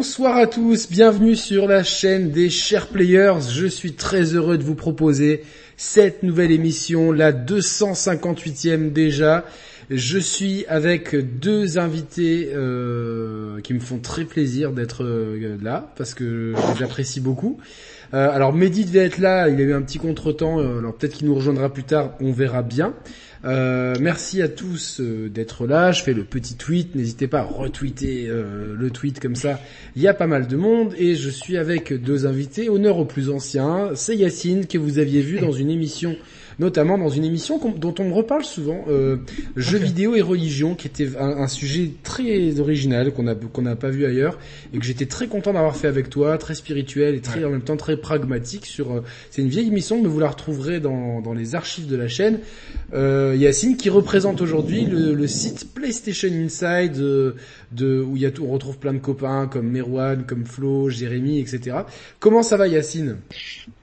Bonsoir à tous, bienvenue sur la chaîne des chers players. Je suis très heureux de vous proposer cette nouvelle émission, la 258e déjà. Je suis avec deux invités euh, qui me font très plaisir d'être euh, là parce que j'apprécie beaucoup. Euh, alors Mehdi devait être là, il a eu un petit contretemps, alors peut-être qu'il nous rejoindra plus tard, on verra bien. Euh, merci à tous euh, d'être là. Je fais le petit tweet. N'hésitez pas à retweeter euh, le tweet comme ça. Il y a pas mal de monde et je suis avec deux invités. Honneur aux plus anciens. C'est Yacine que vous aviez vu dans une émission notamment dans une émission dont on me reparle souvent, euh, jeux vidéo et religion, qui était un, sujet très original qu'on a qu'on n'a pas vu ailleurs et que j'étais très content d'avoir fait avec toi, très spirituel et très en même temps très pragmatique. Sur, euh, c'est une vieille émission, mais vous la retrouverez dans dans les archives de la chaîne. Euh, Yacine qui représente aujourd'hui le, le, site PlayStation Inside euh, de où il y a tout, on retrouve plein de copains comme Merwan, comme Flo, Jérémy, etc. Comment ça va Yacine?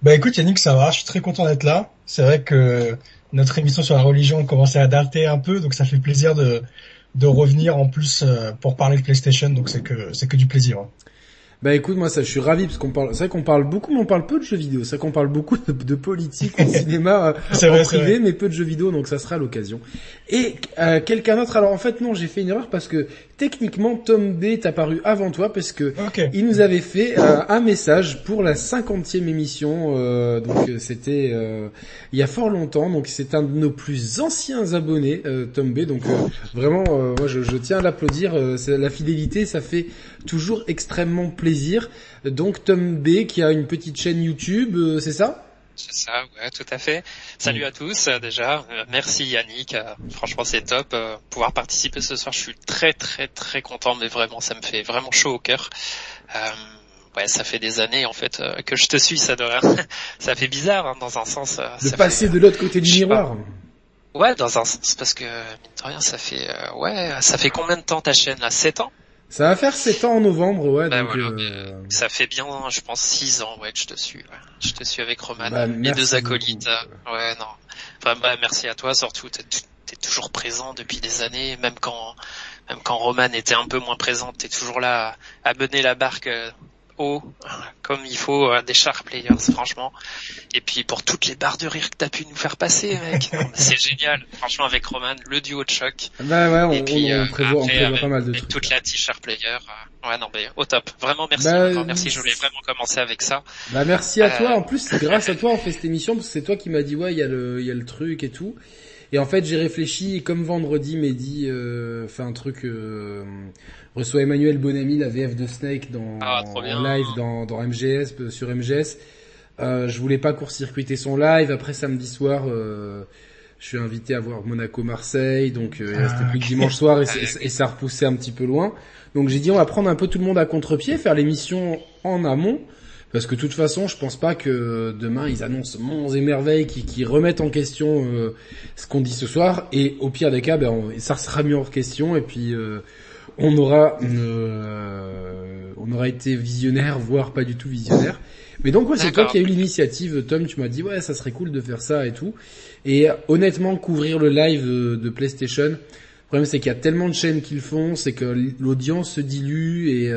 Bah écoute Yannick, ça va. Je suis très content d'être là. C'est vrai que notre émission sur la religion commençait à dater un peu, donc ça fait plaisir de revenir en plus euh, pour parler de PlayStation. Donc c'est que c'est que du plaisir. Hein. Bah écoute, moi ça, je suis ravi parce qu'on parle. C'est vrai qu'on parle beaucoup, mais on parle peu de jeux vidéo. C'est vrai qu'on parle beaucoup de, politique, de cinéma, euh, en privé, mais peu de jeux vidéo, donc ça sera l'occasion. Et euh, quelqu'un d'autre. Alors en fait non, j'ai fait une erreur parce que techniquement Tom B est apparu avant toi parce que il nous avait fait euh, un message pour la cinquantième émission. Euh, donc c'était il y a fort longtemps. Donc c'est un de nos plus anciens abonnés, Tom B. Donc vraiment, moi je, je, tiens à l'applaudir. la fidélité, ça fait toujours extrêmement plaisir. Donc Tom B qui a une petite chaîne YouTube, euh, c'est ça? C'est ça, ouais, tout à fait. Salut à tous euh, déjà. Euh, merci Yannick. franchement, c'est top. pouvoir participer ce soir, je suis très très très content, mais vraiment, ça me fait vraiment chaud au cœur. ouais, ça fait des années en fait que je te suis, ça de ça fait bizarre hein, dans un sens. de passer de l'autre côté du miroir. Ouais, dans un sens parce que mine de rien, ça fait ouais, ça fait combien de temps ta chaîne là? 7 ans? Ça va faire 7 ans en novembre, ouais. Bah donc, euh... ça fait bien, je pense, 6 ans, ouais, que je te suis. Ouais. Je te suis avec Roman, bah, les deux acolytes. Ouais, non. Enfin, bah, merci à toi, surtout, t'es, es toujours présent depuis des années, même quand, même quand Roman était un peu moins présent, t'es toujours là à, à mener la barque euh, haut, comme il faut, des Sharp Players, franchement. Et puis pour toutes les barres de rire que t'as pu nous faire passer, mec, c'est génial. Franchement, avec Roman, le duo de choc. Bah ouais, on, et puis, on, prévoit, après, on pas mal de avec toute la T-Sharp Player. Euh, ouais, non, mais au top. Vraiment, merci. Bah, merci. Je voulais vraiment commencer avec ça. Bah merci à toi. Euh, en plus, c'est grâce à toi on fait cette émission parce que c'est toi qui m'as dit ouais, il y a le, il y a le truc et tout. Et en fait, j'ai réfléchi et comme vendredi, Mehdi euh, fait un truc, euh, reçoit Emmanuel Bonamy, la VF de Snake, dans ah, en live dans, dans MGS euh, sur MGS. Euh, je voulais pas court-circuiter son live. Après samedi soir, euh, je suis invité à voir Monaco-Marseille, donc euh, il restait plus que ah, dimanche soir et, et, ça repoussait un petit peu loin. Donc j'ai dit on va prendre un peu tout le monde à contre-pied, faire l'émission en amont. Parce que de toute façon, je pense pas que demain ils annoncent monts et merveilles qui, qui remettent en question euh, ce qu'on dit ce soir. Et au pire des cas, ben, ça sera mis en question et puis euh, on aura euh, on aura été visionnaire, voire pas du tout visionnaire. Mais donc ouais, c'est toi qui as eu l'initiative, Tom. Tu m'as dit ouais, ça serait cool de faire ça et tout. Et honnêtement, couvrir le live de PlayStation. Le problème c'est qu'il y a tellement de chaînes qui le font, c'est que l'audience se dilue et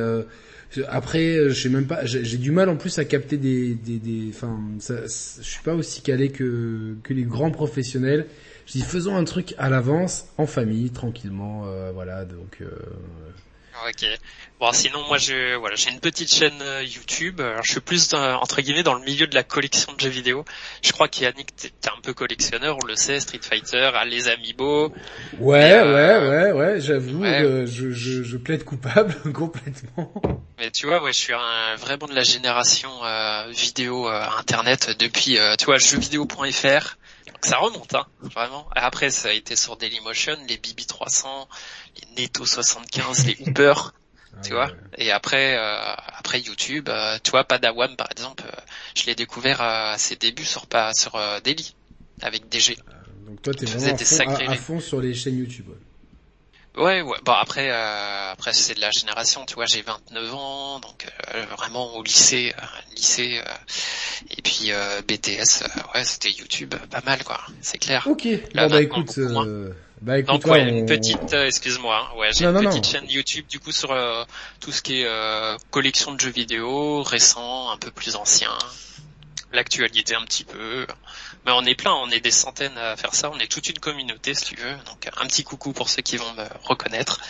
après, euh, je sais même pas. J'ai du mal en plus à capter des, des, des. Enfin, je suis pas aussi calé que que les grands professionnels. Je dis faisons un truc à l'avance, en famille, tranquillement, euh, voilà. Donc. Euh, Ok. Bon, sinon moi je voilà, j'ai une petite chaîne euh, YouTube. Alors, je suis plus entre guillemets dans le milieu de la collection de jeux vidéo. Je crois qu'Yannick t'es un peu collectionneur, on le sait, Street Fighter, ah, les Amiibo. Ouais, euh, ouais, ouais, ouais, j'avoue, euh, je, je, je, plaide coupable complètement. Mais tu vois, ouais, je suis un, vraiment de la génération vidéo internet depuis, tu vois, jeuxvideo.fr. Ça remonte, hein, vraiment. Après, ça a été sur Dailymotion, les BB300, les Neto 75, les Uber, ah tu vois. Et après, euh, après YouTube, euh, tu vois, Padawan par exemple, euh, je l'ai découvert à ses débuts sur pas sur Daily avec DG. donc toi, t'es vraiment à fond, à, fond, sur les chaînes YouTube. Ouais, ouais. Bon après, euh, après c'est de la génération. Tu vois, j'ai 29 ans, donc euh, vraiment au lycée, euh, lycée. et puis BTS, ouais, c'était YouTube, pas mal quoi. C'est clair. Ok. Là, bah écoute. Bah écoute, Donc ouais, une petite, excuse-moi, hein. ouais, j'ai une petite chaîne YouTube du coup sur tout ce qui est collection de jeux vidéo, récents, un peu plus anciens, l'actualité un petit peu. Mais on est plein, on est des centaines à faire ça, on est toute une communauté si tu veux. Donc un petit coucou pour ceux qui vont me reconnaître.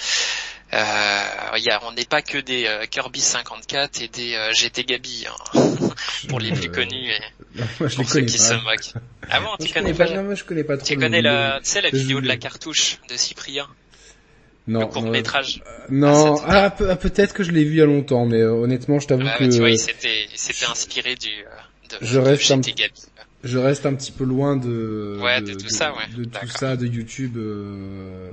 Euh, y a, on n'est pas que des euh, Kirby 54 et des euh, GT Gabi hein, pour les plus connus et moi, je pour ceux qui se moquent. Ah bon, tu connais pas, non, moi, je connais pas trop Tu connais la, tu sais la vidéo de la cartouche de Cyprien non, le court métrage. Euh, non, ah, ah, ah peut-être que je l'ai vu il y a longtemps, mais honnêtement, je t'avoue que. Tu vois, il s'était, inspiré du. De, je reste de un... Je reste un petit peu loin de de, tout ça, ouais. de tout ça, de YouTube. Euh,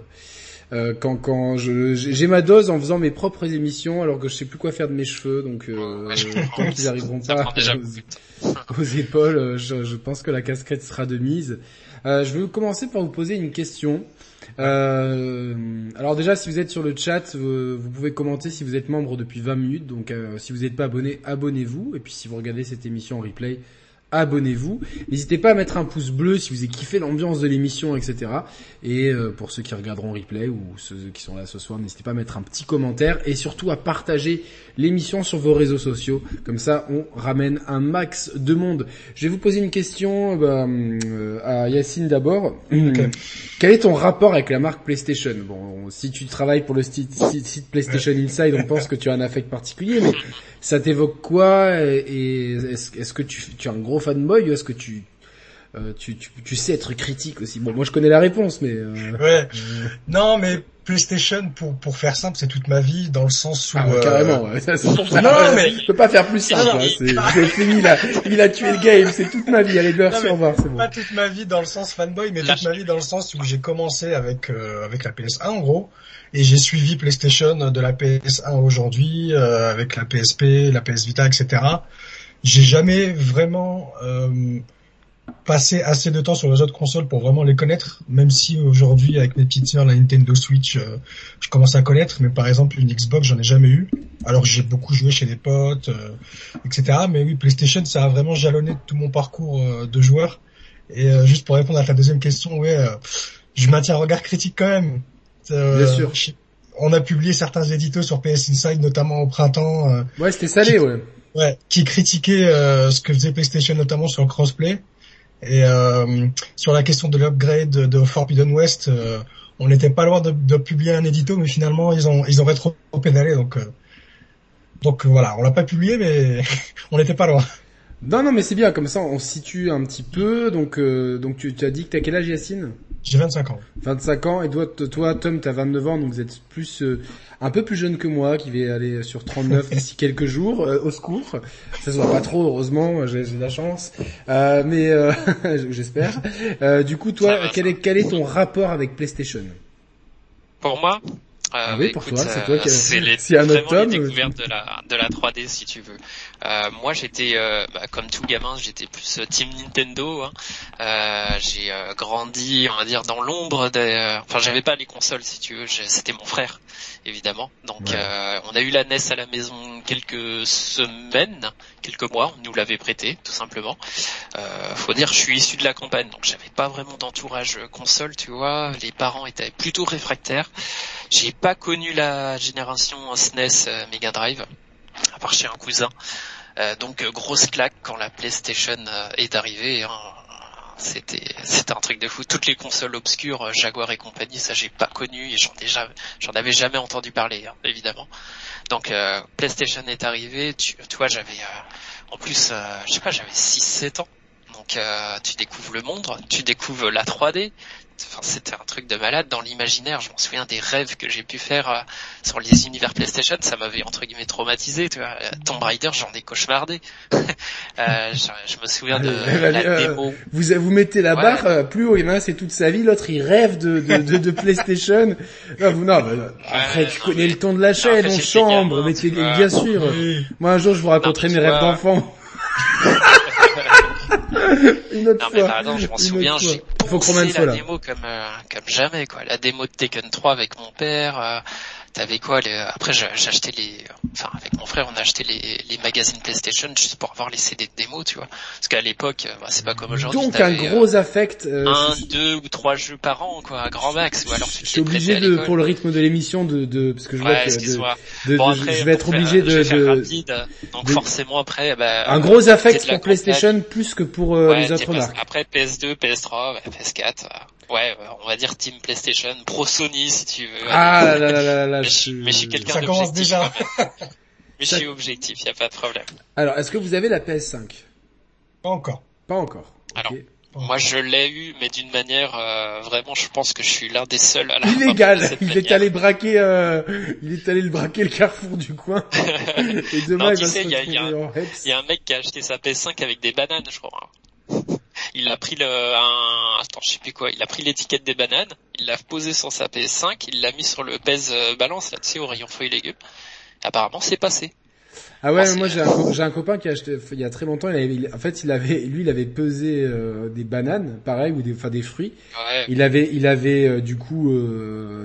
euh, quand quand je j'ai ma dose en faisant mes propres émissions, alors que je sais plus quoi faire de mes cheveux, donc euh, tant qu'ils arriveront pas aux, épaules, euh, je, je, pense que la casquette sera de mise. Euh, je vais commencer par vous poser une question. Euh, alors déjà, si vous êtes sur le chat, vous, vous, pouvez commenter si vous êtes membre depuis 20 minutes. Donc, euh, si vous n'êtes pas abonné, abonnez-vous. Et puis, si vous regardez cette émission en replay, abonnez-vous. N'hésitez pas à mettre un pouce bleu si vous avez kiffé l'ambiance de l'émission, etc. Et euh, pour ceux qui regarderont replay ou ceux qui sont là ce soir, n'hésitez pas à mettre un petit commentaire et surtout à partager l'émission sur vos réseaux sociaux. Comme ça, on ramène un max de monde. Je vais vous poser une question bah, euh, à Yacine d'abord. Quel est ton rapport avec la marque PlayStation? Bon, si tu travailles pour le site, site PlayStation Inside, on pense que tu as un affect particulier, mais ça t'évoque quoi? Et est-ce que tu, tu es un gros fanboy ou est-ce que tu, euh, tu, tu, tu, sais être critique aussi? Bon, moi je connais la réponse, mais... Euh... Ouais. non, mais PlayStation, pour pour faire simple, c'est toute ma vie, dans le sens où... Ah, ouais, carrément, ouais. Ça, non, mais... Je peux pas faire plus simple, hein. c'est fini, là. Il a tué le game, c'est toute ma vie, allez, beurre sur voir, c'est bon. Pas toute ma vie dans le sens fanboy, mais toute ma vie dans le sens où j'ai commencé avec euh, avec la PS1, en gros et j'ai suivi PlayStation de la PS1 aujourd'hui euh, avec la PSP, la PS Vita, etc. J'ai jamais vraiment euh, passé assez de temps sur les autres consoles pour vraiment les connaître, même si aujourd'hui avec mes petites sœurs la Nintendo Switch, euh, je commence à connaître, mais par exemple une Xbox j'en ai jamais eu. Alors j'ai beaucoup joué chez des potes, euh, etc. Mais oui, PlayStation ça a vraiment jalonné tout mon parcours euh, de joueur. Et juste pour répondre à ta deuxième question, ouais, je maintiens un regard critique quand même. Euh, Bien sûr. On a publié certains éditos sur PS Inside, notamment au printemps. Euh, ouais, c'était salé, ouais. Ouais, qui critiquaient euh, ce que faisait PlayStation, notamment sur le crossplay. Et sur la question de l'upgrade de Forbidden West, on n'était pas loin de, publier un édito, mais finalement ils ont ils ont rétro pédalé, donc donc voilà, on l'a pas publié, mais on n'était pas loin. Non, non, mais c'est bien, comme ça on se situe un petit peu. Donc, donc tu, tu as dit que t'as quel âge, Yacine? J'ai 25 ans. 25 ans et toi, toi Tom, t'as 29 ans, donc vous êtes plus euh, un peu plus jeune que moi, qui vais aller sur 39 d'ici quelques jours. Euh, au secours, ça se voit pas trop, heureusement, j'ai de la chance, euh, mais j'espère. du coup, toi, quel est quel est ton rapport avec PlayStation? Pour moi, ah oui, pour toi, c'est toi qui c'est les, vraiment les découvertes de la de la 3D si tu veux. Euh, moi, j'étais euh, bah, comme tout gamin, j'étais plus euh, team Nintendo. Hein. Euh, j'ai euh, grandi, on va dire, dans l'ombre des. Enfin, j'avais pas les consoles si tu veux. C'était mon frère, évidemment. Donc, on a eu la NES à la maison quelques semaines, quelques mois. On nous l'avait prêté, tout simplement. faut dire, je suis issu de la campagne, donc j'avais pas vraiment d'entourage console, tu vois. Les parents étaient plutôt réfractaires. J'ai pas connu la génération SNES Mega Drive à part chez un cousin. Euh, donc euh, grosse claque quand la PlayStation euh, est arrivée. Hein. C'était c'était un truc de fou. Toutes les consoles obscures, Jaguar et compagnie, ça j'ai pas connu et j'en déjà j'en avais jamais entendu parler, hein, évidemment. Donc PlayStation est arrivé. Tu, toi j'avais en plus je sais pas j'avais 6-7 ans. Donc tu découvres le monde, tu découvres la 3D, enfin, c'était un truc de malade dans l'imaginaire. Je m'en souviens des rêves que j'ai pu faire euh, sur les univers PlayStation. Ça m'avait entre guillemets traumatisé. Tu vois, euh, Tomb Raider, j'en ai cauchemardé. euh, je, je, me souviens de la euh, démo. Vous vous mettez la barre plus haut. Il y en a un c'est toute sa vie, l'autre il rêve de de, de, de PlayStation. non, vous, non, bah, après tu connais le ton de la chaîne, en chambre, mais bien sûr. Moi un jour je vous raconterai mes rêves d'enfant. Une autre non, fois. mais pardon, je m'en souviens, j'ai faut Roman soit la démo comme comme jamais quoi. La démo de Tekken 3 avec mon père, T'avais quoi les... Après, j'achetais les, enfin avec mon frère, on a acheté les, les magazines PlayStation juste pour avoir les CD de démo, tu vois. Parce qu'à l'époque, bah, c'est pas comme aujourd'hui. Donc un gros euh, affect. Euh, un, deux ou trois jeux par an, quoi, à grand max. Ou alors je suis obligé de, pour le rythme de l'émission, de, de, parce que je vois que de, bon, après, je vais être obligé de, rapide, donc forcément après, bah, un gros affect pour PlayStation plus que pour euh, les autres marques. Après PS2, PS3, PS4. Ouais, on va dire Team PlayStation, Pro Sony si tu veux. Ah là là là là là. Mais, je, mais je suis quelqu'un d'objectif déjà. mais je suis objectif, y a pas de problème. Alors, est-ce que vous avez la PS5 Pas encore. Pas encore. Alors, moi je l'ai eu, mais d'une manière euh, vraiment, je pense que je suis l'un des seuls à la. Illégal. Il est allé braquer, euh, il est allé le braquer le carrefour du coin. Et demain, il, il, y a, il y a un mec qui a acheté sa PS5 avec des bananes, je crois il a pris le, un, attends, je sais plus quoi, il a pris l'étiquette des bananes, il l'a posé sur sa PS5, il l'a mis sur le pèse euh, balance là-dessus au rayon fruits et légumes. Apparemment, c'est passé. Ah ouais, moi j'ai un, copain qui a acheté il y a très longtemps. Il avait, en fait, il avait, lui, il avait pesé euh, des bananes, pareil, ou des, enfin des fruits. Ouais. Il avait, il avait euh, du coup,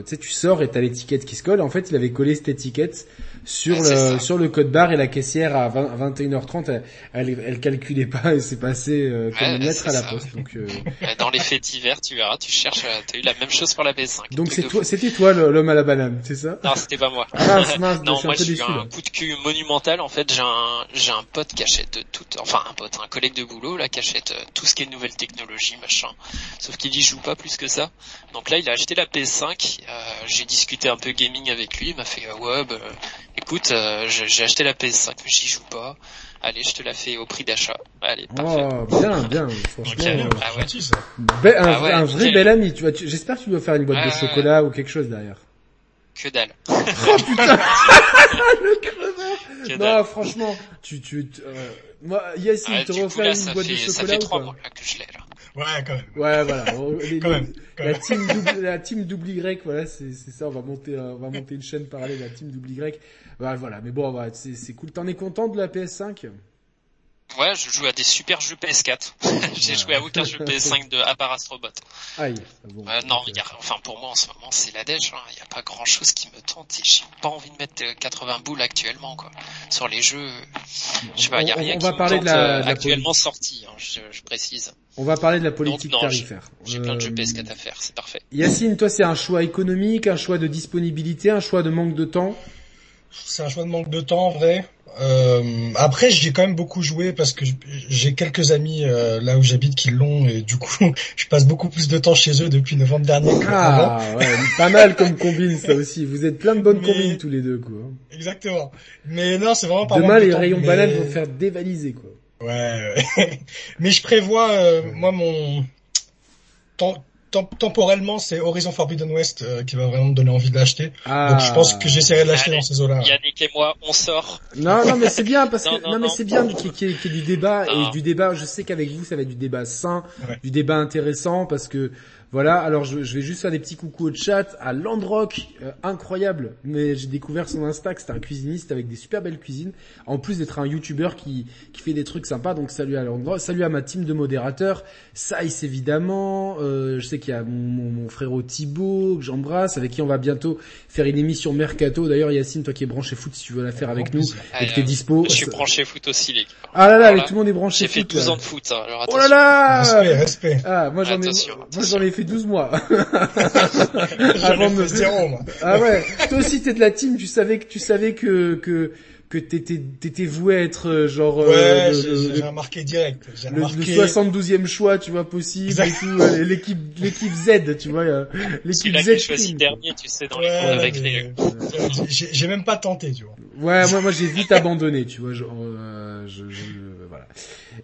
tu sais, tu sors et t'as l'étiquette qui se colle. En fait, il avait collé cette étiquette sur le sur le code barre et la caissière à 20, 21h30 elle, elle, calculait pas et c'est passé euh, comme une lettre à la poste donc euh... dans les faits divers tu verras tu cherches euh, t'as eu la même chose pour la PS5 donc c'est toi c'était toi l'homme à la banane c'est ça? Non c'était pas moi ah, mince, non moi j'ai eu un coup de cul monumental en fait j'ai un j'ai un pote qui achète tout enfin un pote un collègue de boulot là qui achète euh, tout ce qui est nouvelle technologie machin sauf qu'il y joue pas plus que ça donc là il a acheté la PS5 j'ai discuté un peu gaming avec lui il m'a fait ouais bah, écoute, euh, j'ai acheté la PS5, mais j'y joue pas. Allez, je te la fais au prix d'achat. Allez, parfait. Oh, bien, bien, franchement. Euh, ah ouais. un, ah ouais, un vrai bel ami, tu vois. J'espère que tu dois faire une boîte de chocolat ou quelque chose derrière. Que dalle. oh putain Le creveur Non, franchement, tu, tu, euh, moi, Yacine, ah, te refaire une boîte de chocolat Ça fait trois mois là, que je l'ai là. Ouais, quand même. Ouais, voilà. quand même, la team double, la team double Y, voilà, c'est ça. On va monter, on va monter une chaîne parallèle, la team double Y. Ouais, voilà. Mais bon, ouais, c'est cool. T'en es content de la PS5 Ouais, je joue à des super jeux PS4. J'ai joué à aucun jeu PS5 de à part Astrobot. Aïe. Bon, euh, non, y a, enfin pour moi en ce moment c'est la dèche. Il hein. n'y a pas grand chose qui me tente et j'ai pas envie de mettre 80 boules actuellement quoi. Sur les jeux, je sais pas, il y a rien on qui va parler de la, euh, actuellement sorti. Hein, je, je, précise. On va parler de la politique tarifaire. J'ai plein de jeux PS4 à faire, c'est parfait. Yacine, toi c'est un choix économique, un choix de disponibilité, un choix de manque de temps c'est un choix de manque de temps en vrai. Euh, après, j'ai quand même beaucoup joué parce que j'ai quelques amis euh, là où j'habite qui l'ont et du coup, je passe beaucoup plus de temps chez eux depuis novembre dernier. Ah, ouais, pas mal comme combine ça aussi. Vous êtes plein de bonnes combines tous les deux, quoi. Exactement. Mais non, c'est vraiment pas Demain, les rayons bananes vont faire dévaliser, quoi. Ouais. mais je prévois, euh, moi, mon temps temporellement, c'est Horizon Forbidden West euh, qui va vraiment me donner envie de l'acheter. Ah. Donc je pense que j'essaierai de l'acheter dans ces eaux-là. Yannick et moi, on sort. Non, non, mais c'est bien parce que non, mais c'est bien qu'il y, ait du débat et du débat. Je sais qu'avec vous, ça va être du débat sain, du débat intéressant parce que voilà, alors je, je, vais juste faire des petits coucou au chat à Landrock, euh, incroyable. Mais j'ai découvert son Insta, c'est un cuisiniste avec des super belles cuisines. En plus d'être un YouTuber qui, qui fait des trucs sympas, donc salut à Landrock, salut à ma team de modérateurs, Saïs évidemment. Euh, je sais qu'il y a mon, mon, frérot Thibaut que j'embrasse, avec qui on va bientôt faire une émission Mercato. D'ailleurs Yacine, toi qui es branché foot, si tu veux la faire avec nous et que t'es dispo. Je suis branché foot aussi les gars. Ah là là, tout le monde est branché foot. J'ai fait 12 ans de foot. Hein, alors oh là là Respect, respect. Ah, moi j'en ai, moi j'en ai fait 12 mois. Avant de me zéro, moi. Ah ouais. Toi aussi t'es de la team, tu savais que tu savais que que que t'étais t'étais voué à être euh, genre ouais, euh, j'ai remarqué direct j'ai le, remarqué... le 72e choix tu vois possible et tout euh, l'équipe l'équipe Z tu vois l'équipe Z choisi dernier tu sais dans les cours avec les j'ai même pas tenté tu vois ouais moi moi j'ai vite abandonné tu vois genre je, je, voilà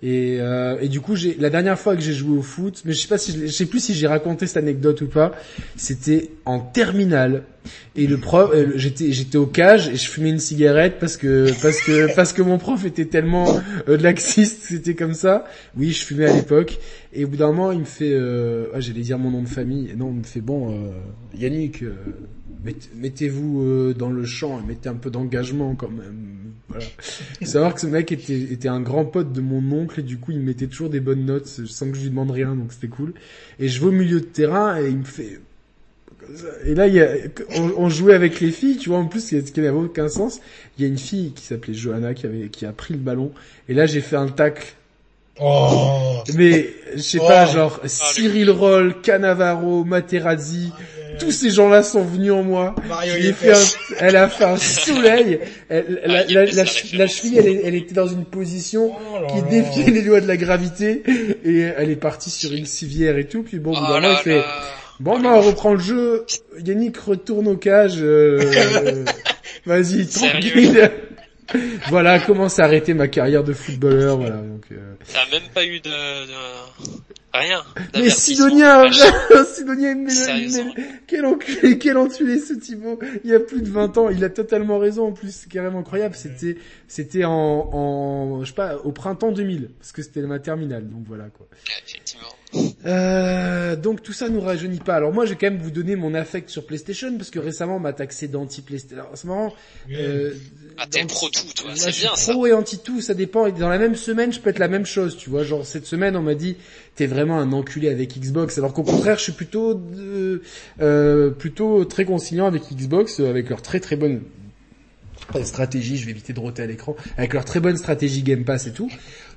et, euh, et du coup, j'ai la dernière fois que j'ai joué au foot, mais je sais pas si je, sais plus si j'ai raconté cette anecdote ou pas. C'était en terminale et le prof, euh, j'étais j'étais au cage et je fumais une cigarette parce que parce que parce que mon prof était tellement euh, laxiste, c'était comme ça. Oui, je fumais à l'époque et au bout d'un moment, il me fait, euh, ah, j'allais dire mon nom de famille. Non, il me fait bon, euh, Yannick, mettez-vous dans le champ, mettez un peu d'engagement quand même voilà. savoir que ce mec était, était un grand pote de mon oncle et du coup il me mettait toujours des bonnes notes sans que je lui demande rien donc c'était cool. Et je vais au milieu de terrain et il me fait et là, il y a, on, jouait avec les filles, tu vois, en plus, ce qui n'avait aucun sens. Il y a une fille qui s'appelait Johanna qui avait, qui a pris le ballon. Et là, j'ai fait un tacle. Oh. Mais, je sais pas, oh. genre, Cyril Roll, Canavaro, Materazzi, tous ces gens-là sont venus en moi. fait elle a fait un soleil. la, la, la, cheville, elle, elle, était dans une position oh qui défiait les lois de la gravité et elle est partie sur une civière et tout. Puis bon, oh il fait, Bon, bah, on reprend le jeu. Yannick retourne au cage. Euh, Vas-y, tranquille. voilà, comment s'est arrêté ma carrière de footballeur. Voilà, donc. Euh... T'as même pas eu de, de... rien. Mais Sidonia, Sidonia, quel enculé, quel enculé ce Thibaut. Il y a plus de 20 ans, il a totalement raison en plus, c'est carrément incroyable. C'était, c'était en, en, je sais pas, au printemps 2000, parce que c'était ma terminale, donc voilà quoi. Effectivement. Euh, donc tout ça nous rajeunit pas. Alors moi, je vais quand même vous donner mon affect sur PlayStation parce que récemment, on m'a taxé d'anti-PlayStation. C'est marrant. Euh, ah, t'es pro tout, toi. C'est bien ça. Pro et anti tout, ça dépend. Dans la même semaine, je peux être la même chose, tu vois. Genre cette semaine, on m'a dit, t'es vraiment un enculé avec Xbox. Alors qu'au contraire, je suis plutôt, euh, plutôt très conciliant avec Xbox, avec leur très très bonne stratégie. Je vais éviter de roter à l'écran. Avec leur très bonne stratégie Game Pass et tout.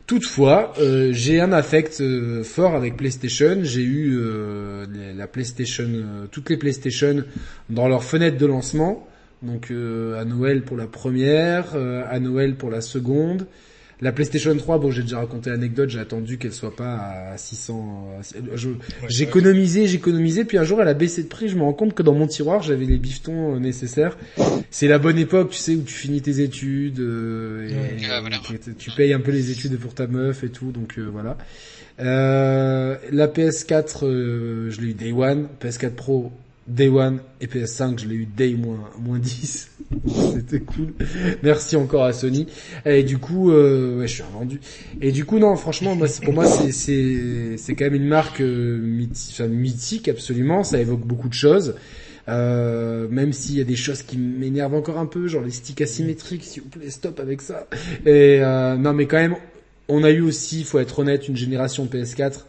Toutefois, euh, j'ai un affect euh, fort avec PlayStation. J'ai eu euh, la PlayStation, toutes les PlayStation dans leur fenêtre de lancement. Donc à Noël pour la première, à Noël pour la seconde, la PlayStation 3, bon, j'ai déjà raconté l'anecdote, j'ai attendu qu'elle soit pas à 600. J'ai économisé, j'ai économisé, puis un jour elle a baissé de prix. Je me rends compte que dans mon tiroir j'avais les bifetons euh, nécessaires. C'est la bonne époque, tu sais, où tu finis tes études, euh, et, tu payes un peu les études pour ta meuf et tout, donc euh, voilà. la PS4, je l'ai eu Day One, PS4 Pro Day One et PS5, je l'ai eu Day moins, moins 10. C'était cool. Merci encore à Sony. Et du coup, euh, ouais, je suis revendu. Et du coup, non, franchement, moi, pour moi, c'est, c'est, c'est quand même une marque euh, mythique, mythique, absolument. Ça évoque beaucoup de choses. Euh, même s'il y a des choses qui m'énervent encore un peu, genre les sticks asymétriques, s'il vous plaît, stop avec ça. Et euh, non, mais quand même, on a eu aussi, faut être honnête, une génération PS4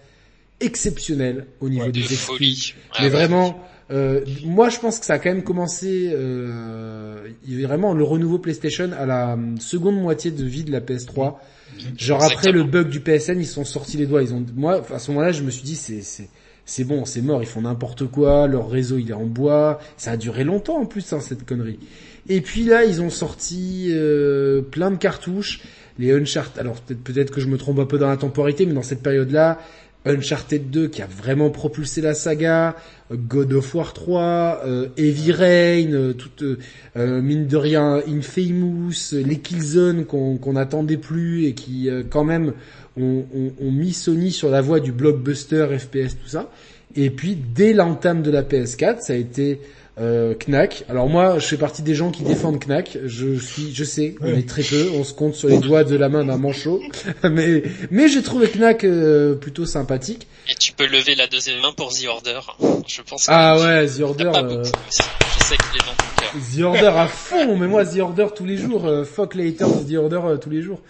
exceptionnelle au niveau des esprits. mais vraiment, euh, moi, je pense que ça a quand même commencé. Euh, il y avait vraiment le renouveau PlayStation à la seconde moitié de vie de la PS3. Genre après le bug du PSN, ils sont sortis les doigts. Ils ont, moi, à ce moment-là, je me suis dit, c'est, c'est, c'est bon, c'est mort. Ils font n'importe quoi. Leur réseau, il est en bois. Ça a duré longtemps en plus, hein, cette connerie. Et puis là, ils ont sorti euh, plein de cartouches. Les Uncharted. Alors peut-être, peut-être que je me trompe un peu dans la temporalité, mais dans cette période-là, Uncharted 2 qui a vraiment propulsé la saga, God of War 3, euh, Heavy Rain, euh, toute euh, mine de rien Infamous, les Killzone qu'on n'attendait plus et qui quand même ont, mis Sony sur la voie du blockbuster FPS tout ça. Et puis dès l'entame de la PS4, ça a été euh, Knack. Alors moi, je fais partie des gens qui défendent Knack. Je suis, je sais, on est très peu, on se compte sur les doigts de la main d'un manchot, mais mais j'ai trouvé Knack euh, plutôt sympathique. Et tu peux lever la deuxième main pour The Order. Je pense. ah ouais, The Order. Euh... Je sais qu'il est dans ton cœur. The Order à fond, mais moi The Order tous les jours. Euh, fuck les haters The Order euh, tous les jours.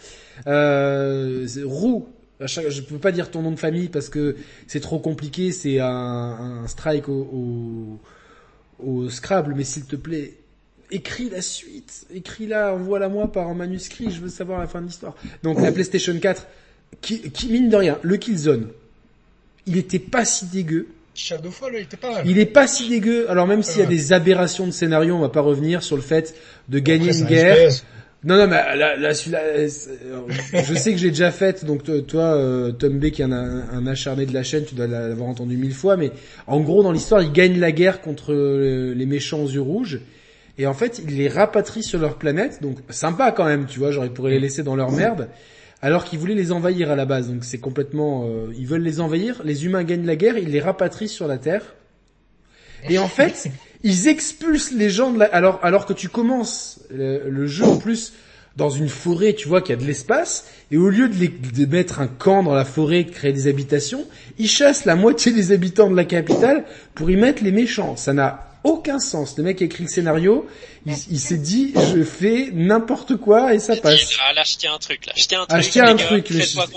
Euh, Roux. Je peux pas dire ton nom de famille parce que c'est trop compliqué. C'est un, un strike au, au au Scrabble, mais s'il te plaît, écris la suite, écris-la, envoie-la moi par un manuscrit, je veux savoir la fin de l'histoire. Donc la PlayStation 4, qui, qui mine de rien, le Killzone, il était pas si dégueu. Shadowfall, il était pas mal. Il est pas si dégueu. Alors même s'il y a des aberrations de scénario, on va pas revenir sur le fait de gagner une guerre. Non, non, mais là, là, celui-là, euh, je sais que j'ai déjà fait. Donc toi, euh, Tom B, qui est un, acharné de la chaîne, tu dois l'avoir entendu mille fois. Mais en gros, dans l'histoire, il gagne la guerre contre euh, les méchants aux yeux rouges. Et en fait, il les rapatrie sur leur planète. Donc sympa quand même, tu vois. Genre, ils pourraient les laisser dans leur merde. Alors qu'ils voulaient les envahir à la base. Donc c'est complètement... ils veulent les envahir. Les humains gagnent la guerre. Ils les rapatrient sur la Terre. Et en fait, ils expulsent les gens de la... alors alors que tu commences le, jeu en plus dans une forêt, tu vois qu'il y a de l'espace, et au lieu de, les, de mettre un camp dans la forêt, de créer des habitations, ils chassent la moitié des habitants de la capitale pour y mettre les méchants. Ça n'a aucun sens. Le mec qui a écrit le scénario, il, s'est dit, je fais n'importe quoi et ça passe. ah, là, je tiens un truc, là, je tiens un truc. Ah, je tiens un truc.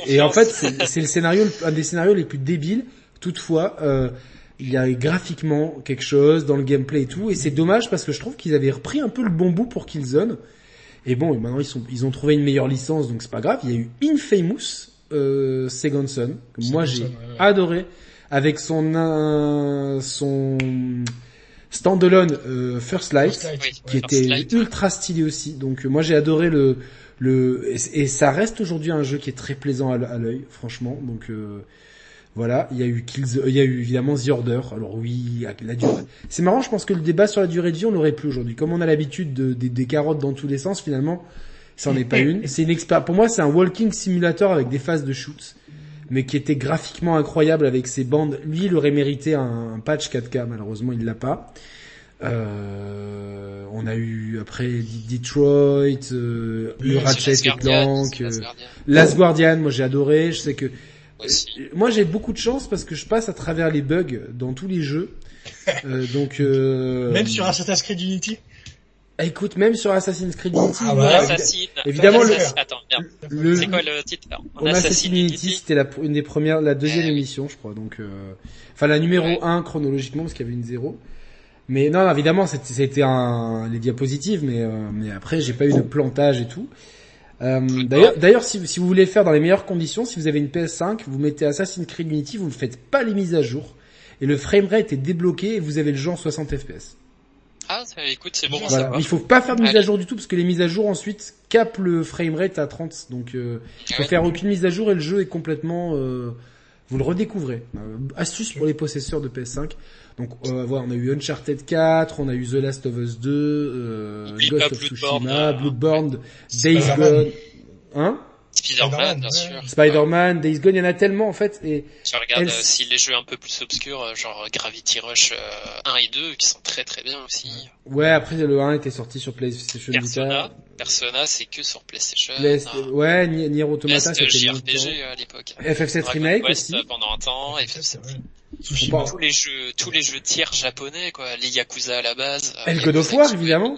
et en fait, c'est le scénario, un des scénarios les plus débiles. Toutefois, euh, il y a graphiquement quelque chose dans le gameplay et tout, et c'est dommage parce que je trouve qu'ils avaient repris un peu le bon bout pour Killzone. Et bon, maintenant ils sont, ils ont trouvé une meilleure licence, donc c'est pas grave. Il y a eu Infamous euh, Second Son que moi j'ai adoré avec son euh, son standalone euh, First Light, qui était ultra stylé aussi. Donc euh, moi j'ai adoré le le et, ça reste aujourd'hui un jeu qui est très plaisant à l'œil, franchement. Donc euh, voilà, il y a eu Kills, il y a eu évidemment The Order. Alors oui, la durée. C'est marrant, je pense que le débat sur la durée de vie, on l'aurait plus aujourd'hui. Comme on a l'habitude de, des carottes dans tous les sens, finalement, ça en est pas une. C'est une Pour moi, c'est un walking simulator avec des phases de shoot, mais qui était graphiquement incroyable avec ses bandes. Lui, il aurait mérité un, patch 4K. Malheureusement, il l'a pas. Euh, on a eu après Detroit, euh, le Ratchet Clank, euh, Last Guardian. Moi, j'ai adoré. Je sais que moi, j'ai beaucoup de chance parce que je passe à travers les bugs dans tous les jeux. euh, donc euh... même sur Assassin's Creed Unity. Ah, écoute, même sur Assassin's Creed Unity, ah ouais, Assassin... évidemment le, Attends, le... c'est quoi le titre On Assassin's Unity, c'était la une des premières, la deuxième eh émission, je crois. Donc, euh... enfin la numéro 1 chronologiquement parce qu'il y avait une zéro. Mais non, évidemment, c'était un les diapositives, mais euh, mais après j'ai pas eu de plantage et tout. Euh, d'ailleurs, d'ailleurs, si, si, vous voulez faire dans les meilleures conditions, si vous avez une PS5, vous mettez Assassin's Creed Unity, vous ne faites pas les mises à jour, et le framerate est débloqué et vous avez le jeu en 60 FPS. Ah, écoute, c'est bon. Voilà. Il faut pas faire de mise à jour du tout parce que les mises à jour ensuite capent le framerate à 30. Donc, euh, il faut faire aucune mise à jour et le jeu est complètement. Euh, vous le redécouvrez. Euh, astuce pour les possesseurs de PS5. Donc euh, voilà, on a eu Uncharted 4, on a eu The Last of Us 2, euh, Ghost of Tsushima, Bloodborne, Days Gone, hein? Spider-Man, bien sûr. Spider-Man, Days Gone, il y en a tellement en fait. Et tu regardes si les jeux un peu plus obscurs, euh, genre Gravity Rush 1 et 2, qui sont très très bien aussi. Ouais, après le 1 était sorti sur PlayStation Persona, Persona, c'est que sur PlayStation. Ouais, Nier Automata, c'était JRPG à l'époque. FF7 Remake aussi. pendant un temps, FF7 tous les jeux, tous les jeux tiers japonais, quoi. Les Yakuza à la base. Et le God of War, évidemment.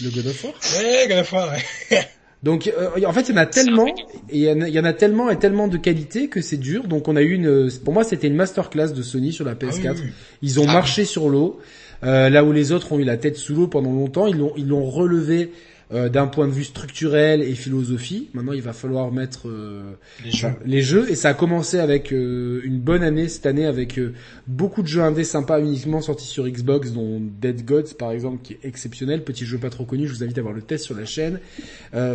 Le God of War. Ouais, God of War, ouais. Donc euh, en fait il y en a tellement et il y en a tellement et tellement de qualité que c'est dur. Donc on a eu une pour moi c'était une masterclass de Sony sur la PS4. Ah ils ont ah marché sur l'eau euh, là où les autres ont eu la tête sous l'eau pendant longtemps, ils l'ont ils l'ont relevé euh, d'un point de vue structurel et philosophie. Maintenant, il va falloir mettre euh, les, jeux. Et ça a commencé avec euh, une bonne année cette année, avec beaucoup de jeux indés sympas uniquement sortis sur Xbox, dont Dead Gods par exemple, qui est exceptionnel. Petit jeu pas trop connu, je vous invite à voir le test sur la chaîne.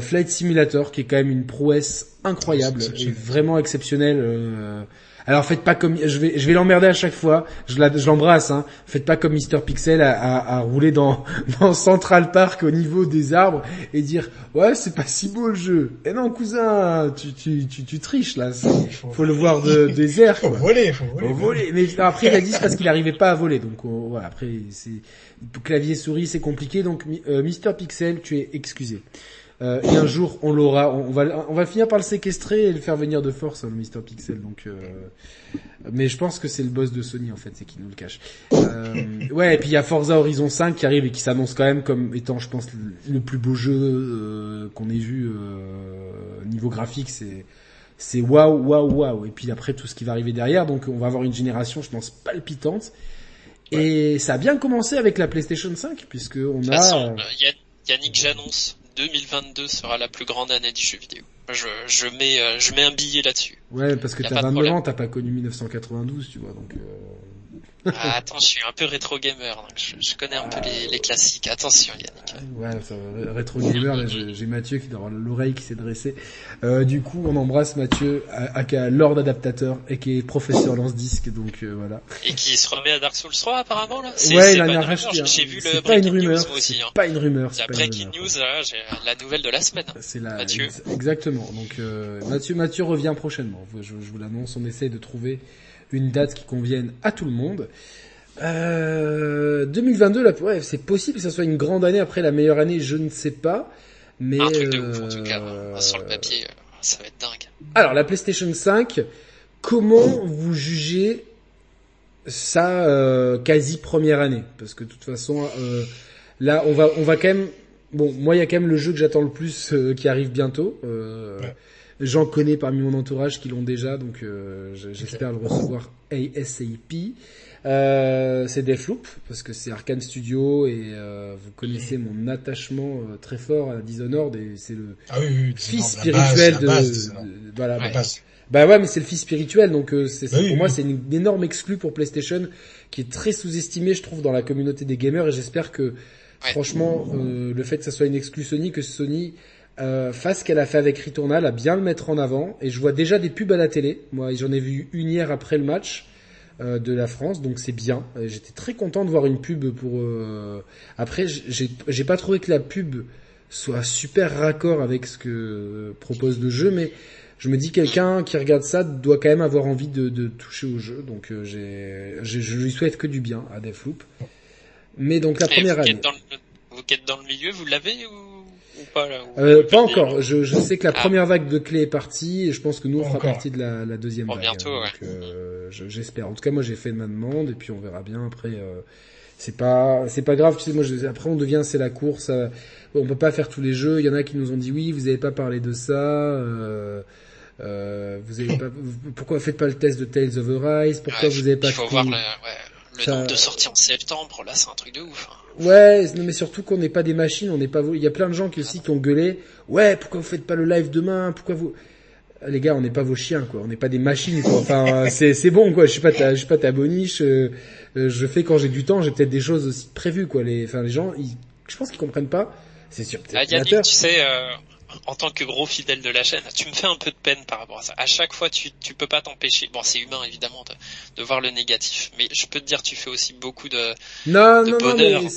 Flight Simulator, qui est quand même une prouesse incroyable, et vraiment exceptionnel alors faites pas comme je vais je vais l'emmerder à chaque fois. Je l'embrasse. Hein. Faites pas comme Mister Pixel à, à, rouler dans dans Central Park au niveau des arbres et dire ouais c'est pas si beau le jeu. Et eh non cousin, tu tu tu, tu triches là. Faut, faut le voir de, des airs. Faut voler, faut voler. Faut voler. Mais après il a dit parce qu'il arrivait pas à voler. Donc voilà après c'est clavier souris c'est compliqué. Donc euh, Mister Pixel tu es excusé. Euh, et un jour, on l'aura. On va, on va finir par le séquestrer et le faire venir de force, hein, le Mister Pixel. Donc, euh... mais je pense que c'est le boss de Sony en fait, c'est qui nous le cache. Euh... ouais, et puis il y a Forza Horizon 5 qui arrive et qui s'annonce quand même comme étant, je pense, le plus beau jeu euh, qu'on ait vu euh, niveau graphique. C'est c'est waouh, waouh, waouh. Et puis après tout ce qui va arriver derrière, donc on va avoir une génération, je pense, palpitante. Et ça a bien commencé avec la PlayStation 5, puisque on a. Yannick, j'annonce 2022 sera la plus grande année du jeu vidéo. Je, je mets, euh, je mets un billet là-dessus. Ouais, parce que t'as 29 ans, t'as pas connu 1992, tu vois, donc. Euh... Ah, attends, je suis un peu rétro gamer, donc je, connais un peu les, les, classiques. Attention, Yannick. Ouais, ça, rétro gamer. j'ai Mathieu qui doit avoir l'oreille qui s'est dressée. Euh, du coup, on embrasse Mathieu, aka Lord Adaptateur et qui est professeur lance disque, donc euh, voilà. Et qui se remet à Dark Souls 3 apparemment là? Ouais, il a racheté. J'ai vu le pas une rumeur. News, aussi, hein. Pas une rumeur. La breaking news, j'ai la nouvelle de la semaine. C'est la. Mathieu. Exactement. Donc euh, Mathieu, Mathieu revient prochainement. Je, je vous l'annonce. On essaie de trouver une date qui convienne à tout le monde. Euh, 2022, là, ouais, c'est possible que ça soit une grande année après la meilleure année, je ne sais pas. Mais un truc de ouf en tout cas. Euh, Sur le papier, euh, ça va être dingue. Alors la PlayStation 5, comment vous jugez ça euh, quasi première année? Parce que de toute façon euh, là on va on va quand même bon moi il y a quand même le jeu que j'attends le plus euh, qui arrive bientôt euh, j'en connais parmi mon entourage qui l'ont déjà donc j'espère le recevoir ASAP euh, c'est Deathloop parce que c'est Arkane Studio et vous connaissez mon attachement très fort à Dishonored et c'est le ah oui, oui, fils spirituel de, voilà bah ouais, mais c'est le fils spirituel, donc euh, c'est pour moi c'est une, énorme exclue pour PlayStation qui est très sous-estimée, je trouve, dans la communauté des gamers. Et j'espère que, franchement, euh, le fait que ça soit une exclue Sony, que Sony euh, fasse ce qu'elle a fait avec Returnal, à bien le mettre en avant. Et je vois déjà des pubs à la télé. Moi, j'en ai vu une hier après le match de la France, donc c'est bien. J'étais très content de voir une pub pour. Après, j'ai pas trouvé que la pub soit super raccord avec ce que propose le jeu, mais je me dis quelqu'un qui regarde ça doit quand même avoir envie de, de toucher au jeu, donc euh, j'ai, je lui souhaite que du bien à Deathloop. Mais donc la première année. vous êtes dans le milieu, vous l'avez ou, pas là, euh, Pas encore. Je, je, sais que la ah. première vague de clés est partie et je pense que nous on fera partie de la, la deuxième vague. Bientôt, hein, donc, euh, j'espère. En tout cas, moi j'ai fait ma demande et puis on verra bien après. Euh, c'est pas c'est pas grave. Tu sais, moi je, après on devient c'est la course. on peut pas faire tous les jeux. Il y en a qui nous ont dit oui, vous avez pas parlé de ça. Euh, euh, vous avez pas, pourquoi faites pas le test de Tales of Arise? Pourquoi vous avez pas Il faut voir le, ouais, le nombre de sorties en septembre. Là, c'est un truc de ouf. Hein. Ouais, mais surtout qu'on n'est pas des machines. On n'est pas. Il y a plein de gens qui aussi qui ont gueulé. Ouais, pourquoi vous faites pas le live demain Pourquoi vous les gars, on n'est pas vos chiens, quoi. On n'est pas des machines, quoi. Enfin, c'est c'est bon, quoi. Je suis pas ta, je suis pas ta boniche. Euh, euh, je fais quand j'ai du temps. J'ai peut-être des choses aussi prévues, quoi. Les, enfin, les gens, ils, je pense qu'ils comprennent pas. C'est sûr. Ah, Yannick, tu sais, euh, en tant que gros fidèle de la chaîne, tu me fais un peu de peine par rapport à ça. À chaque fois, tu tu peux pas t'empêcher. Bon, c'est humain évidemment de, de, voir le négatif, mais je peux te dire, tu fais aussi beaucoup de, non, de non, bonheur. Non,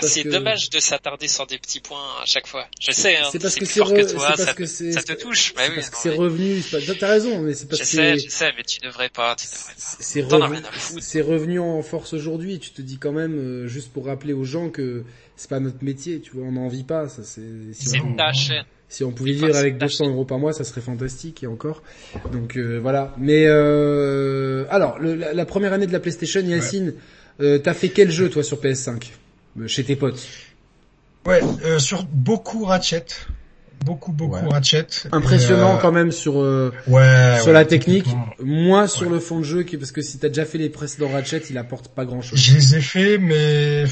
c'est dommage de s'attarder sur des petits points à chaque fois. Je sais. Hein, c'est parce que c'est re... ça, que ça te touche. Bah oui, parce que c'est revenu. T'as raison, mais c'est parce je que. Je sais, je sais, mais tu devrais pas. C'est revenu. C'est revenu en force aujourd'hui. Tu te dis quand même, euh, juste pour rappeler aux gens que c'est pas notre métier. Tu vois, on n'en vit pas. Ça, c'est. Ta chaîne. Si on pouvait vivre avec 200 euros par mois, ça serait fantastique et encore. Donc euh, voilà. Mais euh, alors, le, la, la, première année de la PlayStation, Yacine, ouais. euh, t'as fait quel jeu toi sur PS5 euh, chez tes potes Ouais, euh, sur beaucoup Ratchet. Beaucoup, beaucoup ouais. Ratchet. Impressionnant quand même sur ouais, sur la technique, moins sur le fond de jeu, qui, parce que si t'as déjà fait les précédents Ratchet, il apporte pas grand chose. Je les ai fait, mais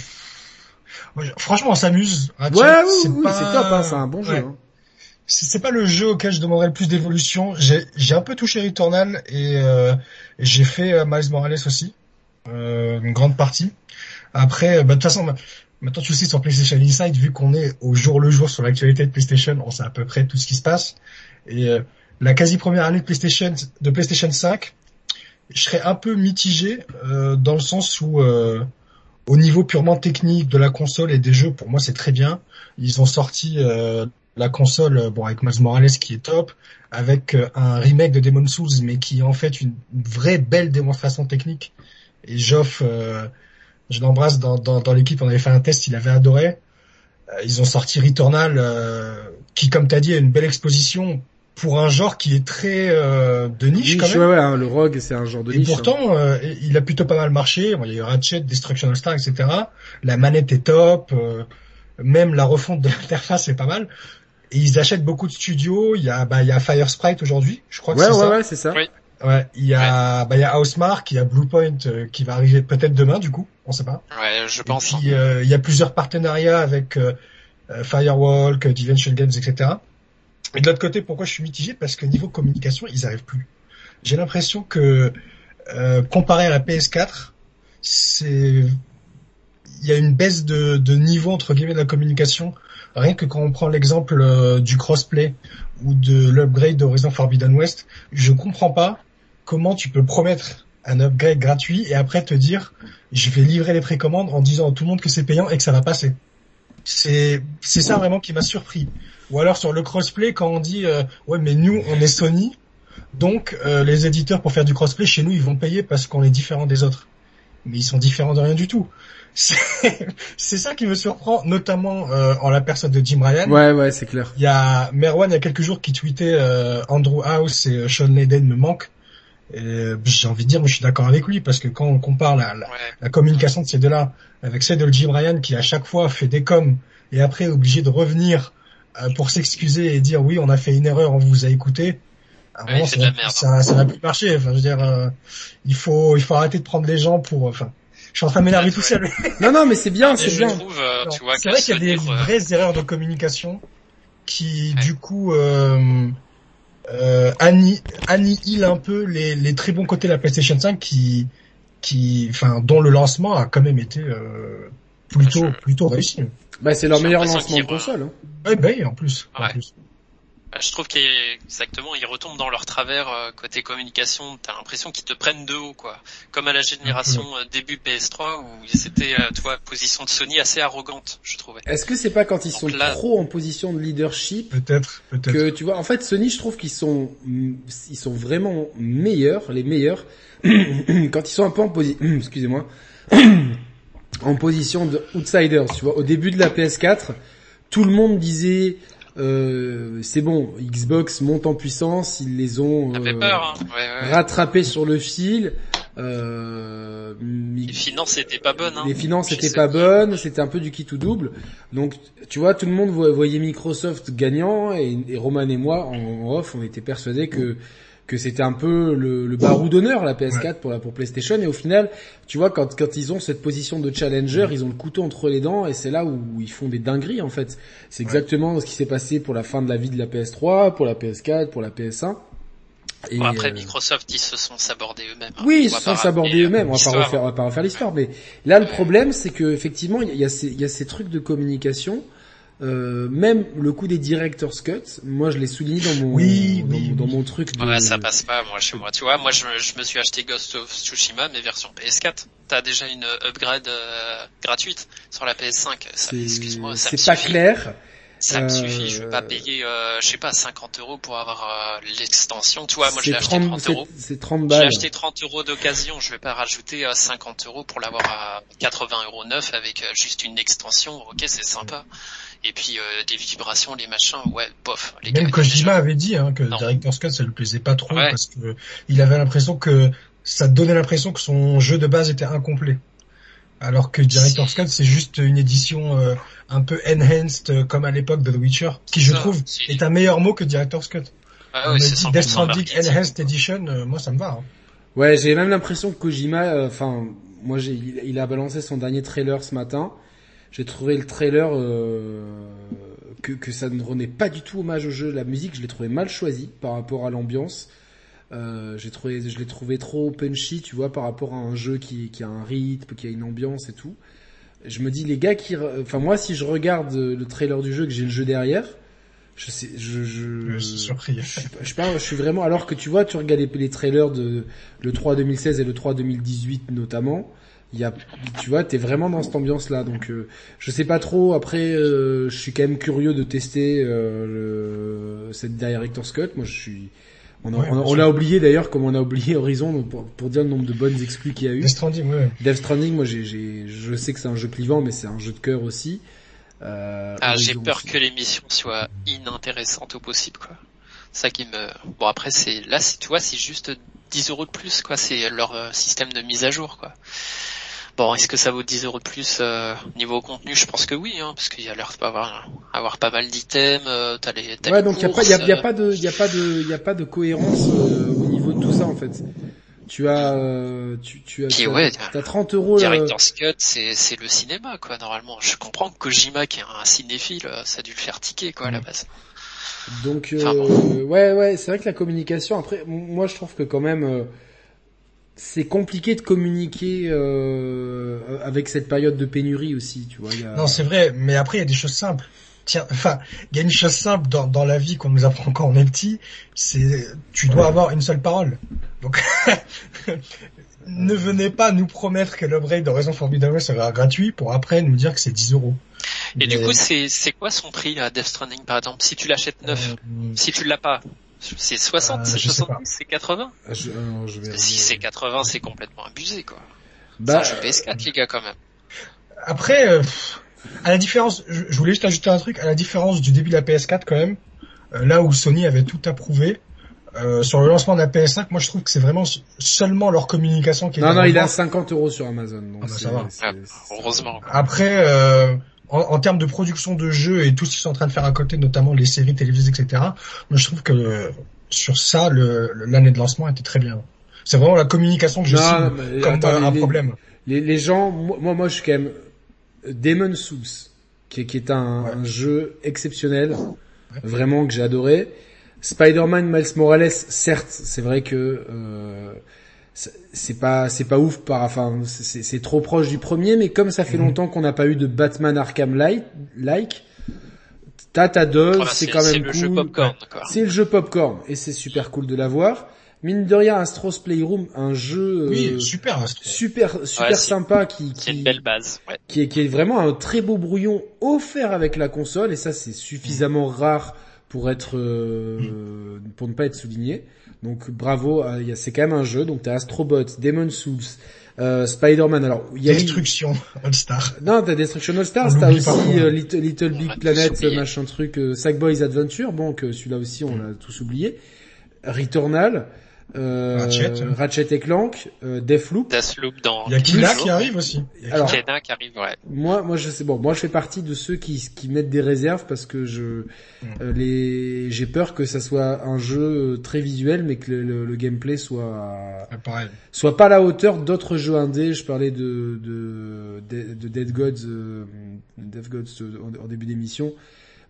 franchement, on s'amuse. Ratchet, ouais, oui, oui, pas... c'est top, hein, c'est un bon jeu. Hein c'est pas le jeu auquel je demanderais le plus d'évolution. J'ai un peu touché Returnal et euh, j'ai fait euh, Miles Morales aussi, euh, une grande partie. Après, bah, de toute façon, maintenant tu sais sur PlayStation Inside, vu qu'on est au jour le jour sur l'actualité de PlayStation, on sait à peu près tout ce qui se passe. Et euh, la quasi première année de PlayStation, de PlayStation 5, je serais un peu mitigé euh, dans le sens où au niveau purement technique de la console et des jeux, pour moi c'est très bien. Ils ont sorti la console, euh, bon avec Miles Morales qui est top, avec euh, un remake de Demon Souls, mais qui est en fait une vraie belle démonstration technique. Et Geoff, euh, je l'embrasse dans, dans, dans l'équipe, on avait fait un test, il avait adoré. ils ont sorti Returnal, qui comme tu as dit a une belle exposition pour un genre qui est très de niche, quand même. Ouais, ouais, hein, le rogue c'est un genre de et niche. Et pourtant, hein. il a plutôt pas mal marché. Bon, il y a eu Ratchet, Destruction All Star, etc. La manette est top. même la refonte de l'interface est pas mal. Et ils achètent beaucoup de studios. Il y a, bah, il y a Fire Sprite aujourd'hui. Je crois que ouais, c'est ouais, ça. Ouais, c'est ça. Oui. Ouais. Il y a, bah, il y a Housemark, il y a Bluepoint euh, qui va arriver peut-être demain, du coup. On sait pas. Ouais, je pense. Et puis, euh, il y a plusieurs partenariats avec euh, Firewalk, Dimension Games, etc. Et de l'autre côté, pourquoi je suis mitigé? Parce que niveau communication, ils arrivent plus. J'ai l'impression que euh, comparé à la PS4, c'est il y a une baisse de, de niveau entre guillemets de la communication Rien que quand on prend l'exemple euh, du crossplay ou de l'upgrade d'Horizon Forbidden West, je comprends pas comment tu peux promettre un upgrade gratuit et après te dire je vais livrer les précommandes en disant à tout le monde que c'est payant et que ça va passer. C'est c'est ça vraiment qui m'a surpris. Ou alors sur le crossplay quand on dit euh, ouais mais nous on est Sony donc euh, les éditeurs pour faire du crossplay chez nous ils vont payer parce qu'on est différent des autres. Mais ils sont différents de rien du tout. c'est ça qui me surprend, notamment euh, en la personne de Jim Ryan. Ouais, ouais, c'est clair. Il y a Merwan il y a quelques jours qui tweetait euh, Andrew House et euh, Sean Layden me manquent. j'ai envie de dire, moi je suis d'accord avec lui parce que quand on compare la, la, communication de ces deux-là avec celle de Jim Ryan qui à chaque fois fait des coms et après est obligé de revenir euh, pour s'excuser et dire oui on a fait une erreur, on vous a écouté. ça, ça n'a plus marché. Enfin, je veux dire, euh, il faut il faut arrêter de prendre les gens pour. Enfin, je suis en train de m'énerver tout seul. non non mais c'est bien, c'est bien. Euh, c'est vrai qu'il y a des vraies erreurs de communication qui du coup euh, euh, annihile un peu les, les, très bons côtés de la PlayStation 5 qui, qui, enfin, dont le lancement a quand même été euh, plutôt, plutôt réussi. Bah, c'est leur meilleur lancement de console. Hein. Ouais, bah, en plus. En plus. Bah, je trouve qu'exactement ils retombent dans leur travers euh, côté communication. T'as l'impression qu'ils te prennent de haut, quoi. Comme à la génération euh, début PS3 où c'était, euh, toi, position de Sony assez arrogante, je trouvais. Est-ce que c'est pas quand ils sont trop en position de leadership Peut-être, peut-être. Que tu vois, en fait, Sony, je trouve qu'ils sont, ils sont vraiment meilleurs, les meilleurs, quand ils sont un peu en position, excusez-moi, en position de outsiders. Tu vois, au début de la PS4, tout le monde disait euh, c'est bon, Xbox monte en puissance, ils les ont euh, peur, hein. rattrapés sur le fil. Euh, les finances étaient pas bonnes. Hein. Les finances étaient pas bonnes, c'était un peu du qui tout double. Donc, tu vois, tout le monde voyait Microsoft gagnant et, Roman et moi en off, on était persuadés que que c'était un peu le, le barou d'honneur la PS4 pour la pour PlayStation. Et au final tu vois quand quand ils ont cette position de challenger ils ont le couteau entre les dents et c'est là où ils font des dingueries en fait. C'est exactement ce qui s'est passé pour la fin de la vie de la PS3 pour la PS4 pour la PS1 et bon, après euh, Microsoft ils se sont sabordés eux-mêmes hein. oui ils se sont sabordés eux-mêmes on va pas refaire on va pas refaire l'histoire. Mais là le problème c'est que effectivement il y a ces il y a ces trucs de communication euh, même le coup des director's cut, moi je l'ai souligné dans mon oui, dans, mon truc. De... Ouais, ça passe pas moi chez moi. Tu vois, moi je, je, me suis acheté Ghost of Tsushima mais version PS4. T'as déjà une upgrade euh, gratuite sur la PS5. Excuse-moi, c'est pas clair. Ça me suffit, je vais pas euh, payer, euh, je sais pas, 50 euros pour avoir euh, l'extension. Tu vois, moi je l'ai acheté 30 euros. C'est 30 balles. J'ai acheté 30 euros d'occasion, je vais pas rajouter 50 euros pour l'avoir à 80 euros neuf avec juste une extension. Ok, c'est sympa. Et puis des vibrations, les machins, ouais, bof. Les Même Kojima avait dit hein, que Director's Cut ça lui plaisait pas trop parce que il avait l'impression que ça donnait l'impression que son jeu de base était incomplet. Alors que Director's Cut, c'est juste une édition euh, un peu enhanced, euh, comme à l'époque de The Witcher, qui je trouve est... un meilleur mot que Director's Cut. Ah, dit Death Stranding Enhanced Edition, euh, moi ça me va. Hein. Ouais, j'ai même l'impression que Kojima, enfin, moi j'ai, il, a balancé son dernier trailer ce matin. J'ai trouvé le trailer que, que ça ne renaît pas du tout hommage au jeu. La musique, je l'ai trouvé mal choisie par rapport à l'ambiance. Euh, j'ai trouvé, je l'ai trouvé trop punchy, tu vois, par rapport à un jeu qui, qui a un rythme, qui a une ambiance et tout. Je me dis les gars qui, enfin moi si je regarde le trailer du jeu que j'ai le jeu derrière, je sais, je, je, je, surpris. je, je, je, suis vraiment, alors que tu vois, tu regardes les, les trailers de le 3 2016 et le 3 2018 notamment, il y a, tu vois, t'es vraiment dans cette ambiance-là. Donc, euh, je sais pas trop. Après, euh, je suis quand même curieux de tester euh, le, cette Director's Cut. Moi, je suis, on, a, on, l'a oublié d'ailleurs, comme on a oublié Horizon, pour, pour, dire le nombre de bonnes exclus qu'il y a eu. Death Stranding, ouais. Death Stranding, moi, j'ai, j'ai, je sais que c'est un jeu clivant, mais c'est un jeu de cœur aussi. Euh, ah, j'ai peur que l'émission soit inintéressante au possible, quoi. Ça qui me, bon après c'est, là, tu vois, c'est juste 10 euros de plus, quoi. C'est leur euh, système de mise à jour, quoi. Bon, est-ce que ça vaut 10 euros de plus euh, niveau contenu? Je pense que oui, hein, parce qu'il y a l'air d'avoir avoir pas mal d'items. Euh, t'as les t'as ouais, donc il y a pas, y a, pas de, y a pas de, y a pas de cohérence euh, au niveau de tout ça en fait. Tu as, euh, tu, tu as, Puis, ouais, t'as 30 euros. Director's Cut, c'est c'est le cinéma quoi normalement. Je comprends que Kojima qui est un cinéphile, ça a dû le faire tiquer quoi à la base. Donc ouais ouais, c'est vrai que la communication. Après, moi je trouve que quand même c'est compliqué de communiquer euh, avec cette période de pénurie aussi, tu vois. Non, c'est vrai, mais après il y a des choses simples. Tiens, enfin, il y a une chose simple dans, dans la vie qu'on nous apprend quand on est petit, c'est tu dois avoir une seule parole. Donc, ne venez pas nous promettre que l'upgrade de Raison Formidable sera gratuit pour après nous dire que c'est 10 euros. Et du coup, c'est c'est quoi son prix à Death Stranding par exemple Si tu l'achètes neuf, euh, si tu l'as pas, c'est 60, euh, c'est 70, c'est 80 ah, Si c'est 80, c'est complètement abusé, quoi. Bah, c'est un jeu PS4, les gars, quand même. Après, euh, à la différence, je, voulais juste ajouter un truc, à la différence du début de la PS4, quand même, euh, là où Sony avait tout approuvé, Euh, sur le lancement de la PS5, moi je trouve que c'est vraiment seulement leur communication qui est. Non non, il a 50 euros sur Amazon. Donc ah bah ça va. Ah, heureusement. Après, euh, en, en, termes de production de jeux et tout ce qu'ils sont en train de faire à côté, notamment les séries télévisées, etc. Moi je trouve que sur ça, l'année de lancement était très bien. C'est vraiment la communication que je suis comme un problème. Les, les, gens, moi, moi, je suis quand même Demon Souls, qui, qui est un, un, jeu exceptionnel, vraiment que j'ai adoré. Spider-Man Miles Morales, certes, c'est vrai que euh, c'est pas c'est pas ouf par enfin c'est trop proche du premier, mais comme ça fait mhm. longtemps qu'on n'a pas eu de Batman Arkham like, like t'as ta dose, c'est quand même cool. C'est le jeu popcorn et c'est super cool de l'avoir mine de rien, Astro's Playroom, un jeu oui, super, super, super sympa qui, qui, une belle base, ouais. qui, est, qui est vraiment un très beau brouillon offert avec la console et ça c'est suffisamment rare pour être, euh, pour ne pas être souligné. Donc bravo, euh, c'est quand même un jeu. Donc t'as Astrobot, Demon Souls, euh, Spider-Man. Alors il y a Destruction All Star. Non, t'as Destruction All Star. T'as aussi euh, Little, Little, Big Planet, machin truc, Sackboys Adventure. Bon, que celui-là aussi on l'a tous oublié. Returnal. Euh, Ratchet, Ratchet et Clank, euh, Deathloop. Deathloop dans. Il y a Kena qui arrive aussi. Alors, Kena qui arrive, ouais. Moi, moi je sais bon, moi je fais partie de ceux qui qui mettent des réserves parce que je mm. euh, les j'ai peur que ça soit un jeu très visuel mais que le, le, gameplay soit soit pas à la hauteur d'autres jeux indés. Je parlais de de de, Dead Gods, euh, Dead Gods en, en début d'émission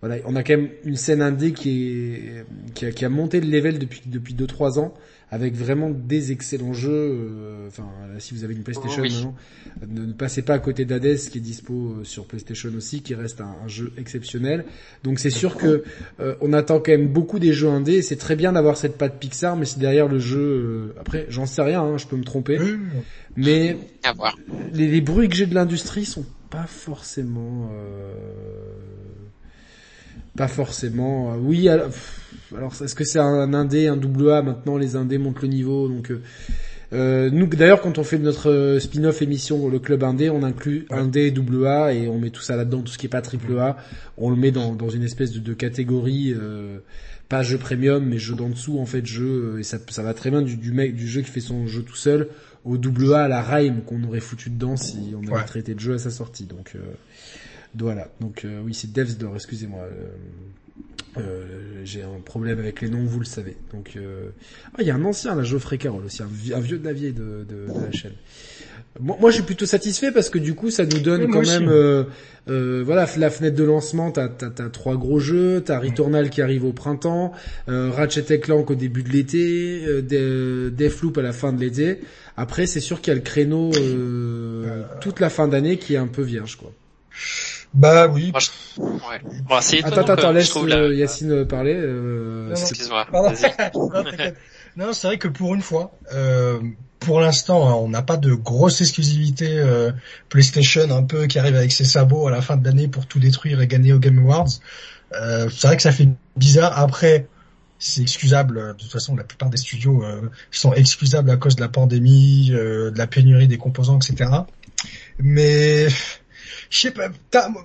voilà, on a quand même une scène indé qui est qui a, qui a monté le level depuis depuis deux trois ans avec vraiment des excellents jeux. Euh, enfin, si vous avez une PlayStation oh ne, passez pas à côté d'Hades qui est dispo euh, sur PlayStation aussi, qui reste un, jeu exceptionnel. Donc c'est sûr que euh, on attend quand même beaucoup des jeux indés. C'est très bien d'avoir cette patte Pixar, mais c'est derrière le jeu. après, j'en sais rien, hein, je peux me tromper, mais Les, les, bruits que j'ai de l'industrie sont pas forcément pas forcément. oui, alors, alors est-ce que c'est un indé, un double A maintenant Les indés montent le niveau, donc. Euh, euh nous d'ailleurs quand on fait notre euh, spin-off émission le club indé, on inclut indé double A et on met tout ça là-dedans, tout ce qui est pas triple A, on le met dans, dans une espèce de, de catégorie euh, pas jeu premium mais jeu d'en dessous en fait jeu et ça, ça va très bien du, du mec du jeu qui fait son jeu tout seul au double A à la Rime qu'on aurait foutu dedans si on avait traité le jeu à sa sortie. Donc voilà. Donc oui c'est Devs Door excusez-moi euh, j'ai un problème avec les noms, vous le savez. Donc, euh... ah, il y a un ancien, là, Geoffrey Carroll aussi, un, vieux de la vieille de, de, de la chaîne. Moi, moi, je suis plutôt satisfait parce que du coup, ça nous donne quand même, euh, euh, voilà, la fenêtre de lancement. T'as as, trois gros jeux, t'as Returnal qui arrive au printemps, euh, Ratchet Clank au début de l'été, euh, Deathloop à la fin de l'été. Après, c'est sûr qu'il y a le créneau euh, toute la fin d'année qui est un peu vierge, quoi. Bah oui. attends, attends, laisse euh, Yacine parler. Euh, non, c'est vrai que pour une fois, euh, pour l'instant, hein, on n'a pas de grosse exclusivité euh, PlayStation un peu qui arrive avec ses sabots à la fin de l'année pour tout détruire et gagner aux Game Awards. Euh, c'est vrai que ça fait bizarre. Après, c'est excusable. De toute façon, la plupart des studios sont excusables à cause de la pandémie, de la pénurie des composants, etc. Mais je sais pas,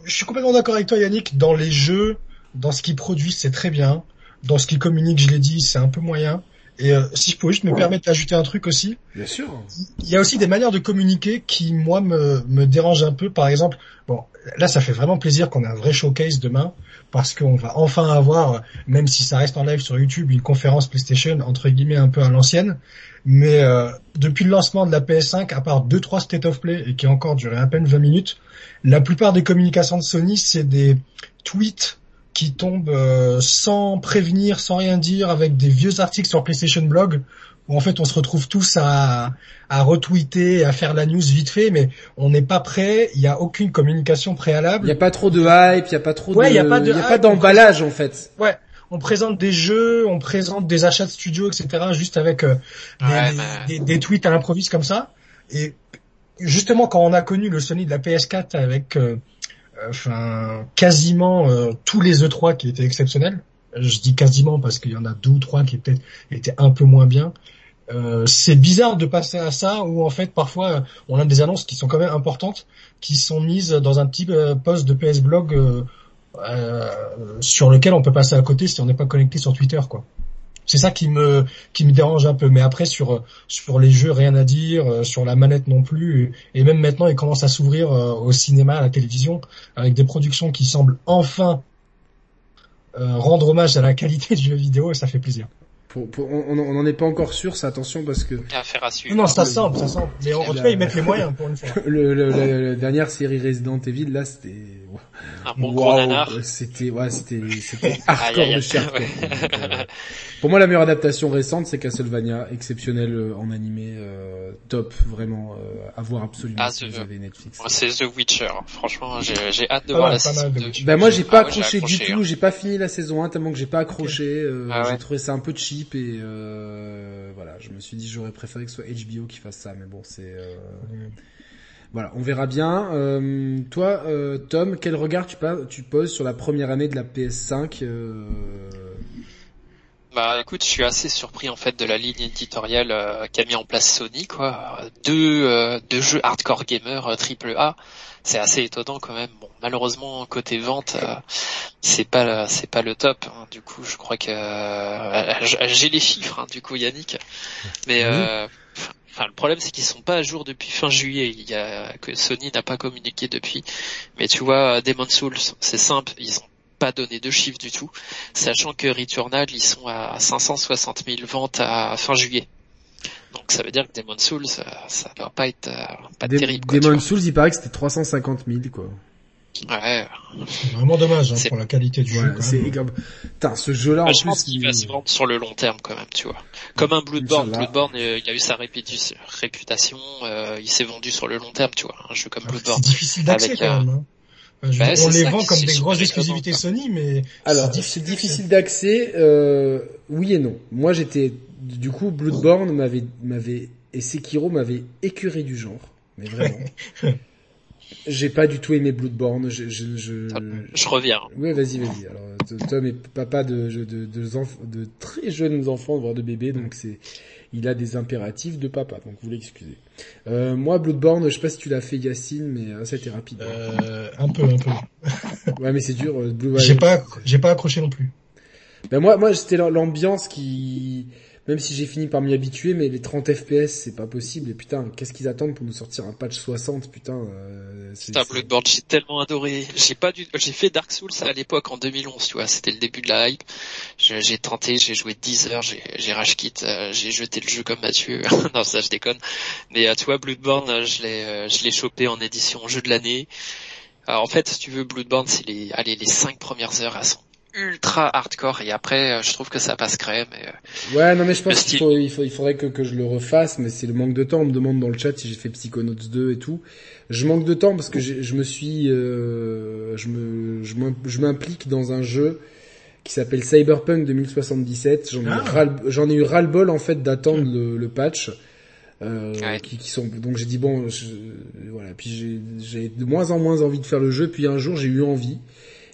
je suis complètement d'accord avec toi Yannick, dans les jeux, dans ce qu'ils produisent, c'est très bien. Dans ce qu'ils communiquent, je l'ai dit, c'est un peu moyen. Et euh, si je pouvais juste me permettre d'ajouter un truc aussi. Bien sûr. Il y a aussi des manières de communiquer qui, moi, me, me dérangent un peu. Par exemple, bon, là, ça fait vraiment plaisir qu'on ait un vrai showcase demain parce qu'on va enfin avoir, même si ça reste en live sur YouTube, une conférence PlayStation entre guillemets un peu à l'ancienne. Mais euh, depuis le lancement de la PS5, à part deux trois state of play et qui a encore duré à peine 20 minutes, la plupart des communications de Sony, c'est des tweets qui tombent euh, sans prévenir, sans rien dire, avec des vieux articles sur PlayStation Blog, où en fait on se retrouve tous à, à retweeter, à faire la news vite fait, mais on n'est pas prêt, il n'y a aucune communication préalable. Il n'y a pas trop de hype, il n'y a pas trop de... Il n'y a pas d'emballage en fait. Ouais, on présente des jeux, on présente des achats de studio, etc. Juste avec euh, des, tweets à l'improviste comme ça. Et justement, quand on a connu le Sony de la PS4 avec, euh, enfin, quasiment euh, tous les E3 qui étaient exceptionnels. Je dis quasiment parce qu'il y en a deux ou trois qui peut-être étaient un peu moins bien. c'est bizarre de passer à ça où en fait parfois on a des annonces qui sont quand même importantes qui sont mises dans un petit post de PS Blog euh, sur lequel on peut passer à côté si on n'est pas connecté sur Twitter, quoi. c'est ça qui me qui me dérange un peu. Mais après sur sur les jeux rien à dire, sur la manette non plus. Et même maintenant, il commence à s'ouvrir au cinéma, à la télévision, avec des productions qui semblent enfin rendre hommage à la qualité du jeu vidéo et ça fait plaisir on n'en est pas encore sûr, c'est attention parce que. Affaire à suivre. Non, ça semble, ça semble. Mais en, tout cas, ils mettent les moyens pour une fois. le, la dernière série Resident Evil, là, c'était. Un bon wow, C'était, ouais, c'était, c'était hardcore de cher. Euh, pour moi, la meilleure adaptation récente, c'est Castlevania, exceptionnel euh, en animé, euh, top, vraiment, euh, à voir absolument ah, si vous avez Netflix. C'est The Witcher. Franchement, j'ai hâte de voir la saison 2. Ben moi, j'ai pas ah accroché du tout. Hein. J'ai pas fini la saison 1 tellement que j'ai pas accroché. Ah j'ai trouvé ça un peu cheap et voilà, je me suis dit j'aurais préféré que ce soit HBO qui fasse ça, mais bon, c'est. Voilà, on verra bien. Euh, toi, euh, Tom, quel regard tu, tu, poses sur la première année de la PS5 euh... Bah écoute, je suis assez surpris en fait de la ligne éditoriale euh, qu'a mis en place Sony quoi. Deux, euh, deux jeux hardcore gamer triple A, c'est assez étonnant quand même. Bon, malheureusement côté vente, c'est pas c'est pas le top. Hein. Du coup, je crois que j'ai les chiffres hein, du coup Yannick, mais Enfin, le problème c'est qu'ils sont pas à jour depuis fin juillet. Il y a que Sony n'a pas communiqué depuis. Mais tu vois, Demon Souls, c'est simple, ils ont pas donné de chiffres du tout, sachant que Returnal ils sont à 560 000 ventes à fin juillet. Donc ça veut dire que Demon Souls, ça, ça doit pas être euh, pas terrible. Demon Souls, il paraît que c'était 350 000 quoi. Ouais. C'est vraiment dommage hein, pour la qualité du jeu. C'est Putain, ce jeu-là en je pense qu'il va se vendre sur le long terme quand même, tu vois. Comme un Bloodborne. Bloodborne, euh, il a eu sa réputation, euh, il s'est vendu sur le long terme, tu vois. Un jeu comme Bloodborne. C'est difficile d'accès quand même. Hein. Bah, on les vend comme des grosses exclusivités Sony, mais alors c'est difficile d'accès. Euh, oui et non. Moi, j'étais du coup Bloodborne m'avait m'avait et Sekiro m'avait écuré du genre, mais vraiment. J'ai pas du tout aimé Bloodborne. Je, je, je... je reviens. Oui, vas-y, vas-y. Alors, Tom est papa de, de, de, de, très jeunes enfants, voire de bébés, donc c'est, il a des impératifs de papa, donc vous l'excusez. Euh, moi, Bloodborne, je sais pas si tu l'as fait, Yacine, mais euh, ça a été rapide. Euh, un peu, un peu. ouais, mais c'est dur. Euh, j'ai pas, j'ai pas accroché non plus. Ben moi, moi, c'était l'ambiance qui même si j'ai fini par m'y habituer, mais les 30 FPS, c'est pas possible. Et putain, qu'est-ce qu'ils attendent pour nous sortir un patch 60, putain. Euh, putain, Bloodborne, j'ai tellement adoré. J'ai pas du, j'ai fait Dark Souls à l'époque en 2011, tu vois, c'était le début de la hype. J'ai tenté, j'ai joué 10 heures, j'ai rage euh, j'ai jeté le jeu comme Mathieu. non, ça je déconne. Mais euh, tu vois, Bloodborne, euh, je l'ai, euh, je l'ai chopé en édition jeu de l'année. en fait, si tu veux, Bloodborne, c'est les, allez, les 5 premières heures, à son ultra hardcore et après euh, je trouve que ça passe crème. Et, euh, ouais non mais je pense qu'il faut, il, faut, il faudrait que, que je le refasse mais c'est le manque de temps. On me demande dans le chat si j'ai fait Psychonauts 2 et tout. Je manque de temps parce que je me suis euh, je me je m'implique dans un jeu qui s'appelle Cyberpunk 2077. J'en ai, ah. j'en ai eu ras le bol en fait d'attendre le, le, patch. Euh, qui, qui, sont donc j'ai dit bon je, voilà puis j'ai de moins en moins envie de faire le jeu puis un jour j'ai eu envie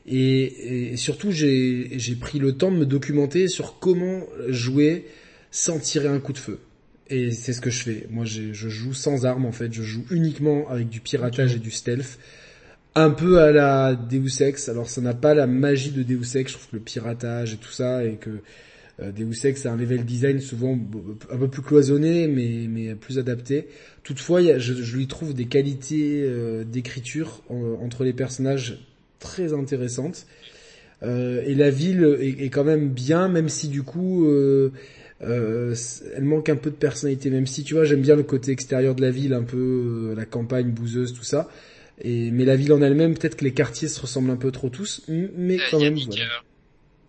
et, surtout, j'ai pris le temps de me documenter sur comment jouer sans tirer un coup de feu. Et c'est ce que je fais. Moi, je joue sans armes en fait. Je joue uniquement avec du piratage et du stealth. Un peu à la Deus Ex. Alors, ça n'a pas la magie de Deus Ex. Je trouve que le piratage et tout ça et que euh, Deus Ex a un level design souvent un peu plus cloisonné, mais, mais plus adapté. Toutefois, je, je lui trouve des qualités euh, d'écriture entre les personnages très intéressante. Euh, et la ville est, quand même bien, même si du coup, euh, euh, elle manque un peu de personnalité. Même si tu vois, j'aime bien le côté extérieur de la ville, un peu la campagne bouseuse, tout ça. Et mais la ville en elle-même, peut-être que les quartiers se ressemblent un peu trop tous, mais quand même. Voilà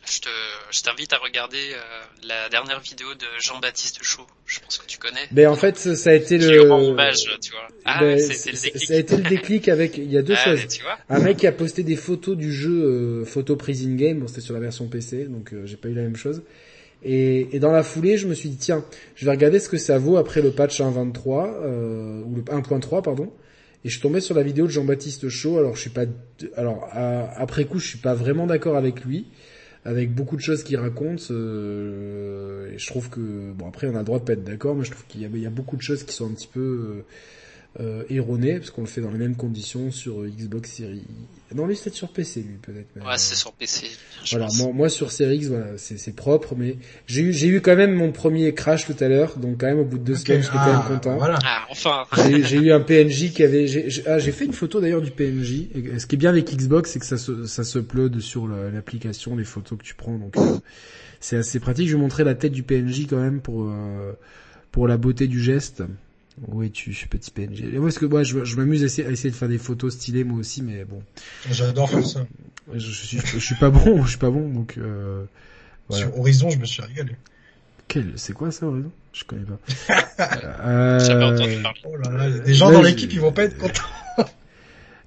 je te, je t'invite à regarder euh, la dernière vidéo de Jean-Baptiste Chaud. Je pense que tu connais. Ben en fait, ça a été le. Hommage, tu vois. Ah, ben, c'était le déclic. Ça a été le déclic avec. Il y a deux ah, choses. Tu vois un mec qui a posté des photos du jeu euh, photo prison game. Bon, c'était sur la version PC, donc euh, j'ai pas eu la même chose. Et, et, dans la foulée, je me suis dit tiens, je vais regarder ce que ça vaut après le patch 1.23 euh, ou le 1.3 pardon. Et je suis tombé sur la vidéo de Jean-Baptiste Chaud. Alors je suis pas, alors après coup, je suis pas vraiment d'accord avec lui avec beaucoup de choses qu'il raconte. Euh, et je trouve que bon après on a le droit de pas être d'accord, mais je trouve qu'il y, a beaucoup de choses qui sont un petit peu euh, erroné parce qu'on le fait dans les mêmes conditions sur Xbox Series. Non, lui c'était sur PC lui peut-être. Ouais, c'est sur PC. Voilà, moi, moi, sur Series X, voilà, c'est propre, mais j'ai eu j'ai eu quand même mon premier crash tout à l'heure, donc quand même au bout de deux semaines, j'étais quand même ah, content. Voilà. Ah, enfin. j'ai eu un PNJ qui avait, j'ai ah, fait une photo d'ailleurs du PNJ. Et ce qui est bien avec Xbox, c'est que ça se ça se upload sur l'application les photos que tu prends, donc euh, c'est assez pratique. Je vais montrer la tête du PNJ quand même pour euh, pour la beauté du geste. Oui, tu, je suis petit PNG. Et moi, parce que moi, je, je m'amuse à essayer, à essayer, de faire des photos stylées moi aussi, mais bon. J'adore faire ça. Je, je, suis, je, suis pas bon, je suis pas bon, donc. Euh, voilà. Sur Horizon, je me suis régalé. Quel, c'est quoi ça Horizon? Je connais pas. euh... Oh là là, des gens dans l'équipe, ils vont pas être contents.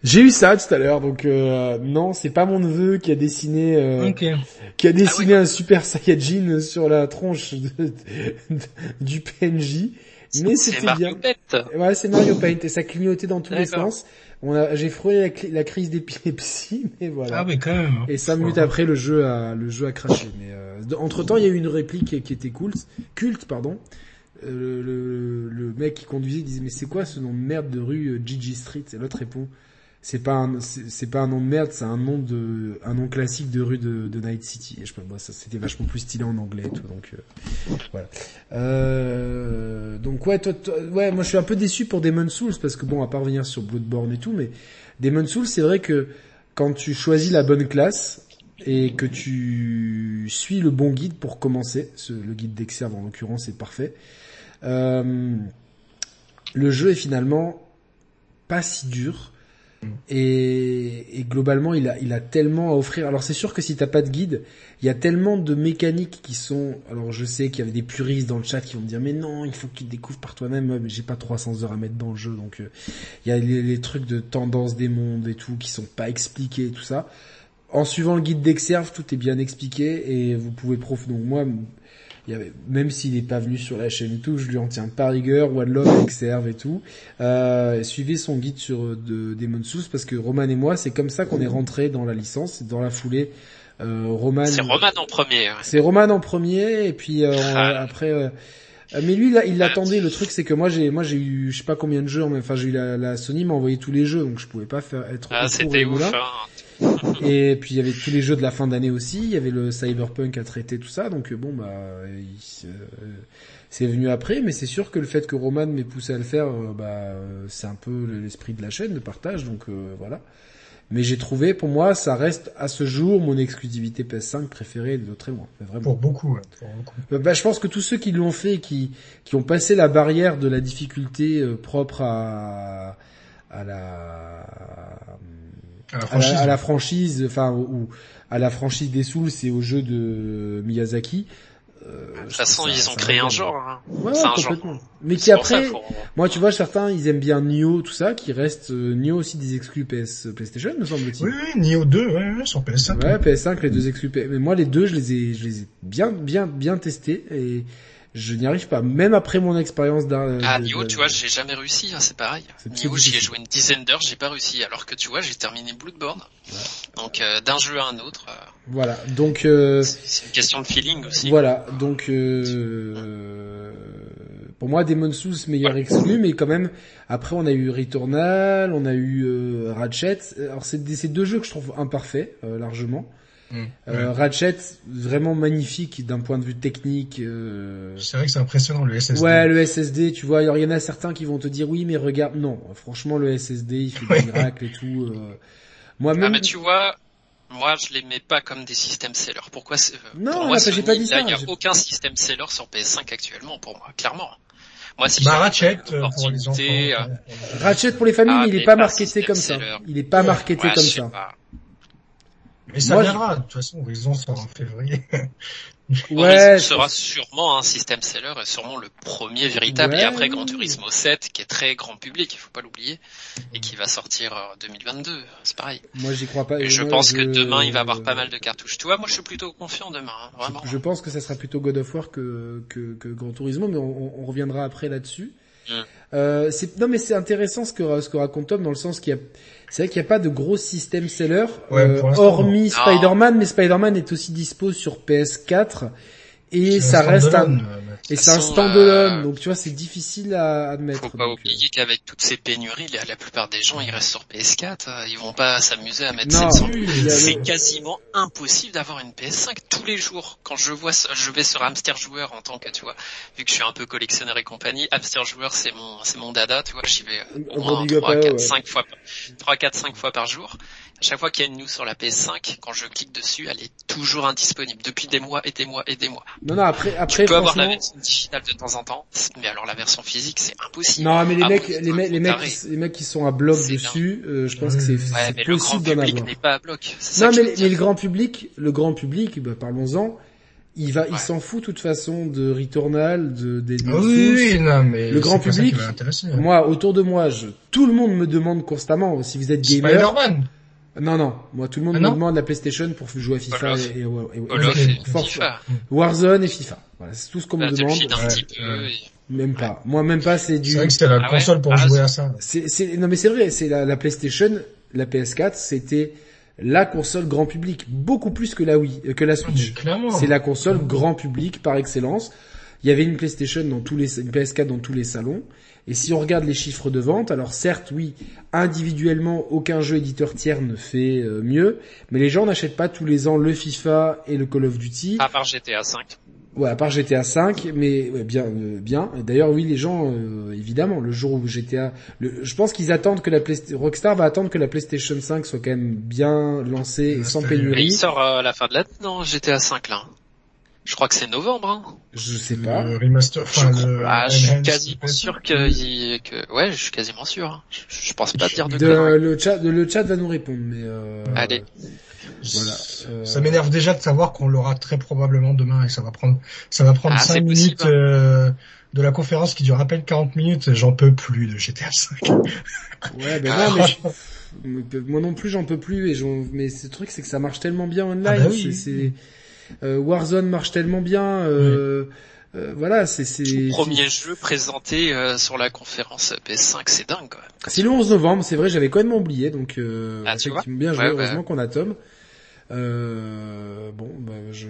J'ai eu ça tout à l'heure, donc euh, non, c'est pas mon neveu qui a dessiné, euh, qui a dessiné ah un super Saiyajin sur la tronche de, de, du PNJ. Mais c'était bien. Paint. Ouais, c'est Mario Paint et ça clignotait dans tous les sens. On a, j'ai frôlé la, la crise d'épilepsie, mais voilà. Ah oui, quand même. Et cinq minutes après, le jeu a, le jeu a craché. Mais euh, entre temps, il y a eu une réplique qui, qui était culte, culte, pardon. Euh, le, le, mec qui conduisait disait mais c'est quoi ce nom de merde de rue euh, Gigi Street? Et l'autre répond c'est pas un, c'est pas un nom de merde, c'est un nom de, un nom classique de rue de, de Night City. Et je moi, ça c'était vachement plus stylé en anglais et tout, donc euh, voilà. Euh, donc ouais, toi, ouais, moi je suis un peu déçu pour Demon Souls parce que bon, à part revenir sur Bloodborne et tout, mais Demon Souls, c'est vrai que quand tu choisis la bonne classe et que tu suis le bon guide pour commencer, ce, le guide d'Exerve en l'occurrence est parfait. Euh, le jeu est finalement pas si dur et, et, globalement, il a, il a tellement à offrir. Alors c'est sûr que si t'as pas de guide, il y a tellement de mécaniques qui sont. Alors je sais qu'il y avait des puristes dans le chat qui vont me dire mais non, il faut que tu découvres par toi-même. J'ai pas 300 heures à mettre dans le jeu, donc euh, il y a les, les, trucs de tendance des mondes et tout qui sont pas expliqués, tout ça. En suivant le guide d'Exerve, tout est bien expliqué et vous pouvez prof. Donc moi, il y avait, même s'il n'est pas venu sur la chaîne et tout, je lui en tiens par rigueur, One Love, Exerve et tout. Euh, suivez son guide sur de Demon Souls parce que Roman et moi, c'est comme ça qu'on est rentré dans la licence, dans la foulée. Euh, Roman. C'est Roman en premier. C'est Roman en premier et puis euh, ah. après. Euh, mais lui, là, il l'attendait. Le truc, c'est que moi, j'ai, moi, j'ai eu, je sais pas combien de jeux, mais enfin, j'ai eu la, la Sony m'a envoyé tous les jeux, donc je pouvais pas faire être. Ah, c'était ouf. Hein. Et puis il y avait tous les jeux de la fin d'année aussi, il y avait le Cyberpunk à traiter tout ça, donc bon bah c'est venu après, mais c'est sûr que le fait que Roman m'ait poussé à le faire, euh, bah c'est un peu l'esprit de la chaîne, de partage, donc euh, voilà. Mais j'ai trouvé, pour moi, ça reste à ce jour mon exclusivité PS5 préférée de très loin. Vraiment. Pour beaucoup, pour beaucoup. Bah, je pense que tous ceux qui l'ont fait, qui qui ont passé la barrière de la difficulté euh, propre à à la à la franchise, enfin ou à la franchise des Souls et au jeu de Miyazaki. Euh, de toute façon, ils ont créé un genre. Hein. Ouais, complètement. Mais qui après, moi, tu vois, certains, ils aiment bien Nioh, tout ça, qui reste euh, Nioh aussi des exclus PS PlayStation, me semble-t-il. Oui, oui, Nioh 2, ouais, ouais, sur PS5. Ouais, PS5, les deux exclus. Mais moi, les deux, je les ai, je les ai bien, bien, bien testés et je n'y arrive pas. Même après mon expérience d'un... Ah, Nioh, tu vois, j'ai jamais réussi, hein, c'est pareil. Nioh, j'y ai joué une dizaine d'heures, j'ai pas réussi. Alors que tu vois, j'ai terminé Bloodborne. Donc, euh, d'un jeu à un autre. Euh, voilà, donc... Euh, c'est une question de feeling aussi. Voilà, donc... Euh, pour moi, Demon Souls, meilleur exclu, mais quand même, après, on a eu Returnal, on a eu Ratchet. Alors, c'est deux jeux que je trouve imparfaits, largement. Euh, Ratchet, vraiment magnifique d'un point de vue technique. Euh... C'est vrai que c'est impressionnant le SSD. Ouais, le SSD, tu vois, il y en a certains qui vont te dire oui, mais regarde, non, franchement le SSD, il fait des miracles et tout. Euh... Moi même. Ah mais tu vois, moi je les mets pas comme des systèmes sellers. Pourquoi euh, Non, pour moi, j'ai pas dit ça. Il n'y a aucun système seller sur PS5 actuellement pour moi, clairement. Moi, si bah, Ratchet euh, pour les enfants. Ratchet pour les familles, ah, il est pas marketé comme ça. Il est pas marketé comme ça. Mais ça viendra, de toute façon, Horizon sort en février. ouais, sera sûrement un système seller et sûrement le premier véritable. Et après Grand Turismo 7 qui est très grand public, il faut pas l'oublier, et qui va sortir en 2022. C'est pareil. Moi j'y crois pas. Et je pense que demain il va avoir pas mal de cartouches. Tu vois, moi je suis plutôt confiant demain, hein, vraiment. Je, pense que ça sera plutôt God of War que, que, que Grand Turismo, mais on, on reviendra après là-dessus. Mm. Euh, non mais c'est intéressant ce que, ce que raconte Tom dans le sens qu'il y a c'est vrai qu'il n'y a pas de gros système seller, euh, hormis Spider-Man, mais Spider-Man est aussi dispo sur PS4 et ça reste un, et c'est un standalone, donc tu vois, c'est difficile à admettre. Faut pas oublier euh. qu'avec toutes ces pénuries, la, plupart des gens, ils restent sur PS4, euh, ils vont pas s'amuser à mettre 700. C'est quasiment impossible d'avoir une PS5 tous les jours. Quand je vois, je vais sur Hamster Joueur en tant que, tu vois, vu que je suis un peu collectionneur et compagnie, Hamster Joueur, c'est mon, c'est mon dada, tu vois, j'y vais euh, au moins 3, 4, 5 fois, 3, 4, 5 fois par jour. À chaque fois qu'il y a une news sur la PS5, quand je clique dessus, elle est toujours indisponible depuis des mois et des mois et des mois. Non, non, après, après, tu peux avoir la version digitale de temps en temps, mais alors la version physique, c'est impossible. Non, mais les mecs, les, mecs, les mecs, les mecs qui sont à bloc dessus, euh, je pense que c'est ouais, mais le grand public n'est pas à bloc. Non, mais, mais le grand public, le grand public, bah, parlons-en. Il va, il s'en fout de toute façon de Returnal, de des ah oui, oui, non, mais le grand public. Moi, autour de moi, je, tout le monde me demande constamment si vous êtes gamer. Non, non. Moi, tout le monde ah me demande la PlayStation pour jouer à FIFA et, Warzone et FIFA. Voilà, c'est tout ce qu'on me demande. Même pas. Moi, même pas, c'est du... C'est vrai que c'était la ah console pour ah, jouer à ça. C'est, non mais c'est vrai, c'est la, la PlayStation, la PS4, c'était la console grand public, beaucoup plus que la Wii, euh, que la Switch. C'est la console grand public par excellence. Il y avait une PlayStation dans tous les, une PS4 dans tous les salons. Et si on regarde les chiffres de vente, alors certes, oui, individuellement, aucun jeu éditeur tiers ne fait euh, mieux, mais les gens n'achètent pas tous les ans le FIFA et le Call of Duty. À part GTA 5. Ouais, à part GTA 5, mais bien, euh, bien. D'ailleurs, oui, les gens, euh, évidemment, le jour où GTA, je pense qu'ils attendent que la Rockstar va attendre que la PlayStation 5 soit quand même bien lancée et sans pénurie. il sort à la fin de l'année, non, GTA 5 là. Je crois que c'est novembre. Hein. Je sais pas. Le remaster. Enfin, je, le ah, je suis quasiment sûr que, que, ouais, je suis quasiment sûr. Hein. Je, pense pas dire de, de le chat, le chat va nous répondre, mais. Euh... Allez. Voilà. Euh... Ça m'énerve déjà de savoir qu'on l'aura très probablement demain et ça va prendre, ça va prendre ah, 5 minutes euh, de la conférence qui dure à peine 40 minutes. J'en peux plus de GTA 5. ouais, ben non, mais moi non plus j'en peux plus et mais ce truc c'est que ça marche tellement bien online. Ah bah oui. c'est Warzone marche tellement bien. Euh, euh, voilà, c'est c'est. Premier jeu présenté sur la conférence PS5, c'est dingue même. C'est le 11 novembre, c'est vrai, j'avais quand même oublié, donc euh, ah, tu vois bien joué. heureusement qu'on a Tom. Euh, bon, bah, je,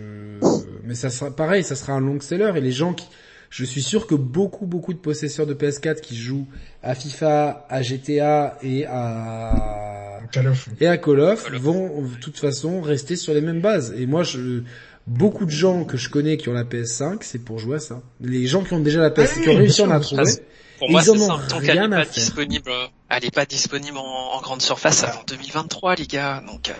mais ça sera pareil, ça sera un long seller et les gens qui, je suis sûr que beaucoup beaucoup de possesseurs de PS4 qui jouent à FIFA, à GTA et à Call of. et à Call of vont de toute façon rester sur les mêmes bases. Et moi, je, beaucoup de gens que je connais qui ont la PS5, c'est pour jouer à ça. Les gens qui ont déjà la PS, 5 qui ont réussi à la trouver. Pour moi, c'est simple. Tant qu'elle n'est pas disponible, elle est pas disponible en, grande surface avant 2023, les gars. Donc, euh,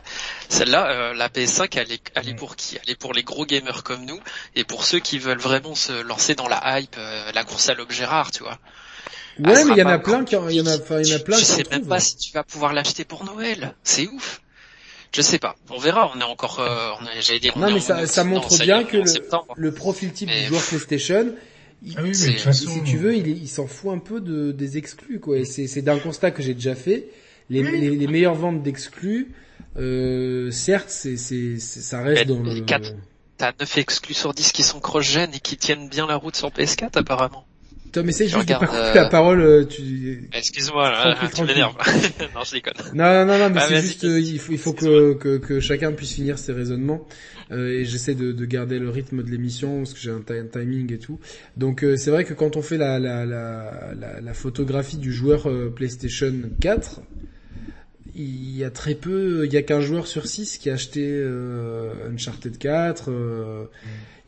celle-là, euh, la PS5, elle est, elle est pour qui? Elle est pour les gros gamers comme nous et pour ceux qui veulent vraiment se lancer dans la hype, euh, la course à l'objet rare, tu vois. Ouais, mais il y en a plein qui, il y en a, il y en a plein. Je sais même pas si tu vas pouvoir l'acheter pour Noël. C'est ouf. Je sais pas. On verra. On est encore. Euh, J'allais dire. Non, mais ça, ça montre bien que le, le, profil type du joueur PlayStation, ah oui, mais façon... si tu veux, il, il s'en fout un peu de, des exclus, quoi. c'est d'un constat que j'ai déjà fait. Les, les, les meilleures ventes d'exclus, euh, certes, c'est, c'est, ça reste dans le... T'as 9 exclus sur 10 qui sont cross-gen et qui tiennent bien la route sur PS4, apparemment. Tom, essaye juste regarde, de pas couper la parole, euh, tu... Excuse-moi, là, tu m'énerves. non, je déconne. Non, non, non, mais ah, c'est juste, euh, il faut, il faut que, que, que, chacun puisse finir ses raisonnements. Euh, et j'essaie de, de, garder le rythme de l'émission parce que j'ai un, timing et tout. Donc euh, c'est vrai que quand on fait la, la, la, la, la photographie du joueur PlayStation 4, il y a très peu, il y a qu'un joueur sur 6 qui a acheté Uncharted 4.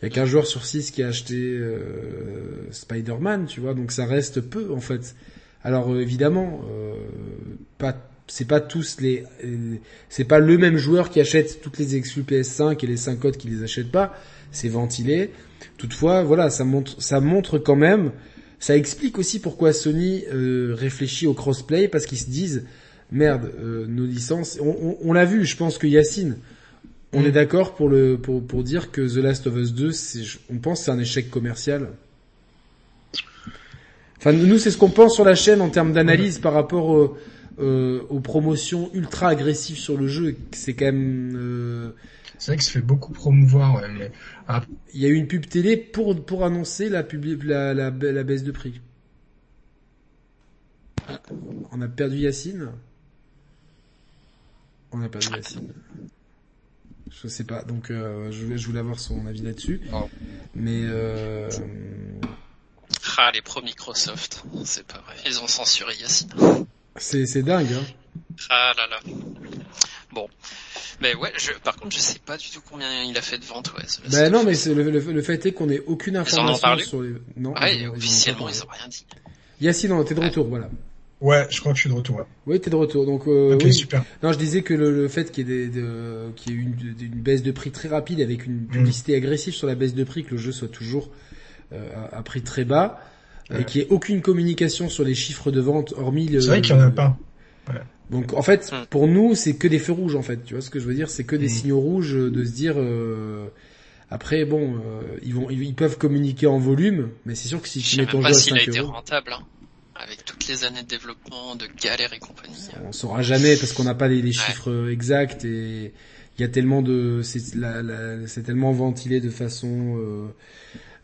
Il y a qu'un joueur sur six qui a acheté euh, Spider-Man, tu vois, donc ça reste peu en fait. Alors euh, évidemment, euh, pas c'est pas tous les c'est pas le même joueur qui achète toutes les exclus PS5 et les 5 codes qui les achètent pas, c'est ventilé. Toutefois, voilà, ça montre ça montre quand même ça explique aussi pourquoi Sony réfléchit au crossplay parce qu'ils se disent merde, nos licences on, on, on l'a vu, je pense que Yacine on est d'accord pour le pour, pour dire que The Last of Us 2, on pense c'est un échec commercial. Enfin, nous, c'est ce qu'on pense sur la chaîne en termes d'analyse par rapport euh, aux promotions ultra agressives sur le jeu. C'est quand même. Euh, c'est vrai que ça fait beaucoup promouvoir. mais... Il y a eu une pub télé pour pour annoncer la, pub, la, la, la baisse de prix. On a perdu Yacine. On a perdu Yacine. Je sais pas, donc euh, je, voulais, je voulais avoir son avis là-dessus. Mais euh... Ah, les pro Microsoft, c'est pas vrai. Ils ont censuré Yacine. C'est, c'est dingue, hein. Ah là là. Bon. Mais ouais, je, par contre, je sais pas du tout combien il a fait de ventes, ouais. Ben non, mais c'est le, le, fait est qu'on ait aucune information sur les... Non. Ouais, officiellement, ils ont, rien dit. Yacine, t'es de retour, voilà. Ouais, je crois que je suis de retour. Ouais. Oui, t'es de retour. Donc, euh, ok, super. Non, je disais que le, fait qu'il y ait, des, de, qu'il y ait une, une, baisse de prix très rapide avec une publicité agressive sur la baisse de prix, que le jeu soit toujours euh, à, prix très bas, et qu'il n'y ait aucune communication sur les chiffres de vente, hormis le. C'est vrai qu'il n'y en a pas. Ouais. Donc en fait, hmm. pour nous, c'est que des feux rouges en fait. Tu vois ce que je veux dire? C'est que des hmm. signaux rouges de se dire. Euh, après, bon, euh, ils vont, ils, peuvent communiquer en volume, mais c'est sûr que si tu mets ton jeu à 5 a été rentable. Hein avec toutes les années de développement, de galères et compagnie. On saura jamais parce qu'on n'a pas les, chiffres exacts et il y a tellement de, c'est tellement ventilé de façon euh,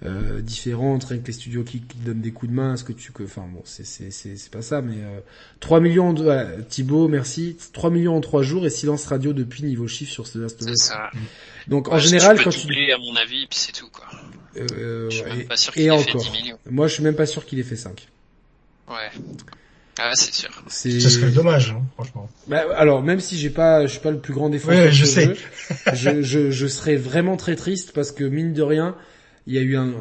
euh, différente avec les studios qui, qui, donnent des coups de main. Est-ce que tu, enfin bon, c'est c'est c'est pas ça, mais euh, 3 millions de voilà, Thibaut, merci. 3 millions en 3 jours et silence radio depuis niveau chiffre sur ce Last C'est ça. Donc en général, quand tu à mon avis, puis c'est tout quoi. Euh, je suis même pas sûr qu'il ait fait 10 millions. Moi, je suis même pas sûr qu'il ait fait 5. Ouais. Ah c'est sûr. Ce serait dommage, hein, franchement. Bah, alors même si j'ai pas, je suis pas le plus grand défenseur ouais, je sais. je, je, je serais vraiment très triste parce que mine de rien, il y a eu un,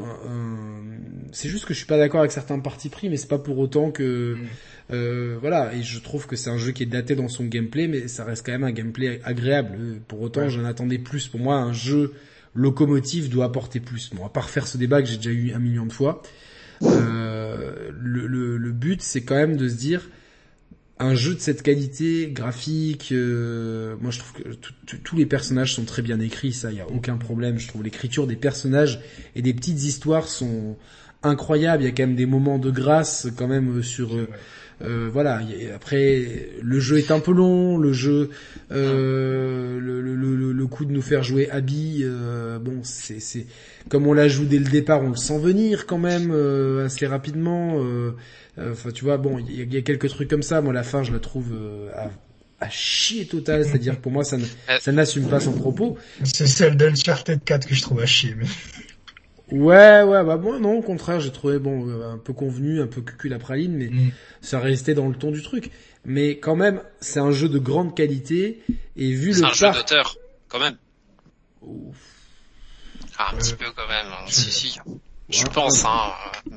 c'est juste que je suis pas d'accord avec certains partis pris, mais c'est pas pour autant que, mm. euh, voilà. Et je trouve que c'est un jeu qui est daté dans son gameplay, mais ça reste quand même un gameplay agréable. Pour autant, j'en attendais plus. Pour moi, un jeu locomotive doit apporter plus. Bon, à part faire ce débat que j'ai déjà eu un million de fois. Euh, le, but, c'est quand même de se dire un jeu de cette qualité graphique. Euh, moi, je trouve que tous les personnages sont très bien écrits. Ça, il y a aucun problème. Je trouve l'écriture des personnages et des petites histoires sont incroyables. Il y a quand même des moments de grâce quand même sur euh, voilà. Après, le jeu est un peu long. Le jeu, euh, le, le, le, coup de nous faire jouer Abby, euh, bon, c'est, c'est comme on l'a joué dès le départ, on le sent venir quand même euh, assez rapidement. Euh, enfin, tu vois, bon, il y, a quelques trucs comme ça. Moi, la fin, je la trouve à, à chier total. C'est-à-dire, pour moi, ça, ça n'assume pas son propos. C'est celle d'Uncharted 4 que je trouve à chier. Mais... Ouais, ouais, bah moi non, au contraire, j'ai trouvé bon un peu convenu, un peu cucul la praline, mais mm. ça restait dans le ton du truc. Mais quand même, c'est un jeu de grande qualité et vu le C'est un jeu d'auteur, quand même. Ah, un petit peu quand même, hein. si si. Je pense, hein.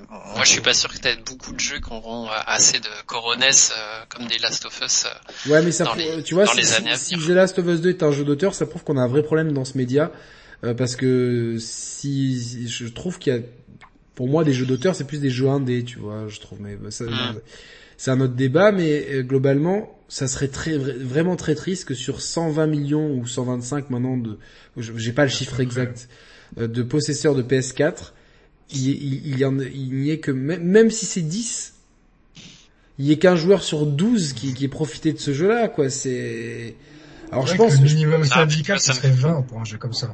Moi, je suis pas sûr que t'aies beaucoup de jeux qui auront assez de coronesse euh, comme des Last of Us. Euh, ouais, mais ça, tu vois, si, si, The Last of Us 2 est un jeu d'auteur, ça prouve qu'on a un vrai problème dans ce média euh, parce que si je trouve qu'il y a pour moi des jeux d'auteur c'est plus des jeux indés tu vois je trouve mais bah, ça, ah. c'est un autre débat mais euh, globalement ça serait très vraiment très triste que sur 120 millions ou 125 maintenant de j'ai pas le chiffre exact euh, de possesseurs de PS4 il, il, y en il n'y ait que même, si c'est 10 il y ait qu'un joueur sur 12 qui, qui ait profité de ce jeu là quoi c'est alors je pense que le minimum syndical, ça serait 20 pour un jeu comme ça.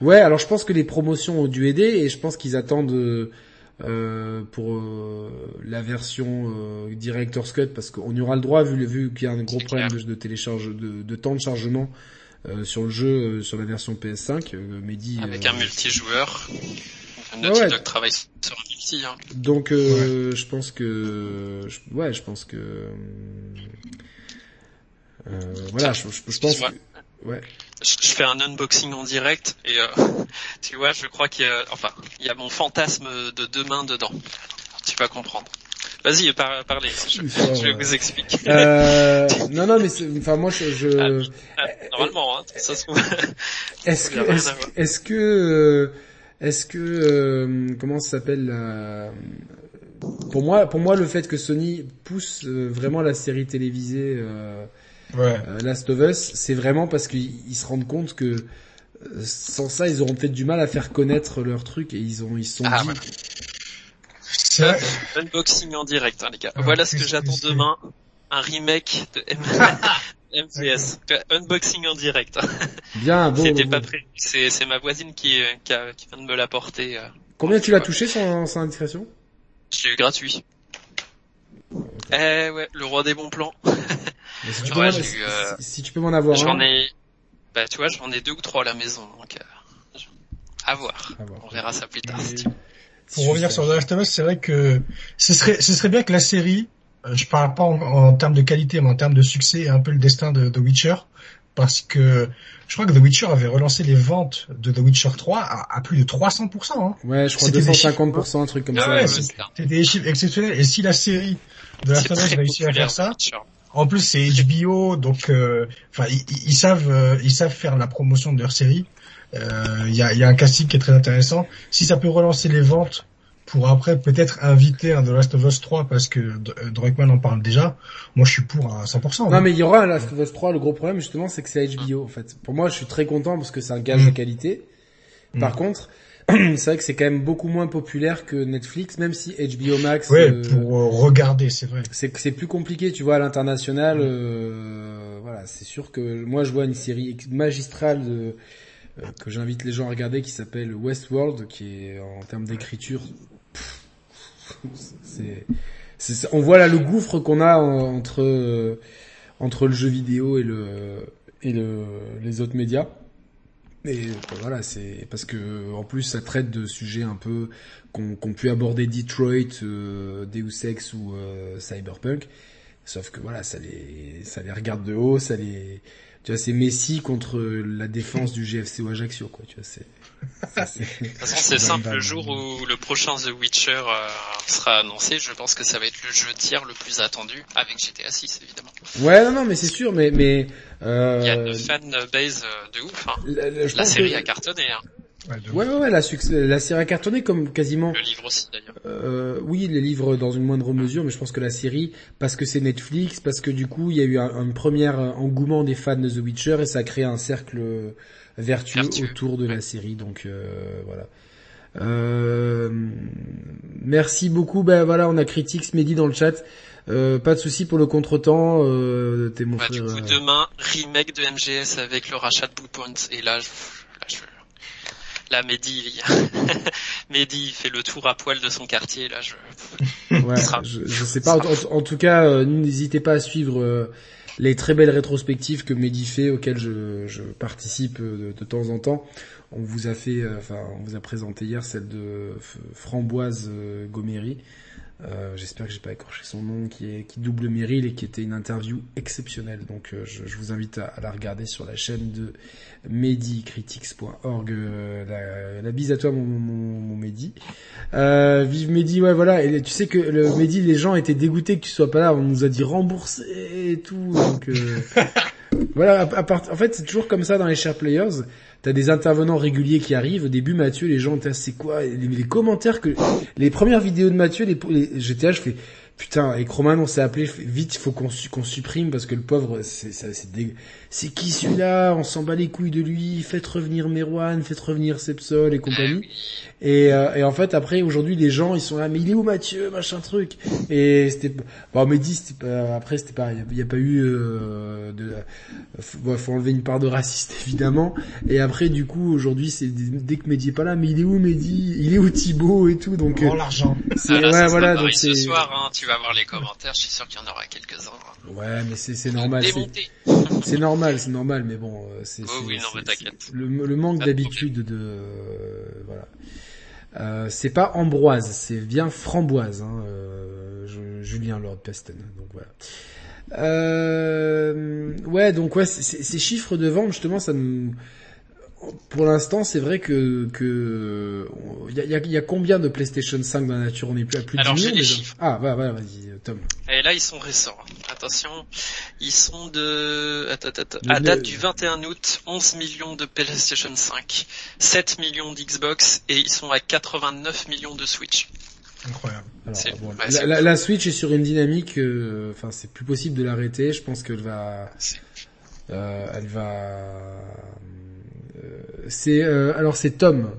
Ouais, alors je pense que les promotions ont dû aider et je pense qu'ils attendent euh, pour euh, la version euh, Director's Cut parce qu'on y aura le droit vu, vu qu'il y a un gros problème de, de télécharge de, de, temps de chargement euh, sur le jeu euh, sur la version PS5. Mehdi, avec un multijoueur. Naughty ouais, Dog travaille sur un multi. Hein. Donc ouais. je pense que ouais, je pense que voilà, je, je pense. Que, ouais je fais un unboxing en direct et euh, tu vois, je crois qu'il y a, enfin, il y a mon fantasme de demain dedans. Tu vas comprendre. Vas-y, par, parlez. Je, je vais vous expliquer. Euh, non, non, mais enfin moi, je. je... Ah, ah, normalement, hein, ça se trouve. est-ce que, est-ce, que, euh, est-ce que, euh, comment ça s'appelle la... Pour moi, pour moi, le fait que Sony pousse vraiment la série télévisée. Euh, ouais. Euh, Last of Us, c'est vraiment parce qu'ils se rendent compte que euh, sans ça, ils auront peut-être du mal à faire connaître leur truc et ils ont ils sont ah, dit. Ouais. Unboxing en direct, hein, les gars. voilà ce que j'attends demain, un remake de MVS. Unboxing en direct. Bien, bon. C'était pas prévu. C'est c'est ma voisine qui qui, a, qui vient de me l'apporter. Euh, Combien tu l'as touché sans, sans indiscrétion? Je l'ai eu gratuit. Eh ouais, le roi des bons plans. Si, tu ouais, eu, euh... si, tu peux m'en avoir J'en ai, bah tu vois, j'en ai deux ou trois à la maison. Donc, euh... À voir. On verra ça plus tard. Pour revenir sur The Last of Us, c'est vrai que ce serait, ce serait bien que la série, euh, je parle pas en, termes de qualité, mais en termes de succès, et un peu le destin de The Witcher, parce que je crois que The Witcher avait relancé les ventes de The Witcher 3 à, plus de 300%. Hein. Ouais, je crois 250%, un truc comme ah ça. c'était des chiffres exceptionnels. Et si la série de la of Us réussit à faire ça, en plus c'est HBO, donc euh, enfin ils, savent euh, ils savent faire la promotion de leur série. Il y a, y a un casting qui est très intéressant. Si ça peut relancer les ventes pour après peut-être inviter un The Last of Us 3 parce que euh, Druckmann en parle déjà. Moi, je suis pour à 100%. Non, hein. mais il y aura un Last of Us 3. Le gros problème, justement, c'est que c'est HBO, en fait. Pour moi, je suis très content parce que c'est un gage de mm. qualité. Par mm. contre, c'est vrai que c'est quand même beaucoup moins populaire que Netflix, même si HBO Max. Ouais, euh, pour euh, regarder, c'est vrai. C'est c'est plus compliqué, tu vois, à l'international. Euh, voilà, c'est sûr que moi, je vois une série magistrale de, que j'invite les gens à regarder qui s'appelle Westworld, qui est en termes d'écriture c'est, on voit là le gouffre qu'on a entre euh, entre le jeu vidéo et le et le, les autres médias. Euh, voilà, c'est parce que en plus ça traite de sujets un peu qu'on qu'on pu aborder Detroit, euh, Deus Ex ou euh, Cyberpunk. Sauf que voilà, ça les ça les regarde de haut, ça les tu vois, c'est Messi contre la défense du GFC ou Ajaccio, quoi. Tu vois, c'est. De toute façon, c'est simple. Le jour où le prochain The Witcher euh, sera annoncé, je pense que ça va être le jeu tiers le plus attendu, avec GTA 6 évidemment. Ouais, non, non, mais c'est sûr, mais mais. Euh... Il y a une fanbase euh, de ouf. Hein. La, série a cartonné. Hein. Ouais, ouais, ouais, la, la série a cartonné comme quasiment. Le livre aussi d'ailleurs. Euh, oui, les livres dans une moindre mesure, mais je pense que la série, parce que c'est Netflix, parce que du coup il y a eu un, un premier engouement des fans de The Witcher et ça a créé un cercle vertueux, autour de la série. Donc euh, voilà. Euh, merci beaucoup. Ben voilà, on a Critiques Mehdi dans le chat. Euh, pas de souci pour le contretemps. Euh, T'es mon bah, frère. Du coup, euh. demain, remake de MGS avec le rachat de Bluepoint. Et là, je, là, je, Là, Mehdi, Mehdi fait le tour à poil de son quartier. Là, je. Ouais, je, je, sais pas. En, tout cas, euh, n'hésitez pas à suivre euh, les très belles rétrospectives que Mehdi fait, auxquelles je, participe euh, de, de, temps en temps. On vous a fait, enfin, on vous a présenté hier celle de Framboise Goméry. Euh, j'espère que j'ai pas écorché son nom, qui est qui double Meryl et qui était une interview exceptionnelle. Donc euh, je, je, vous invite à, la regarder sur la chaîne de medicritics.org. Euh, la, la, bise à toi mon, mon, mon Mehdi. vive Mehdi, ouais voilà. Et tu sais que le Mehdi, les gens étaient dégoûtés que tu sois pas là. On nous a dit rembourser et tout. Donc voilà. À, part, en fait, c'est toujours comme ça dans les share players t'as des intervenants réguliers qui arrivent. Au début, Mathieu, les gens, c'est quoi? Les, commentaires que les premières vidéos de Mathieu, les, les GTA, je fais putain, avec Roman, on s'est appelé vite, il faut qu'on supprime parce que le pauvre, c'est c'est c'est qui celui-là? On s'en bat les couilles de lui. Faites revenir Merwan, faites revenir Sepsol et compagnie. Et, euh, et en fait, après, aujourd'hui, les gens, ils sont là, mais il est où Mathieu, machin truc? Et c'était, bon, Mehdi, c'était pas, après, c'était pas, il y, a pas eu, euh, de, bon, faut enlever une part de raciste, évidemment. Et après, du coup, aujourd'hui, c'est dès que Mehdi est pas là, mais il est où Mehdi? Il est où Thibaut et tout, donc. Oh, l'argent. C'est, ouais, voilà, donc c'est. Ce soir, hein, tu vas voir les commentaires, je suis sûr qu'il y en aura quelques-uns. Ouais, mais c'est, c'est normal. C'est normal, c'est normal, mais bon, c'est, oh, oui, le, le, manque d'habitude de, euh, voilà. Euh, c'est pas Ambroise, c'est bien Framboise, hein, euh, Julien Lord Peston. Donc voilà. Ouais, donc ouais, ces chiffres de vente justement, ça nous, pour l'instant, c'est vrai que que il y a, y a, combien de PlayStation 5 dans la nature? On est plus à plus de Alors, 10 millions. Les Ah, bah, bah, vas-y, Tom. Et là, ils sont récents. Attention, ils sont de attends, attends, à date du 21 août, 11 millions de PlayStation 5, 7 millions d'Xbox et ils sont à 89 millions de Switch. Incroyable. la, la, Switch est sur une dynamique, euh, enfin, c'est plus possible de l'arrêter. Je pense qu'elle va, euh, elle va c'est euh, alors c'est Tom.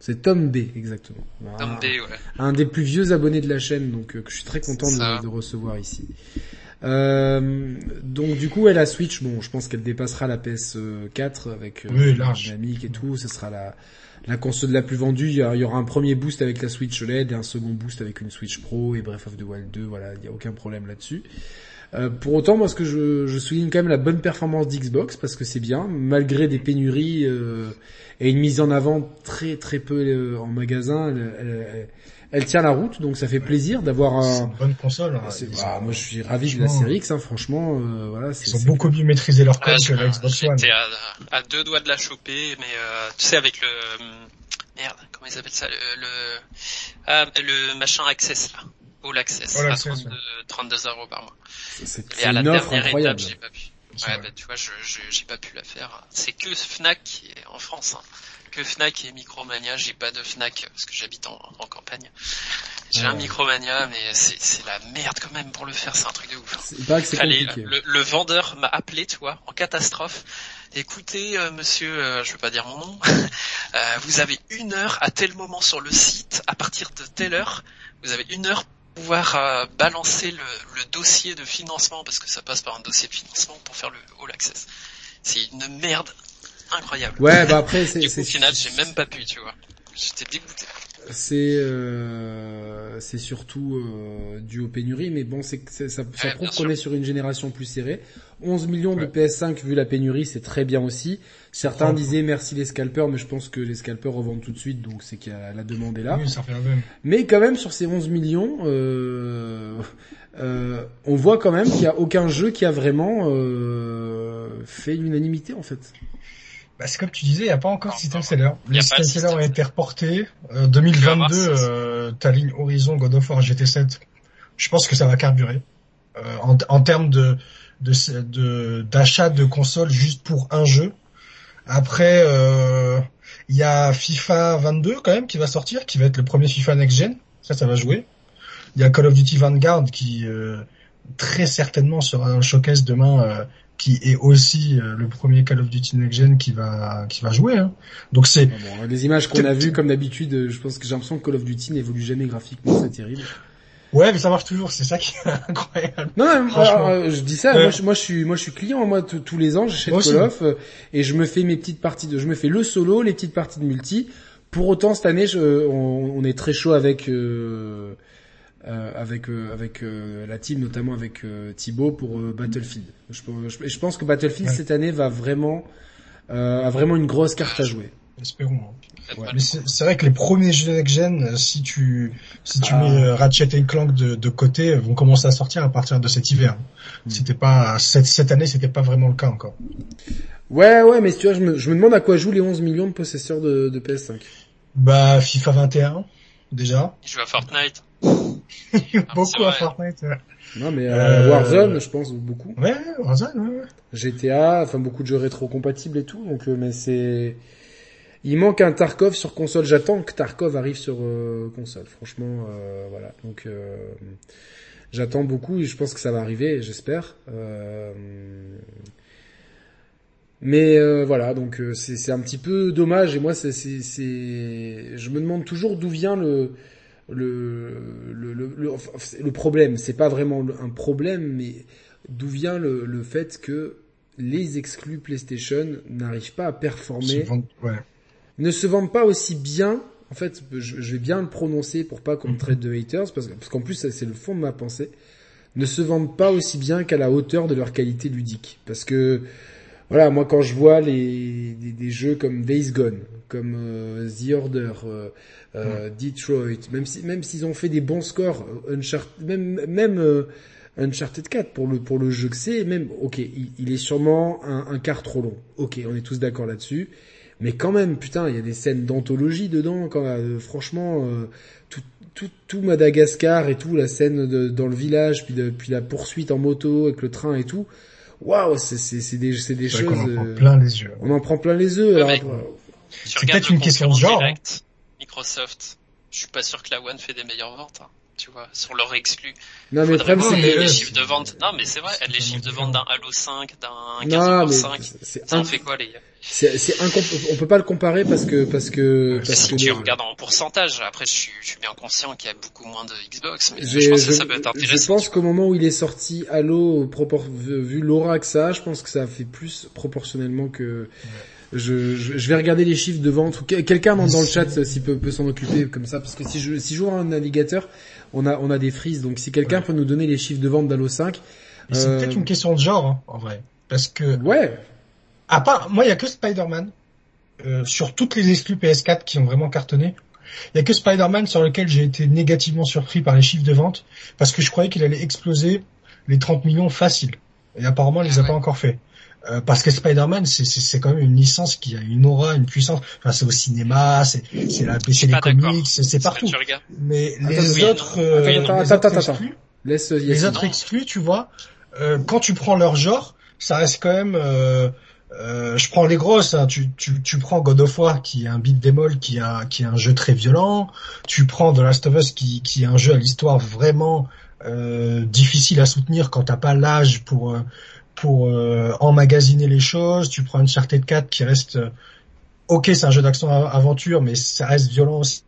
C'est Tom B exactement. Tom B, ouais. Un des plus vieux abonnés de la chaîne, donc euh, que je suis très content de, de, recevoir ici. Euh, donc du coup, elle a Switch. Bon, je pense qu'elle dépassera la PS4 avec oui, dynamique et tout. Ce sera la la console la plus vendue. Il y, aura un premier boost avec la Switch LED et un second boost avec une Switch Pro et Breath of the Wild 2. Voilà, il n'y a aucun problème là-dessus. Euh, pour autant, moi, ce que je, je, souligne quand même la bonne performance d'Xbox parce que c'est bien, malgré des pénuries euh, et une mise en avant très très peu euh, en magasin, elle, elle, elle, tient la route, donc ça fait plaisir d'avoir un. une bonne console. Hein, bah, moi, je suis ravi de la série X, hein, franchement. Euh, voilà, ils ont beaucoup mieux maîtrisé leur code que la Xbox One. J'étais à, à, deux doigts de la choper, mais tu sais avec le merde, comment ils appellent ça, le le, ah, le machin Access là. All Access, All Access à 32, euros par mois. Et à la dernière étape, j'ai pas pu. Ouais, bah, tu vois, je, j'ai pas pu la faire. C'est que Fnac qui est en France. Hein. Que Fnac et Micromania. J'ai pas de Fnac parce que j'habite en, en, campagne. J'ai un Micromania, mais c'est, c'est la merde quand même pour le faire. C'est un truc de ouf. Hein. C'est pas que c'est. Le, le, vendeur m'a appelé, tu vois, en catastrophe. Écoutez, euh, monsieur, euh, je veux pas dire mon nom, euh, vous avez une heure à tel moment sur le site, à partir de telle heure, vous avez une heure pouvoir euh, balancer le, le, dossier de financement parce que ça passe par un dossier de financement pour faire le All Access. C'est une merde incroyable. Ouais, bah après c'est. au final, j'ai même pas pu, tu vois. J'étais dégoûté. C'est euh, c'est surtout euh, dû aux pénuries, mais bon, c'est ça, ça prouve qu'on est sur une génération plus serrée. 11 millions de PS5 vu la pénurie, c'est très bien aussi. Certains disaient merci les scalpers, mais je pense que les scalpers revendent tout de suite, donc c'est que la demande est là. Oui, ça fait même. Mais quand même, sur ces 11 millions, euh, euh, on voit quand même qu'il n'y a aucun jeu qui a vraiment euh, fait l'unanimité en fait. Bah, c'est comme tu disais, il n'y a pas encore de system seller. Les system sellers ont été reportés. Euh, 2022, euh, ta ligne Horizon, God of War, GT7, je pense que ça va carburer. Euh, en, en termes de de d'achat de, de consoles juste pour un jeu. Après, euh, il y a FIFA 22 quand même qui va sortir, qui va être le premier FIFA next gen. Ça, ça va jouer. Il y a Call of Duty Vanguard qui euh, très certainement sera un showcase demain, euh, qui est aussi euh, le premier Call of Duty next gen qui va qui va jouer. Hein. Donc c'est ah les images qu'on a vues comme d'habitude. Je pense que j'ai l'impression que Call of Duty n'évolue jamais graphiquement, c'est terrible. Ouais, mais ça marche toujours, c'est ça qui est incroyable. Non, non je dis ça, moi, je, moi, je suis moi je suis client moi tous les ans, j'achète Call of euh, et je me fais mes petites parties de je me fais le solo, les petites parties de multi. Pour autant cette année, je, on, on, est très chaud avec euh, euh, avec euh, avec euh, la team notamment avec Thibaut pour Battlefield. Je, je, je, pense que Battlefield cette année va vraiment a vraiment une grosse carte à jouer. Espérons. Hein. Ouais. Mais c'est vrai que les premiers jeux next gen, euh, si tu si tu ah. mets euh, Ratchet et Clank de, de, côté, vont commencer à sortir à partir de cet hiver. Mm. C'était pas cette, cette année, c'était pas vraiment le cas encore. Ouais, ouais, mais tu vois, je me, je me demande à quoi jouent les 11 millions de possesseurs de, de PS5. Bah FIFA 21 déjà. Je joue à Fortnite. beaucoup à Fortnite. Ouais. Non mais euh, euh, Warzone, je pense beaucoup. Ouais, Warzone, ouais. GTA, enfin beaucoup de jeux rétro compatibles et tout, donc mais c'est il manque un Tarkov sur console. J'attends que Tarkov arrive sur euh, console. Franchement, euh, voilà. Donc euh, j'attends beaucoup et je pense que ça va arriver. J'espère. mais voilà, donc c'est un petit peu dommage. Et moi, c'est je me demande toujours d'où vient le le, le, le, problème. C'est pas vraiment un problème, mais d'où vient le, fait que les exclus PlayStation n'arrivent pas à performer ne se vendent pas aussi bien. En fait, je, vais bien le prononcer pour pas qu'on me traite de haters, parce, parce qu'en plus, c'est le fond de ma pensée. Ne se vendent pas aussi bien qu'à la hauteur de leur qualité ludique. Parce que, voilà, moi quand je vois les des, jeux comme Days Gone, comme euh, The Order, euh, euh, Detroit, même si même s'ils ont fait des bons scores, Uncharted, même même Uncharted 4 pour le pour le jeu que c'est, même ok, il, est sûrement un, un quart trop long. Ok, on est tous d'accord là-dessus. Mais quand même, putain, il y a des scènes d'anthologie dedans. Quand, euh, franchement, euh, tout, tout, tout, Madagascar et tout, la scène de, dans le village, puis, de, puis la poursuite en moto avec le train et tout. Waouh, c'est c'est des c'est des choses. On en prend euh, plein les yeux. On en prend plein les yeux. Ouais, c'est peut-être une question de genre. Microsoft, je suis pas sûr que la One fait des meilleures ventes. Hein tu vois, sur leur exclu. Non, mais le c'est les, les chiffres de vente. Non, mais c'est vrai, les chiffres de vente d'un Halo 5, d'un 15.5, ça en fait quoi, les gars? C'est, c'est on peut pas le comparer parce que, parce que, parce si que tu regardes en pourcentage, après, je suis, je suis bien conscient qu'il y a beaucoup moins de Xbox, mais je pense que ça peut être intéressant. Je pense qu'au moment où il est sorti Halo, vu l'aura que ça a, je pense que ça a fait plus proportionnellement que, je, je, vais regarder les chiffres de vente. Quelqu'un dans, dans le chat s'il peut, peut s'en occuper comme ça, parce que si je si j'ouvre un navigateur, on a on a des frises. Donc si quelqu'un peut nous donner les chiffres de vente d'Halo 5, c'est peut-être une question de genre, hein, en vrai. Parce que... Ouais. À part, moi, il y a que Spider-Man. Euh, sur toutes les exclus PS4 qui ont vraiment cartonné. Il y a que Spider-Man sur lequel j'ai été négativement surpris par les chiffres de vente parce que je croyais qu'il allait exploser les 30 millions facile. Et apparemment, il les a pas encore fait. Euh, parce que Spider-Man, c'est quand même une licence qui a une aura, une puissance. Enfin, c'est au cinéma, c'est c'est la c'est les comics, c'est partout. Mais les autres, les autres exclus, tu vois, euh, quand tu prends leur genre, ça reste quand même. Euh, je prends les grosses. Hein. Tu, tu, tu prends God of War qui est un beat démol, qui a qui est un jeu très violent. Tu prends The Last of Us qui qui est un jeu à l'histoire vraiment euh, difficile à soutenir quand t'as pas l'âge pour euh, pour emmagasiner les choses. Tu prends Uncharted 4 qui reste ok, c'est un jeu d'action aventure, mais ça reste violent aussi.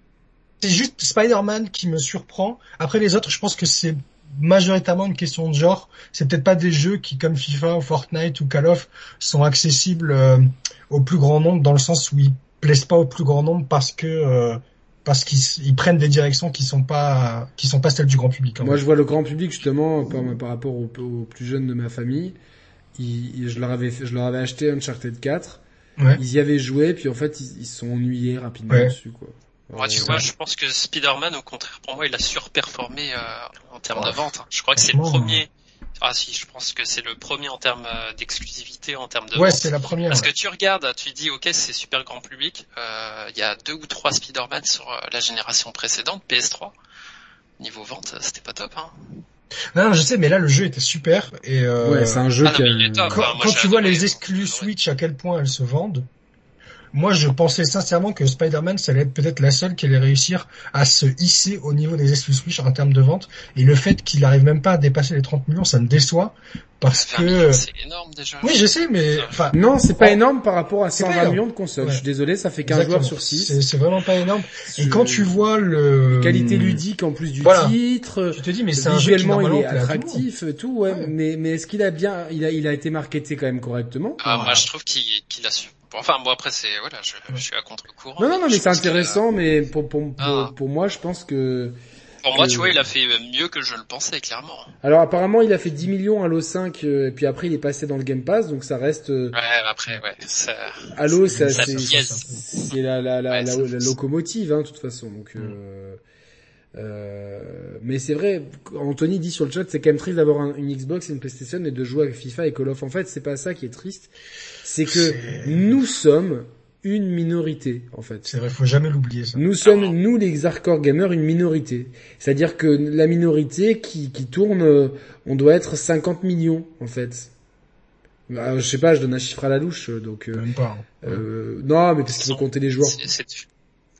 C'est juste Spider-Man qui me surprend. Après les autres, je pense que c'est majoritairement une question de genre. C'est peut-être pas des jeux qui, comme FIFA ou Fortnite ou Call of, sont accessibles euh, au plus grand nombre dans le sens où ils plaisent pas au plus grand nombre parce que euh, parce qu'ils prennent des directions qui sont pas qui sont pas celles du grand public. Moi, je vois le grand public justement par, par rapport aux, plus jeunes de ma famille. Ils, je leur avais je leur avais acheté Uncharted 4. Ils y avaient joué, puis en fait, ils se sont ennuyés rapidement dessus, quoi. Moi, tu vois, je pense que Spider-Man, au contraire, pour moi, il a surperformé euh, en termes de vente. Je crois que c'est le premier. Ah si, je pense que c'est le premier en termes euh, d'exclusivité, en termes de. Ouais, c'est la première. Parce que tu regardes, tu dis, ok, c'est super grand public. Euh, il y a deux ou trois Spider-Man sur la génération précédente, PS3. Niveau vente, c'était pas top. Hein. Non, je sais, mais là le jeu était super et ouais, c'est un jeu ah, qui. Quand, tu vois les exclus Switch à quel point elles se vendent, moi, je pensais sincèrement que Spider-Man, ça allait être peut-être la seule qui allait réussir à se hisser au niveau des exclus Switch en termes de vente. Et le fait qu'il n'arrive même pas à dépasser les 30 millions, ça me déçoit. Parce que... C'est énorme déjà. Oui, je sais, mais... Enfin, non, c'est pas énorme par rapport à 120 millions de consoles. Je suis désolé, ça fait 15 joueurs sur 6. C'est vraiment pas énorme. Et quand tu vois le... Qualité ludique en plus du titre. Tu te dis, mais c'est visuellement il est attractif, tout, ouais. Mais, mais est-ce qu'il a bien, il a, il a été marketé quand même correctement? Ah, moi, je trouve qu'il a su Enfin bon après c'est voilà je, je, suis à contre-courant. Non non non mais c'est intéressant mais pour pour, ah. pour, moi je pense que pour moi, tu vois, il a fait mieux que je le pensais, clairement. Alors apparemment, il a fait 10 millions à Halo 5, euh, et puis après, il est passé dans le Game Pass, donc ça reste... Euh, ouais, après, ouais. Ça... Halo, ça, c'est la, la, la, la, locomotive, hein, de toute façon. Donc, mm. euh... Euh, mais c'est vrai, Anthony dit sur le chat, c'est quand même triste d'avoir une Xbox et une PlayStation et de jouer avec FIFA et Call of. En fait, c'est pas ça qui est triste, c'est que nous sommes une minorité en fait. C'est vrai, faut jamais l'oublier ça. Nous sommes nous les hardcore gamers une minorité. C'est-à-dire que la minorité qui qui tourne, euh, on doit être 50 millions en fait. Bah, je sais pas, je donne un chiffre à la louche donc. Euh, Même pas. Hein. Euh, non, mais parce qu'il faut compter les joueurs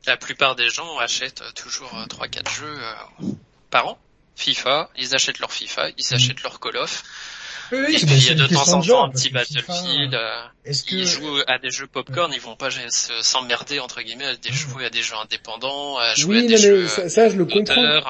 la plupart des gens achètent toujours 3-4 euh, jeux euh, par an. FIFA, ils achètent leur FIFA, ils mm. achètent leur Call of. Oui, oui, et puis de temps en temps un petit Battlefield. Euh, ils jouent à des jeux popcorn, ils vont pas s'emmerder entre guillemets à des jouer à des jeux indépendants, à jouer à des jeux ça, ça, je le comprends.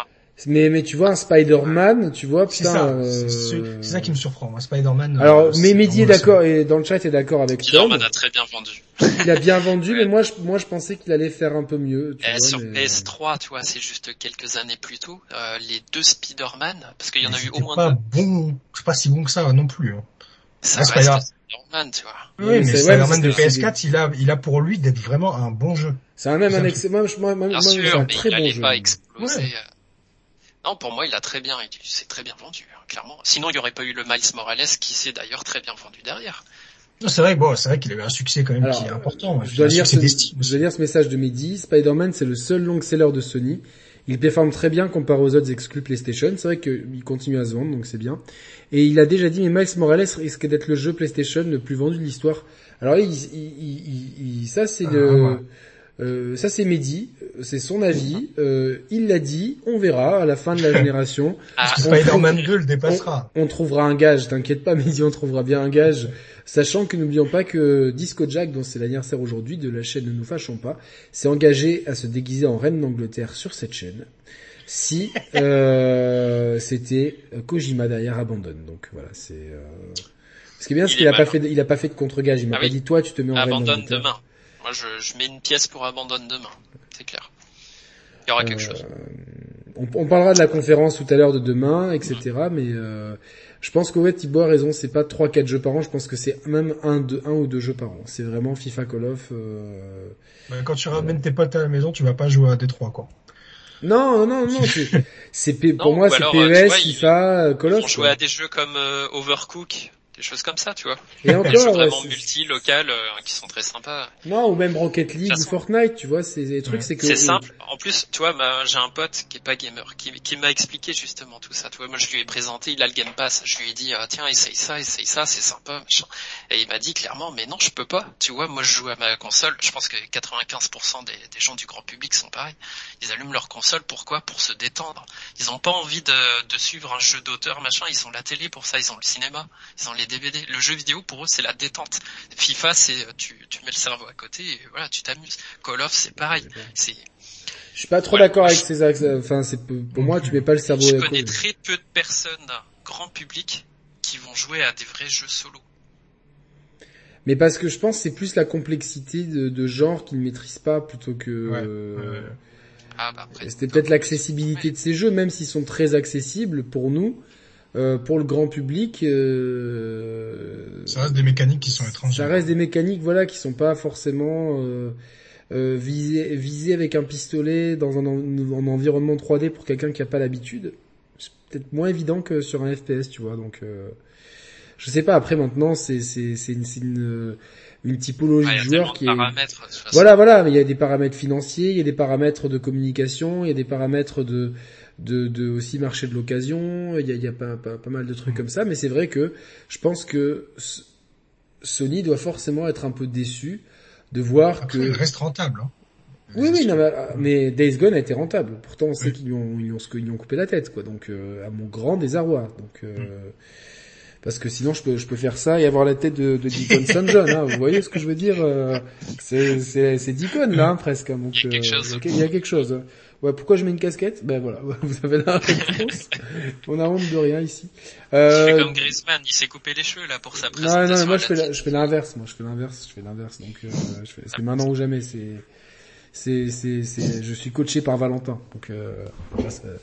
Mais mais tu vois un Spider-Man, tu vois putain. C'est ça, euh... ça, qui me surprend. Spider-Man. Euh, Alors, mais Mehdi est d'accord et dans le chat est d'accord avec toi. Spider-Man a très bien vendu. Il a bien vendu, mais moi je moi je pensais qu'il allait faire un peu mieux. Tu vois, sur PS3, tu vois, c'est juste quelques années plus tôt, euh, les deux Spider-Man, parce qu'il y en a eu au moins pas deux. bon, c'est pas si bon que ça non plus. Hein. Ça Spider-Man, tu vois. Oui, mais Spider-Man de PS4, il a, il a pour lui d'être vraiment un bon jeu. C'est un même un excellent, moi, moi, moi, sûr, un mais très il bon jeu. pas exploser. Non, pour moi, il a très bien, c'est très bien vendu, hein, clairement. Sinon, il n'y aurait pas eu le Miles Morales qui s'est d'ailleurs très bien vendu derrière. C'est vrai, bon, c'est vrai qu'il avait un succès quand même qui est important. Je dois, lire ce, je dois lire ce message de Mehdi. Spider-Man, c'est le seul long seller de Sony. Il performe très bien comparé aux autres exclus PlayStation. C'est vrai qu'il continue à se vendre, donc c'est bien. Et il a déjà dit, mais Miles Morales risque d'être le jeu PlayStation le plus vendu de l'histoire. Alors, il, il, il, ça, c'est ah, le... Euh, ça c'est Mehdi, c'est son avis. Euh, il l'a dit, on verra à la fin de la génération. ah, Spider-Man 2 le dépassera. On, trouvera un gage, t'inquiète pas Mehdi, on trouvera bien un gage. Sachant que n'oublions pas que Disco Jack, dont c'est l'anniversaire aujourd'hui de la chaîne Ne nous fâchons pas, s'est engagé à se déguiser en reine d'Angleterre sur cette chaîne. Si euh, c'était Kojima derrière abandonne. Donc voilà, c'est. Euh... Ce qui est bien, c'est qu'il a pas fait, il a pas fait de contre-gage. Il m'a ah pas dit toi, tu te mets en reine d'Angleterre. demain. Moi, je, je mets une pièce pour abandonne demain. C'est clair. Il y aura quelque chose. Euh, on, parlera de la conférence tout à l'heure de demain, etc. Mais euh, je pense qu'en fait Thibaut a raison, c'est pas trois quatre jeux par an, je pense que c'est même un, deux, un ou deux jeux par an. C'est vraiment FIFA Call of. Euh... quand tu ramènes tes potes à la maison, tu vas pas jouer à D3 quoi. Non, non, non, c'est pour moi c'est PES, FIFA, Call of. On jouait à des jeux comme euh, Overcook des choses comme ça, tu vois. Et encore, des jeux vraiment multi, local, euh, qui sont très sympas. Non, ou même Rocket League ou Fortnite, tu vois, c'est des trucs, c'est que... C'est simple. En plus, tu vois, bah, j'ai un pote qui est pas gamer, qui, qui m'a expliqué justement tout ça. Tu vois, moi je lui ai présenté, il a le Game Pass, je lui ai dit, ah, tiens, essaye ça, essaye ça, c'est sympa, machin. Et il m'a dit clairement, mais non, je peux pas. Tu vois, moi je joue à ma console, je pense que 95% des, des gens du grand public sont pareils. Ils allument leur console, pourquoi? Pour se détendre. Ils ont pas envie de, de suivre un jeu d'auteur, machin, ils ont la télé pour ça, ils ont le cinéma, ils ont les DVD. Le jeu vidéo pour eux c'est la détente. FIFA c'est tu, tu mets le cerveau à côté et voilà tu t'amuses. Call of c'est pareil. C'est je suis pas trop d'accord avec ces axes. Enfin, c'est pour moi, tu mets pas le cerveau. Je connais très peu de personnes, grand public, qui vont jouer à des vrais jeux solo. Mais parce que je pense c'est plus la complexité de, de genre qu'ils ne maîtrisent pas plutôt que. Ah, bah C'était peut-être l'accessibilité de ces jeux, même s'ils sont très accessibles pour nous. Euh, pour le grand public, euh, ça reste des mécaniques qui sont étranges. Ça reste des mécaniques, voilà, qui sont pas forcément euh, euh visées, visées avec un pistolet dans un, un environnement 3D pour quelqu'un qui a pas l'habitude. C'est peut-être moins évident que sur un FPS, tu vois. Donc, euh, je sais pas. Après, maintenant, c'est c'est c'est une, une, une typologie de joueur qui est. Voilà, voilà. Il y a des paramètres financiers, il y a des paramètres de communication, il y a des paramètres de de, de aussi marché de l'occasion. Il y a, il y a pas, pas, pas, mal de trucs comme ça, mais c'est vrai que je pense que Sony doit forcément être un peu déçu de voir que. Il reste rentable. Hein. Oui, oui, non, mais, Days Gone a été rentable. Pourtant, on sait qu'ils ont, ils ont, ils ont coupé la tête, quoi. Donc, euh, à mon grand désarroi. Donc, euh, mm. Parce que sinon, je peux, je peux faire ça et avoir la tête de, de Deacon St. John. Hein. Vous voyez ce que je veux dire euh, C'est, c'est, Deacon là, hein, presque. Hein. Donc, il y a quelque chose. Il y a quelque chose. Ouais, pourquoi je mets une casquette? Ben voilà, vous avez la réponse. On a honte de rien ici. Euh... Tu fais comme Griezmann, il s'est coupé les cheveux là pour sa présentation. Non, non, moi je fais, je fais l'inverse. Moi je fais l'inverse. Je fais l'inverse. Donc euh, je fais... c'est maintenant ou jamais. C'est, c'est, c'est, c'est. Je suis coaché par Valentin. Donc euh, euh,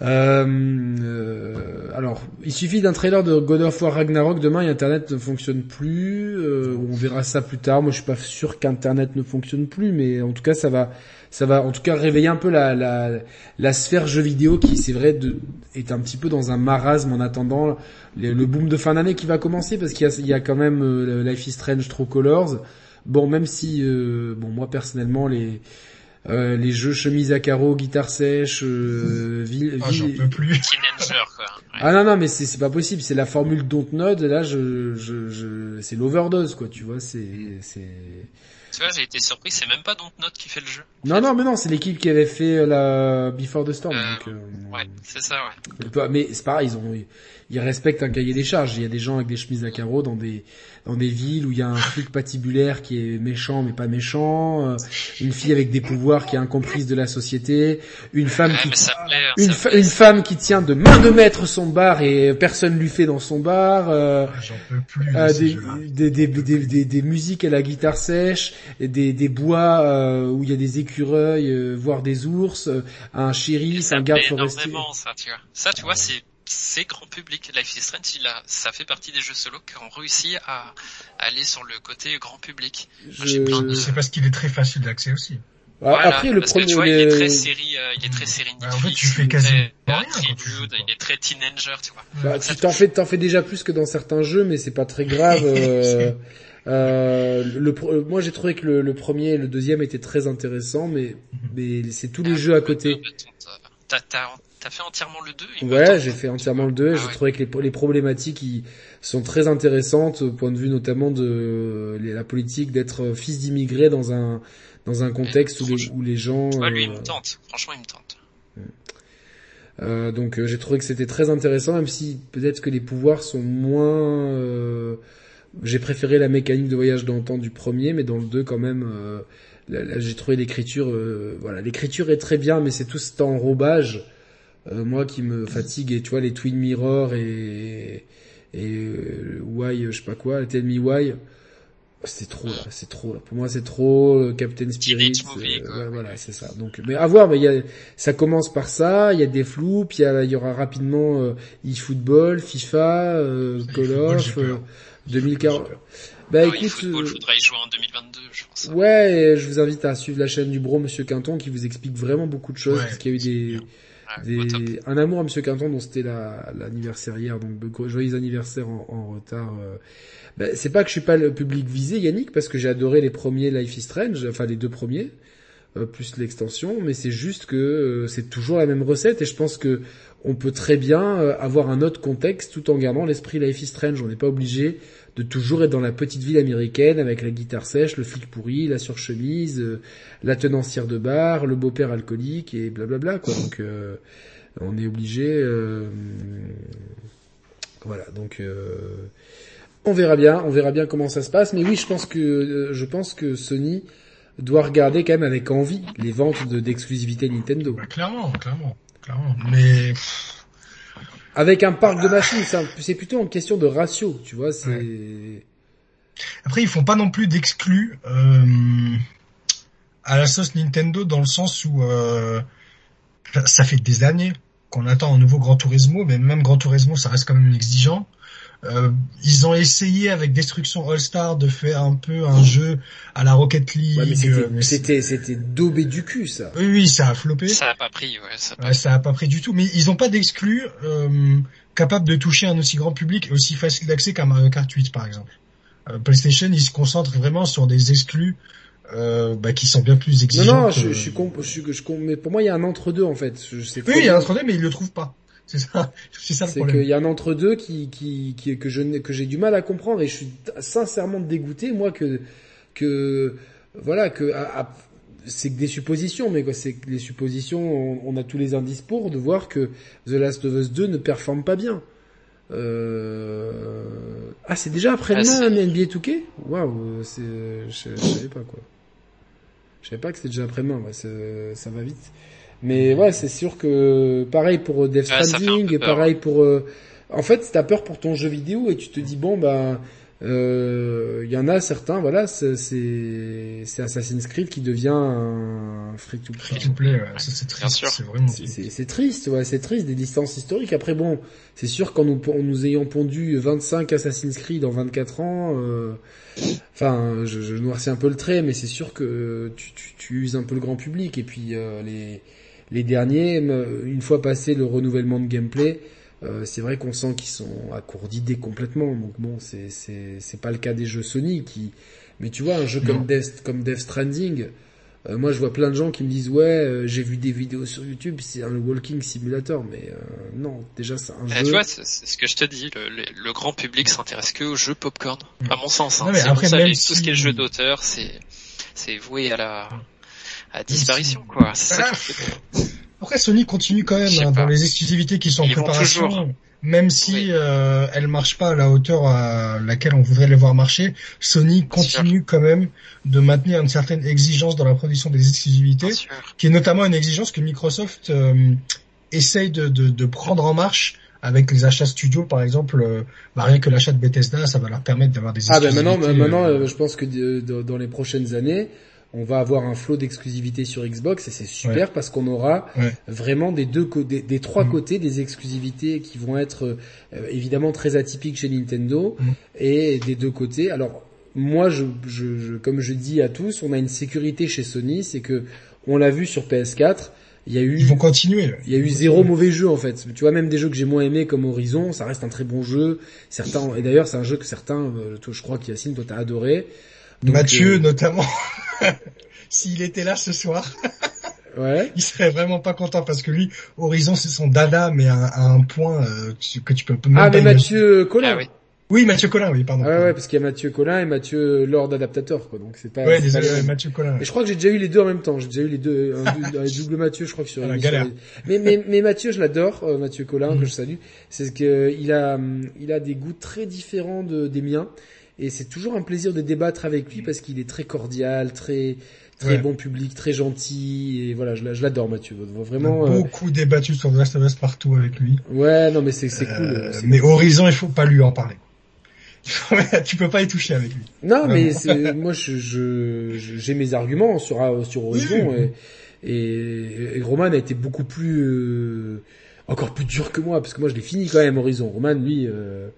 euh, alors, il suffit d'un trailer de God of War Ragnarok. Demain, Internet ne fonctionne plus. Euh, on verra ça plus tard. Moi, je suis pas sûr qu'Internet ne fonctionne plus, mais en tout cas, ça va, ça va, en tout cas, réveiller un peu la la, la sphère jeux vidéo qui, c'est vrai, est un petit peu dans un marasme en attendant le, boom de fin d'année qui va commencer parce qu'il y a, il y a quand même euh, Life is Strange True Colors. Bon, même si, euh, bon, moi personnellement, les euh, les jeux chemise à carreaux, guitare sèche, euh, ville, ah, j'en peux plus. quoi. Ah non non mais c'est c'est pas possible, c'est la formule Dontnod là je je, je c'est l'overdose quoi, tu vois, c'est c'est tu vois, j'ai été surpris, c'est même pas Dontnod qui fait le jeu. Non non mais non, c'est l'équipe qui avait fait euh, la Before the Storm euh, donc, euh, Ouais, c'est ça ouais. Mais c'est pareil, ils ont ils respectent un cahier des charges, il y a des gens avec des chemises à carreaux dans des dans des villes où il y a un flic patibulaire qui est méchant mais pas méchant, euh, une fille avec des pouvoirs qui est incomprise de la société, une femme qui une, une, femme qui tient de main de maître son bar et personne lui fait dans son bar, euh, ah, euh des, des, des, des, des, musiques à la guitare sèche, des, des bois euh, où il y a des écureuils, euh, voire des ours, un shérif, un garde forestier. Ça, tu vois, ça, tu vois c'est c'est grand public. Life is Strange, il a, ça fait partie des jeux solo qui ont réussi à, aller sur le côté grand public. Je... C'est parce qu'il est très facile d'accès aussi. Ah, après le premier, que, tu vois, il est très série, euh, il est très série bah, en fait, tu fais quasi très, rien, il est très teenager, tu vois. Bah, tu t'en fais, t'en fais déjà plus que dans certains jeux, mais c'est pas très grave. euh, euh, le, moi, j'ai trouvé que le, le, premier et le deuxième étaient très intéressants, mais, mais c'est tous les jeux à côté. T'as, T'as fait entièrement le 2 Ouais, j'ai fait entièrement le 2 et ah j'ai trouvé que les, les problématiques sont très intéressantes au point de vue notamment de la politique d'être fils d'immigrés dans un dans un contexte où les, où les, gens... Ouais, lui, il me euh, tente. Franchement, il me tente. Euh, donc euh, j'ai trouvé que c'était très intéressant, même si peut-être que les pouvoirs sont moins... Euh, j'ai préféré la mécanique de voyage dans le temps du premier, mais dans le 2 quand même... Là, j'ai trouvé l'écriture... voilà, l'écriture est très bien, mais c'est tout cet enrobage euh, moi qui me fatigue et tu vois les Twin Mirror et et euh, Why je sais pas quoi, Tell Me Why c'est trop là, c'est trop là. Pour moi, c'est trop euh, Captain Spirit. Euh, voilà, c'est ça. Donc, mais à voir. Mais il y a, ça commence par ça. Il y a des flous, puis il y, aura rapidement euh, eFootball, FIFA, euh, Call of, 2040. Bah écoute, eFootball, faudrait y jouer en 2022, je pense. Ouais, je vous invite à suivre la chaîne du Bro, Monsieur Quinton, qui vous explique vraiment beaucoup de choses, parce qu'il y a eu des des, un amour à Monsieur Quinton dont c'était l'anniversaire hier, donc joyeux anniversaire en, en retard. Euh. Ben, c'est pas que je suis pas le public visé, Yannick, parce que j'ai adoré les premiers Life is Strange, enfin les deux premiers, euh, plus l'extension, mais c'est juste que euh, c'est toujours la même recette et je pense que on peut très bien avoir un autre contexte tout en gardant l'esprit Life is Strange. On n'est pas obligé de toujours être dans la petite ville américaine avec la guitare sèche, le flic pourri, la surchemise, euh, la tenancière de bar, le beau-père alcoolique et blablabla quoi. Donc euh, on est obligé. Euh, voilà, donc on verra bien, on verra bien comment ça se passe. Mais oui, je pense que je pense que Sony doit regarder quand même avec envie les ventes d'exclusivité Nintendo. clairement, clairement, clairement. Avec un parc de machines, c'est plutôt une question de ratio, tu vois. C'est. Après, ils font pas non plus d'exclus euh, à la sauce Nintendo dans le sens où euh, ça fait des années qu'on attend un nouveau Gran Turismo, mais même Gran Turismo, ça reste quand même exigeant. Euh, ils ont essayé avec Destruction All Star de faire un peu un jeu à la Rocket League. Ouais, c'était c'était daubé du cul ça. Oui oui ça a floppé. Ça a pas pris ouais. Ça a pas, ça a pas pris du tout. Mais ils ont pas d'exclus euh, capables de toucher un aussi grand public et aussi facile d'accès qu'un Mario Kart 8 par exemple. Euh, PlayStation ils se concentrent vraiment sur des exclus euh, bah, qui sont bien plus exigeants. Non non je, je, suis con, je, suis, je, mais pour moi il y a un entre deux en fait. Je, oui il y a un entre deux mais ils le trouvent pas. C'est ça, c'est ça le problème. C'est qu'il y a un entre deux qui, qui, qui que je que j'ai du mal à comprendre et je suis sincèrement dégoûté moi que que voilà que c'est que des suppositions, mais quoi, c'est que les suppositions, on, a tous les indices pour de voir que The Last of Us 2 ne performe pas bien. Euh... Ah, c'est déjà après-demain ah, NBA 2K Waouh, c'est, je, savais pas quoi. Je savais pas que c'était déjà après-demain, ouais, ça va vite. Mais ouais, c'est sûr que pareil pour euh, Death Stranding, pareil pour. Euh, en fait, t'as peur pour ton jeu vidéo et tu te dis bon bah il y en a certains, voilà, c'est c'est Assassin's Creed qui devient un free to play. Free to play, ouais, c'est triste. C'est vraiment c'est triste, ouais, c'est triste des distances historiques. Après bon, c'est sûr qu'en nous en nous ayant pondu 25 Assassin's Creed en 24 ans. Euh, Enfin, je, je, noircis un peu le trait, mais c'est sûr que tu, tu, tu, uses un peu le grand public. Et puis euh, les, les derniers, une fois passé le renouvellement de gameplay, euh, c'est vrai qu'on sent qu'ils sont à court d'idées complètement. Donc bon, c'est c'est c'est pas le cas des jeux Sony qui. Mais tu vois, un jeu comme Death comme Death Stranding, euh, moi je vois plein de gens qui me disent ouais, euh, j'ai vu des vidéos sur YouTube, c'est un walking simulator, mais non, déjà c'est un eh, jeu. Tu vois, c'est ce que je te dis, le, le, grand public s'intéresse que aux jeux popcorn, à mon sens. Hein. après, tout ce qui est le jeu d'auteur, c'est c'est voué à la à disparition, quoi. Ça Après, Sony continue quand même hein, dans les exclusivités qui sont en préparation. Même si euh, elles marchent pas à la hauteur à laquelle on voudrait les voir marcher, Sony continue quand même de maintenir une certaine exigence dans la production des exclusivités, qui est notamment une exigence que Microsoft euh, essaye de, de, de, prendre en marche avec les achats studio par exemple euh, bah, rien que l'achat de Bethesda ça va leur permettre d'avoir des exclusivités. ah ben maintenant maintenant euh, je pense que dans les prochaines années on va avoir un flot d'exclusivité sur Xbox et c'est super parce qu'on aura vraiment des deux des, trois mm. côtés des exclusivités qui vont être euh, évidemment très atypiques chez Nintendo mm. et des deux côtés. Alors moi, je, je, comme je dis à tous, on a une sécurité chez Sony, c'est que on l'a vu sur PS4. Il y a eu, ils vont continuer. Il y a eu zéro mauvais jeu en fait. Tu vois, même des jeux que j'ai moins aimés comme Horizon, ça reste un très bon jeu. Certains, et d'ailleurs, c'est un jeu que certains, euh, je crois qu'Yacine, toi, t'as adoré. Mathieu euh, notamment. S'il était là ce soir. Ouais. Il serait vraiment pas content parce que lui, Horizon, c'est son dada, mais à, un point euh, que tu peux même Ah, mais Mathieu Collin. Ah, oui. oui. Mathieu Collin, oui, pardon. Ouais, ouais, parce qu'il y a Mathieu Collin et Mathieu Lord Adaptateur, quoi. Donc c'est pas. Ouais, désolé, Mathieu Collin. Mais je crois que j'ai déjà eu les deux en même temps. J'ai déjà eu les deux, un, double Mathieu, je crois que sur. Ah, la galère. Mais, mais, mais Mathieu, je l'adore, euh, Mathieu Collin, que mm. je salue. C'est que il a, il a des goûts très différents de, des miens et c'est toujours un plaisir de débattre avec lui parce qu'il est très cordial, très très bon public, très gentil et voilà, je, l'adore Mathieu. Vraiment euh, beaucoup débattu sur The Last of Us partout avec lui. Ouais, non mais c'est c'est cool. Euh, mais Horizon, il faut pas lui en parler. tu peux pas y toucher avec lui. Non, mais moi, je, j'ai mes arguments sur sur Horizon et, et, Roman a été beaucoup plus euh, encore plus dur que moi parce que moi je l'ai fini quand même Horizon. Roman lui. Euh,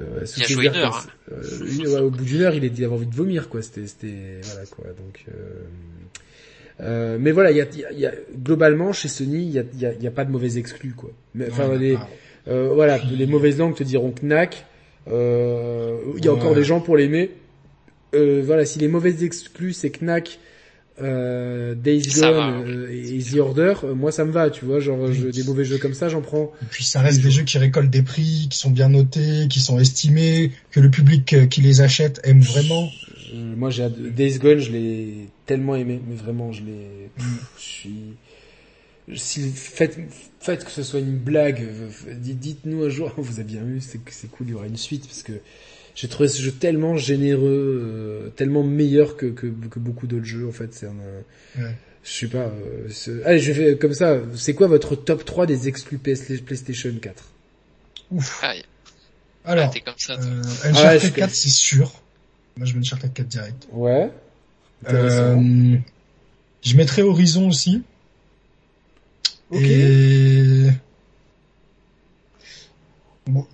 euh, il a joué une heure. Euh, au bout d'une heure, il, avait envie de vomir, quoi. C'était, c'était, voilà, quoi. Donc, euh, euh, mais voilà, il y a, y a, globalement chez Sony, il y a, y, a, y a, pas de mauvais exclus, quoi. Mais, enfin, les, euh, voilà, les mauvaises langues te diront knack. Euh, il y a encore des gens pour l'aimer. Euh, voilà, si les mauvaises exclus c'est knack, euh, Days Gone euh, et The Order, euh, moi ça me va, tu vois, genre des mauvais jeux comme ça, j'en prends. Et puis ça reste des jeux qui récoltent des prix, qui sont bien notés, qui sont estimés, que le public euh, qui les achète aime vraiment. moi j'ai Days Gone, je l'ai tellement aimé, mais vraiment je l'ai, mm. je suis si faites, faites que ce soit une blague, dites-nous un jour, vous avez bien vu, c'est c'est cool, il y aura une suite parce que j'ai trouvé ce jeu tellement généreux, euh, tellement meilleur que, que, que beaucoup d'autres jeux en fait. C'est un, ouais. je sais pas. Euh, allez, je vais comme ça. C'est quoi votre top 3 des exclus PlayStation 4 Ouf. Aïe. Alors, ah, comme ça, euh, Uncharted ah, 4 c'est sûr. Moi je mets Uncharted 4 direct. Ouais. Euh, je mettrais Horizon aussi. Ok. Et... Bon.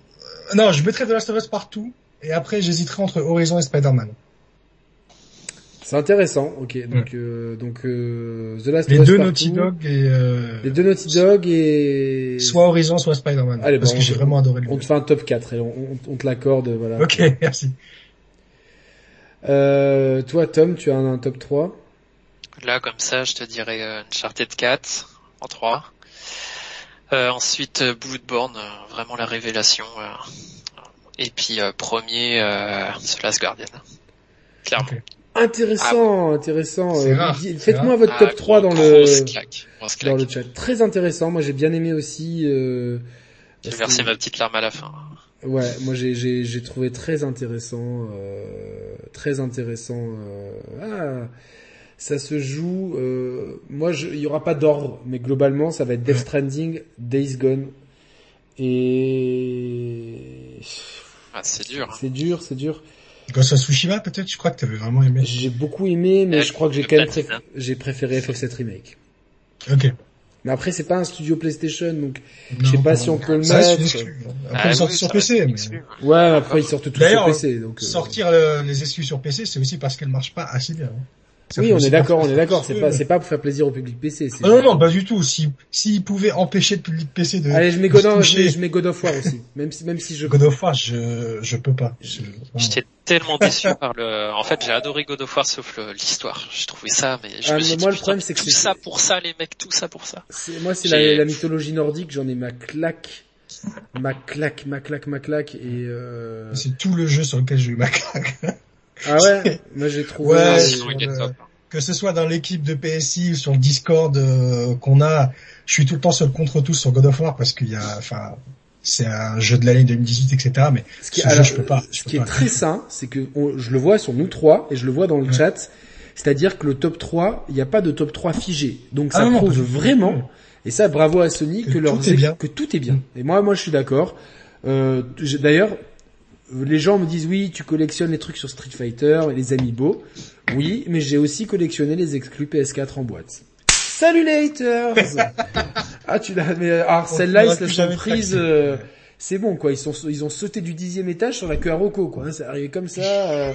Non, je mettrais The Last of Us partout. Et après, j'hésiterai entre Horizon et Spider-Man. C'est intéressant, ok. Donc, euh, donc euh, The Last Les deux Naughty Dog et euh... les deux Naughty Dog et soit Horizon, soit Spider-Man. Allez, parce que j'ai vraiment adoré le On te fait un top 4 et on, on, on te l'accorde, voilà. Ok, merci. Euh, toi, Tom, tu as un, un, top 3 Là, comme ça, je te dirais euh, Uncharted 4 en 3. Euh, ensuite, Bloodborne, vraiment la révélation. Et puis euh, premier, euh, The Last Guardian. Clairement. Okay. Intéressant, ah, intéressant. Faites-moi votre top ah, 3 dans le claque, dans le chat. Très intéressant. Moi, j'ai bien aimé aussi. Euh, j'ai versé ma petite larme à la fin. Ouais, moi j'ai j'ai j'ai trouvé très intéressant, euh, très intéressant. Euh, ah, ça se joue. Euh, moi, il y aura pas d'ordre, mais globalement, ça va être Death Stranding, Days Gone et ah, c'est dur. Hein. C'est dur, c'est dur. Ghost of Tsushima, peut-être, je crois que t'avais vraiment aimé. J'ai beaucoup aimé, mais je crois que j'ai quand même préféré, j'ai préféré FF7 Remake. Ok. Mais après, c'est pas un studio PlayStation, donc je sais pas si on peut le mettre. Après, ils sortent sur PC. Mais... Ouais, après, ils sortent tous sur PC. Donc, euh, sortir euh... les exclus sur PC, c'est aussi parce qu'elles marchent pas assez bien. Hein. Oui, on est d'accord, on est d'accord. C'est pas, c'est pas pour faire plaisir au public PC. Ah non, non, pas du tout. Si, s'ils pouvaient empêcher le public PC de. Allez, je mets God, of, je, mets God of War aussi. Même si, même si je. God of War, je, je peux pas. J'étais tellement déçu par le. En fait, j'ai adoré God of War sauf l'histoire. J'ai trouvé ça, mais je ah, me suis moi, dit, le problème, c'est que tout ça pour ça, les mecs, tout ça pour ça. Moi, c'est la, la mythologie nordique. J'en ai ma claque ma claque, ma claque, ma claque et euh... c'est tout le jeu sur lequel j'ai eu ma claque. Ah ouais, moi j'ai trouvé. Ouais, euh, que ce soit dans l'équipe de PSI ou sur le Discord euh, qu'on a, je suis tout le temps seul contre tous sur God of War parce qu'il y a, enfin, c'est un jeu de l'année 2018, etc. Mais ce qui, ce alors, jeu, je peux pas. Je ce qui est très sain, c'est que on, je le vois sur nous trois et je le vois dans le ouais. chat. C'est-à-dire que le top 3, il n'y a pas de top 3 figé. Donc ça ah non, prouve non, vraiment, et ça bravo à Sony, que, que, leur tout est bien. que tout est bien. Et moi, moi je suis d'accord. Euh, D'ailleurs, les gens me disent oui, tu collectionnes les trucs sur Street Fighter et les amiibo. Oui, mais j'ai aussi collectionné les exclus PS4 en boîte. Salut les haters Ah tu l'as mais alors celle-là ils se la sont prise euh, c'est bon quoi, ils sont ils ont sauté du dixième étage sur la queue à Rocco quoi, c'est arrivé comme ça euh,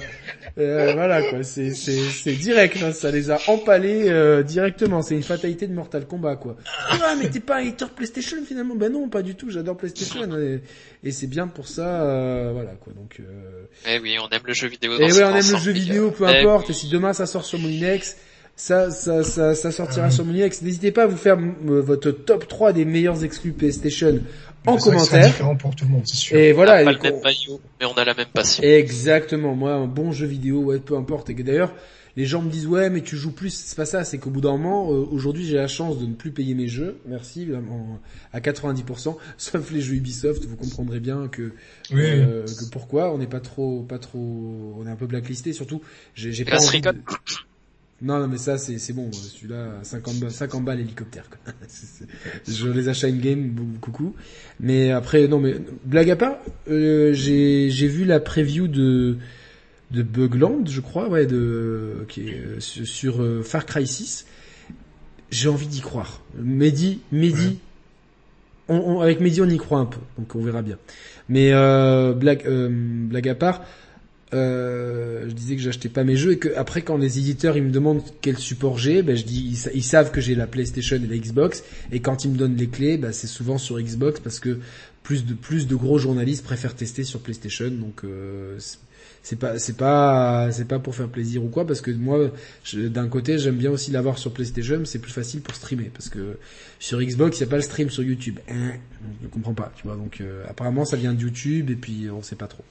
euh, voilà quoi, c'est c'est c'est direct hein, ça les a empalés euh, directement, c'est une fatalité de Mortal Kombat quoi. Ah mais t'es pas un hater PlayStation finalement. Ben non, pas du tout, j'adore PlayStation et, et c'est bien pour ça euh, voilà quoi. Donc Eh oui, on aime le jeu vidéo Et oui, on aime le jeu vidéo peu importe, et si demain ça sort sur Molinex ça, ça, ça, ça sortira sur Molinex. N'hésitez pas à vous faire votre top 3 des meilleurs exclus PlayStation en ça commentaire. différent pour tout le monde, c'est sûr. Et voilà. On a pas le même maillot, mais on a la même passion. Exactement. Moi, un bon jeu vidéo, ouais, peu importe. Et d'ailleurs, les gens me disent ouais, mais tu joues plus. C'est pas ça. C'est qu'au bout d'un moment, euh, aujourd'hui, j'ai la chance de ne plus payer mes jeux. Merci, en, à 90%. Sauf les jeux Ubisoft, vous comprendrez bien que, oui. euh, que pourquoi on n'est pas trop, pas trop, on est un peu blacklisté. Surtout, j'ai pas envie. De... Non, non, mais ça, c'est, c'est bon. Celui-là, 50, 50 balles l'hélicoptère. Je les achète in-game, coucou. Mais après, non, mais blague à part, euh, j'ai, j'ai vu la preview de de Bugland, je crois, ouais, de qui euh, sur, euh, Far Cry 6. J'ai envie d'y croire. Mehdi, Mehdi, on, avec Mehdi, on y croit un peu, donc on verra bien. Mais euh, blague, euh, blague à part, euh, je disais que j'achetais pas mes jeux et que après quand les éditeurs ils me demandent quel support j'ai, ben je dis ils, savent que j'ai la PlayStation et la Xbox. Et quand ils me donnent les clés, ben c'est souvent sur Xbox parce que plus de plus de gros journalistes préfèrent tester sur PlayStation. Donc euh, c'est pas c'est pas c'est pas pour faire plaisir ou quoi parce que moi d'un côté j'aime bien aussi l'avoir sur PlayStation c'est plus facile pour streamer parce que sur Xbox il y a pas le stream sur YouTube. Hein, je comprends pas tu vois. Donc euh, apparemment ça vient de YouTube et puis on sait pas trop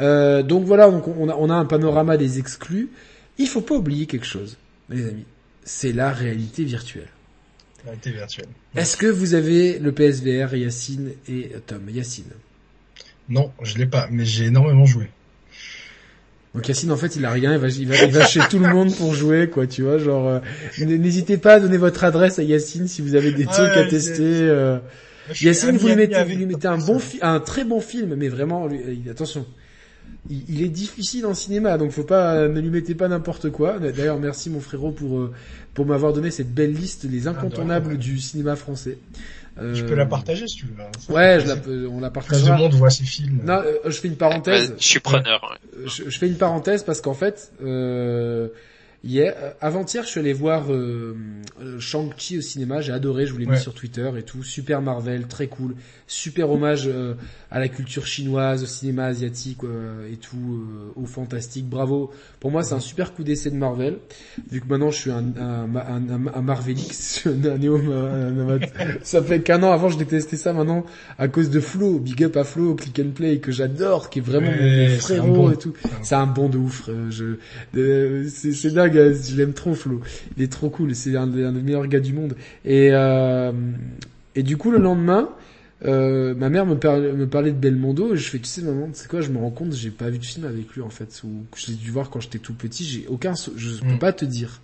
euh, donc voilà, donc on a, on a un panorama des exclus. Il faut pas oublier quelque chose, mes amis. C'est la réalité virtuelle. Réalité virtuelle. Est-ce que vous avez le PSVR, Yacine et Tom? Yacine Non, je l'ai pas, mais j'ai énormément joué. Donc Yacine, en fait, il a rien, il va, il va, il va chez tout le monde pour jouer, quoi, tu vois, genre, euh, n'hésitez pas à donner votre adresse à Yacine si vous avez des trucs à tester. Euh. Yacine, vous lui mettez, vous lui mettez un bon, un très bon film, mais vraiment, attention, il, est difficile en cinéma, donc faut pas, ne lui mettez pas n'importe quoi. D'ailleurs, merci mon frérot pour euh, pour m'avoir donné cette belle liste, les ah, incontournables du cinéma français. Euh... Je peux la partager si tu veux. Hein. Ouais, je la, on la partagera. Plus de monde voit ces films. Non, euh, je fais une parenthèse. je suis preneur. Je, je, fais une parenthèse parce qu'en fait, euh, Hier, euh, avant-hier, je suis allé voir euh, euh, Shang-Chi au cinéma. J'ai adoré, je vous l'ai mis sur Twitter et tout. Super Marvel, très cool. Super hommage à la culture chinoise, au cinéma asiatique et tout, au fantastique. Bravo. Pour moi, c'est un super coup d'essai de Marvel. Vu que maintenant, je suis un, un, un, un Marvelix, ça fait qu'un an avant, je détestais ça. Maintenant, à cause de Flo, big up à Flo, Click and Play, que j'adore, qui est vraiment mon frérot et tout. C'est un bon de ouf. Je, c'est dingue je l'aime trop Flo. Il est trop cool, c'est un, des meilleurs gars du monde. Et euh, et du coup le lendemain, euh, ma mère me, me parlait de Belmondo et je fais tu sais maman c'est quoi je me rends compte j'ai pas vu de film avec lui en fait ou je l'ai dû voir quand j'étais tout petit j'ai aucun je peux mm. pas te dire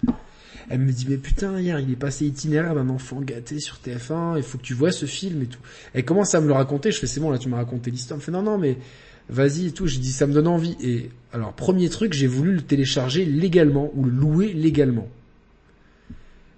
elle me dit mais putain hier il est passé itinéraire d'un enfant gâté sur TF1 il faut que tu vois ce film et tout elle commence à me le raconter je fais c'est bon là tu m'as raconté l'histoire elle me fait non non mais vas-y et tout. J'ai dit ça me donne envie. Et alors premier truc, j'ai voulu le télécharger légalement ou le louer légalement.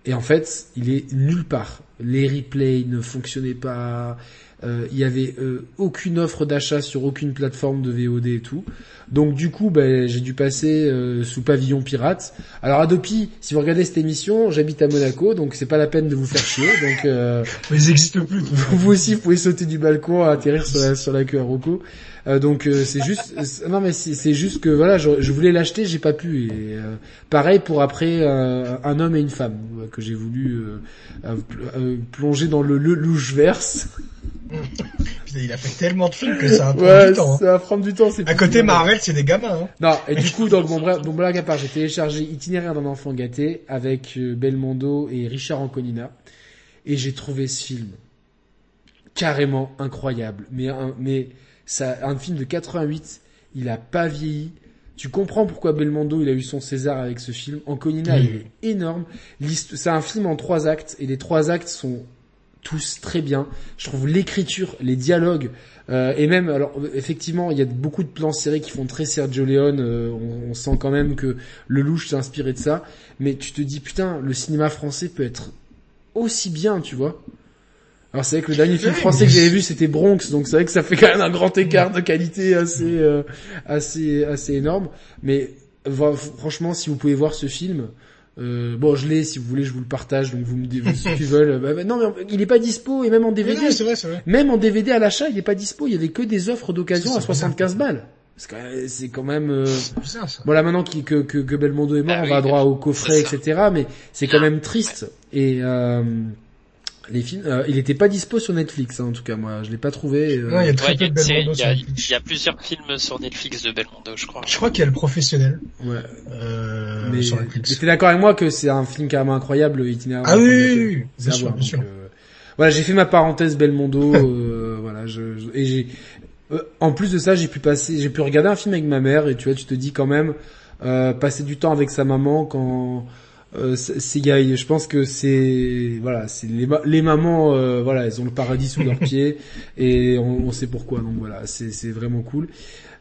Et en fait, il est nulle part. Les replays ne fonctionnaient pas. Euh, il y avait euh, aucune offre d'achat sur aucune plateforme de VOD et tout. Donc du coup, ben, j'ai dû passer euh, sous pavillon pirate. Alors Adopi, si vous regardez cette émission, j'habite à Monaco, donc c'est pas la peine de vous faire chier. Donc euh, ils existent plus. Vous aussi, vous pouvez sauter du balcon, atterrir sur la, sur la queue à Rocco. Euh, donc euh, c'est juste, non mais c'est juste que voilà, je, je voulais l'acheter, j'ai pas pu. Et euh, pareil pour après un homme et une femme que j'ai voulu plonger dans le, le louche verse. il a fait tellement de films que ça va prendre du temps. Hein. Ça va prendre du temps. À côté Marvel, c'est des gamins. Hein. Non, et du coup, donc mon, mon blague à part, j'ai téléchargé Itinéraire d'un enfant gâté avec Belmondo et Richard Anconina, et j'ai trouvé ce film carrément incroyable. Mais mais ça, un film de 88, il a pas vieilli. Tu comprends pourquoi Belmondo il a eu son César avec ce film. Anconina, il est énorme. C'est un film en trois actes et les trois actes sont tous très bien. Je trouve l'écriture, les dialogues euh, et même alors effectivement il y a beaucoup de plans serrés qui font très Sergio Leone. Euh, on, on, sent quand même que le louche s'est inspiré de ça. Mais tu te dis putain le cinéma français peut être aussi bien, tu vois. Alors c'est vrai que le dernier film français que j'avais vu c'était Bronx, donc c'est vrai que ça fait quand même un grand écart de qualité assez euh, assez assez énorme. Mais franchement, si vous pouvez voir ce film, euh, bon, je l'ai, si vous voulez, je vous le partage, donc vous me dites ce qu'ils veulent. Bah, bah, non, mais il est pas dispo, et même en DVD. c'est vrai, vrai. Même en DVD à l'achat, il est pas dispo. Il y avait que des offres d'occasion à 75 balles. C'est quand même. Euh... ça. Bon là maintenant que, que, que Belmondo est mort, ah on va droit au coffret, etc. Mais c'est quand même triste. Et euh, les films, euh, il était pas dispo sur Netflix, hein, en tout cas moi, je l'ai pas trouvé. Euh... il y a très peu de Belmondo Il y, a plusieurs films sur Netflix de Belmondo, je crois. Je crois qu'il y a le professionnel. Ouais. Euh, mais sur t'es d'accord avec moi que c'est un film carrément incroyable, itinéraire. Ah oui, oui, oui, bien sûr, bien sûr. Euh, voilà, j'ai fait ma parenthèse Belmondo. euh, voilà, je, et j'ai. Euh, en plus de ça, j'ai pu passer, j'ai pu regarder un film avec ma mère et tu vois, tu te dis quand même passer du temps avec sa maman quand euh, c'est, je pense que c'est voilà, c'est les, les mamans, euh, voilà, elles ont le paradis sous leurs pieds et on, on, sait pourquoi. Donc voilà, c'est, c'est vraiment cool.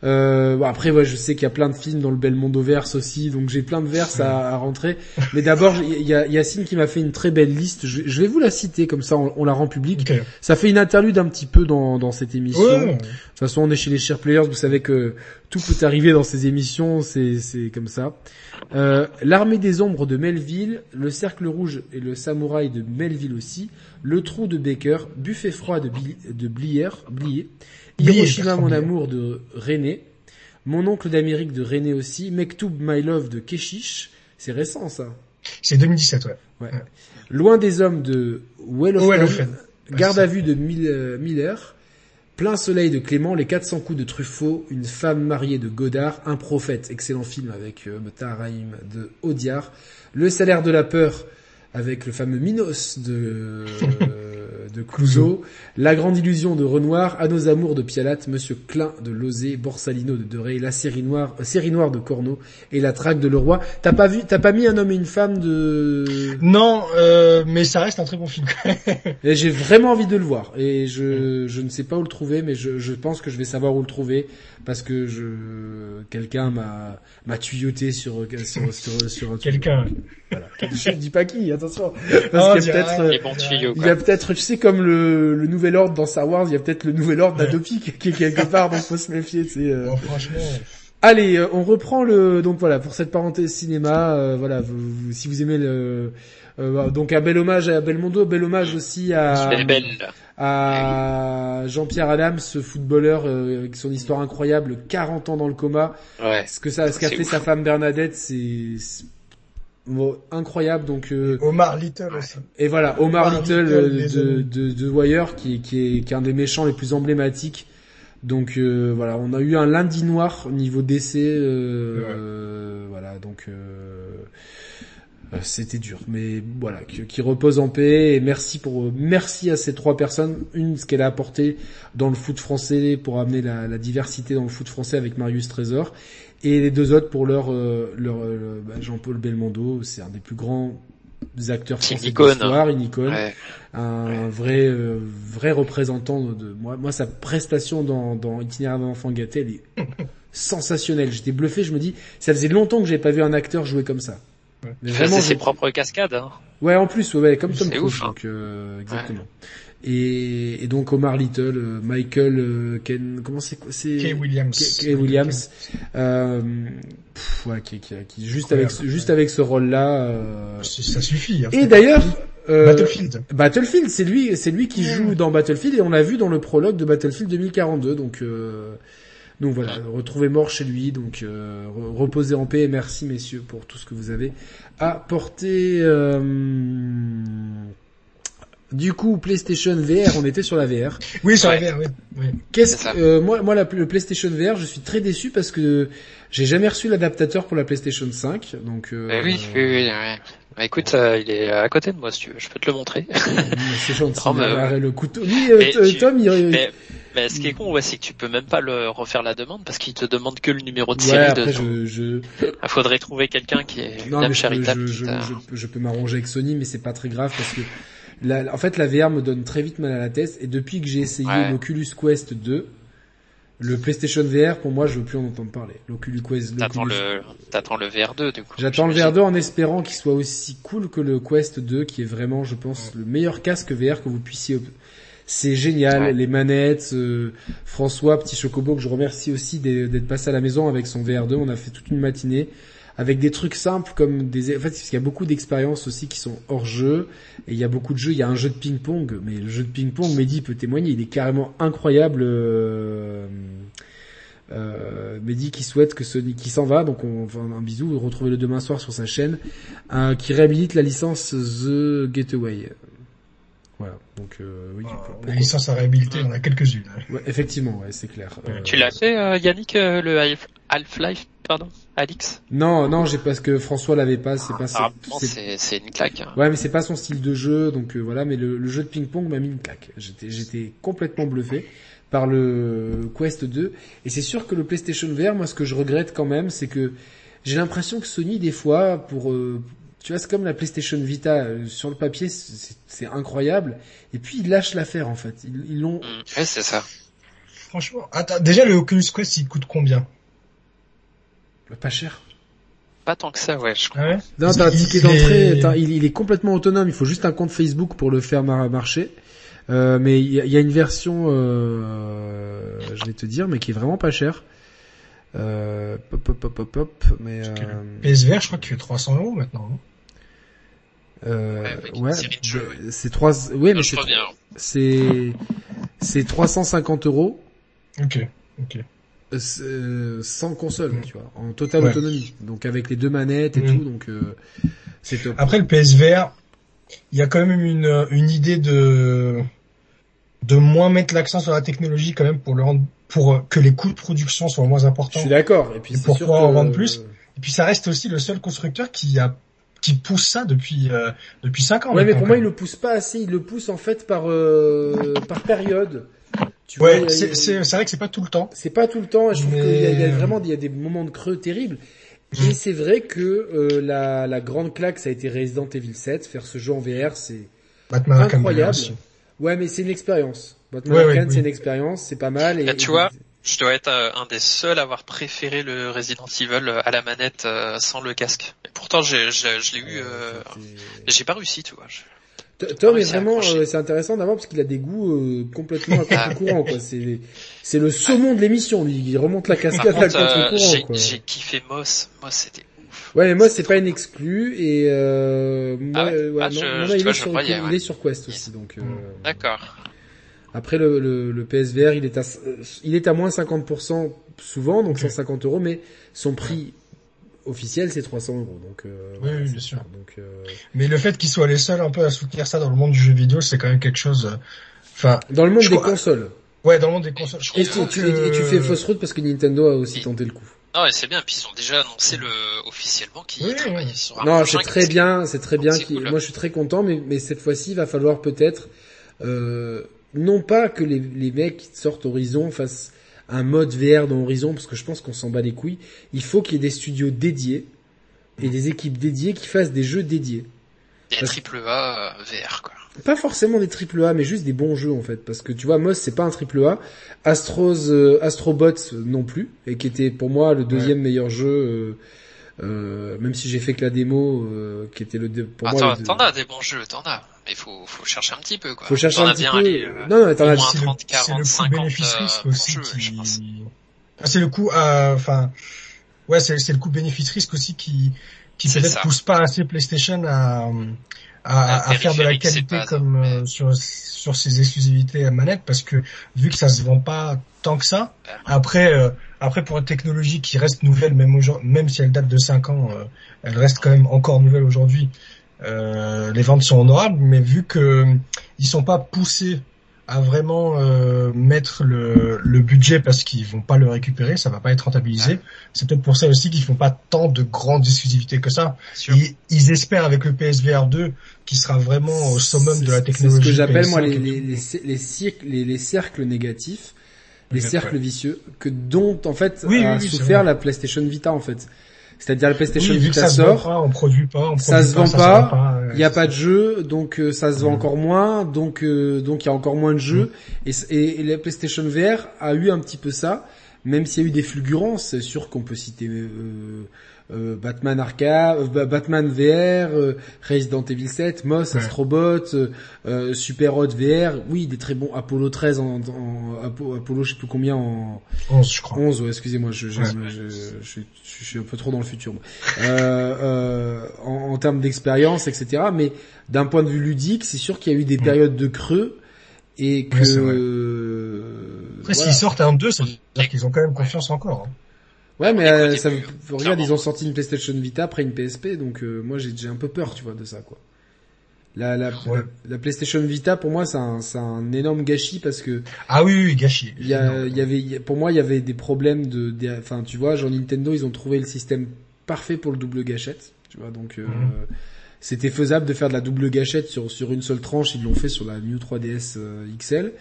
Euh, bon, après, ouais, je sais qu'il y a plein de films dans le Belmondo verse aussi, donc j'ai plein de verses à, à, rentrer. Mais d'abord, il y a Yacine qui m'a fait une très belle liste. Je, je, vais vous la citer comme ça, on, la rend publique. Ça fait une interlude un petit peu dans, dans cette émission. De toute façon, on est chez les chers players. Vous savez que tout peut arriver dans ces émissions, c'est c'est comme ça. Euh, L'armée des ombres de Melville, le cercle rouge et le samouraï de Melville aussi, le trou de Baker, buffet froid de, de Blier, Blier Hiroshima mon amour de René, Mon oncle d'Amérique de René aussi, Mektoub My Love de Keshish, c'est récent ça. C'est 2017 ouais. ouais. Loin des hommes de Wellofen, Garde à vue de euh, Miller, Plein soleil de Clément, Les 400 coups de Truffaut, Une femme mariée de Godard, Un prophète, excellent film avec euh, de Audiard, Le salaire de la peur avec le fameux Minos de de Clouseau, La Grande Illusion de Renoir, À nos amours de Pialat, Monsieur Klein de Lozé, Borsalino de Derey, La série noire, euh, série noire de Corneau et La Traque de Leroy. T'as pas vu, t'as pas mis un homme et une femme de Non, euh, mais ça reste un très bon film. et j'ai vraiment envie de le voir et je je ne sais pas où le trouver, mais je je pense que je vais savoir où le trouver parce que je quelqu'un m'a m'a tuyauté sur sur sur, sur, quelqu'un. Voilà. Je dis pas qui, attention. Parce qu'il y a peut-être il y a peut-être tu sais comme le, le nouvel ordre dans Star Wars, il y a peut-être le nouvel ordre d'Adopi qui est quelque part donc faut se méfier, tu euh... franchement Allez, euh, on reprend le donc voilà pour cette parenthèse cinéma, euh, voilà si vous aimez le euh, donc un bel hommage à Belmondo, bel hommage aussi à à Jean-Pierre Adams, ce footballeur euh, avec son histoire incroyable, 40 ans dans le coma. Ouais. Ce que ça, ce qu'a fait sa femme Bernadette, c'est incroyable. Donc euh, Omar Little aussi. Et voilà, Omar, Little, de, de, de, Wire, qui, qui, est, qui est un des méchants les plus emblématiques. Donc euh, voilà, on a eu un lundi noir au niveau décès. Euh, Voilà, donc euh, c'était dur, mais voilà, qui, repose en paix. Et merci pour merci à ces trois personnes. Une, ce qu'elle a apporté dans le foot français pour amener la, diversité dans le foot français avec Marius Trésor, et les deux autres pour leur euh, leur euh, bah, Jean-Paul Belmondo. C'est un des plus grands acteurs français de l'histoire, une icône, un vrai vrai représentant de, moi. Moi, sa prestation dans, dans Itinéraire d'un enfant gâté, elle est sensationnelle. J'étais bluffé. Je me dis, ça faisait longtemps que j'avais pas vu un acteur jouer comme ça. Il faisait ses propres cascades. Hein. Ouais, en plus, ouais, comme Tom Cruise. Hein. Donc, euh, exactement. Et, et, donc Omar Little, euh, Michael, euh, Ken, comment c'est quoi c'est Kay Williams. Kay, Williams, euh, pff, ouais, qui, qui, qui, juste avec juste avec ce rôle-là. Euh... Ça suffit. Hein, et d'ailleurs, euh, Battlefield. Battlefield, c'est lui, c'est lui qui joue dans Battlefield et on l'a vu dans le prologue de Battlefield 2042. Donc euh, donc voilà, retrouver mort chez lui, donc euh, reposer en paix et merci messieurs pour tout ce que vous avez apporté. Euh... Du coup, PlayStation VR, on était sur la VR. Oui, sur la VR, oui. oui. Qu'est-ce euh, moi, moi, la, le PlayStation VR, je suis très déçu parce que j'ai jamais reçu l'adaptateur pour la PlayStation 5, donc. Euh, eh oui, oui, oui, oui. Bah, écoute, euh, il est à côté de moi, si tu veux. Je peux te le montrer. C'est gentil. le couteau. Oui, euh, Tom, il. Mais ce qui est con, ouais, c'est que tu peux même pas le refaire la demande parce qu'il te demande que le numéro de série. Ouais, après, je, je... Il faudrait trouver quelqu'un qui est non, mais charitable. Je, je, je, peux m'arranger avec Sony, mais c'est pas très grave parce que la, en fait, la VR me donne très vite mal à la tête et depuis que j'ai essayé l'Oculus Quest 2, le PlayStation VR, pour moi, je veux plus en entendre parler. L'Oculus Quest. T'attends le, t'attends le VR 2, du coup. J'attends le VR 2 en espérant qu'il soit aussi cool que le Quest 2, qui est vraiment, je pense, le meilleur casque VR que vous puissiez c'est génial, les manettes. Euh, François, petit chocobo que je remercie aussi d'être passé à la maison avec son VR2. On a fait toute une matinée avec des trucs simples comme des. En fait, parce qu'il y a beaucoup d'expériences aussi qui sont hors jeu et il y a beaucoup de jeux. Il y a un jeu de ping-pong, mais le jeu de ping-pong, Mehdi peut témoigner, il est carrément incroyable. Euh... Euh, Mehdi qui souhaite que Sony qui s'en va, donc on, un bisou, retrouvez-le demain soir sur sa chaîne, euh, qui réhabilite la licence The Getaway. Voilà. Donc euh, oui. Ah, les licences à réhabiliter, on a quelques-unes. Ouais, effectivement, ouais, c'est clair. Euh, tu l'as fait, euh, Yannick, euh, le Half-Life, pardon, Alix Non, non, j'ai parce que François l'avait pas. C'est pas. Ah, c'est c'est une claque. Hein. Ouais, mais c'est pas son style de jeu, donc voilà. Mais le, le jeu de ping-pong m'a mis une claque. J'étais, j'étais complètement bluffé par le Quest 2. Et c'est sûr que le PlayStation VR, moi, ce que je regrette quand même, c'est que j'ai l'impression que Sony, des fois, pour Tu vois, c'est comme la PlayStation Vita euh, sur le papier, c'est incroyable. Et puis ils lâchent l'affaire en fait. Ils l'ont. Mm. Ouais, c'est ça. Franchement, attends, déjà le Oculus Quest, il coûte combien? Pas cher. Pas tant que ça, ouais, je crois. Ah non, t'as un ticket d'entrée, il, est complètement autonome. Il faut juste un compte Facebook pour le faire marcher. Euh, mais il y, a une version, euh, je vais te dire, mais qui est vraiment pas chère. Euh, pop, pop, pop, pop, pop, mais euh... PSVR, je crois qu'il fait 300 euros maintenant. Euh, ouais, c'est trois, ouais, mais c'est, c'est, c'est 350 euros. Ok, ok. Euh, sans console, tu vois, en totale autonomie. Donc avec les deux manettes et mm. tout, donc euh, c'est top. Après le PSVR, il y a quand même une, une idée de de moins mettre l'accent sur la technologie quand même pour le rendre, pour que les coûts de production soient moins importants. Je suis d'accord. Et puis pour pouvoir en vendre plus. Et puis ça reste aussi le seul constructeur qui a qui pousse ça depuis euh, depuis cinq ans. Ouais, mais pour moi, il le pousse pas assez. Il le pousse en fait par euh, par période. Tu ouais, c'est vrai que c'est pas tout le temps. C'est pas tout le temps. Je trouve qu'il y, y, a vraiment il y a des moments de creux terribles. Et mm. c'est vrai que euh, la, la grande claque, ça a été Resident Evil 7. Faire ce jeu en VR, c'est incroyable. Ouais, mais c'est une expérience. Batman ouais, c'est une expérience, c'est pas mal. Et, bah, tu vois, je dois être euh, un des seuls à avoir préféré le Resident Evil euh, à la manette euh, sans le casque. Et pourtant, j'ai, je l'ai eu, euh, j'ai pas réussi, tu vois. Tom est vraiment, c'est intéressant d'abord parce qu'il a des goûts complètement à ah. contre-courant, quoi. C'est, c'est le saumon de l'émission, lui. Il remonte la cascade à contre-courant, quoi. J'ai kiffé Moss. Moss, c'était Ouais, mais moi c'est pas une exclu et euh, moi, ah ouais, ah, non, non, il, est sur, il est sur Quest aussi donc. Euh, D'accord. Après le, le, le, PSVR, il est à il est à moins 50% souvent, donc 150 euros, mais son prix officiel c'est 300 euros. Donc euh, oui, oui bien sûr. Donc, euh... Mais le fait qu'ils soient les seuls un peu à soutenir ça dans le monde du jeu vidéo, c'est quand même quelque chose. Euh, enfin. Dans le monde des consoles. Ouais, dans le monde des consoles. Je et, tu, que... et, tu, fais fausse route parce que Nintendo a aussi tenté le coup. Non, c'est bien. Puis ils ont déjà annoncé le officiellement qu'ils oui, sur un Non, c'est très bien, c'est très bien. Moi, je suis très content, mais, mais cette fois-ci, il va falloir peut-être euh, non pas que les, les mecs qui sortent Horizon fassent un mode VR dans Horizon, parce que je pense qu'on s'en bat les couilles. Il faut qu'il y ait des studios dédiés et des équipes dédiées qui fassent des jeux dédiés. Des triple A VR, quoi. pas forcément des triple A, mais juste des bons jeux en fait, parce que tu vois, Moss c'est pas un triple A, Astros, euh, Astrobots non plus, et qui était pour moi le deuxième meilleur jeu, euh, euh, même si j'ai fait que la démo, euh, qui était le pour Attends, t'en as des bons jeux, t'en as, mais faut faut chercher un petit peu quoi. Faut chercher un petit peu. Aller, non, non, t'en as 30, 40, 50 risque aussi. Ah, c'est le coup, enfin, ouais, c'est c'est le coup bénéfice risque aussi qui qui peut-être pousse pas assez PlayStation à à, à faire de la qualité comme euh, sur sur ces exclusivités à manette parce que vu que ça se vend pas tant que ça après euh, après pour une technologie qui reste nouvelle même aujourd'hui même si elle date de 5 ans euh, elle reste quand même encore nouvelle aujourd'hui les ventes sont honorables mais vu que ils sont pas poussés à vraiment euh, mettre le, le, budget parce qu'ils vont pas le récupérer, ça va pas être rentabilisé. C'est peut-être pour ça aussi qu'ils font pas tant de grandes exclusivités que ça. Ils, ils, espèrent avec le PSVR 2 qui sera vraiment au summum de la technologie. C'est ce que j'appelle moi les, les, les, les, les, cercles négatifs, les cercles vicieux que dont en fait a souffert la PlayStation Vita en fait. C'est-à-dire la PlayStation Vita sort, on produit pas, ça se vend pas, il n'y a pas de jeu, donc euh, ça se vend encore moins, donc euh, donc il y a encore moins de jeux. Et, et, la PlayStation VR a eu un petit peu ça, même s'il y a eu des fulgurances. C'est sûr qu'on peut citer euh, euh, Batman Arkham, euh, Batman VR, euh, Resident Evil 7, Moss, Astrobot, Super Hot VR, oui, des très bons Apollo 13 en, Apollo, je sais plus combien en 11, je crois. 11, ouais, excusez-moi, je, je, je, je, suis un peu trop dans le futur. en, en termes d'expérience, etc. Mais d'un point de vue ludique, c'est sûr qu'il y a eu des périodes de creux et que. Après, s'ils sortent un 2, ça veut dire qu'ils ont quand même confiance encore. Hein. Ouais, mais euh, ça, regarde, ils ont sorti une PlayStation Vita après une PSP, donc euh, moi j'ai un peu peur, tu vois, de ça, quoi. La, la, la, PlayStation Vita, pour moi, c'est un, un énorme gâchis parce que. Ah oui, oui, gâchis. Il y, a, y avait, pour moi, il y avait des problèmes de, enfin, tu vois, genre Nintendo, ils ont trouvé le système parfait pour le double gâchette, tu vois, donc. Euh, mhm c'était faisable de faire de la double gâchette sur sur une seule tranche. Ils l'ont fait sur la New 3DS XL.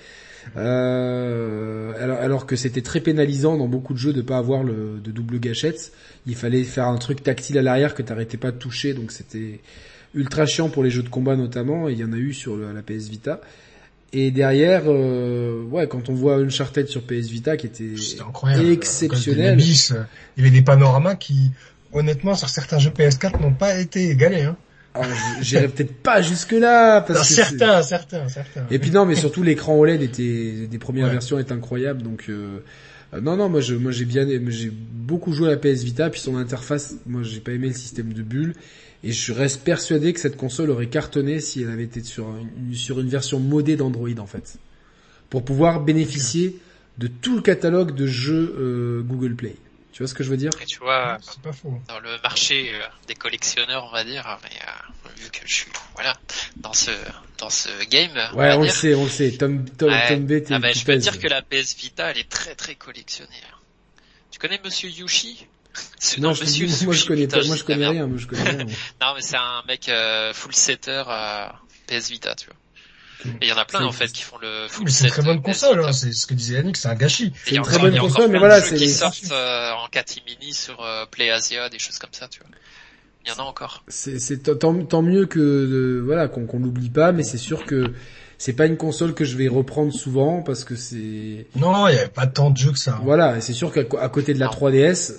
Euh, alors, alors, que c'était très pénalisant dans beaucoup de jeux de pas avoir le, de double gâchette. Il fallait faire un truc tactile à l'arrière que t'arrêtais pas de toucher, donc c'était ultra chiant pour les jeux de combat notamment. Et il y en a eu sur la PS Vita. Et derrière, euh, ouais, quand on voit Uncharted sur PS Vita qui était, exceptionnel. il y avait des panoramas qui, honnêtement, sur certains jeux PS4 n'ont pas été égalés. Hein. Ah, j'irais peut-être pas jusque là parce que certains, certains, certains. Et puis non, mais surtout l'écran OLED était des premières versions est incroyable donc euh, non non moi je moi j'ai bien j'ai beaucoup joué à la PS Vita puis son interface moi j'ai pas aimé le système de bulles et je reste persuadé que cette console aurait cartonné si elle avait été sur une, sur une version modée d'Android en fait pour pouvoir bénéficier de tout le catalogue de jeux euh, Google Play. Tu vois ce que je veux dire? Et tu vois, pas faux. dans le marché euh, des collectionneurs, on va dire, mais euh, vu que je suis voilà dans ce dans ce game, ouais, on, le sait, on le sait. Tom Tom, Tom B, ah ben, je peux dire que la PS Vita, elle est très très collectionnée. Tu connais Monsieur Yushi non, non Monsieur moi, je connais pas, moi je connais rien, moi je connais rien. non, mais c'est un mec euh, full setter PS Vita, tu vois. Et il y en a plein en fait qui font le full Mais c'est une très bonne console, hein, c'est ce que disait Yannick, c'est un gâchis. C'est une très bonne console, mais voilà, c'est qui sortent euh, en catimini sur euh, PlayAsia, des choses comme ça, tu vois. Il y en a encore. C'est tant, tant mieux que voilà qu'on qu'on l'oublie pas, mais c'est sûr que c'est pas une console que je vais reprendre souvent parce que c'est. Non, il y a pas tant de jeux que ça. Hein. Voilà, c'est sûr qu'à côté de la 3DS,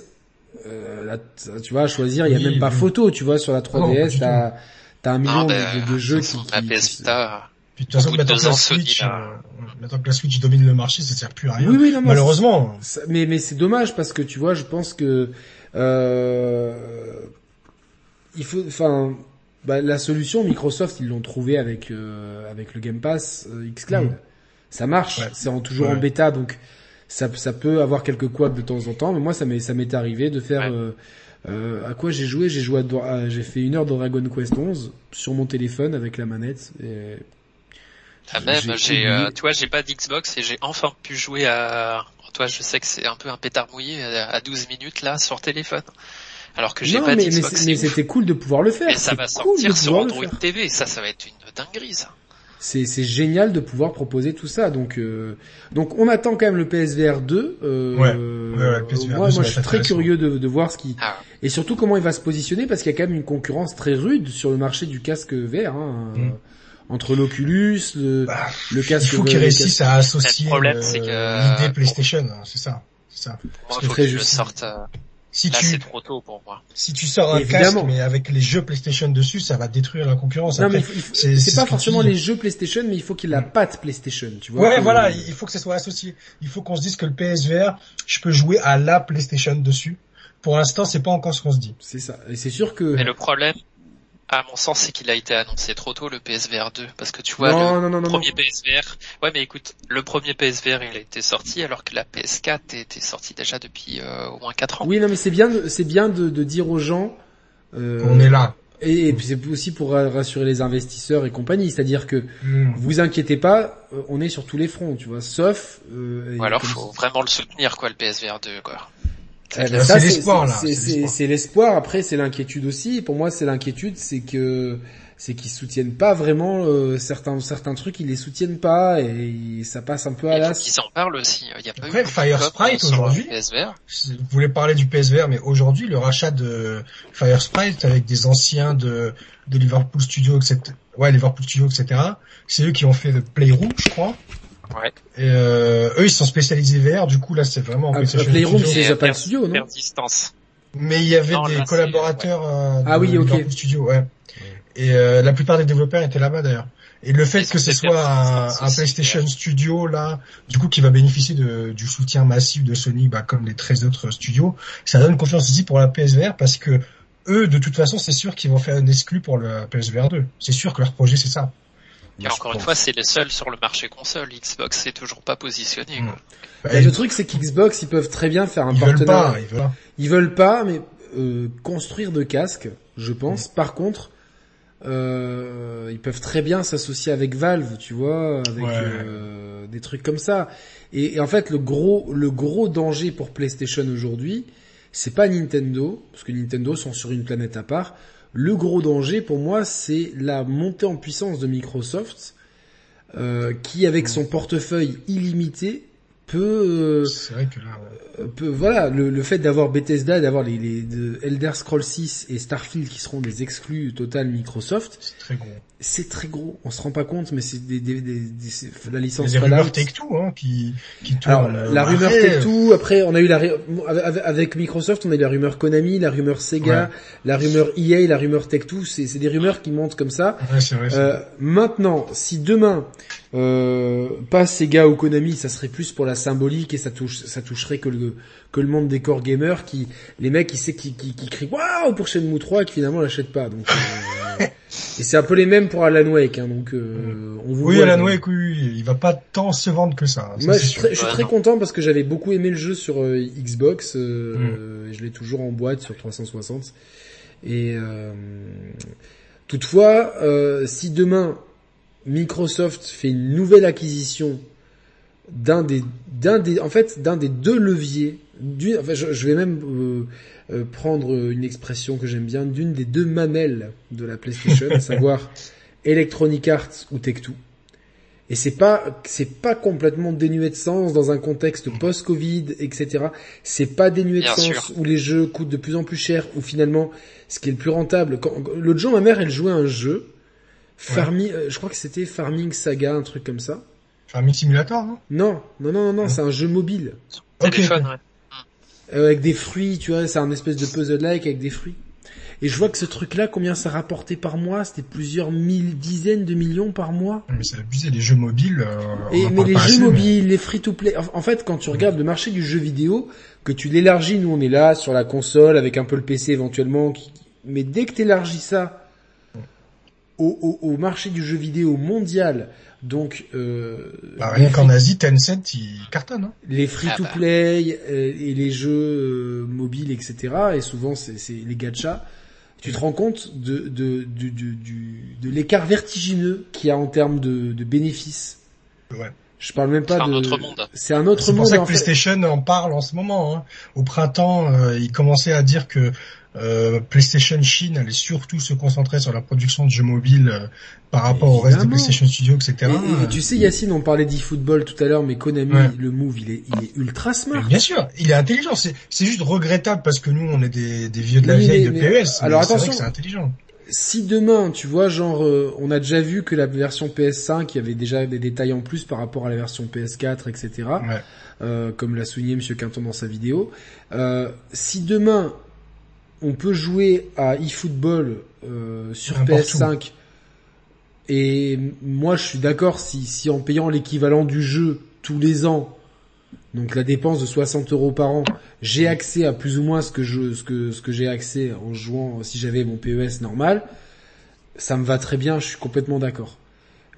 euh, tu vois, à choisir, il y a même pas photo, tu vois, sur la 3DS, t'as t'as un million de, de, jeux qui. La PS Vita puis de toute façon, maintenant que, la Switch, euh, maintenant que la Switch domine le marché, ça sert plus à rien. Oui, oui, non, Malheureusement. mais mais c'est dommage parce que tu vois, je pense que euh, il faut, enfin, bah, la solution Microsoft, ils l'ont trouvé avec euh, avec le Game Pass euh, xCloud. Mm. Ça marche, c'est en, toujours en bêta, donc ça ça peut avoir quelques couacs de temps en temps. Mais moi, ça m'est ça m'est arrivé de faire. Euh, à quoi j'ai joué? J'ai joué, j'ai fait une heure de Dragon Quest 11 sur mon téléphone avec la manette. Et ah même, j'ai, euh, tu vois, j'ai pas d'Xbox et j'ai enfin pu jouer à, toi, je sais que c'est un peu un pétard mouillé à 12 minutes là sur téléphone. Alors que j'ai pas d'Xbox. Mais, c'était cool de pouvoir le faire. Et ça va sortir sur Android TV, ça, ça va être une dinguerie ça. C'est, c'est génial de pouvoir proposer tout ça. Donc, euh, donc on attend quand même le PSVR 2. Euh, ouais. ouais, ouais PSVR moi, 2, moi, je suis très curieux de, de voir ce qui ah. et surtout comment il va se positionner parce qu'il y a quand même une concurrence très rude sur le marché du casque VR. Hein. Mm entre l'Oculus, le, bah, le casque. Il faut qu'ils réussissent à associer euh, l'idée PlayStation, c'est ça. C'est ça. Moi, faut que je sorte. Si Là, tu c'est trop tôt pour moi. Si tu sors un Évidemment. casque mais avec les jeux PlayStation dessus, ça va détruire la concurrence. Non mais c'est pas forcément les jeux PlayStation, mais il faut qu'il ait la patte PlayStation, tu vois. Ouais, voilà, il faut que ça soit associé. Il faut qu'on se dise que le PSVR, je peux jouer à la PlayStation dessus. Pour l'instant, c'est pas encore ce qu'on se dit. C'est ça. Et c'est sûr que. Mais le problème, à mon sens, c'est qu'il a été annoncé trop tôt le PSVR 2 parce que tu vois le premier PSVR. Ouais, mais écoute, le premier PSVR il a été sorti alors que la PS4 était sortie déjà depuis euh, au moins 4 ans. Oui, non, mais c'est bien, c'est bien de, de, dire aux gens. Euh, On est là. Et, puis c'est aussi pour rassurer les investisseurs et compagnie, c'est-à-dire que hmm. vous inquiétez pas, euh, on est sur tous les fronts, tu vois, sauf. Euh, Ou alors faut vraiment le soutenir quoi, le PSVR 2 quoi. Eh ben, c'est l'espoir là. C'est l'espoir. Après, c'est l'inquiétude aussi. Pour moi, c'est l'inquiétude, c'est que c'est qu'ils soutiennent pas vraiment euh, certains certains trucs, ils les soutiennent pas et ça passe un peu à l'as. Ils en parlent aussi. Il y a pas Après, Fire Sprite aujourd'hui. Vous voulez parler du PSVR, mais aujourd'hui, le rachat de Fire Sprite avec des anciens de de Liverpool Studio, etc. Ouais, Liverpool Studio, etc. C'est eux qui ont fait le Playroom, je crois. Ouais. Et euh, eux, ils sont spécialisés VR. Du coup, là, c'est vraiment. Ah, Playroom, c'est Japan Studio, non distance. Mais il y avait des collaborateurs euh, ah oui. Studio, ouais. Et euh, la plupart des développeurs étaient là-bas d'ailleurs. Et le fait que ce soit un, un, PlayStation Studio là, du coup qui va bénéficier de, du soutien massif de Sony, bah, comme les 13 autres studios, ça donne confiance aussi pour la PSVR parce que eux, de toute façon, c'est sûr qu'ils vont faire un exclu pour le PSVR 2. C'est sûr que leur projet c'est ça. Et encore une fois, c'est les seuls sur le marché console. Xbox c'est toujours pas positionné. Quoi. Bah, le truc, c'est qu'Xbox, ils peuvent très bien faire un partenariat. ils, veulent pas, ils veulent pas, mais euh, construire de casques, je pense. Mm. Par contre, euh, ils peuvent très bien s'associer avec Valve, tu vois, avec euh, des trucs comme ça. Et, et, en fait, le gros, le gros danger pour PlayStation aujourd'hui, c'est pas Nintendo, parce que Nintendo sont sur une planète à part. Le gros danger pour moi, c'est la montée en puissance de Microsoft, euh, qui avec son portefeuille illimité peut, c'est vrai que là, euh, peut voilà le, le fait d'avoir Bethesda, d'avoir les, les de Elder Scrolls 6 et Starfield qui seront des exclus total Microsoft, c'est très gros. c'est très gros. On se rend pas compte, mais c'est des, des, des, la licence des rumeurs Take Two hein, qui qui Alors, tournent. euh, la rumeur Take Two, après on a eu la avec, Microsoft, on a eu la rumeur Konami, la rumeur Sega, la rumeur EA, la rumeur Take Two, c'est c'est des rumeurs qui montent comme ça. Ouais, vrai. Euh, maintenant, si demain euh, pas Sega ou Konami, ça serait plus pour la symbolique et ça touche, ça toucherait que le que le monde des core gamers, qui les mecs qui sait qui, qui, qui crient waouh pour Shenmue 3 et qui finalement l'achètent pas. Donc euh, et c'est un peu les mêmes pour Alan Wake, hein, donc euh, on vous Oui, voit, Alan donc. Wake, oui, il va pas tant se vendre que ça. hein, ça, Moi, c'est je suis très, je suis Ouais, très non. content parce que j'avais beaucoup aimé le jeu sur euh, Xbox. euh, Mm. euh, je l'ai toujours en boîte sur 360. Et euh, toutefois, euh, si demain Microsoft fait une nouvelle acquisition d'un des, d'un des, en fait, d'un des deux leviers, d'une, enfin, je, je vais même euh, euh, prendre une expression que j'aime bien, d'une des deux mamelles de la PlayStation, à savoir Electronic Arts ou Tech2. Et c'est pas, c'est pas complètement dénué de sens dans un contexte post-Covid, etc. C'est pas dénué de Bien sens sûr. où les jeux coûtent de plus en plus cher, où finalement, ce qui est le plus rentable, quand, l'autre jour, ma mère, elle jouait à un jeu, Farming, euh, je crois que c'était Farming Saga, un truc comme ça. Farming Simulator, Non, non, non, non, non, Non. c'est un jeu mobile. Ok. Téléphone, ouais. Euh, avec des fruits, tu vois, c'est un espèce de puzzle-like avec des fruits. Et je vois que ce truc-là, combien ça rapportait par mois C'était plusieurs mille, dizaines de millions par mois. Mais c'est abusé, les jeux mobiles. euh, on Et, mais les jeux assez, mais- mobiles, les free-to-play, en, en fait, quand tu regardes le marché du jeu vidéo, que tu l'élargis, nous on est là sur la console avec un peu le PC éventuellement, qui- mais dès que tu élargis ça au, au, au marché du jeu vidéo mondial, donc euh, Bah, rien qu'en Asie, Tencent, il cartonne. Hein. les free-to-play euh, et les jeux euh, mobiles, etc. Et souvent c'est c'est les gachas. Tu te rends compte de de du- de l'écart vertigineux qu'il y a en termes de, de bénéfices? Ouais. Je parle même pas C'est un de. autre monde. C'est un autre C'est monde. pour ça que en fait. PlayStation en parle en ce moment. Hein. Au printemps, euh, il commençait à dire que euh, PlayStation Chine allait surtout se concentrer sur la production de jeux mobiles euh, par rapport au reste des. PlayStation Studios, etc. Et, et tu sais, Yacine, on parlait d'e-football tout à l'heure, mais Konami, Ouais. le move, il est, il est ultra Mais smart. bien sûr, il est intelligent. C'est c'est juste regrettable parce que nous, on est des, des vieux de la vieille mais- de PES. alors mais c'est vrai attention. que c'est intelligent. Si demain, tu vois, genre, euh, on a déjà vu que la version PS5, il y avait déjà des détails en plus par rapport à la version PS4, etc. Ouais. euh, comme l'a souligné Monsieur Quinton dans sa vidéo. Euh, si demain on peut jouer à eFootball euh, sur N'importe PS5 et moi je suis d'accord si, si en payant l'équivalent du jeu tous les ans, donc la dépense de 60 euros par an, j'ai accès à plus ou moins ce que je ce que ce que j'ai accès en jouant si j'avais mon PES normal, ça me va très bien, je suis complètement d'accord.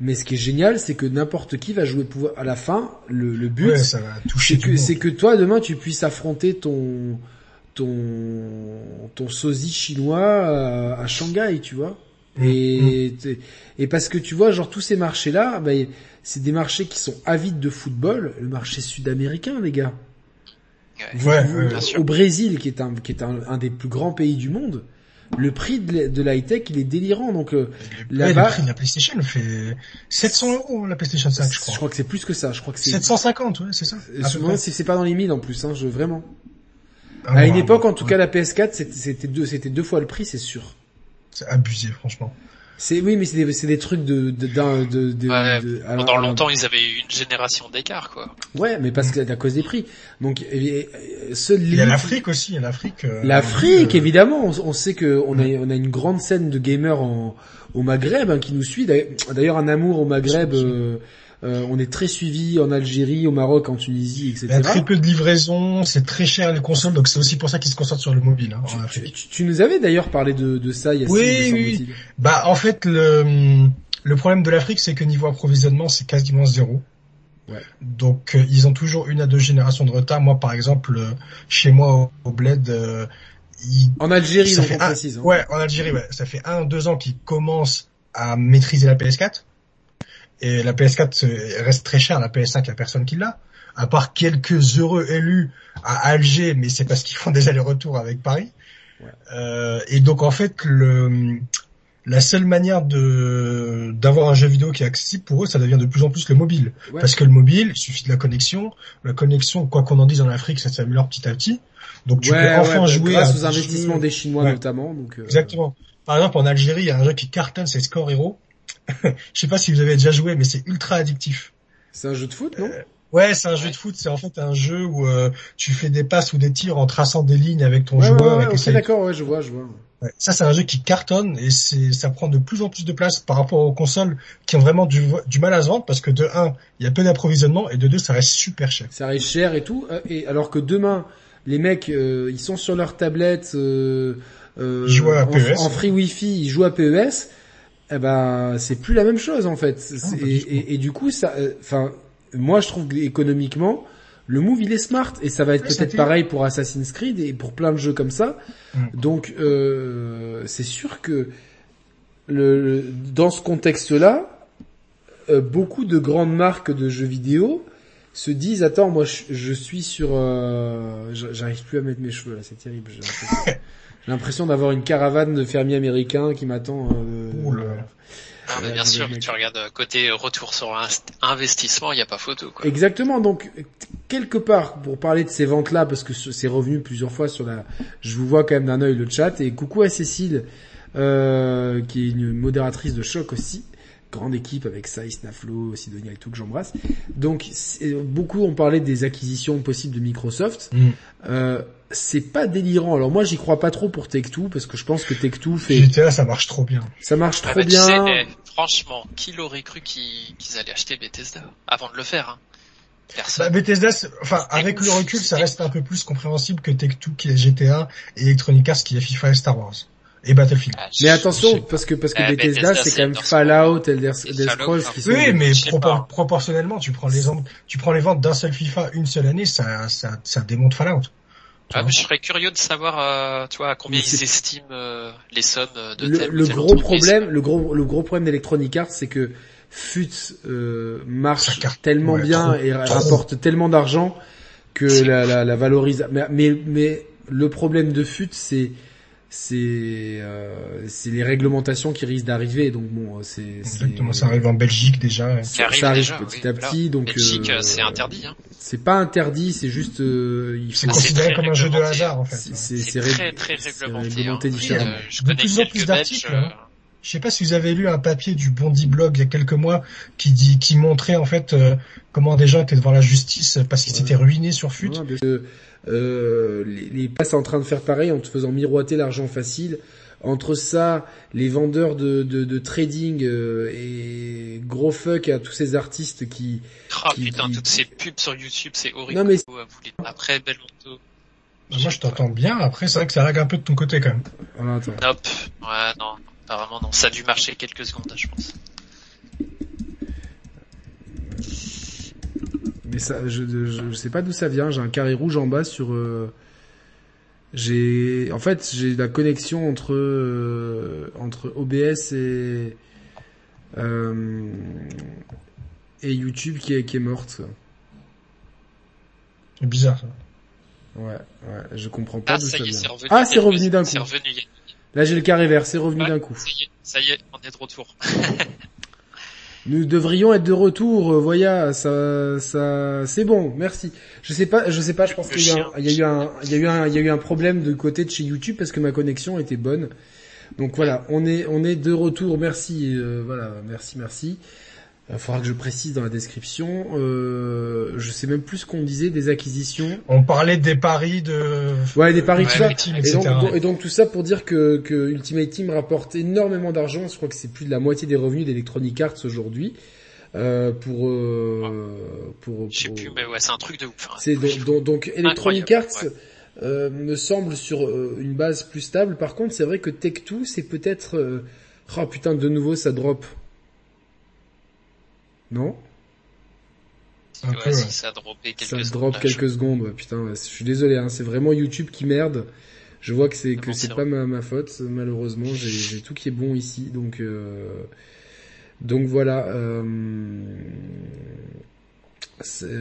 Mais ce qui est génial, c'est que n'importe qui va jouer pouvoir à la fin. Le, le but, Ouais, c'est que c'est que toi demain tu puisses affronter ton ton ton sosie chinois à, à Shanghai, tu vois. Et t'es- et parce que tu vois genre tous ces marchés là, ben c'est des marchés qui sont avides de football, le marché sud-américain les gars. Ouais, vous- ouais, bien sûr. au Brésil qui est un qui est un, un des plus grands pays du monde, le prix de, la- de l'high tech il est délirant donc euh, Ouais, là-bas- le prix de la PlayStation fait 700 euros la PlayStation 5, je crois. que c'est plus que ça, je crois que c'est 750, ouais, c'est ça. Euh, c'est c'est pas dans les mille en plus, hein, je vraiment. Ah, À une époque, en tout ouais. cas, la PS4, c'était deux, c'était deux fois le prix, c'est sûr. C'est abusé, franchement. C'est oui, mais c'est des, trucs de de d'un- de, de, Ouais, de- alors- Pendant alors- longtemps, ils avaient eu une génération d'écart, quoi. Ouais, mais parce que à cause des prix. Donc, et- et- seul Il y a l'Afrique aussi, il y a l'Afrique. euh, L'Afrique, euh, évidemment. On, on sait que on a on a une grande scène de gamers en, au Maghreb hein, qui nous suit. D'ailleurs, un amour au Maghreb. euh, euh, on est très suivi en Algérie, au Maroc, en Tunisie, etc. Il y a très peu de livraison, c'est très cher les consoles, donc c'est aussi pour ça qu'ils se concentrent sur le mobile. Hein, Tu, tu- tu nous avais d'ailleurs parlé de, de ça, Yacine, Oui, me oui, semble-t-il. Bah en fait le le problème de l'Afrique c'est que niveau approvisionnement c'est quasiment zéro. Ouais. Donc euh, ils ont toujours une à deux générations de retard. Moi par exemple euh, chez moi au, au bled, euh, ils- En Algérie, ça donc fait on un, précise. hein. ouais en Algérie ouais, ça fait un deux ans qu'ils commencent à maîtriser la PS4 et la PS4 euh, reste très chère. La PS5 il y a personne qui l'a. À part quelques heureux élus à Alger, mais c'est parce qu'ils font des allers-retours avec Paris. Euh, et donc en fait, le, la seule manière de d'avoir un jeu vidéo qui est accessible pour eux, ça devient de plus en plus le mobile. Parce que le mobile, il suffit de la connexion. La connexion, quoi qu'on en dise en Afrique, ça s'améliore petit à petit. Donc tu peux enfin bah, jouer grâce aux investissements des Chinois notamment. Donc, euh, Exactement. Par exemple, en Algérie, il y a un jeu qui cartonne, c'est Score Hero. Je sais pas si vous avez déjà joué, mais c'est ultra addictif. C'est un jeu de foot, non? Euh, Ouais, c'est un jeu de foot. C'est en fait un jeu où euh, tu fais des passes ou des tirs en traçant des lignes avec ton joueur. Ouais, ouais, d'accord, ouais, je vois, je vois. ça, c'est un jeu qui cartonne et c'est, ça prend de plus en plus de place par rapport aux consoles qui ont vraiment du, du mal à se vendre parce que de un, il y a peu d'approvisionnement et de deux, ça reste super cher. Ça reste cher et tout. Euh, et alors que demain, les mecs, euh, ils sont sur leur tablette, euh, ils jouent à PES. En, free Wi-Fi, ils jouent à PES. Eh ben, c'est plus la même chose en fait. Ah, et, et, et, du coup, ça, enfin, moi je trouve économiquement, le move il est smart et ça va être peut-être pareil pour Assassin's Creed et pour plein de jeux comme ça. Mm. Donc euh, c'est sûr que le, dans ce contexte-là, euh, beaucoup de grandes marques de jeux vidéo se disent attends moi je, suis sur euh, j'arrive plus à mettre mes cheveux là c'est terrible l'impression d'avoir une caravane de fermiers américains qui m'attend euh, ah, mais bien sûr, tu regardes euh, côté retour sur investissement, il n'y a pas photo. Quoi. Exactement. Donc quelque part, pour parler de ces ventes-là, parce que c'est revenu plusieurs fois sur la, je vous vois quand même d'un œil le chat. Et coucou à Cécile, euh, qui est une modératrice de choc aussi grande équipe avec Saïs, Naflo, Sidonia et tout que j'embrasse. Donc beaucoup ont parlé des acquisitions possibles de Microsoft. Mm. Euh, c'est pas délirant. Alors moi j'y crois pas trop pour Take-Two parce que je pense que Take-Two fait GTA ça marche trop bien. Ça marche ah trop bah, bien. Eh, franchement, qui l'aurait cru qu'ils allaient acheter Bethesda avant de le faire hein? Personne. Bah, Bethesda, enfin avec le recul, ça reste un peu plus compréhensible que Take-Two qui est GTA et Electronic Arts qui est FIFA et Star Wars et Battlefield. Ah, mais attention, parce que parce que ah, Bethesda, c'est quand même Fallout, Elder, Scrolls qui sont. Oui, mais proportionnellement, tu prends les tu prends les ventes d'un seul FIFA une seule année, ça ça ça démonte Fallout. Ah, je serais curieux de savoir, euh, toi, à combien ils estiment euh, les sommes de le, le gros problème, le gros, le gros problème d'Electronic Arts, c'est que FUT euh, marche tellement bien et rapporte tellement d'argent que la, la, la valorise. Mais, mais, mais le problème de FUT, c'est c'est euh, c'est les réglementations qui risquent d'arriver donc bon c'est exactement ça arrive en Belgique déjà ça arrive, petit à petit donc Belgique euh, c'est interdit hein. c'est pas interdit c'est juste euh, il c'est considéré comme un jeu de hasard en fait c'est très très réglementé, hein. différemment euh, je de plus en plus d'articles hein. euh, je sais pas si vous avez lu un papier du Bondi Blog il y a quelques mois qui dit qui montrait en fait comment des gens étaient devant la justice parce qu'ils s'étaient ruinés sur FUT. Euh, les, les passes en train de faire pareil en te faisant miroiter l'argent facile. Entre ça, les vendeurs de, de, de trading euh, et gros fuck à tous ces artistes qui... Oh putain, toutes ces pubs sur YouTube, c'est horrible. Non mais... Après, belle moto. Moi je t'entends bien, après c'est vrai que ça lag un peu de ton côté quand même. Voilà, Nope. Ouais, non, apparemment non. Ça a dû marcher quelques secondes, je pense. Mais ça, je, je, sais pas d'où ça vient. J'ai un carré rouge en bas sur. Euh, j'ai, en fait, j'ai la connexion entre euh, entre OBS et euh, et YouTube qui est qui est morte. C'est bizarre ça. Ouais, ouais, je comprends pas ah, d'où ça, vient. ah, c'est revenu d'un coup. Là, j'ai le carré vert, c'est revenu d'un coup. Ça y, est, ça y est, on est de retour. Nous devrions être de retour, euh, Voya, ça, ça, c'est bon, merci. Je sais pas, je sais pas, je pense qu'il y, a eu un, il y a eu un, il y a eu un problème de côté de chez YouTube parce que ma connexion était bonne. Donc voilà, on est, on est de retour, merci, euh, voilà, merci, merci. Il faudra que je précise dans la description. Euh, je sais même plus ce qu'on disait des acquisitions. On parlait des paris de. Ouais, des paris tout ça. Et donc, et donc, tout ça pour dire que, que Ultimate Team rapporte énormément d'argent. Je crois que c'est plus de la moitié des revenus d'Electronic Arts aujourd'hui. Euh, pour, euh, pour, Je sais plus, mais ouais, c'est un truc de ouf. Hein. C'est donc, donc, Electronic Arts euh, me semble sur euh, une base plus stable. Par contre, c'est vrai que Tech2, c'est peut-être. Euh, oh putain, de nouveau, ça drop. Non ouais, si ça quelques ça secondes. drop quelques secondes, putain, je suis désolé, hein, c'est vraiment YouTube qui merde. Je vois que c'est que c'est pas ma, ma, faute, malheureusement, j'ai tout qui est bon ici, donc euh, donc voilà. Euh,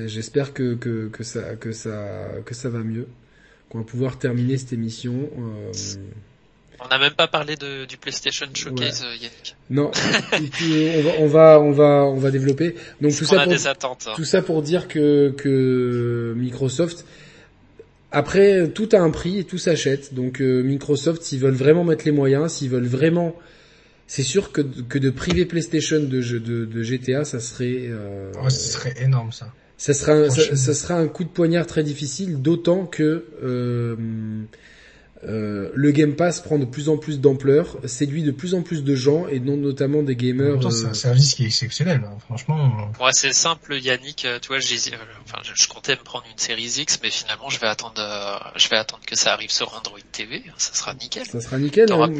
J'espère que, que que ça que ça que ça va mieux. qu'on va pouvoir terminer cette émission. Euh... On n'a même pas parlé de, du PlayStation Showcase, ouais. Yannick. Non, on, va, on va, on va, développer. Donc tout ça, pour, attentes, hein. tout ça pour dire que, que Microsoft, après, tout a un prix et tout s'achète. Donc euh, Microsoft, s'ils veulent vraiment mettre les moyens, s'ils veulent vraiment, c'est sûr que, que de priver PlayStation de, de, de GTA, ça serait. Euh, ouais, ce serait énorme ça. Ça sera, un, ça, ça, sera un coup de poignard très difficile, d'autant que euh, euh, le Game Pass prend de plus en plus d'ampleur, séduit de plus en plus de gens et non notamment des gamers. C'est un service qui est exceptionnel, hein, franchement. Ouais, c'est simple, Yannick. Tu vois, enfin, je comptais me prendre une série X, mais finalement, je vais attendre, je vais attendre que ça arrive sur Android TV. Ça sera nickel. Ça sera nickel. Hein.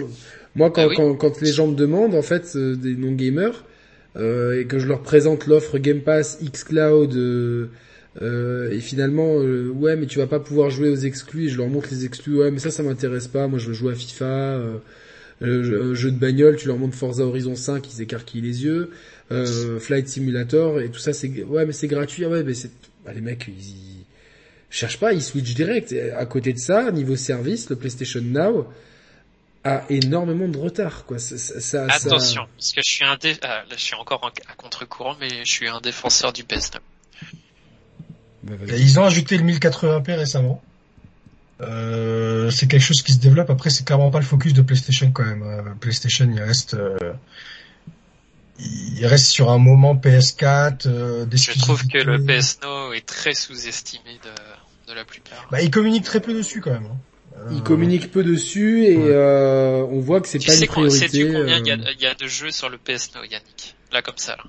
Moi, quand, bah quand, quand, les gens me demandent, en fait, euh, des non gamers, euh, et que je leur présente l'offre Game Pass, xCloud. Euh, euh, et finalement, euh, ouais, mais tu vas pas pouvoir jouer aux exclus. Et je leur montre les exclus. Ouais, mais ça, ça m'intéresse pas. Moi, je veux jouer à FIFA, euh, euh jeu de bagnole. Tu leur montres Forza Horizon 5, ils écarquillent les yeux. Flight Simulator et tout ça, c'est ouais, mais c'est gratuit. Ouais, mais c'est bah, les mecs, ils, ils cherchent pas, ils switchent direct. À côté de ça, niveau service, le PlayStation Now a énormément de retard, quoi. Ça, ça, Attention, parce que je suis un dé... là, je suis encore à contre-courant, mais je suis un défenseur du PS Now. Bah, ils ont ajouté le 1080p récemment. Euh, c'est quelque chose qui se développe. Après, c'est clairement pas le focus de PlayStation quand même. Euh, PlayStation, il reste, euh, il reste sur un moment PS4. Euh, Je trouve que le PS Now est très sous-estimé de, de la plupart. Bah, il communique très peu dessus quand même. Hein. Il communique peu dessus et euh, on voit que c'est pas une priorité. Sais-tu combien il y, a, il y, a, de jeux sur le PS Now, Yannick? Là comme ça. Là.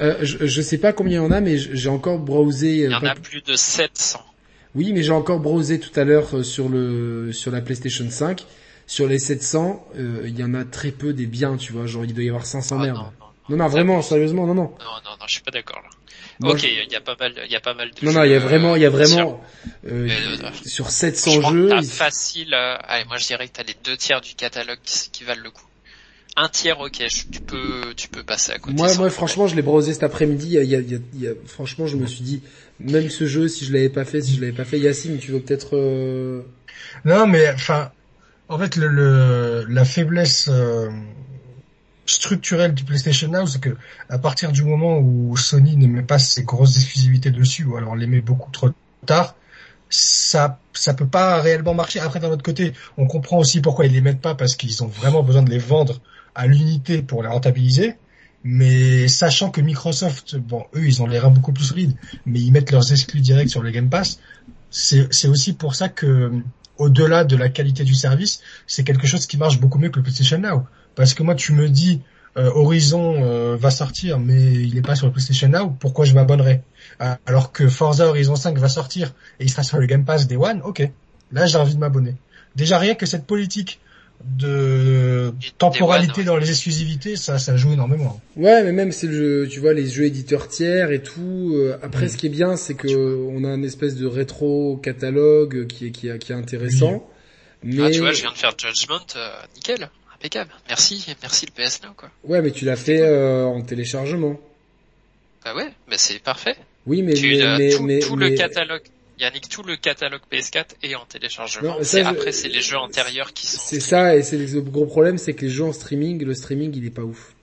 Euh, je, je sais pas combien il y en a, mais j'ai encore browsé. Il y en a plus de 700. Oui, mais j'ai encore browsé tout à l'heure euh, sur le sur la PlayStation 5. Sur les 700, euh, il y en a très peu des biens, tu vois. Genre, il doit y avoir 500 ah, merdes. Non, non, non, vraiment, sérieusement, non, non. Non, non, non, je suis pas d'accord là. ok, il y a pas mal, il y a pas mal de. Non, jeux, non, il y a vraiment, il y a vraiment euh, sur 700 jeux. Il... facile. allez, moi je dirais que t'as les deux tiers du catalogue qui, qui valent le coup un tiers, ok, tu peux, tu peux passer à côté. Moi, moi, franchement, je l'ai brosé cet après-midi. Il y a, il y a, franchement, je me suis dit, même ce jeu, si je l'avais pas fait, si je l'avais pas fait, Yacine, tu veux peut-être. Euh... Non, mais enfin, en fait, le, le la faiblesse euh, structurelle du PlayStation Now, c'est que à partir du moment où Sony ne met pas ses grosses exclusivités dessus, ou alors les met beaucoup trop tard, ça ça peut pas réellement marcher. Après, d'un autre côté, on comprend aussi pourquoi ils les mettent pas parce qu'ils ont vraiment besoin de les vendre à l'unité pour les rentabiliser. Mais sachant que Microsoft, bon, eux, ils ont les reins beaucoup plus solides, mais ils mettent leurs exclus directs sur le Game Pass. C'est aussi pour ça que, au-delà de la qualité du service, c'est quelque chose qui marche beaucoup mieux que le PlayStation Now. Parce que moi, tu me dis, euh, Horizon euh, va sortir, mais il n'est pas sur le PlayStation Now, pourquoi je m'abonnerais Alors que Forza Horizon 5 va sortir et il sera sur le Game Pass Day One, ok, là j'ai envie de m'abonner. Déjà rien que cette politique de temporalité dans les exclusivités, ça, ça joue énormément. Ouais, mais même c'est le jeu, tu vois, les jeux éditeurs tiers et tout. Euh, après, ce qui est bien, c'est que on a une espèce de rétro catalogue qui est qui est, qui est intéressant. Mais... Ah, tu vois, je viens de faire Judgment, euh, nickel, impeccable. Merci, merci le PS Now, quoi. Ouais, mais tu l'as fait euh, en téléchargement. Bah ouais, mais c'est parfait. Oui, mais, mais, tout, mais, tout le catalogue Yannick, tout le catalogue PS4 est en téléchargement. après, c'est les jeux antérieurs qui sont. C'est ça, et c'est le gros problème, c'est que les jeux en streaming, le streaming, il est pas ouf.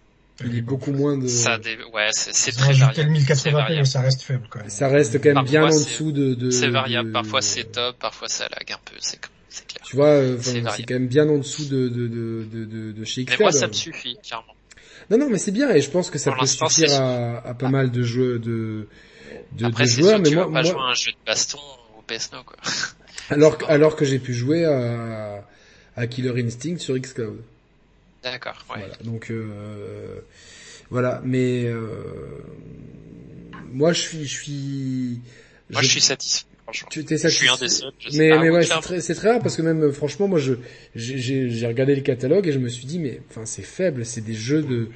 Il est beaucoup moins de. Ça, ouais, c'est très variable. 1080p, mais ça reste faible quand même. Ça reste quand même bien en dessous de. de c'est variable. Parfois c'est top, parfois ça lag un peu. C'est clair. Tu vois, euh, c'est quand même bien en dessous de de de de, de chez Mais moi, ça me suffit, clairement. Non, non, mais c'est bien, et je pense que ça peut suffire à, à, pas mal de jeux de de, Après, de joueurs, mais moi, pas moi... jouer à un jeu de baston au PS Now, quoi. alors, alors que j'ai pu jouer à, à Killer Instinct sur Xcloud. D'accord, ouais. Voilà, donc euh, voilà, mais euh, moi je suis, je suis. Moi je, je suis satisfait. Tu t'es satisfait. Je suis un des seuls. mais mais ouais, c'est très, c'est très rare parce que même franchement, moi je j'ai j'ai regardé le catalogue et je me suis dit mais enfin c'est faible, c'est des jeux de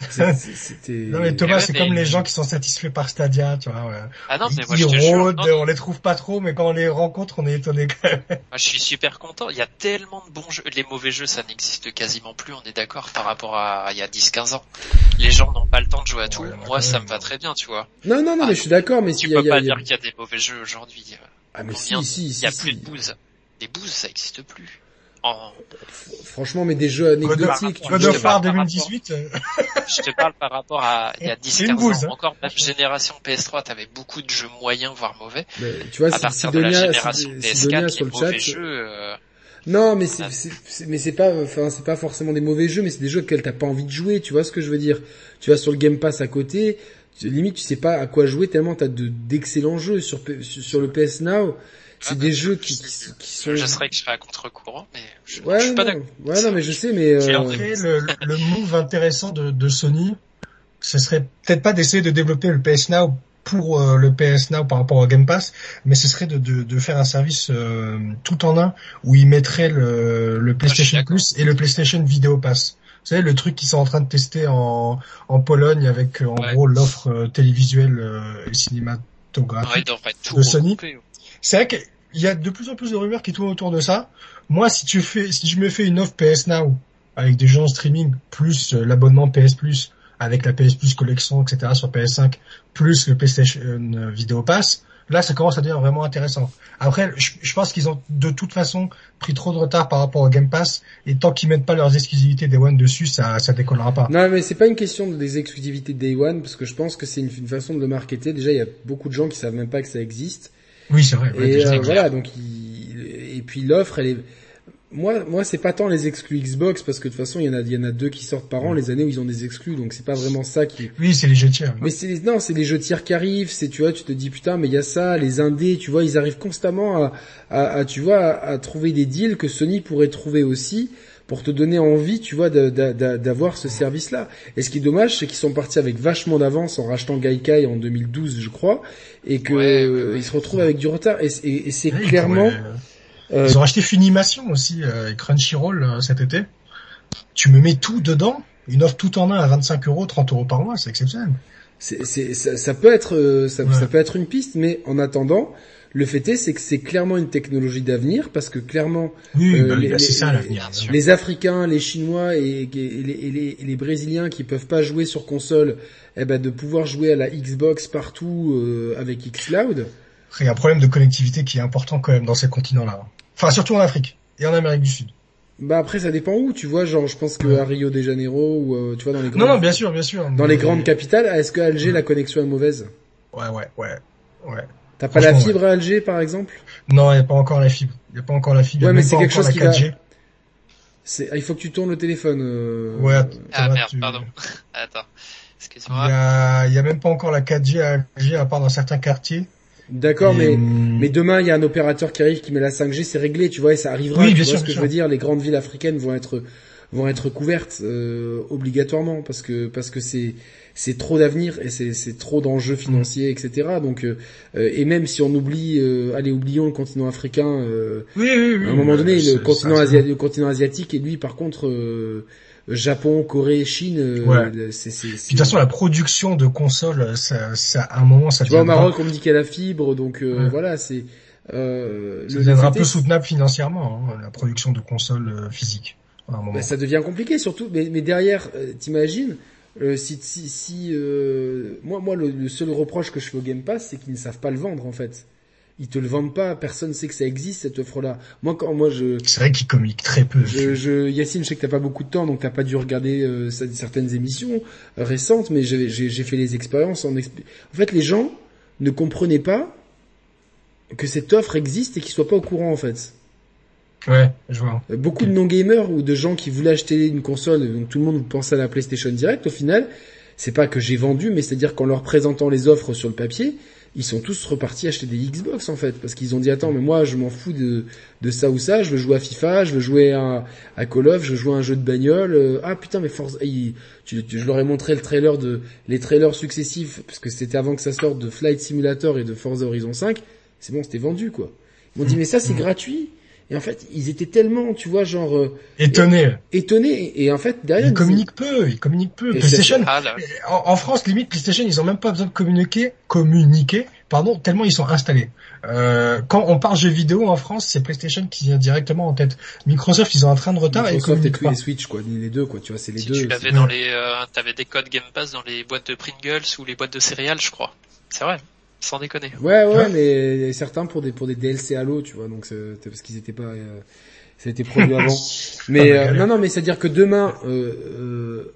c'était. Non mais Thomas, c'est comme les gens qui sont satisfaits par Stadia, tu vois. Ouais. Ah non, mais moi Ils je te jure, rôdent, non, on les trouve pas trop, mais quand on les rencontre, on est étonné quand même. Moi, je suis super content. Il y a tellement de bons jeux. Les mauvais jeux, ça n'existe quasiment plus. On est d'accord par rapport à il y a 10-15 ans. Les gens n'ont pas le temps de jouer à tout. Ouais, moi, ça me va très bien, tu vois. Non non non, Ah, mais je suis d'accord, mais Tu il y a, peux il y a- pas y a- dire qu'il y a des mauvais jeux aujourd'hui. Ah mais Combien si si Il y a si, plus si. de booze. les boosts, ça existe plus. Franchement, mais des jeux anecdotiques. God of War 2018. je te parle par rapport à il y a 10-15 ans. Hein. Encore même génération PS3, t'avais beaucoup de jeux moyens, voire mauvais. Mais, tu vois, à partir de la génération PS4, sur le chat, jeux, euh... Non, mais c'est, mais c'est pas, enfin, c'est pas forcément des mauvais jeux, mais c'est des jeux auxquels t'as pas envie de jouer. Tu vois ce que je veux dire Tu vas sur le Game Pass à côté, limite tu sais pas à quoi jouer tellement t'as de d'excellents jeux sur sur le PS Now. C'est des jeux qui, qui, sont. Je serais que je serais à contre-courant, mais je, ouais, je suis pas d'accord. Ouais, non, mais je sais, mais. Euh... Après, le, le move intéressant de, de Sony, ce serait peut-être pas d'essayer de développer le PS Now pour euh, le PS Now par rapport au Game Pass, mais ce serait de, de, de faire un service euh, tout en un où ils mettraient le, le PlayStation Plus et le PlayStation Video Pass. Vous savez, le truc qu'ils sont en train de tester en, en Pologne avec en gros l'offre télévisuelle et cinématographique de Sony. C'est vrai qu'il y a de plus en plus de rumeurs qui tournent autour de ça. Moi, si tu fais, si je me fais une offre PS Now avec des jeux en streaming plus euh, l'abonnement PS Plus avec la PS Plus collection, etc. sur PS5 plus le PlayStation euh, Video Pass, là, ça commence à devenir vraiment intéressant. Après, je, pense qu'ils ont de toute façon pris trop de retard par rapport au Game Pass, et tant qu'ils mettent pas leurs exclusivités Day One dessus, ça, ça décollera pas. Non, mais c'est pas une question des exclusivités Day One, parce que je pense que c'est une, une, façon de le marketer. Déjà, il y a beaucoup de gens qui savent même pas que ça existe. Oui, c'est vrai. et euh, voilà, donc et puis l'offre, elle est. Moi, moi, c'est pas tant les exclus Xbox parce que de toute façon, il y en a, il y en a deux qui sortent par an les années où ils ont des exclus, donc c'est pas vraiment ça qui. Oui, c'est les jeux tiers. Mais c'est non, c'est les jeux tiers qui arrivent. C'est tu vois, tu te dis putain, mais il y a ça, les indés, tu vois, ils arrivent constamment à, à, à tu vois, à, trouver des deals que Sony pourrait trouver aussi pour te donner envie, tu vois, d'avoir ce service-là. Et ce qui est dommage, c'est qu'ils sont partis avec vachement d'avance en rachetant Gaikai en 2012, je crois, et que ils se retrouvent avec du retard. Et, c'est clairement. Euh, ils ont racheté Funimation aussi, euh, Crunchyroll euh, cet été. Tu me mets tout dedans, une offre tout en un à 25 euros, 30 euros par mois, c'est exceptionnel. C'est, ça, ça, peut être, ça, ça peut être une piste, mais en attendant, le fait est, c'est que c'est clairement une technologie d'avenir parce que clairement euh, les, les, Africains, les Chinois et, les, les, Brésiliens qui peuvent pas jouer sur console, eh ben de pouvoir jouer à la Xbox partout euh, avec xCloud. Il y a un problème de connectivité qui est important quand même dans ces continents-là. Enfin surtout en Afrique et en Amérique du Sud. Bah après ça dépend où, tu vois, genre je pense que à Rio de Janeiro ou euh, tu vois dans les grandes... Non non, bien sûr, bien sûr. Dans les grandes capitales, est-ce que Alger la connexion est mauvaise? Ouais ouais ouais. Ouais. T'as pas la fibre à Alger, par exemple? Non, il n'y a pas encore la fibre. Il n'y a pas encore la fibre. Ouais, mais c'est quelque chose qui va... C'est... Ah, il faut que tu tournes le téléphone. Euh... Ouais. Ah merde, pardon. Attends. Excuse-moi. Il y a... même pas encore la 4G à Alger, à part dans certains quartiers. D'accord, mais hum, mais demain il y a un opérateur qui arrive qui met la 5G, c'est réglé, tu vois, et ça arrivera. Oui, bien sûr, ce que je veux dire. Les grandes villes africaines vont être vont être couvertes euh, obligatoirement parce que parce que c'est c'est trop d'avenir et c'est trop d'enjeux financiers, etc. Donc euh, et même si on oublie, euh, allez oublions le continent africain. Euh, oui, oui, oui, à un moment donné, le continent, asiatique, le continent asiatique et lui, par contre. Japon, Corée, Chine, c'est c'est. De toute façon, la production de consoles, ça, ça, à un moment, ça. Tu vois, au Maroc, on me dit qu'il y a la fibre, donc voilà, c'est. Euh, ça deviendra un peu soutenable financièrement, hein, la production de consoles physiques. À un moment. ça devient compliqué, surtout. Mais, mais derrière, t'imagines, euh, si, si, si euh, moi, moi, le, seul reproche que je fais au Game Pass, c'est qu'ils ne savent pas le vendre en fait. Ils te le vendent pas, personne sait que ça existe cette offre-là. Moi, quand moi je, c'est vrai qu'ils communiquent très peu. Je, je, Yacine, je sais que t'as pas beaucoup de temps, donc t'as pas dû regarder euh, certaines émissions récentes, mais j'ai fait les expériences en, en fait, les gens ne comprenaient pas que cette offre existe et qu'ils soient pas au courant en fait. Ouais, je vois. Beaucoup de non-gamers ou de gens qui voulaient acheter une console, donc tout le monde pensait à la PlayStation Direct, au final, c'est pas que j'ai vendu, mais c'est-à-dire qu'en leur présentant les offres sur le papier, ils sont tous repartis acheter des Xbox en fait, parce qu'ils ont dit attends mais moi je m'en fous de, de ça ou ça, je veux jouer à FIFA, je veux jouer à, à Call of, je veux jouer à un jeu de bagnole, euh, ah putain mais force, je leur ai montré le trailer de les trailers successifs parce que c'était avant que ça sorte de Flight Simulator et de Forza Horizon 5, c'est bon c'était vendu quoi. Ils m'ont dit mais ça c'est gratuit. Et en fait, ils étaient tellement, tu vois, genre euh, étonnés, étonnés. Et en fait, derrière, ils communiquent peu, ils communiquent peu. PlayStation, ah, en, France, limite, PlayStation, ils ont même pas besoin de communiquer, communiquer, pardon, tellement ils sont installés. Euh, quand on parle jeux vidéo en France, c'est PlayStation qui vient directement en tête. Microsoft, ils ont un train de retard Microsoft et tous les Switch, quoi, les deux, quoi. Tu vois, c'est les deux. Tu l'avais dans les, euh, t'avais des codes Game Pass dans les boîtes de Pringles ou les boîtes de céréales, je crois. C'est vrai. Sans déconner. Ouais, ouais, mais certains pour des pour des DLC Halo, tu vois, donc c'est parce qu'ils étaient pas, euh, ça a été produit avant. Mais euh, non, non, mais c'est à dire que demain, euh, euh,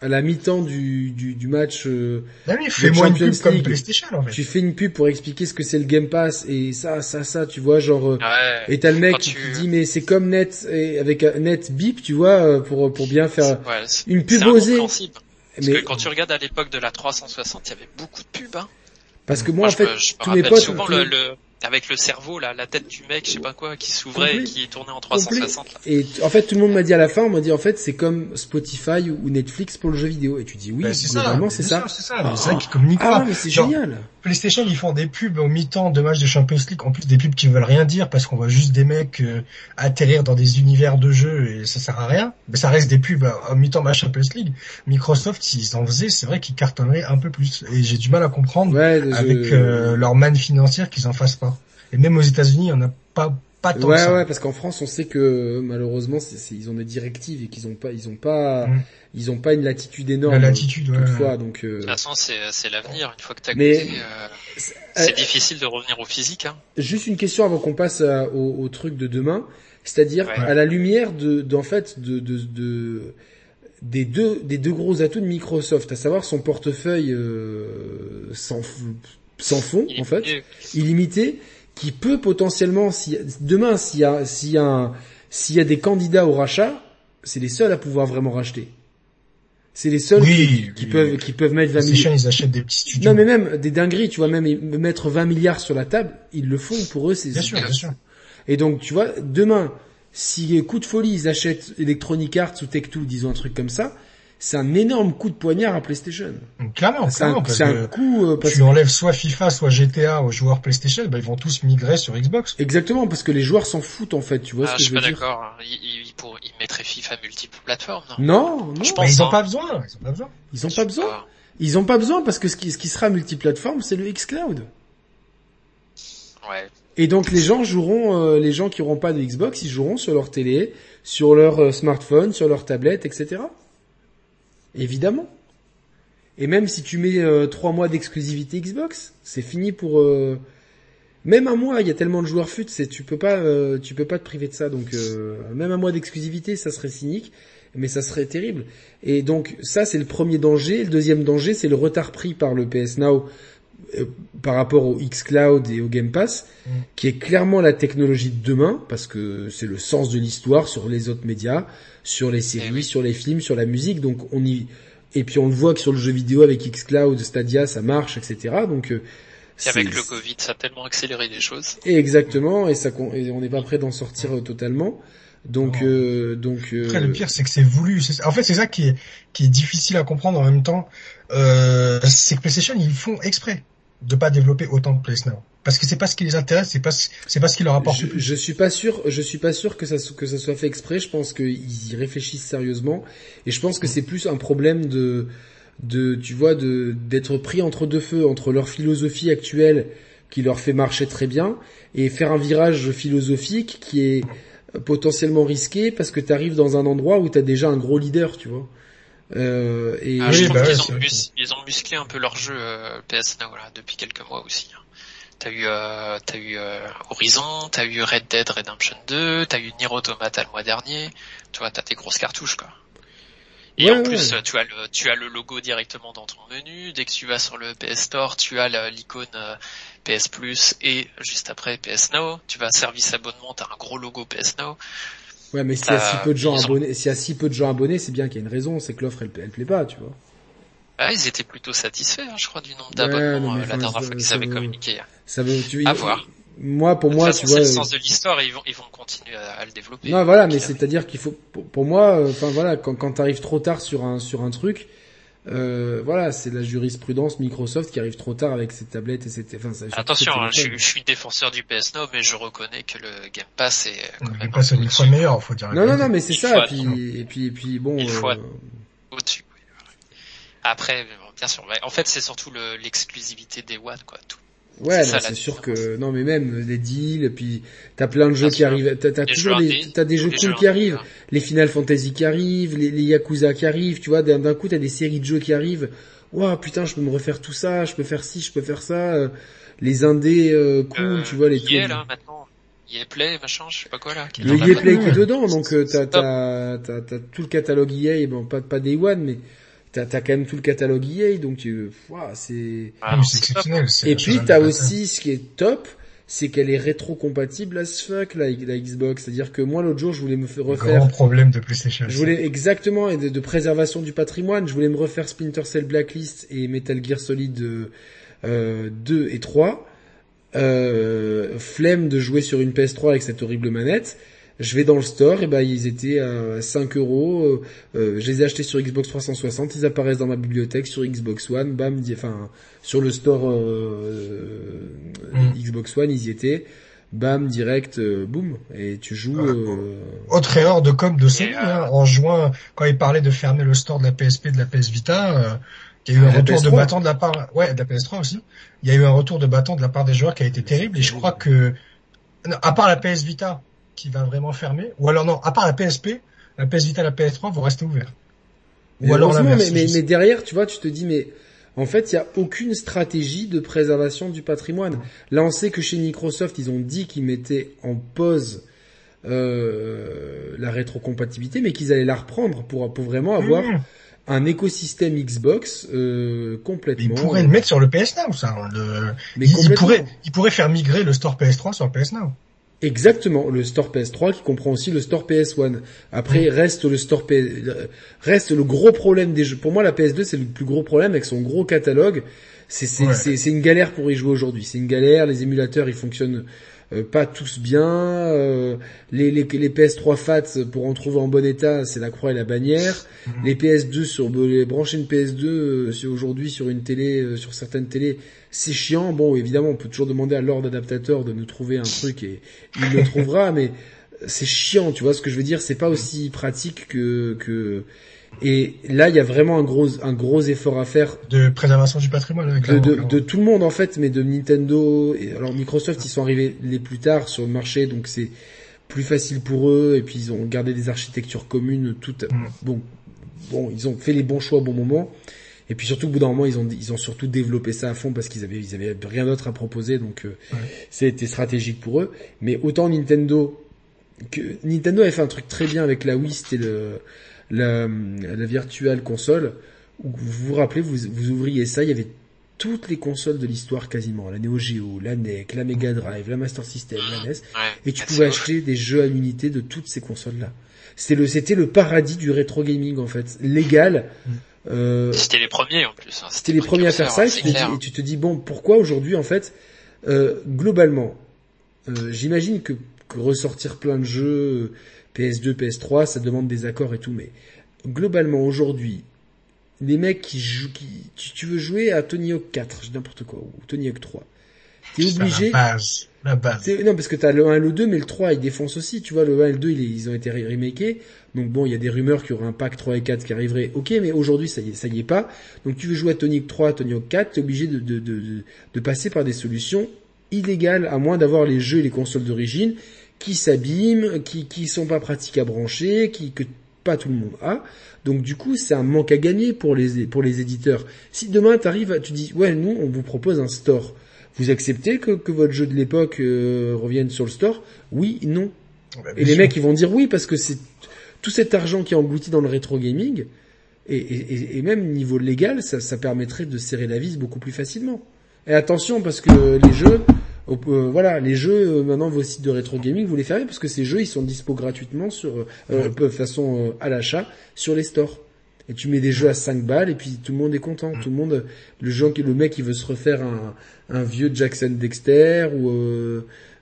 à la mi-temps du, du, du match euh, Ah oui, fais-moi une pub comme PlayStation en fait. tu fais une pub pour expliquer ce que c'est le Game Pass et ça, ça, ça, tu vois, genre. euh, Ouais. et t'as le mec qui tu- te dit mais c'est comme net et avec un net bip, tu vois, euh, pour pour bien faire. Ouais, c'est- une pub osée. Parce Mais que quand tu regardes à l'époque de la 360, il y avait beaucoup de pubs. Hein. Parce que moi, en je fait, me, je me tous mes potes, souvent tous le, le- avec le cerveau, là, la tête du mec, je sais pas quoi, qui s'ouvrait et qui tournait en complet. 360. là. Et en fait, tout le monde m'a dit à la fin, on m'a dit en fait, c'est comme Spotify ou Netflix pour le jeu vidéo. Et tu dis oui, Ben, c'est ça, globalement, bien c'est ça. C'est ça, c'est vrai qu'ils communiquent Ah pas. mais c'est génial. PlayStation, ils font des pubs au mi-temps de matchs de Champions League, en plus des pubs qui veulent rien dire parce qu'on voit juste des mecs euh, atterrir dans des univers de jeux et ça sert à rien. Mais ça reste des pubs euh, au mi-temps match Champions League. Microsoft, s'ils en faisaient, c'est vrai qu'ils cartonneraient un peu plus. Et j'ai du mal à comprendre Ouais, avec euh, leur manne financière qu'ils en fassent pas. Et même aux États-Unis, il y en a pas pas tant que Ouais, ça. ouais, parce qu'en France, on sait que malheureusement, c'est- c'est- ils ont des directives et qu'ils ont pas, ils ont pas, Mm. ils ont pas une latitude énorme. La latitude, ouais. toutefois, donc. euh, De toute façon, c'est, c'est l'avenir. Une fois que t'as Mais- goûté, euh, euh, c'est difficile de revenir au physique. Hein. Juste une question avant qu'on passe à- au, au truc de demain, c'est-à-dire Ouais. à la lumière de, d'en fait, de, de, de- des deux, des deux gros atouts de Microsoft, à savoir son portefeuille euh, sans, sans fond, est en fait, illimité, qui peut potentiellement, si, demain, s'il y a, s'il y a un- s'il y a des candidats au rachat, c'est les seuls à pouvoir vraiment racheter. C'est les seuls Oui, qui, qui oui. peuvent, qui peuvent mettre 20 PlayStation, millions. ils achètent des petits studios. Non mais même des dingueries, tu vois, même mettre 20 milliards sur la table, ils le font pour eux, c'est Bien sûr, bien sûr. et donc, tu vois, demain, si coup de folie, ils achètent Electronic Arts ou Tech2, disons un truc comme ça, c'est un énorme coup de poignard à PlayStation. Clairement, C'est un, clairement, parce c'est un que coup, euh, parce tu enlèves soit FIFA, soit GTA aux joueurs PlayStation, bah, ils vont tous migrer sur Xbox. exactement, parce que les joueurs s'en foutent, en fait, tu vois Ah, ce je que suis je pas veux dire. d'accord. hein. Ils, ils, pour, ils mettraient FIFA multiples plateformes, non? Non, non, Je Bah, pense ils ont hein. pas besoin, ils ont pas besoin. ils ont Je pas besoin. Ils ont pas besoin parce que ce qui, ce qui sera multiplateforme, c'est le xCloud. Ouais. Et donc les gens joueront, euh, les gens qui auront pas de Xbox, ils joueront sur leur télé, sur leur euh, smartphone, sur leur tablette, etc. Évidemment. Et même si tu mets euh, trois mois d'exclusivité Xbox, c'est fini pour euh, même un mois. Il y a tellement de joueurs fut, c'est tu peux pas, euh, tu peux pas te priver de ça. Donc euh, même un mois d'exclusivité, ça serait cynique, mais ça serait terrible. Et donc ça c'est le premier danger. Le deuxième danger, c'est le retard pris par le PS Now par rapport au xCloud et au Game Pass, Mm. qui est clairement la technologie de demain, parce que c'est le sens de l'histoire sur les autres médias, sur les séries, Eh sur les films, sur la musique. Donc on y et puis on le voit que sur le jeu vidéo avec xCloud, Stadia, ça marche, etc. Donc euh, Et avec le Covid, ça a tellement accéléré les choses. et exactement, et ça, et on n'est pas prêt d'en sortir euh, totalement. Donc, euh, donc. euh, Après, le pire, c'est que c'est voulu. En fait, c'est ça qui est, qui est difficile à comprendre en même temps. Euh, c'est que PlayStation, ils font exprès de pas développer autant de Now. Parce que c'est pas ce qui les intéresse, c'est pas, ce- c'est pas ce qui leur apporte je, je suis pas sûr, je suis pas sûr que ça que ça soit fait exprès. Je pense qu'ils y réfléchissent sérieusement, et je pense que c'est plus un problème de de tu vois de d'être pris entre deux feux entre leur philosophie actuelle qui leur fait marcher très bien et faire un virage philosophique qui est potentiellement risqué parce que tu arrives dans un endroit où tu as déjà un gros leader, tu vois. Euh, et Ah, Oui, je trouve bah qu'ils ont, mus- ils ont musclé un peu leur jeu euh, PS Now là, depuis quelques mois aussi. hein. T'as eu, euh, t'as eu euh, Horizon, t'as eu Red Dead Redemption 2, t'as eu Nier Automata le mois dernier. Tu vois, t'as tes grosses cartouches quoi. Et Ouais, en ouais. plus, tu as le, tu as le logo directement dans ton menu. Dès que tu vas sur le PS Store, tu as l'icône PS Plus et juste après PS Now. Tu vas à service abonnement, t'as un gros logo PS Now. Ouais, mais s'il y a si peu de gens abonnés, s'il y a si peu de gens abonnés, c'est bien qu'il y a une raison, c'est que l'offre elle, elle plaît pas, tu vois. Ah, ils étaient plutôt satisfaits, hein, je crois, du nombre Ouais, d'abonnements non, mais euh, la dernière fois qu'ils avaient veut- communiqué. Ça veut, tu À voir. Moi, pour De moi, toute tu façon, vois. c'est le euh, sens de l'histoire et ils vont, ils vont continuer à, à le développer. Non, voilà, mais arrive. c'est-à-dire qu'il faut, pour, pour moi, euh, enfin voilà, quand, quand t'arrives trop tard sur un sur un truc, euh, voilà, c'est la jurisprudence Microsoft qui arrive trop tard avec ses tablettes et ses, enfin, ça, Attention, hein, je, suis défenseur du PS Now, mais je reconnais que le Game Pass est quand Le même pas c'est un mille fois meilleur, faut dire. Non, non, non, mais c'est ça. Et puis, et puis, et puis, bon. Euh, Au-dessus, oui. Après, bien sûr, en fait, c'est surtout le- l'exclusivité des One, quoi. Tout. Ouais, C'est sûr que non mais même des deals, puis t'as plein de jeux qui arrivent, t'as, Les toujours des, t'as des jeux les cool qui arrivent, les Final Fantasy qui arrivent, les, les Yakuza qui arrivent, tu vois, d'un, coup t'as des séries de jeux qui arrivent Ouah, putain, je peux me refaire tout ça, je peux faire ci, je peux faire ça. Euh, les indés euh, cool, tu vois les trucs. là maintenant. EA Play, machin, je sais pas quoi là. le EA Play qui est dedans, donc euh, t'as t'as t'as tout le catalogue EA, bon pas pas Day One, mais t'as as quand même tout le catalogue EA, donc tu, c'est. Ah, c'est exceptionnel. Et puis t'as aussi ce qui est top, c'est qu'elle est rétro-compatible as fuck la, la Xbox. C'est-à-dire que moi l'autre jour je voulais me faire refaire. Grand problème de PlayStation. Je voulais exactement et de, préservation du patrimoine. Je voulais me refaire Splinter Cell Blacklist et Metal Gear Solid euh, 2 et 3. Euh, flemme de jouer sur une PS3 avec cette horrible manette. Je vais dans le store, et ben ils étaient à 5 euros. Euh, euh, je les ai achetés sur Xbox 360, ils apparaissent dans ma bibliothèque sur Xbox One, bam, enfin sur le store euh, mm. Xbox One, ils y étaient. Bam, direct, boum, et tu joues. Autre erreur de com de Sony, hein, en juin, quand il parlait de fermer le store de la PSP de la PS Vita, il y a eu un retour de bâton de la part, ouais, de la PS3 aussi. Il y a eu un retour de bâton de la part des joueurs qui a été terrible, et je crois que, à part la PS Vita, qui va vraiment fermer. Ou alors non, à part la PSP, la PS Vita, la PS3 vont rester ouverts. Ou alors mais, mais, mais, derrière, tu vois, tu te dis, mais en fait, il n'y a aucune stratégie de préservation du patrimoine. Là, on sait que chez Microsoft, ils ont dit qu'ils mettaient en pause euh, la rétrocompatibilité, mais qu'ils allaient la reprendre pour, pour vraiment avoir un écosystème Xbox euh, complètement. ils pourraient le mettre sur le PS Now, ça. Le... Mais ils, pourraient, ils pourraient faire migrer le store PS3 sur le PS Now. Exactement, le store PS3 qui comprend aussi le store PS1. Après reste le store reste le gros problème des jeux. Pour moi la PS2 c'est le plus gros problème avec son gros catalogue. C'est une galère pour y jouer aujourd'hui. C'est une galère, les émulateurs ils fonctionnent euh, pas tous bien. Euh, les, les, les, PS3 FAT, pour en trouver en bon état, c'est la croix et la bannière. Mhm. Les PS2 sur les brancher une PS2 euh, aujourd'hui sur une télé, sur certaines télés, c'est chiant. Bon, évidemment, on peut toujours demander à Lord Adaptateur de nous trouver un truc et il le trouvera, mais c'est chiant, tu vois ce que je veux dire? C'est pas aussi pratique que que et là, il y a vraiment un gros, un gros effort à faire. De préservation du patrimoine. De, de, de, tout le monde en fait, mais de Nintendo. Et alors Microsoft, ils sont arrivés les plus tard sur le marché, donc c'est plus facile pour eux. Et puis ils ont gardé des architectures communes. Toutes. Mm. Bon, bon, ils ont fait les bons choix au bon moment. Et puis surtout, au bout d'un moment, ils ont, ils ont surtout développé ça à fond parce qu'ils avaient, ils avaient rien d'autre à proposer. Donc, euh, été stratégique pour eux. Mais autant Nintendo, que Nintendo avait fait un truc très bien avec la Wii, c'était le la, la Virtual Console, où vous vous rappelez, vous, vous ouvriez ça, il y avait toutes les consoles de l'histoire quasiment, la Neo Geo, la NEC, la Mega Drive, la Master System, la NES, et tu pouvais acheter des jeux à l'unité de toutes ces consoles-là. C'était le, c'était le paradis du rétro gaming en fait, légal. Mm. Euh, c'était les premiers en plus. Hein. C'était les premiers à faire ça, et tu, te dis, et tu, te dis, bon, pourquoi aujourd'hui en fait, euh, globalement, euh, j'imagine que, que ressortir plein de jeux PS2, PS3, ça demande des accords et tout, mais globalement aujourd'hui, les mecs qui jouent, qui, tu, veux jouer à Tony Hawk 4, je n'importe quoi, ou Tony Hawk 3. T'es obligé. La base. La base. Non, parce que t'as le 1 et le 2, mais le 3, il défonce aussi, tu vois, le 1 et le 2, ils, ont été remakés. Donc bon, il y a des rumeurs qu'il y aurait un pack 3 et 4 qui arriverait. Ok, mais aujourd'hui, ça y est, ça y est pas. Donc tu veux jouer à Tony Hawk 3, Tony Hawk 4, t'es obligé de, de, de, de, passer par des solutions illégales, à moins d'avoir les jeux et les consoles d'origine qui s'abîment, qui qui sont pas pratiques à brancher, qui que pas tout le monde a. Donc du coup, c'est un manque à gagner pour les pour les éditeurs. Si demain t'arrives, tu dis ouais, nous on vous propose un store. Vous acceptez que, que votre jeu de l'époque euh, revienne sur le store? Oui, non. Bah, et les mecs ils vont dire oui parce que c'est tout cet argent qui est englouti dans le rétro gaming et, et, et même niveau légal, ça, ça permettrait de serrer la vis beaucoup plus facilement. Et attention parce que les jeux, euh, voilà, les jeux euh, maintenant vos sites de rétro gaming vous les fermez parce que ces jeux ils sont dispo gratuitement sur euh, de façon à l'achat sur les stores. Et tu mets des jeux à 5 balles et puis tout le monde est content. Tout le monde, le jeu, le mec il veut se refaire un, un vieux Jackson Dexter ou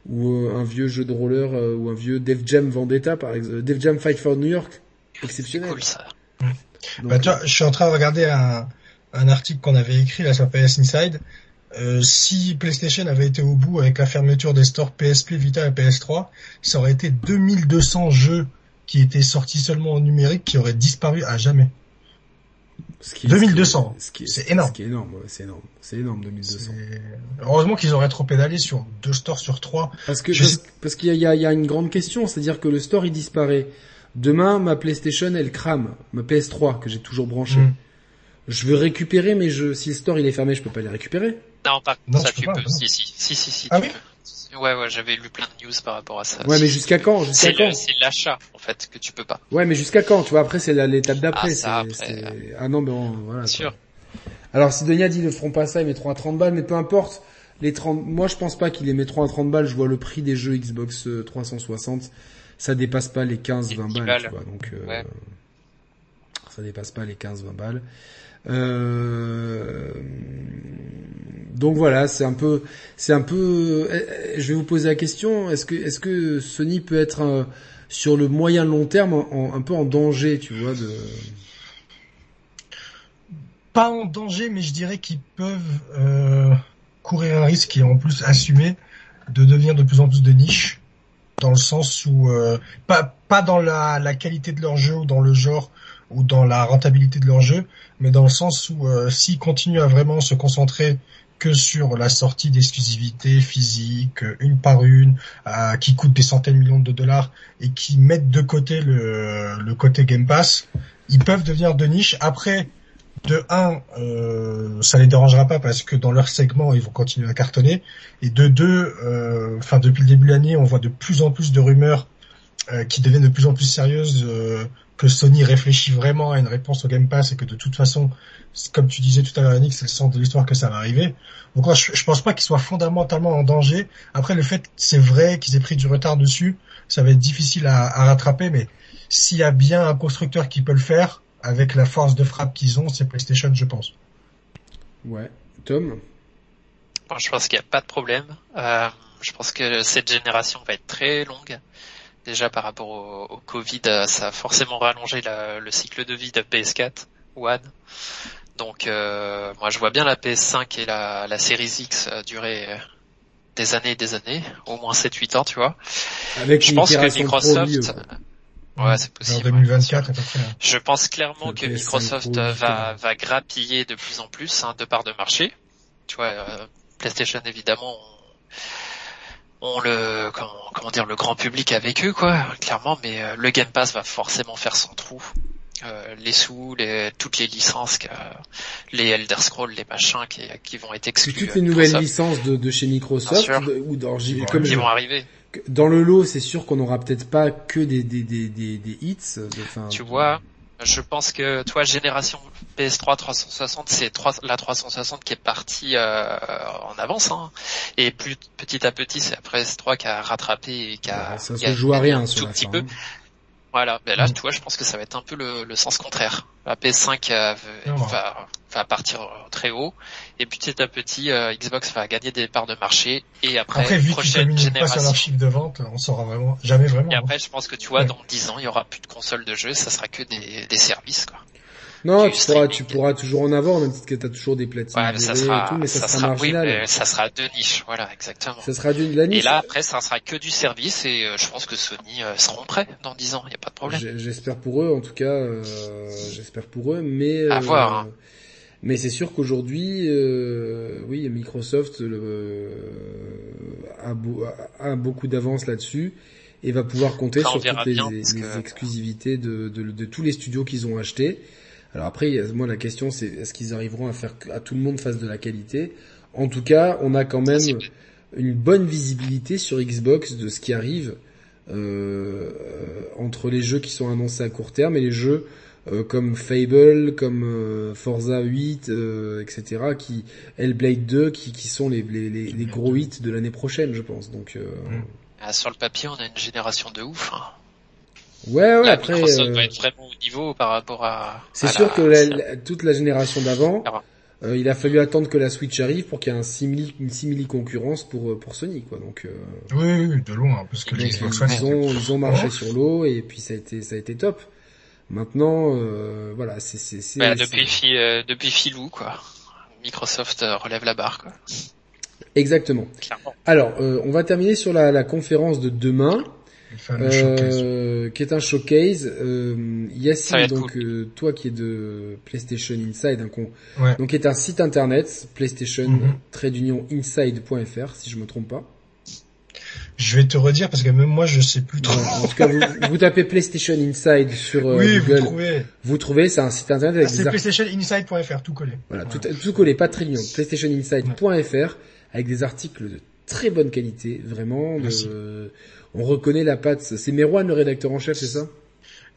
ou un vieux jeu de roller ou un vieux Def Jam Vendetta par exemple, Def Jam Fight for New York, exceptionnel. Cool, ça. bah, toi, je suis en train de regarder un, un article qu'on avait écrit là sur PS Inside euh, si PlayStation avait été au bout avec la fermeture des stores PSP, Vita et PS3, ça aurait été 2200 jeux qui étaient sortis seulement en numérique qui auraient disparu à jamais. 2200, c'est énorme. C'est énorme, c'est énorme, c'est énorme 2200. Heureusement qu'ils auraient trop pédalé sur deux stores sur trois. Parce que parce, qu'il y a, y a une grande question, c'est-à-dire que le store il disparaît. Demain, ma PlayStation elle crame, ma PS3 que j'ai toujours branchée. Mm. Je veux récupérer, mais je, si le store il est fermé, je peux pas les récupérer. Non, pas non, ça tu, peux. Si, si, si, si, si ah tu peux. Ouais, ouais, j'avais lu plein de news par rapport à ça. Ouais, mais jusqu'à quand Jusqu'à quand C'est l'achat, en fait, que tu peux pas. Ouais, mais jusqu'à quand Tu vois, après c'est l'étape d'après. Ah, ah non, mais voilà. Bien sûr. Alors si Denia dit ils ne feront pas ça, ils mettront à 30 balles, mais peu importe. Les 30, moi je pense pas qu'ils les mettront à 30 balles. Je vois le prix des jeux Xbox 360, euh, ça dépasse pas les 15-20 balles, tu vois. Donc euh, ça dépasse pas les 15-20 balles. Euh... Donc voilà, c'est un peu, c'est un peu. Eh, eh, je vais vous poser la question est-ce que, Sony peut être euh, sur le moyen long terme un peu en danger, tu vois, de pas en danger, mais je dirais qu'ils peuvent euh, courir un risque et en plus assumer de devenir de plus en plus de niche, dans le sens où pas dans la qualité de leur jeu ou dans le genre ou dans la rentabilité de leur jeu, mais dans le sens où euh, s'ils continuent à vraiment se concentrer que sur la sortie d'exclusivités physiques, une par une, euh, qui coûtent des centaines de millions de dollars et qui mettent de côté le, le côté Game Pass, ils peuvent devenir de niche. Après, de un, euh, ça les dérangera pas parce que dans leur segment ils vont continuer à cartonner. Et de deux, euh, enfin depuis le début de l'année, on voit de plus en plus de rumeurs euh, qui deviennent de plus en plus sérieuses euh, que Sony réfléchit vraiment à une réponse au Game Pass et que de toute façon, comme tu disais tout à l'heure, Yannick, c'est le centre de l'histoire que ça va arriver. Donc je, je pense pas qu'ils soient fondamentalement en danger. Après, le fait, c'est vrai qu'ils aient pris du retard dessus, ça va être difficile à, à rattraper, mais s'il y a bien un constructeur qui peut le faire, avec la force de frappe qu'ils ont, c'est PlayStation, je pense. Ouais. Tom? Je pense qu'il n'y a pas de problème. Euh, je pense que cette génération va être très longue. Déjà par rapport au, Covid, euh, ça a forcément rallongé le cycle de vie de PS4 One. Donc euh, moi je vois bien la PS5 et la, la Series X durer des années et des années, au moins 7-8 ans, tu vois. Avec je pense que Microsoft, Ouais, c'est possible. 2024 Je pense clairement que Microsoft va, va grappiller de plus en plus hein, de parts de marché. Tu vois, euh, PlayStation évidemment, le comment, comment, dire le grand public avec eux quoi, clairement, mais euh, le Game Pass va forcément faire son trou. Euh, les sous, les, toutes les licences, les Elder Scrolls, les machins qui, qui vont être exclus. Toutes les nouvelles licences de, de, chez Microsoft ou dans, comme qui vont arriver dans le lot, c'est sûr qu'on n'aura peut-être pas que des, des, des, des, des hits. tu vois, je pense que toi, génération PS3 360, c'est la 360 qui est partie euh, en avance, hein. et plus petit à petit, c'est après PS3 qui a rattrapé et qui a, ça se joue à rien, un tout petit peu. Hein. Voilà, ben là, mm. tu vois, je pense que ça va être un peu le, le sens contraire. La PS5 euh, va, va partir très haut, et petit à petit, euh, Xbox va gagner des parts de marché, et après, après vu prochaine génération. Pas sur chiffre de vente, on saura vraiment, jamais vraiment. Et après, je pense que tu vois, dans 10 ans, il y aura plus de consoles de jeux, ça sera que des, des services, quoi. Non, tu pourras, tu pourras toujours en avoir, même si tu as toujours des platines ouais, mais ça sera, et tout, mais ça, sera, marginal. Oui, ça sera deux niches, voilà, exactement. Ça sera de la niche. Et là, après, ça sera que du service, et euh, je pense que Sony euh, seront prêts dans dix ans, il n'y a pas de problème. J'espère pour eux, en tout cas, euh, j'espère pour eux, mais... À voir, hein. Mais c'est sûr qu'aujourd'hui, oui, Microsoft a, a, beaucoup d'avance là-dessus et va pouvoir compter sur toutes les, exclusivités de, de, de, tous les studios qu'ils ont achetés. Alors après, moi la question c'est est-ce qu'ils arriveront à faire à tout le monde fasse de la qualité? En tout cas, on a quand même une bonne visibilité sur Xbox de ce qui arrive euh, entre les jeux qui sont annoncés à court terme et les jeux euh, comme Fable, comme euh, Forza 8, etc. qui Hellblade 2, qui, qui sont les, les, les, gros hits de l'année prochaine, je pense. Donc ah, sur le papier, on a une génération de ouf. Hein. Ouais, ouais, après. Microsoft va être vraiment au niveau par rapport à. C'est sûr que toute la génération d'avant, euh, il a fallu attendre que la Switch arrive pour qu'il y ait un simili, une simili concurrence pour euh, pour Sony, quoi. Donc. Euh... Oui, oui, de loin, parce que les Xbox One, ils ont ils ont marché sur l'eau et puis ça a été ça a été top. Maintenant, euh, voilà, c'est c'est bah, depuis euh, depuis Filou, quoi. Microsoft relève la barre, quoi. Exactement. Clairement. Alors, on va terminer sur la, la conférence de demain. Euh, qui est un showcase. Euh, Yassine, donc euh, toi qui es de PlayStation Inside, hein, donc qui est un site internet PlayStation mm -hmm. inside.fr si je me trompe pas. Je vais te redire parce que même moi je sais plus trop. en tout cas, vous, tapez PlayStation Inside sur euh, oui, Google. Vous trouvez. Vous trouvez, c'est un site internet avec ah, C'est PlayStationInside.fr, tout collé. Voilà, tout, tout collé, pas trillion. PlayStationInside.fr avec des articles de très bonne qualité, vraiment. De, on reconnaît la patte. C'est Merwan le rédacteur en chef, c'est ça?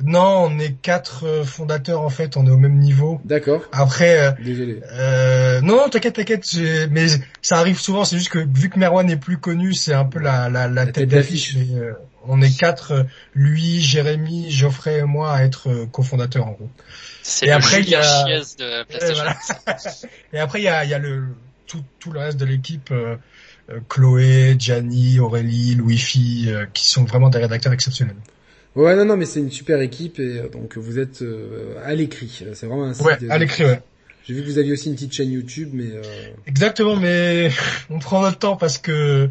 Non, on est quatre euh, fondateurs en fait, on est au même niveau. D'accord. Après, euh, désolé. Euh, non, t'inquiète, t'inquiète. Mais ça arrive souvent. C'est juste que vu que Merwan est plus connu, c'est un peu la la, la, tête, d'affiche. Euh, on est quatre, lui, Jérémy, Geoffrey et moi à être cofondateurs en gros. C'est le après il y a de PlayStation. Et, et après il y a, il y a le tout tout le reste de l'équipe. Chloé, Gianni, Aurélie, Louis-Fi, qui sont vraiment des rédacteurs exceptionnels. Ouais, non, non, mais c'est une super équipe et euh, donc vous êtes euh, à l'écrit. C'est vraiment un site. Ouais, à l'écrit, ouais. J'ai vu que vous aviez aussi une petite chaîne YouTube, mais. Euh... Exactement, mais on prend notre temps parce que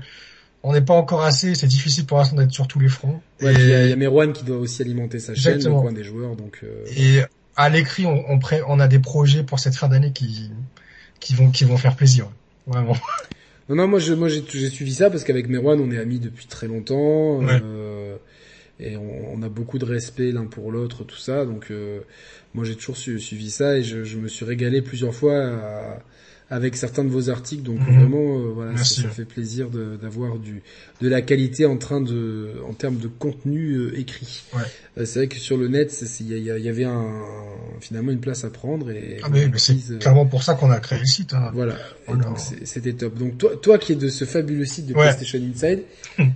on n'est pas encore assez. C'est difficile pour l'instant d'être sur tous les fronts. Ouais, il y, a, y a Merwan qui doit aussi alimenter sa chaîne, le coin des joueurs, donc. Euh... Et à l'écrit, on, on, on a des projets pour cette fin d'année qui qui vont qui vont faire plaisir, vraiment. Non, non, moi, je, moi, j'ai suivi ça parce qu'avec Merwan, on est amis depuis très longtemps. Ouais. Euh, et on, on, a beaucoup de respect l'un pour l'autre, tout ça. Donc euh, moi j'ai toujours suivi ça et je, je, me suis régalé plusieurs fois avec certains de vos articles. Donc mhm. vraiment, euh, voilà, ça, fait plaisir d'avoir du de la qualité en train de en termes de contenu euh, écrit. Ouais. c'est vrai que sur le net, il y, y, avait un, finalement une place à prendre et ah mais, c'est clairement pour ça qu'on a créé le site. Hein. Voilà, c'était top. Donc toi, toi qui es de ce fabuleux site de PlayStation Inside.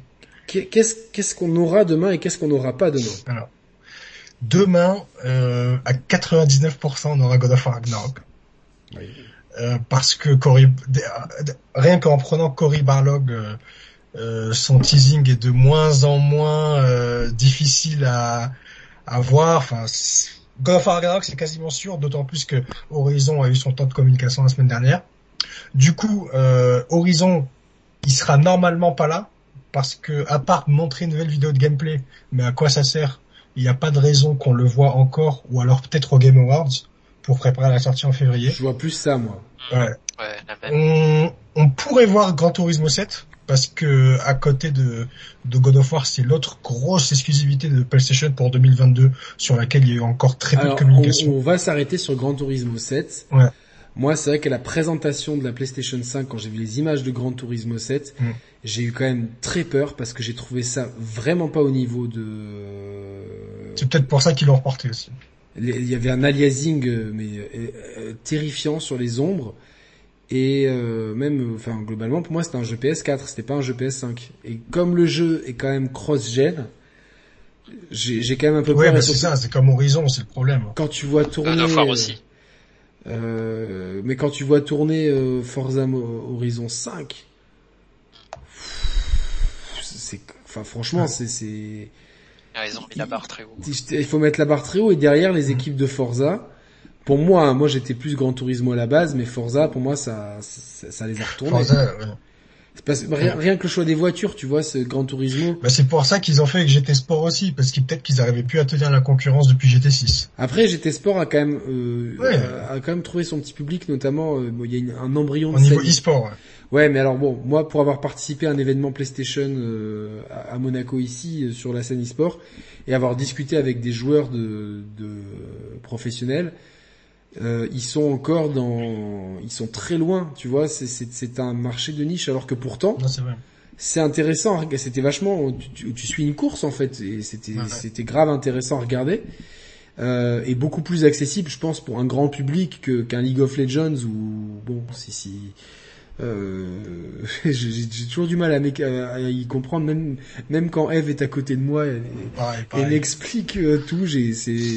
qu'est-ce qu'on aura demain et qu'est-ce qu'on n'aura pas demain? Alors, demain, euh, à 99%, on aura God of War Ragnarok. Oui. Euh, parce que Cory, rien qu'en prenant Cory Barlog, euh, euh, son teasing est de moins en moins euh, difficile à, à voir. Enfin, God of Ragnarok, c'est quasiment sûr, d'autant plus que Horizon a eu son temps de communication la semaine dernière. Du coup, euh, Horizon, il sera normalement pas là, parce que à part montrer une nouvelle vidéo de gameplay, mais à quoi ça sert? Il n'y a pas de raison qu'on le voit encore, ou alors peut-être au Game Awards pour préparer la sortie en février. Je vois plus ça moi. Ouais. on, on, pourrait voir Gran Turismo 7 parce que à côté de, de God of War, c'est l'autre grosse exclusivité de PlayStation pour 2022 sur laquelle il y a eu encore très peu de communication. On, on va s'arrêter sur Gran Turismo 7. Ouais. Moi, c'est vrai qu'à la présentation de la PlayStation 5, quand j'ai vu les images de Gran Turismo 7, mm. j'ai eu quand même très peur parce que j'ai trouvé ça vraiment pas au niveau de... C'est peut-être pour ça qu'ils l'ont reporté aussi. Il y avait un aliasing euh, mais euh, euh, terrifiant sur les ombres et même, enfin globalement pour moi c'était un jeu PS4, c'était pas un jeu PS5. Et comme le jeu est quand même cross-gen, j'ai quand même un peu peur. Ouais, c'est ça, c'est comme Horizon, c'est le problème. Quand tu vois tourner. aussi. Euh, mais quand tu vois tourner euh, Forza Horizon 5, c'est, enfin franchement, c'est, c'est. Ah, ils ont mis la barre très haut. Il faut mettre la barre très haut et derrière les équipes de Forza. Pour moi, hein, moi j'étais plus Grand Turismo à la base, mais Forza pour moi ça, ça, ça les a retournés. Forza, rien, que le choix des voitures, tu vois, ce Grand Turismo. Bah c'est pour ça qu'ils ont fait avec GT Sport aussi, parce qu'ils peut-être qu'ils arrivaient plus à tenir la concurrence depuis GT6. Après, GT Sport a quand même euh, a, quand même trouvé son petit public, notamment euh, il y a un embryon de au niveau e-sport. Ouais. Ouais. mais alors bon, moi pour avoir participé à un événement PlayStation euh, à, Monaco ici euh, sur la scène e-sport et avoir discuté avec des joueurs de, de professionnels euh, ils sont encore dans, ils sont très loin, tu vois. C'est un marché de niche, alors que pourtant, c'est intéressant. C'était vachement, tu, tu, suis une course en fait, et c'était c'était grave intéressant à regarder. Euh, et beaucoup plus accessible, je pense, pour un grand public qu'un League of Legends ou bon, si si. Euh, j'ai toujours du mal à, y comprendre, même même quand Eve est à côté de moi, elle, elle m'explique euh, tout. J'ai,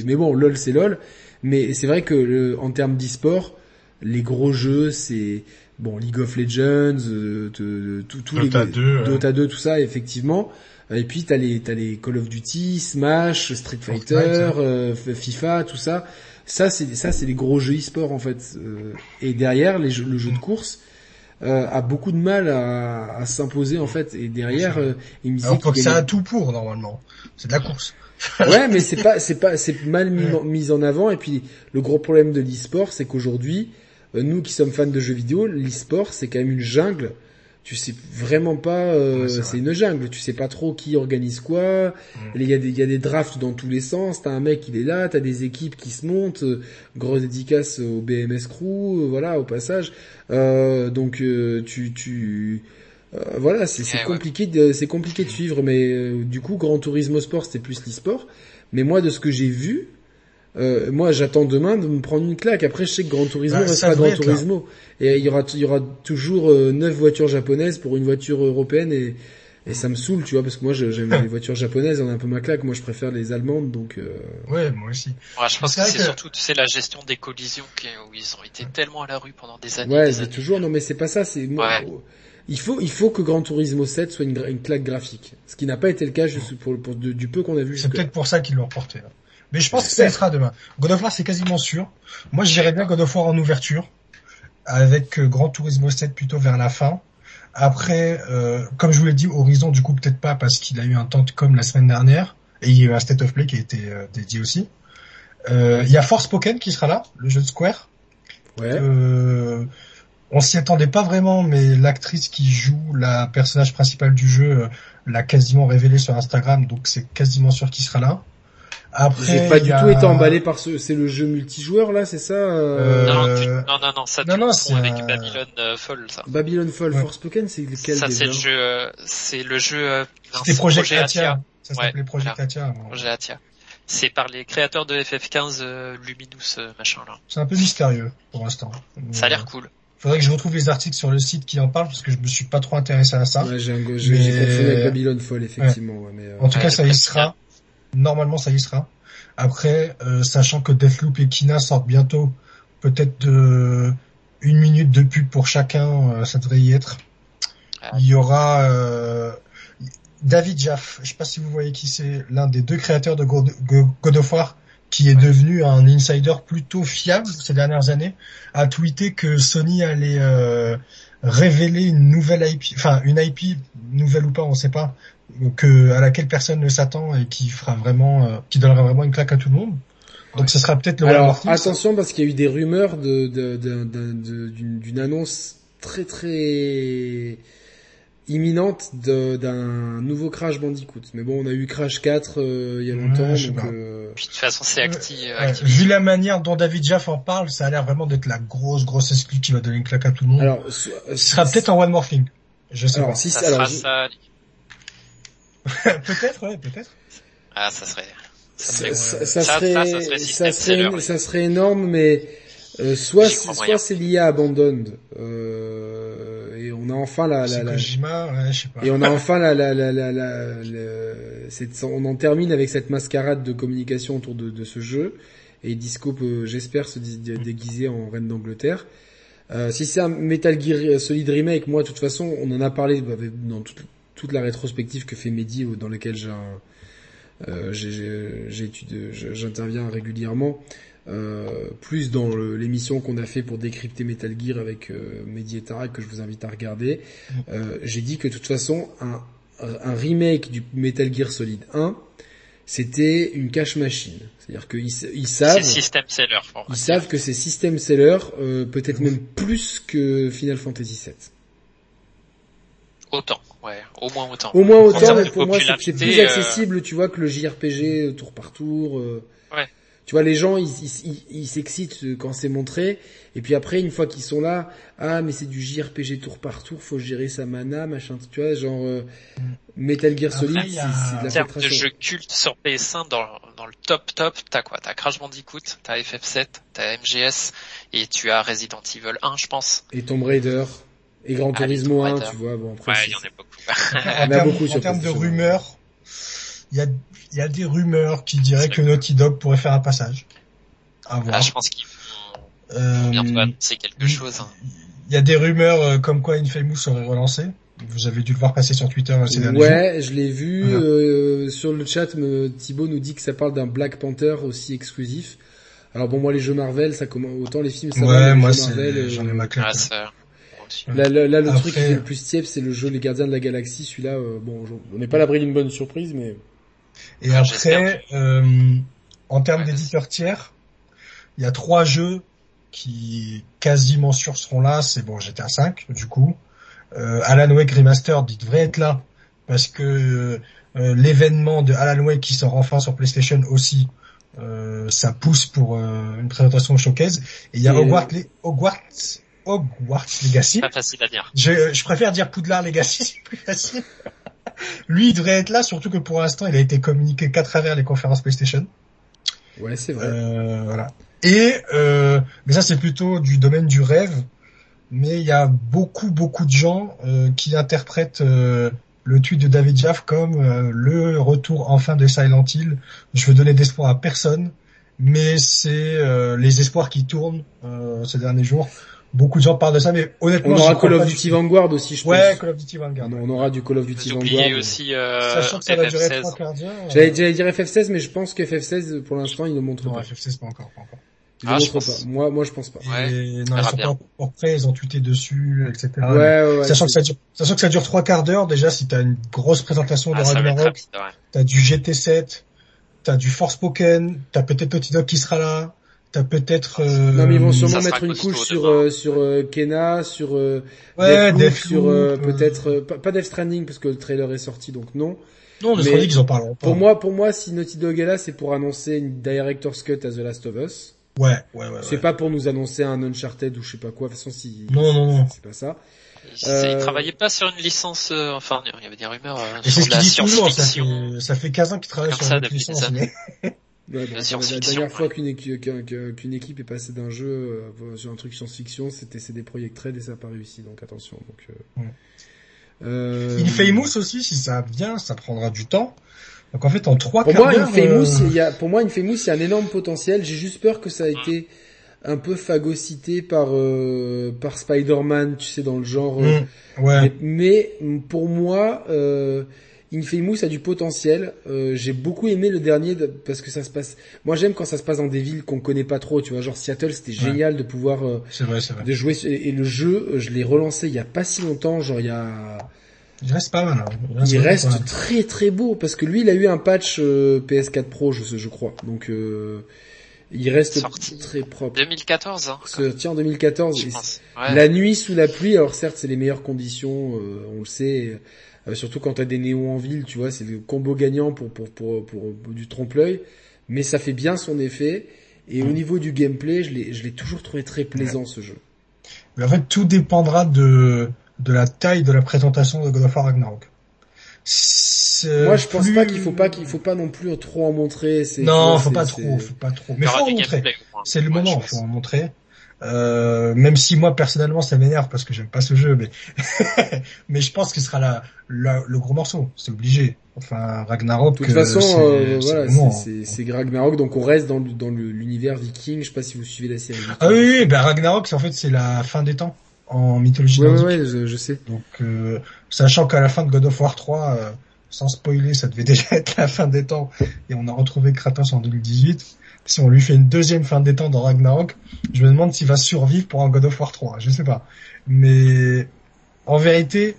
mais bon, lol, c'est lol. Mais c'est vrai que le, en termes d'e-sport, les gros jeux, c'est bon League of Legends, euh, tous les 2, Dota 2, tout ça, effectivement. Et puis t'as les t'as les Call of Duty, Smash, Street Fighter, euh, FIFA, tout ça. Ça c'est ça c'est les gros jeux e-sport en fait. Euh, et derrière les le jeu de course euh, a beaucoup de mal à, à s'imposer en fait. Et derrière, euh, il me disait que c'est un tout pour normalement. C'est de la course. ouais, mais c'est pas, c'est pas, c'est mal mis, en avant. Et puis le gros problème de l'e-sport, c'est qu'aujourd'hui, euh, nous qui sommes fans de jeux vidéo, l'e-sport c'est quand même une jungle. Tu sais vraiment pas, euh, c'est une jungle, tu sais pas trop qui organise quoi, mm. il y, a des, il y a des drafts dans tous les sens, t'as un mec il est là, t'as des équipes qui se montent, euh, grosse dédicace au BMS Crew, euh, voilà, au passage, euh, donc tu... tu voilà, c'est compliqué, de, c'est compliqué de suivre, mais du coup, Grand Turismo Sport, c'était plus l'e-sport. Mais moi, de ce que j'ai vu, euh, moi, j'attends demain de me prendre une claque. Après, je sais que Grand Turismo ouais, restera Grand Turismo. Et il y aura, il y aura toujours euh, neuf voitures japonaises pour une voiture européenne et, et ça me saoule, tu vois, parce que moi, j'aime les voitures japonaises, on a un peu ma claque. Moi, je préfère les allemandes, donc. Euh... Ouais, moi aussi. Ouais, je pense que c'est surtout, tu sais, la gestion des collisions qui, où ils ont été tellement à la rue pendant des années. Ouais, c'est toujours. Non, mais c'est pas ça. C'est moi. Il faut, il faut que Gran Turismo 7 soit une, une claque graphique, ce qui n'a pas été le cas juste pour, pour, du peu qu'on a vu. C'est peut-être pour ça qu'ils l'ont reporté. Là. Mais je pense que ça sera demain. God of War, c'est quasiment sûr. Moi, j'irais bien God of War en ouverture, avec euh, Grand Turismo 7 plutôt vers la fin. Après, euh, comme je vous l'ai dit, Horizon, du coup, peut-être pas parce qu'il a eu un temps comme la semaine dernière, et il y a eu un State of Play qui a été euh, dédié aussi. Euh, il y a Force Pokémon qui sera là, le jeu de Square. Ouais. Euh, on s'y attendait pas vraiment, mais l'actrice qui joue la personnage principal du jeu l'a quasiment révélé sur Instagram, donc c'est quasiment sûr qu'il sera là. Après, j'ai pas du tout été emballé par ce, c'est le jeu multijoueur là, c'est ça euh... non, non, non, non, ça non, non, c'est avec Babylon euh, Fall, ça. Babylon Fall, ouais. Forspoken, c'est lequel Ça, c'est le jeu, euh, c'est le jeu. Euh, C'était Project Atia. Ça s'appelait Project Atia. Projet Atia. C'est par les créateurs de FF15 euh, Luminous machin là. C'est un peu mystérieux pour l'instant. Ça a l'air cool. Faudrait que je retrouve les articles sur le site qui en parlent parce que je me suis pas trop intéressé à ça. Ouais, j'ai j'ai confondu avec Babylon Fall effectivement. Ouais. mais, en tout cas, ça y sera. Normalement, ça y sera. Après, euh, sachant que Deathloop et Kina sortent bientôt, peut-être de une minute de pub pour chacun, euh, ça devrait y être. Il y aura euh, David Jaff, je sais pas si vous voyez qui c'est, l'un des deux créateurs de God of War, qui est devenu un insider plutôt fiable ces dernières années, a tweeté que Sony allait révéler une nouvelle IP, enfin une IP nouvelle ou pas, on sait pas, que à laquelle personne ne s'attend et qui fera vraiment, euh, qui donnera vraiment une claque à tout le monde. Donc ce sera peut-être le Alors attention parce qu'il y a eu des rumeurs de, d'une annonce très très imminente d'un nouveau Crash Bandicoot. Mais bon, on a eu Crash 4 euh, il y a longtemps. donc, euh... Puis de toute façon, c'est actif. vu la manière dont David Jaff en parle, ça a l'air vraiment d'être la grosse grosse exclue qui va donner une claque à tout le monde. Alors, ce sera peut-être en One More Thing. Je sais alors, pas. Si, ça alors, sera ça, peut-être, ouais, peut-être. Ah, ça serait. Ça, ça, ça, serait, ça, serait, ça serait énorme, mais euh, soit soit c'est lié à Abandoned euh, et on a enfin la, la, la Kojima, ouais, je sais pas. et on a enfin la la la la, la, cette, on en termine avec cette mascarade de communication autour de, de ce jeu et Disco peut j'espère se déguiser en reine d'Angleterre. Euh, si c'est un Metal Gear Solid remake, moi de toute façon on en a parlé dans toute toute la rétrospective que fait Mehdi, dans laquelle euh, j'interviens régulièrement, euh, plus dans l'émission qu'on a fait pour décrypter Metal Gear avec euh, Mehdi et Tarak que je vous invite à regarder. Euh, j'ai dit que de toute façon, un, un remake du Metal Gear Solid 1, c'était une cash machine. C'est-à-dire qu'ils ils savent, system seller, ils savent que c'est system seller, euh, peut-être même plus que Final Fantasy 7. Autant. Ouais, au moins autant. Au moins autant, mais pour moi c'est plus euh, accessible, tu vois, que le JRPG euh, tour par tour. Euh. Ouais. Tu vois, les gens, ils s'excitent quand c'est montré, et puis après, une fois qu'ils sont là, ah mais c'est du JRPG tour par tour, faut gérer sa mana, machin, tu vois, genre. Metal Gear Solid, c'est de la termes de jeu culte sur PS1, dans, dans le top top, t'as quoi? T'as Crash Bandicoot, t'as FF7, t'as MGS, et tu as Resident Evil 1, je pense. Et Tomb Raider. Et Grand Turismo 1, tu vois, bon après. Ouais, il y en a beaucoup. en, termes, beaucoup en termes de rumeurs, il y a, y a des rumeurs qui diraient que Naughty Dog pourrait faire un passage. À voir. Ah, je pense qu'ils euh, bientôt annoncer quelque chose. Hein. Il y a des rumeurs euh, comme quoi Infamous serait relancé. Vous avez dû le voir passer sur Twitter euh, ces derniers Ouais, je l'ai vu. Euh, sur le chat, me, Thibaut nous dit que ça parle d'un Black Panther aussi exclusif. Alors bon, moi les jeux Marvel, ça commence autant les films, ça ouais, va, moi Marvel, j'en ai ma claque. Ah, Là, là, le truc qui est le plus tiep, c'est le jeu Les Gardiens de la Galaxie. Celui-là, euh, bon, on n'est pas l'abri d'une bonne surprise, mais. Et après, euh, en termes d'éditeurs tiers, il y a trois jeux qui quasiment sûrs seront là. C'est bon, GTA 5 du coup, Alan Wake Remastered, il devrait être là parce que l'événement de Alan Wake qui sort enfin sur PlayStation aussi, ça pousse pour une présentation showcase. Et il y a Hogwarts, Hogwarts Hogwarts Legacy. Pas facile à dire. Je, je préfère dire Poudlard Legacy, c'est plus facile. Lui, il devrait être là, surtout que pour l'instant, il a été communiqué qu'à travers les conférences PlayStation. Ouais, c'est vrai. Euh, voilà. Et euh, mais ça, c'est plutôt du domaine du rêve. Mais il y a beaucoup, beaucoup de gens euh, qui interprètent euh, le tweet de David Jaff comme euh, le retour enfin de Silent Hill. Je veux donner d'espoir à personne, mais c'est les espoirs qui tournent ces derniers jours beaucoup de gens parlent de ça, mais honnêtement, on aura Call of Duty Vanguard aussi, je pense. Ouais, Call of Duty Vanguard. On aura du Call of Duty Vous Vanguard. aussi euh, Sachant que ça va durer trois quarts d'heure. J'allais dire FF16, mais je pense que FF16 pour l'instant il ne montre non, pas. FF16 pas encore, pas encore. Ah, ne montre pas. Moi, moi je pense pas. Ouais, Et, non, ils sont pas encore prêts, ils ont tweeté dessus, etc. Ouais, ouais, ouais sachant que ça dure, sachant que ça dure trois quarts d'heure, déjà, si t'as une grosse présentation de ah, Ragnarok, t'as du GT7, t'as du Forspoken, t'as peut-être Naughty Dog qui sera là, t'as peut-être. Euh... Non mais ils vont sûrement mettre une couche sur euh, sur euh, Kena, sur euh, ouais, Deathloop, sur euh, peut-être pas, pas Death Stranding parce que le trailer est sorti donc non. Non, Death Stranding ils en parleront pas. Pour moi, pour moi, si Naughty Dog est là, c'est pour annoncer une director's cut à The Last of Us. Ouais, ouais, ouais. C'est pas pour nous annoncer un Uncharted ou je sais pas quoi. De toute façon, si. Non, non, non. C'est pas ça. Euh... Ils travaillaient pas sur une licence, euh, enfin, il y avait des rumeurs euh, sur de la science-fiction. Ça, fait, ça fait 15 ans qu'ils travaillent sur ça, une licence. Mais... Ouais, bon, la dernière fois qu'une équipe, qu'une équipe est passée d'un jeu euh, sur un truc science-fiction, c'était CD Projekt Red et ça n'a pas réussi, donc attention. Donc, euh, ouais. euh... Infamous aussi, si ça vient, ça prendra du temps. Donc en fait, en trois pour moi, Infamous, il y a, pour moi, Infamous, il y a un énorme potentiel. J'ai juste peur que ça a été un peu phagocyté par euh, par Spider-Man, tu sais, dans le genre. Mmh, ouais. mais, mais, pour moi, euh, Infamous a du potentiel. Euh, j'ai beaucoup aimé le dernier parce que ça se passe. Moi, j'aime quand ça se passe dans des villes qu'on connaît pas trop. Tu vois, genre Seattle, c'était ouais. génial de pouvoir euh, vrai, vrai. de jouer. Et le jeu, je l'ai relancé il y a pas si longtemps. Genre il y a. Il reste pas mal. Hein. Il reste, il reste pas très très beau parce que lui, il a eu un patch euh, PS4 Pro, je, je crois. Donc euh, il reste Sorti très propre. 2014. Hein, Sorti en 2014. Ouais. La nuit sous la pluie. Alors certes, c'est les meilleures conditions, on le sait. Euh, surtout quand t'as des néons en ville, tu vois, c'est le combo gagnant pour pour pour, pour, pour du trompe-l'œil, mais ça fait bien son effet. Et mmh. au niveau du gameplay, je l'ai je l'ai toujours trouvé très plaisant ouais. ce jeu. Mais en fait, tout dépendra de de la taille de la présentation de God of War Ragnarok. Moi, je pense pas qu'il faut pas qu'il faut pas non plus trop en montrer. Non, faut pas trop, faut pas trop. Mais faut en montrer. C'est le moment, faut en montrer. Euh, même si moi personnellement ça m'énerve parce que j'aime pas ce jeu, mais mais je pense que ce sera la, la, le gros morceau, c'est obligé. Enfin Ragnarok. De toute façon, euh, voilà, c'est Ragnarok, donc on reste dans dans l'univers viking. Je sais pas si vous suivez la série. Ah oui, oui ben Ragnarok, en fait c'est la fin des temps en mythologie ouais, nordique. Ouais, ouais, je, je sais. Donc euh, sachant qu'à la fin de God of War 3, euh, sans spoiler, ça devait déjà être la fin des temps et on a retrouvé Kratos en 2018 si on lui fait une deuxième fin des temps dans Ragnarok, je me demande s'il va survivre pour un God of War 3, je sais pas. Mais en vérité,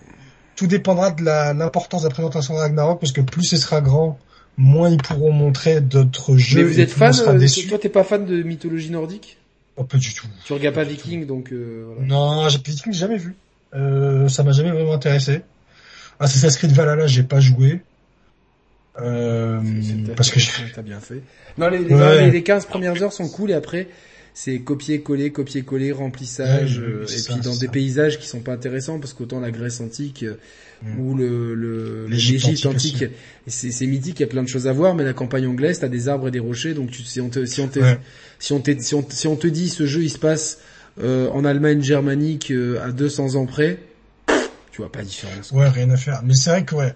tout dépendra de l'importance de la présentation de Ragnarok, parce que plus ce sera grand, moins ils pourront montrer d'autres jeux. Mais vous êtes fan euh, Toi, t'es pas fan de mythologie nordique? Oh, Pas du tout. Tu regardes pas Viking, donc. Euh, voilà. Non, j'ai Viking jamais vu. Euh, ça m'a jamais vraiment intéressé. Assassin's Creed Valhalla, j'ai pas joué. Euh, parce que t'as bien fait. Non, les, les, ouais. les, 15 premières heures sont cool et après c'est copier-coller, copier-coller, remplissage, ouais, et ça, puis dans ça. des paysages qui sont pas intéressants parce qu'autant la Grèce antique mm. ou le l'Égypte antique, c'est mythique, il y a plein de choses à voir, mais la campagne anglaise, t'as des arbres et des rochers, donc tu, si on te si on te ouais. si on, si on si on te dit ce jeu il se passe euh, en Allemagne germanique euh, à 200 ans près, tu vois pas la différence. Ouais, rien à faire. Mais c'est vrai que ouais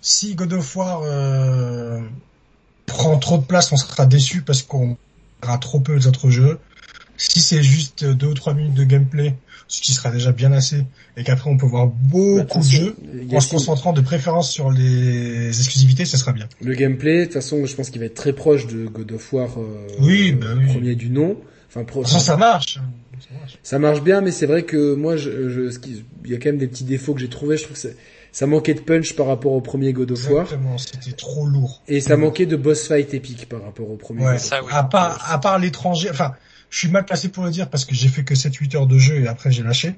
si God of War euh, prend trop de place, on sera déçu parce qu'on aura trop peu des autres jeux. Si c'est juste deux ou trois minutes de gameplay, ce qui sera déjà bien assez, et qu'après on peut voir beaucoup de jeux, en se concentrant de préférence sur les exclusivités, ce sera bien. Le gameplay, de toute façon, je pense qu'il va être très proche de God of War euh, oui, bah oui. premier du nom. Enfin, pro... ça, ça marche. Ça marche. Ça marche bien, mais c'est vrai que moi, je, je, il y a quand même des petits défauts que j'ai trouvés. Je trouve que c'est ça manquait de punch par rapport au premier God of War. Exactement, c'était trop lourd. Et ça manquait de boss fight épique par rapport au premier ouais, God ça, oui. À part, à part l'étranger, enfin, je suis mal placé pour le dire parce que j'ai fait que 7-8 heures de jeu et après j'ai lâché.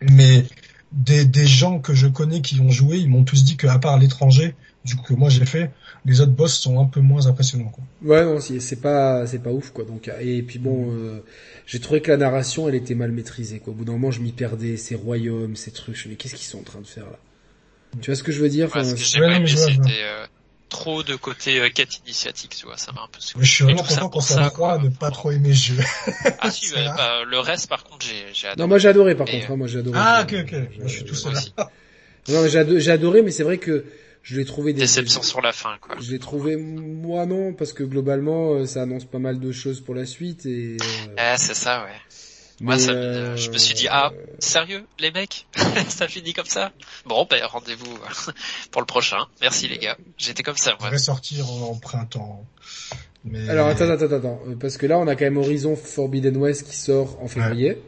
Mais des, des gens que je connais qui ont joué, ils m'ont tous dit qu'à part l'étranger, du coup que moi j'ai fait, les autres boss sont un peu moins impressionnants. Quoi. Ouais, non, c'est pas c'est pas ouf quoi. Donc et puis bon, euh, j'ai trouvé que la narration elle était mal maîtrisée quoi. Au bout d'un moment, je m'y perdais, ces royaumes, ces trucs. Je me mais qu'est-ce qu'ils sont en train de faire là? Tu vois ce que je veux dire enfin, Ce que j'ai pas c'était euh, trop de côté euh, quête initiatique, tu vois. Ça m'a un peu. Je suis vraiment content qu'on soit trois à ne pas trop aimer le jeu. ah si, bah, le reste par contre j'ai adoré. Non, moi j'ai adoré par contre. Hein, moi j'ai adoré. Ah ok ok. Je, je suis tout seul. non, j'ai adoré, mais c'est vrai que je l'ai trouvé des déception sur la fin quoi. Je l'ai trouvé moi non parce que globalement euh, ça annonce pas mal de choses pour la suite et euh... Ah, c'est ça ouais. Moi ça euh... je me suis dit ah sérieux les mecs? Ça finit comme ça? Bon ben rendez-vous pour le prochain. Merci les gars. J'étais comme ça moi. Je vais sortir en printemps. Mais... Alors attends attends attends parce que là on a quand même Horizon Forbidden West qui sort en février.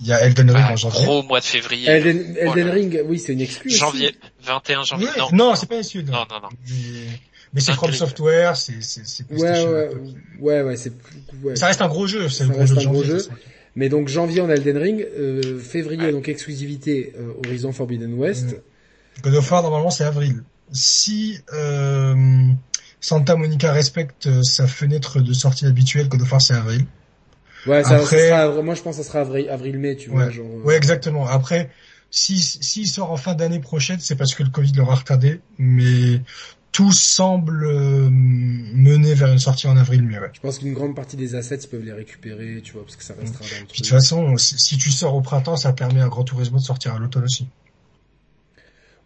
Il y a Elden Ring ah, en janvier. Gros mois de février. Elden, Elden Ring, oui, c'est une excuse. Janvier, 21 janvier. non, non c'est pas une excuse. Non, non, non. Mais, c'est From Software, c'est c'est Ouais, ouais, ouais, ouais, c'est. Ouais. Ça reste un gros jeu, c'est un gros jeu. Un gros jeu. Mais donc janvier en Elden Ring, euh, février donc exclusivité euh, Horizon Forbidden West. Mm. God of War normalement c'est avril. Si euh, Santa Monica respecte euh, sa fenêtre de sortie habituelle, God of War c'est avril. Ouais, ça, Après... ça sera, moi je pense que ça sera avril-mai, tu vois. Ouais, genre, euh. ouais exactement. Après, s'il si, sort en fin d'année prochaine, c'est parce que le Covid l'aura retardé, mais tout semble euh, mener vers une sortie en avril-mai. Ouais. Je pense qu'une grande partie des assets, ils peuvent les récupérer, tu vois, parce que ça restera dans le Puis de toute façon, si tu sors au printemps, ça permet à Grand Turismo de sortir à l'automne aussi.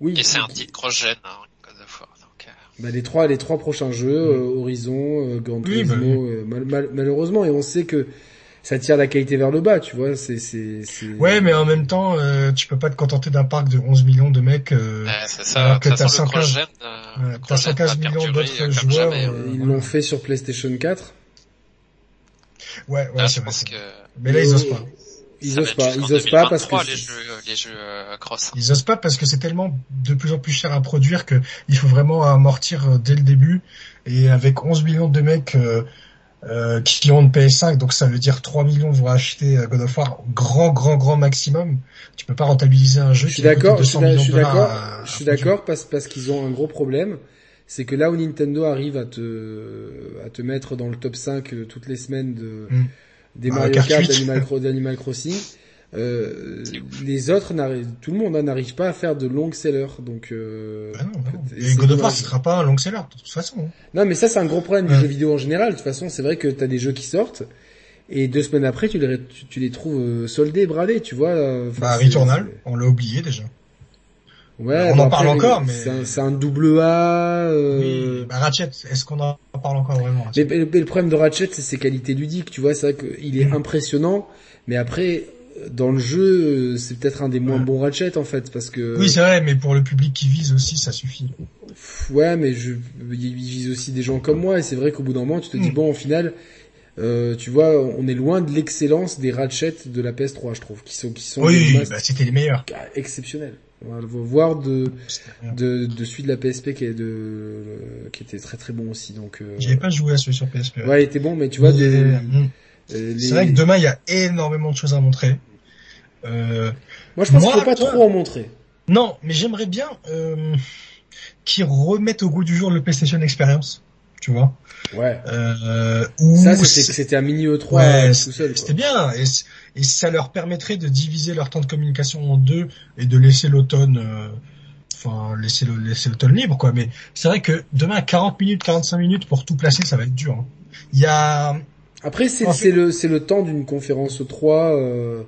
Oui. Et c'est un titre cross-gen, hein, euh. bah, les trois, les trois prochains jeux, mm. Horizon, Grand Turismo, bah, mal, malheureusement, et on sait que ça tire la qualité vers le bas, tu vois. C'est c'est Ouais, mais en même temps, euh, tu peux pas te contenter d'un parc de 11 millions de mecs. Euh, c'est ça. Que t'as 115, euh, as 115 millions d'autres euh, joueurs. Euh, ils l'ont fait sur PlayStation 4. Ouais, ouais, ah, c'est vrai. Que... Mais là, ils osent pas. Ils osent pas, ils osent pas parce que les jeux, les jeux cross. Ils osent pas parce que c'est tellement de plus en plus cher à produire que il faut vraiment amortir dès le début. Et avec 11 millions de mecs euh, qui ont une PS5, donc ça veut dire 3 millions vont acheter euh, God of War, grand, grand, grand maximum. Tu peux pas rentabiliser un jeu. Je suis d'accord, je suis d'accord, je suis d'accord parce, parce qu'ils ont un gros problème. C'est que là où Nintendo arrive à te, à te mettre dans le top 5 euh, toutes les semaines de, mm. des ah, Mario Kart, d'Animal Crossing, euh, les autres tout le monde n'arrive pas à faire de long sellers donc euh, bah et God of War ce sera pas un long seller de toute façon hein. non mais ça c'est un gros problème du jeu vidéo en général de toute façon c'est vrai que t'as des jeux qui sortent et deux semaines après tu les tu, les trouves euh, soldés bradés tu vois bah Returnal on l'a oublié déjà Ouais, on en parle encore, mais c'est un, double A. Euh... Oui, bah Ratchet, est-ce qu'on en parle encore vraiment mais, le problème de Ratchet, c'est ses qualités ludiques. Tu vois, c'est vrai qu'il est mm. impressionnant, mais après, dans le jeu, c'est peut-être un des moins bons Ratchet en fait, parce que. Oui, c'est vrai, mais pour le public qui vise aussi, ça suffit. Ouais, mais je, il vise aussi des gens comme moi, et c'est vrai qu'au bout d'un moment, tu te dis mm. bon, au final, euh, tu vois, on est loin de l'excellence des Ratchet de la PS3, je trouve, qui sont, qui sont. Oui, bah, c'était les meilleurs. Exceptionnels. voir de, de, de celui de la PSP qui est de, qui était très très bon aussi, donc. Euh... J'avais pas joué à celui sur PSP. Ouais, il était bon, mais tu vois, des, mm. Euh, c'est vrai que demain il y a énormément de choses à montrer. Euh, moi je pense qu'il faut pas trop en montrer. Non, mais j'aimerais bien euh, qu'ils remettent au goût du jour le PlayStation Experience, tu vois. Ouais. Euh, ça c'était un mini E3 ouais, tout seul. C'était bien et, et, ça leur permettrait de diviser leur temps de communication en deux et de laisser l'automne. Euh, enfin laisser le, laisser l'automne libre quoi mais c'est vrai que demain 40 minutes 45 minutes pour tout placer ça va être dur hein. il y a après, c'est c'est le c'est le temps d'une conférence 3. Euh...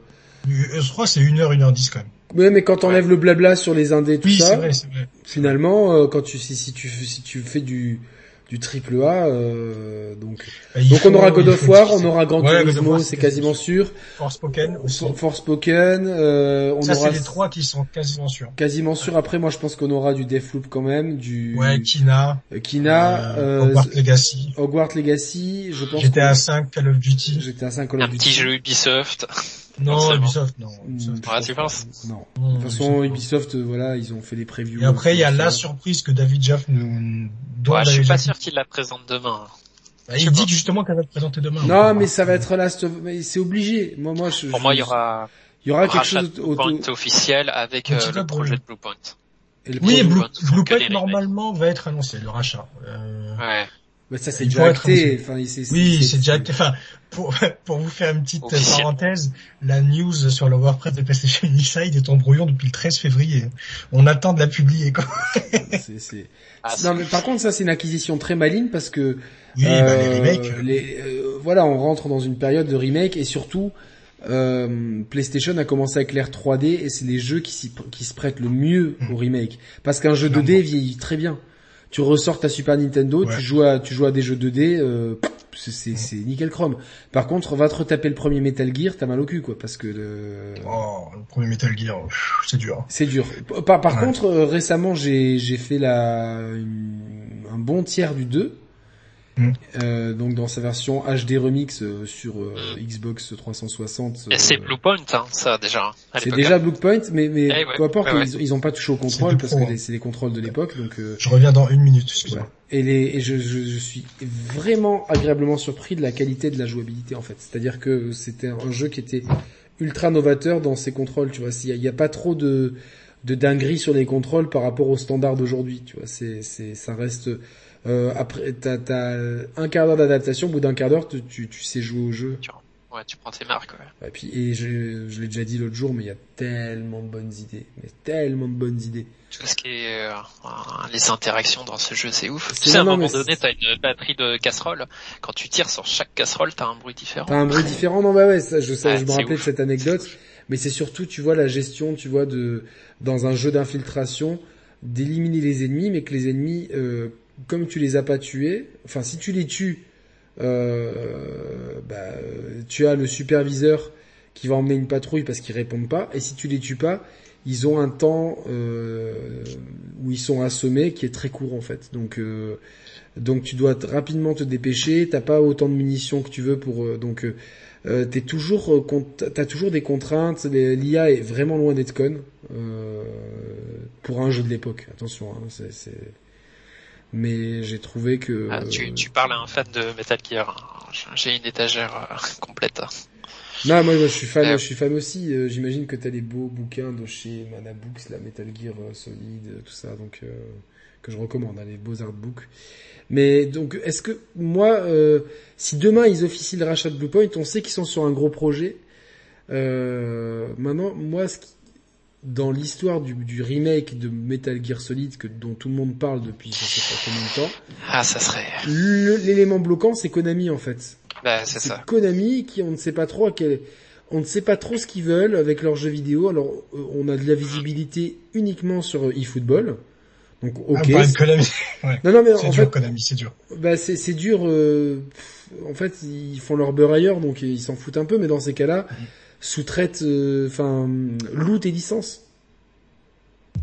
E3, c'est 1 heure, 1 heure 10 quand même. Ouais, mais quand t'enlèves le blabla sur les indés, tout oui, ça, vrai, vrai. finalement, euh, quand tu si, si tu si tu fais du du triple A. Euh, donc, bah, donc on aura God of War, on aura Grand Turismo, c'est quasiment sûr. Forspoken aussi. Forspoken. Euh, on Ça aura c'est les trois qui sont quasiment sûrs. Quasiment sûr. Après, moi, je pense qu'on aura du Deathloop quand même, du. Ouais, Kina. Euh, Kina. Euh, Hogwarts Legacy. Hogwarts Legacy. Je pense. J'étais à 5 Call of Duty. J'étais à 5 Call of Duty. Un petit jeu Ubisoft. Non, Ubisoft, non. Ubisoft, ouais, tu penses Non. de toute façon, Ubisoft, euh, voilà, ils ont fait des previews. Et après, il y a la surprise que David Jaff nous doit. Ouais, je suis pas sûr qu'il la présente demain. Bah, il dit justement qu'elle va le présenter demain. Non, mais ça va être là, c'est obligé. Moi, moi, je, Pour moi, il y aura, Il y aura quelque chose auto... officiel avec euh, le projet de Bluepoint. oui, Bluepoint normalement va être annoncé, le rachat. Euh... Ouais. Mais ça c'est déjà acté. Enfin, oui, c'est déjà acté. Enfin, pour, pour vous faire une petite parenthèse, la news sur le WordPress de PlayStation Inside est en brouillon depuis le 13 février. On attend de la publier. Quoi. c'est, ah, non, mais par contre, ça c'est une acquisition très maligne parce que oui, bah, euh, les remakes. Les, euh, voilà, on rentre dans une période de remake et surtout euh, PlayStation a commencé avec l'ère 3D et c'est les jeux qui, qui se prêtent le mieux au remake. Parce qu'un jeu 2D vieillit très bien. Tu ressors ta Super Nintendo, tu joues à tu joues à des jeux 2D, euh, c'est c'est nickel chrome. Par contre, va te retaper le premier Metal Gear, t'as mal au cul quoi, parce que le... Oh, le premier Metal Gear, c'est dur. C'est dur. Par, par contre, euh, récemment, j'ai j'ai fait la un bon tiers du 2 Mm. Euh, donc dans sa version HD remix euh, sur euh, mm. Xbox 360. Et c'est Bluepoint, hein, ça déjà. C'est déjà Bluepoint, mais mais eh, peu importe, Ils, ils ont pas touché au contrôle parce que c'est les contrôles de l'époque. Donc je reviens dans une minute. Excuse-moi. Et, les, et je, je, je, suis vraiment agréablement surpris de la qualité de la jouabilité en fait. C'est-à-dire que c'était un jeu qui était ultra novateur dans ses contrôles. Tu vois, il y, a pas trop de de dinguerie sur les contrôles par rapport aux standards d'aujourd'hui. Tu vois, c'est c'est ça reste euh, après, t'as as un quart d'heure d'adaptation, au bout d'un quart d'heure, tu, tu, sais jouer au jeu. Ouais, tu prends tes marques. Ouais. Et puis, et je, je l'ai déjà dit l'autre jour, mais il y a tellement de bonnes idées, mais tellement de bonnes idées. Tout ce qui est euh, les interactions dans ce jeu, c'est ouf. Tu sais, à un moment donné, t'as une batterie de casserole. Quand tu tires sur chaque casserole, t'as un bruit différent. T'as un bruit différent, non bah ouais, ça, je sais, je me rappelais de cette anecdote. Mais c'est surtout, tu vois, la gestion, tu vois, de dans un jeu d'infiltration, d'éliminer les ennemis, mais que les ennemis euh, comme tu les as pas tués, enfin si tu les tues, euh, bah, tu as le superviseur qui va emmener une patrouille parce qu'ils répondent pas, et si tu les tues pas, ils ont un temps euh, où ils sont assommés qui est très court en fait. Donc euh, donc tu dois rapidement te dépêcher, t'as pas autant de munitions que tu veux pour donc t'es toujours t'as toujours des contraintes. L'IA est vraiment loin d'être conne pour un jeu de l'époque. Attention, hein, c'est mais j'ai trouvé que... Ah, tu, tu, parles à un fan de Metal Gear, j'ai une étagère euh, complète. Non, moi, je suis fan, euh. je suis fan aussi. Euh, j'imagine que t'as les beaux bouquins de chez Mana Books, la Metal Gear Solid, tout ça, donc que je recommande, hein, les beaux artbooks. Mais donc, est-ce que moi, si demain ils officient le rachat de Bluepoint, on sait qu'ils sont sur un gros projet. maintenant, moi, ce qui, dans l'histoire du, du, remake de Metal Gear Solid que, dont tout le monde parle depuis je sais pas combien de temps. Ah, ça serait. L'élément bloquant, c'est Konami en fait. Bah, c'est ça. Konami qui on ne sait pas trop à quel, on ne sait pas trop ce qu'ils veulent avec leurs jeux vidéo. Alors, euh, on a de la visibilité uniquement sur euh, eFootball. Donc, ok. Ah, bah, Konami. Ouais. Non, non, mais en dur, fait, Konami, c'est dur. Bah, c'est, c'est dur. Euh, en fait, ils font leur beurre ailleurs, donc ils s'en foutent un peu. Mais dans ces cas-là, mm sous-traite, euh, enfin, loot et licence.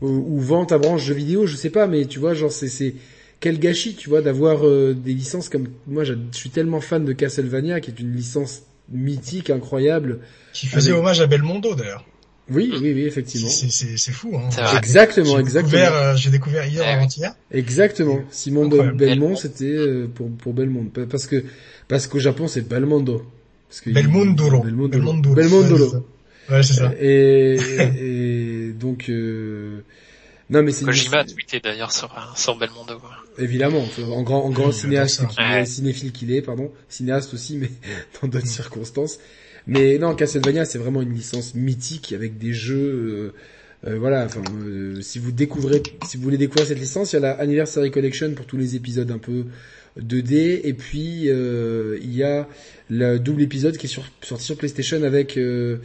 Ou, vente à branche jeux vidéo, je sais pas, mais tu vois, genre c'est c'est quel gâchis, tu vois, d'avoir euh, des licences comme moi. Je suis tellement fan de Castlevania, qui est une licence mythique, incroyable. Qui faisait hommage à Belmondo d'ailleurs. Oui, oui, oui, effectivement. C'est fou, hein. Exactement, exactement. Euh, j'ai découvert hier, avant-hier. Exactement. Simon Belmont, c'était pour pour Belmont, parce que parce qu'au Japon c'est Belmondo. Belmondolo. Belmondolo. Belmondolo. Ouais, c'est ça. Et, et, donc, euh... non mais c'est. Kojima a tweeté d'ailleurs sur, sur Belmondo. Évidemment, en grand, en grand cinéaste, cinéphile qu'il est, pardon, cinéaste aussi, mais dans d'autres circonstances. Mais non, Castlevania, c'est vraiment une licence mythique avec des jeux. Euh, euh, voilà, enfin, euh, si vous découvrez, si vous voulez découvrir cette licence, il y a la Anniversary Collection pour tous les épisodes un peu 2D, et puis euh, il y a le double épisode qui est sur, sorti sur PlayStation avec euh,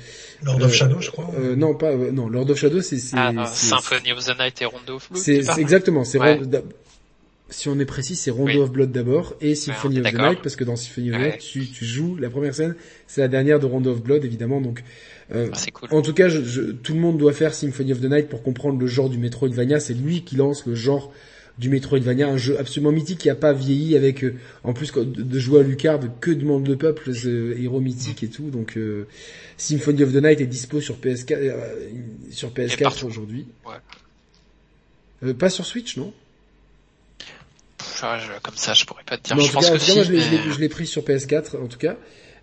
Lord of Shadow, je crois. Euh, non, pas non, Lord of Shadow, c'est ah, Symphony of the Night et Rondo of Blood. C'est exactement, c'est si on est précis, c'est Rondo of Blood d'abord et Symphony of the Night parce que dans Symphony of the Night, tu, tu, joues la première scène, c'est la dernière de Rondo of Blood évidemment. Donc, euh, ah, cool. en tout cas, je, je, tout le monde doit faire Symphony of the Night pour comprendre le genre du Metroidvania. C'est lui qui lance le genre du Metroidvania, un jeu absolument mythique qui a pas vieilli avec euh, en plus de jouer à Lucard que de membres de peuple, euh, héros mythiques et tout. Donc euh, Symphony of the Night est dispo sur PS4 sur PS4 aujourd'hui. Ouais. pas sur Switch, non? Comme ça, je pourrais pas te dire. je pense que je l'ai pris sur PS4 en tout cas.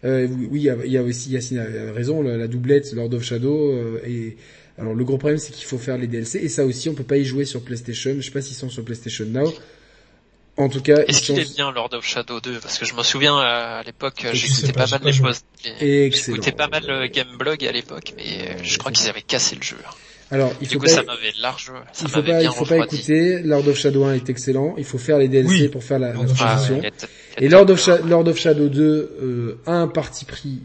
Euh, oui, il y, a, aussi Yacine a raison, la, doublette Lord of Shadow euh, et alors le gros problème c'est qu'il faut faire les DLC et ça aussi on peut pas y jouer sur PlayStation. Je sais pas s'ils sont sur PlayStation Now. En tout cas, est-ce qu'il est bien Lord of Shadow 2 Parce que je me souviens à l'époque, j'écoutais pas, mal les posts, j'écoutais pas mal le Gameblog à l'époque, mais je crois qu'ils avaient cassé le jeu. Alors, il faut pas, ça m'avait large, il faut pas, il faut pas écouter. Lord of Shadow 1 est excellent. Il faut faire les DLC pour faire la, la transition. et Lord of, Lord of Shadow 2 euh, a un parti pris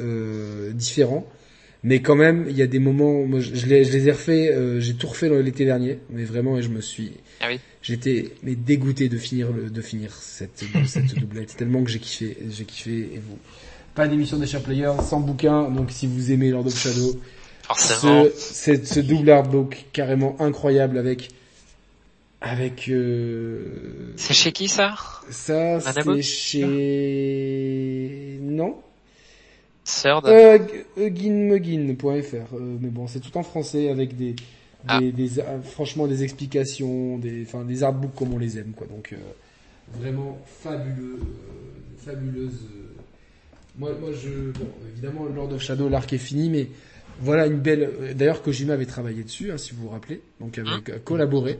euh, différent. Mais quand même, il y a des moments, moi, je, les, je les ai refaits, euh, j'ai tout refait l'été dernier, mais vraiment, et je me suis, ah oui. j'étais mais dégoûté de finir le, de finir cette, cette doublette, tellement que j'ai kiffé, j'ai kiffé, et vous. Pas d'émission des Share Players, sans bouquin, donc si vous aimez Lord of Shadow, ce, ce double artbook carrément incroyable avec avec euh... c'est chez qui ça? ça c'est chez non? Third. Euh, Eugin.fr euh, mais bon c'est tout en français avec des ah. des, des, ah, franchement des explications des enfin des artbooks comme on les aime quoi donc euh, vraiment fabuleux euh, fabuleuse moi moi je bon évidemment Lord of Shadow l'arc est fini mais voilà une belle. D'ailleurs, Kojima avait travaillé dessus, hein, si vous vous rappelez, donc avec hein collaboré euh,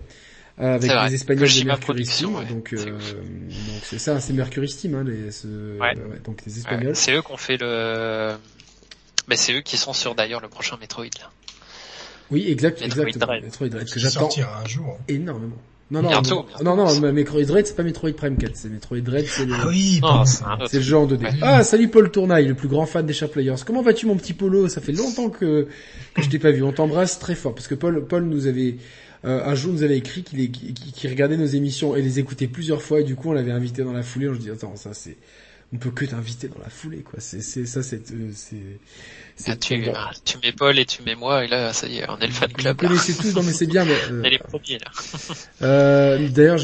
avec les Espagnols de Mercury Steam. Donc, euh, donc c'est ça, c'est Mercury Steam, hein, les, ce, ouais. donc les Espagnols. c'est eux qui ont fait le. Mais c'est eux qui sont sur d'ailleurs le prochain Metroid. Là. Oui, exact, Metroid exactement. Metroid Dread que j'attends un jour. énormément. Non, non, non, non, Metroid Dread, c'est pas Metroid Prime 4, c'est Metroid Dread, c'est le... Ah oui, c'est le jeu en 2D. Ah, salut Paul Tournaille, le plus grand fan des Sharp Players. Comment vas-tu mon petit Polo? Ça fait longtemps que, que je t'ai pas vu. On t'embrasse très fort, parce que Paul, Paul nous avait, euh, un jour nous avait écrit qu'il qu'il regardait nos émissions et les écoutait plusieurs fois, et du coup on l'avait invité dans la foulée, on se dit, attends, ça c'est, on peut que t'inviter dans la foulée, quoi. C'est, c'est, ça, c'est, euh, c'est, ah, tu, ah, tu mets Paul et tu mets moi, et là, ça y est, on est le fan club. Vous connaissez tous, non mais c'est bien, mais, euh, les premiers, là. euh, d'ailleurs,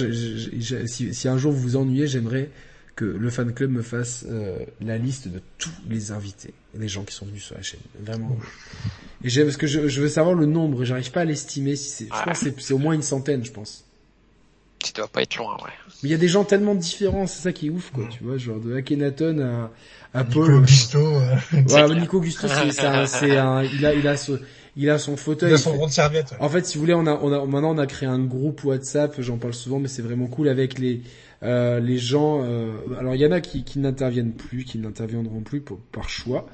si, si un jour vous vous ennuyez, j'aimerais que le fan club me fasse euh, la liste de tous les invités, les gens qui sont venus sur la chaîne. Vraiment. Et j'aime, parce que je, je veux savoir le nombre, j'arrive pas à l'estimer si c'est, je pense que c'est au moins une centaine, je pense tu dois pas être loin, ouais. Mais il y a des gens tellement différents, c'est ça qui est ouf, quoi, tu vois, genre de Akhenaton à, à Paul. Nico Gusto. Euh... Ouais, Nico Gusto, c'est, un, c'est un, il a, il a ce, il a son fauteuil. Il a son rond de serviette. En fait, si vous voulez, on a, on a, maintenant on a créé un groupe WhatsApp, j'en parle souvent, mais c'est vraiment cool avec les, euh, les gens. Euh, alors il y en a qui, qui n'interviennent plus, qui n'interviendront plus pour, par choix.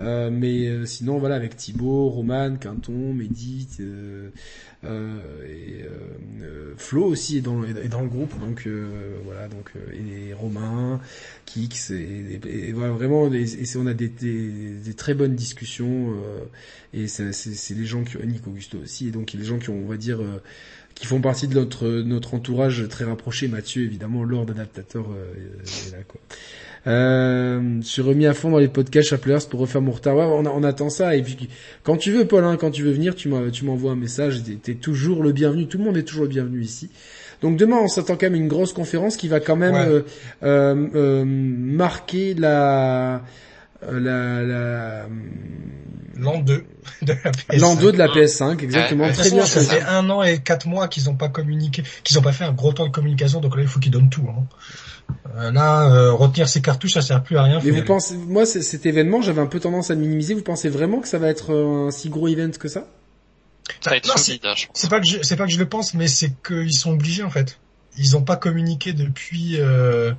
Euh, mais euh, sinon voilà avec Thibaut, Roman, Quinton, Mehdi, euh, euh, et Flo aussi est dans, est dans le groupe, donc voilà, donc et Romain, Kix, et, et, voilà vraiment, et, on a des, des, des, très bonnes discussions, et c'est les gens qui, Nick Augusto aussi, et donc les gens qui ont, on va dire, qui font partie de notre notre entourage très rapproché. Mathieu, évidemment, Lord Adaptateur est là quoi. Euh, je suis remis à fond dans les podcasts Chaplers pour refaire mon retard. Ouais, on, on, attend ça. Et puis, quand tu veux, Paul, hein, quand tu veux venir, tu m'envoies un message. T'es es toujours le bienvenu. Tout le monde est toujours le bienvenu ici. Donc demain, on s'attend quand même une grosse conférence qui va quand même euh, euh, euh, marquer la la, la l'an 2 de la PS5. L'an 2 de la PS5, exactement. Très bien. Ça fait un an et quatre mois qu'ils n'ont pas communiqué, qu'ils n'ont pas fait un gros temps de communication, donc là il faut qu'ils donnent tout. Hein. Euh, là, euh, retenir ses cartouches, ça sert plus à rien. Mais vous pensez, moi, cet événement, j'avais un peu tendance à le minimiser. Vous pensez vraiment que ça va être euh, un si gros event que ça? Ça va être hein, C'est pas que je, c'est pas que je le pense, mais c'est qu'ils sont obligés en fait. Ils n'ont pas communiqué depuis euh,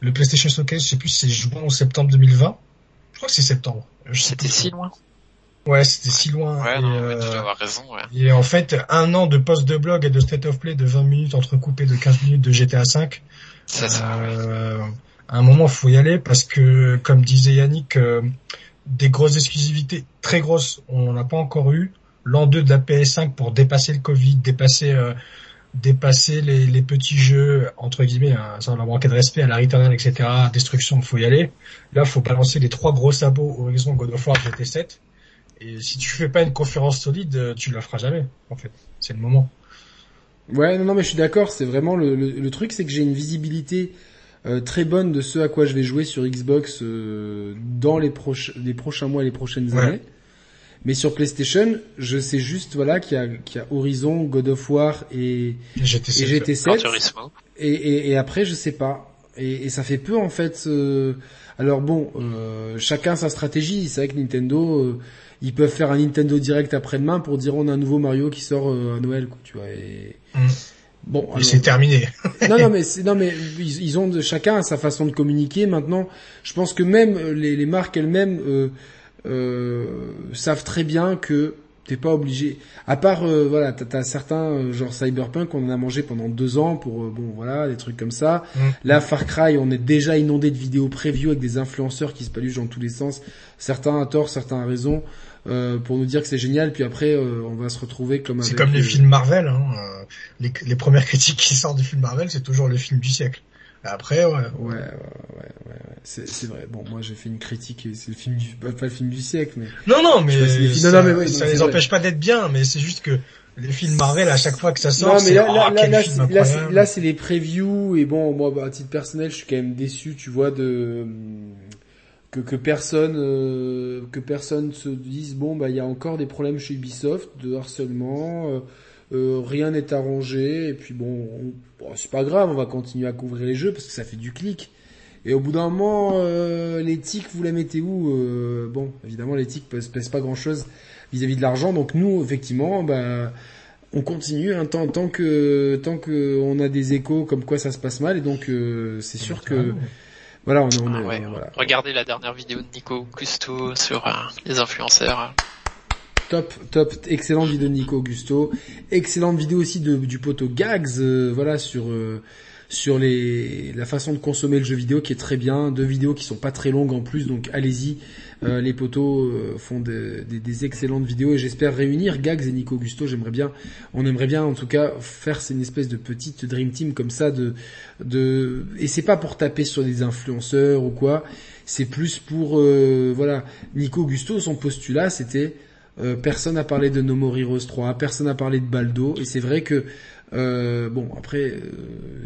le PlayStation Showcase. Je sais plus si c'est juin ou septembre 2020. Je crois que c'est septembre. C'était si loin. Ouais, c'était si loin. Ouais, et, non, euh, tu dois avoir raison, ouais. Et en fait, un an de post de blog et de state of play de 20 minutes entrecoupé de 15 minutes de GTA 5 c'est ça. Euh, à un moment, faut y aller parce que, comme disait Yannick, euh, des grosses exclusivités très grosses, on n'a pas encore eu. L'an 2 de la PS5 pour dépasser le Covid, dépasser euh, dépasser les, les, petits jeux entre guillemets, hein, sans leur manquer de respect à la Returnal, etc. Destruction, faut y aller. Là, faut balancer les trois gros sabots Horizon, God of War, GT7. Et si tu fais pas une conférence solide, tu la feras jamais. En fait, c'est le moment. Ouais, non, non, mais je suis d'accord. C'est vraiment le, le, truc, c'est que j'ai une visibilité euh, très bonne de ce à quoi je vais jouer sur Xbox euh, dans les, proches, les prochains mois, les prochaines années. Mais sur PlayStation, je sais juste voilà qu'il y a, qu'il y a Horizon, God of War et, GT7. Et, GT7. Et, et, et, après, je sais pas. et, et, ça fait peu en fait. alors bon, chacun sa stratégie. C'est vrai que Nintendo, ils peuvent faire un Nintendo Direct après-demain pour dire on a un nouveau Mario qui sort à Noël, quoi, tu vois. Et... Mm. Bon, c'est terminé. non, non, mais non, mais ils, ont de chacun sa façon de communiquer. Maintenant, je pense que même les, les marques elles-mêmes euh, euh, savent très bien que t'es pas obligé. À part, euh, voilà, t'as as certains euh, genre Cyberpunk, on en a mangé pendant deux ans pour euh, bon, voilà, des trucs comme ça. Mm. Là, Far Cry, on est déjà inondé de vidéos preview avec des influenceurs qui se paluchent dans tous les sens. Certains à tort, certains à raison. Euh, pour nous dire que c'est génial, puis après euh, on va se retrouver comme. C'est comme les films Marvel. Hein, euh, les, les, premières critiques qui sortent du film Marvel, c'est toujours le film du siècle. Après, ouais. Ouais, ouais, ouais, ouais, c'est vrai. Bon, moi j'ai fait une critique, c'est le film du, pas, le film du siècle, mais. Non, non, mais, ça, non, mais ça les empêche pas d'être bien, mais c'est juste que les films Marvel à chaque fois que ça sort, c'est là, là, là, là, là c'est les previews et bon, moi bah, à titre personnel, je suis quand même déçu, tu vois, de que, que personne euh, que personne se dise bon bah il y a encore des problèmes chez Ubisoft de harcèlement euh, euh rien n'est arrangé et puis bon, c'est pas grave on va continuer à couvrir les jeux parce que ça fait du clic et au bout d'un moment euh, l'éthique vous la mettez où bon évidemment l'éthique pèse, pèse pas grand chose vis-à-vis de l'argent donc nous effectivement bah on continue hein, tant, tant que tant que on a des échos comme quoi ça se passe mal et donc c'est sûr que voilà, on, on, ah voilà. Regardez la dernière vidéo de Nico Augusto sur euh, les influenceurs. Top, top, excellente vidéo de Nico Augusto, excellente vidéo aussi du poteau Gags, euh, voilà sur euh, sur les la façon de consommer le jeu vidéo qui est très bien, deux vidéos qui sont pas très longues en plus, donc allez-y, euh, les potos euh, font des excellentes vidéos et j'espère réunir Gags et Nico Gusto. J'aimerais bien, on aimerait bien en tout cas faire une espèce de petite dream team comme ça de de et c'est pas pour taper sur des influenceurs ou quoi. C'est plus pour voilà Nico Gusto son postulat c'était personne n'a parlé de No More Heroes 3, personne n'a parlé de Baldo et c'est vrai que euh, bon, après, euh,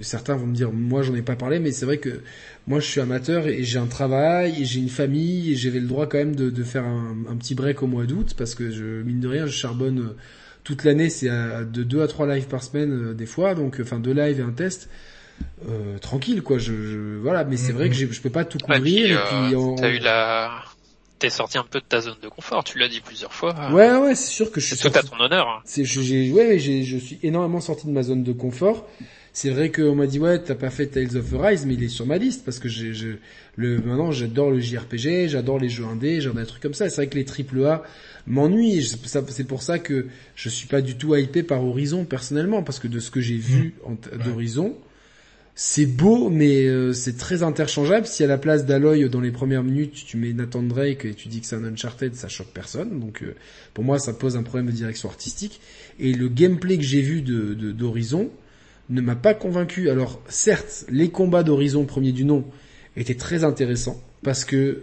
certains vont me dire, moi j'en ai pas parlé, mais c'est vrai que moi je suis amateur et j'ai un travail, et j'ai une famille, et j'avais le droit quand même de, de faire un, un, petit break au mois d'août, parce que je, mine de rien, je charbonne euh, toute l'année, c'est de 2 à 3 lives par semaine des fois, donc enfin deux lives et un test. Euh, tranquille quoi je, je voilà mais c'est vrai que je peux pas tout couvrir et puis, t'as eu la t'es sorti un peu de ta zone de confort, tu l'as dit plusieurs fois. Ouais, ouais, c'est sûr que je suis. C'est tout à ton honneur. Hein. C'est, j'ai, ouais, j'ai, je suis énormément sorti de ma zone de confort. C'est vrai qu'on m'a dit ouais, t'as pas fait Tales of Arise, mais il est sur ma liste parce que j'ai, je, le, maintenant j'adore le JRPG, j'adore les jeux indés, j'adore des trucs comme ça. C'est vrai que les triple A m'ennuient. C'est pour ça que je suis pas du tout hypé par Horizon personnellement parce que de ce que j'ai vu mmh. d'Horizon, c'est beau, mais euh, c'est très interchangeable. Si à la place d'Aloy dans les premières minutes, tu mets Nathan Drake et tu dis que c'est un Uncharted, ça choque personne. Donc euh, pour moi, ça pose un problème de direction artistique. Et le gameplay que j'ai vu de d'Horizon ne m'a pas convaincu. Alors certes, les combats d'Horizon premier du nom étaient très intéressants parce que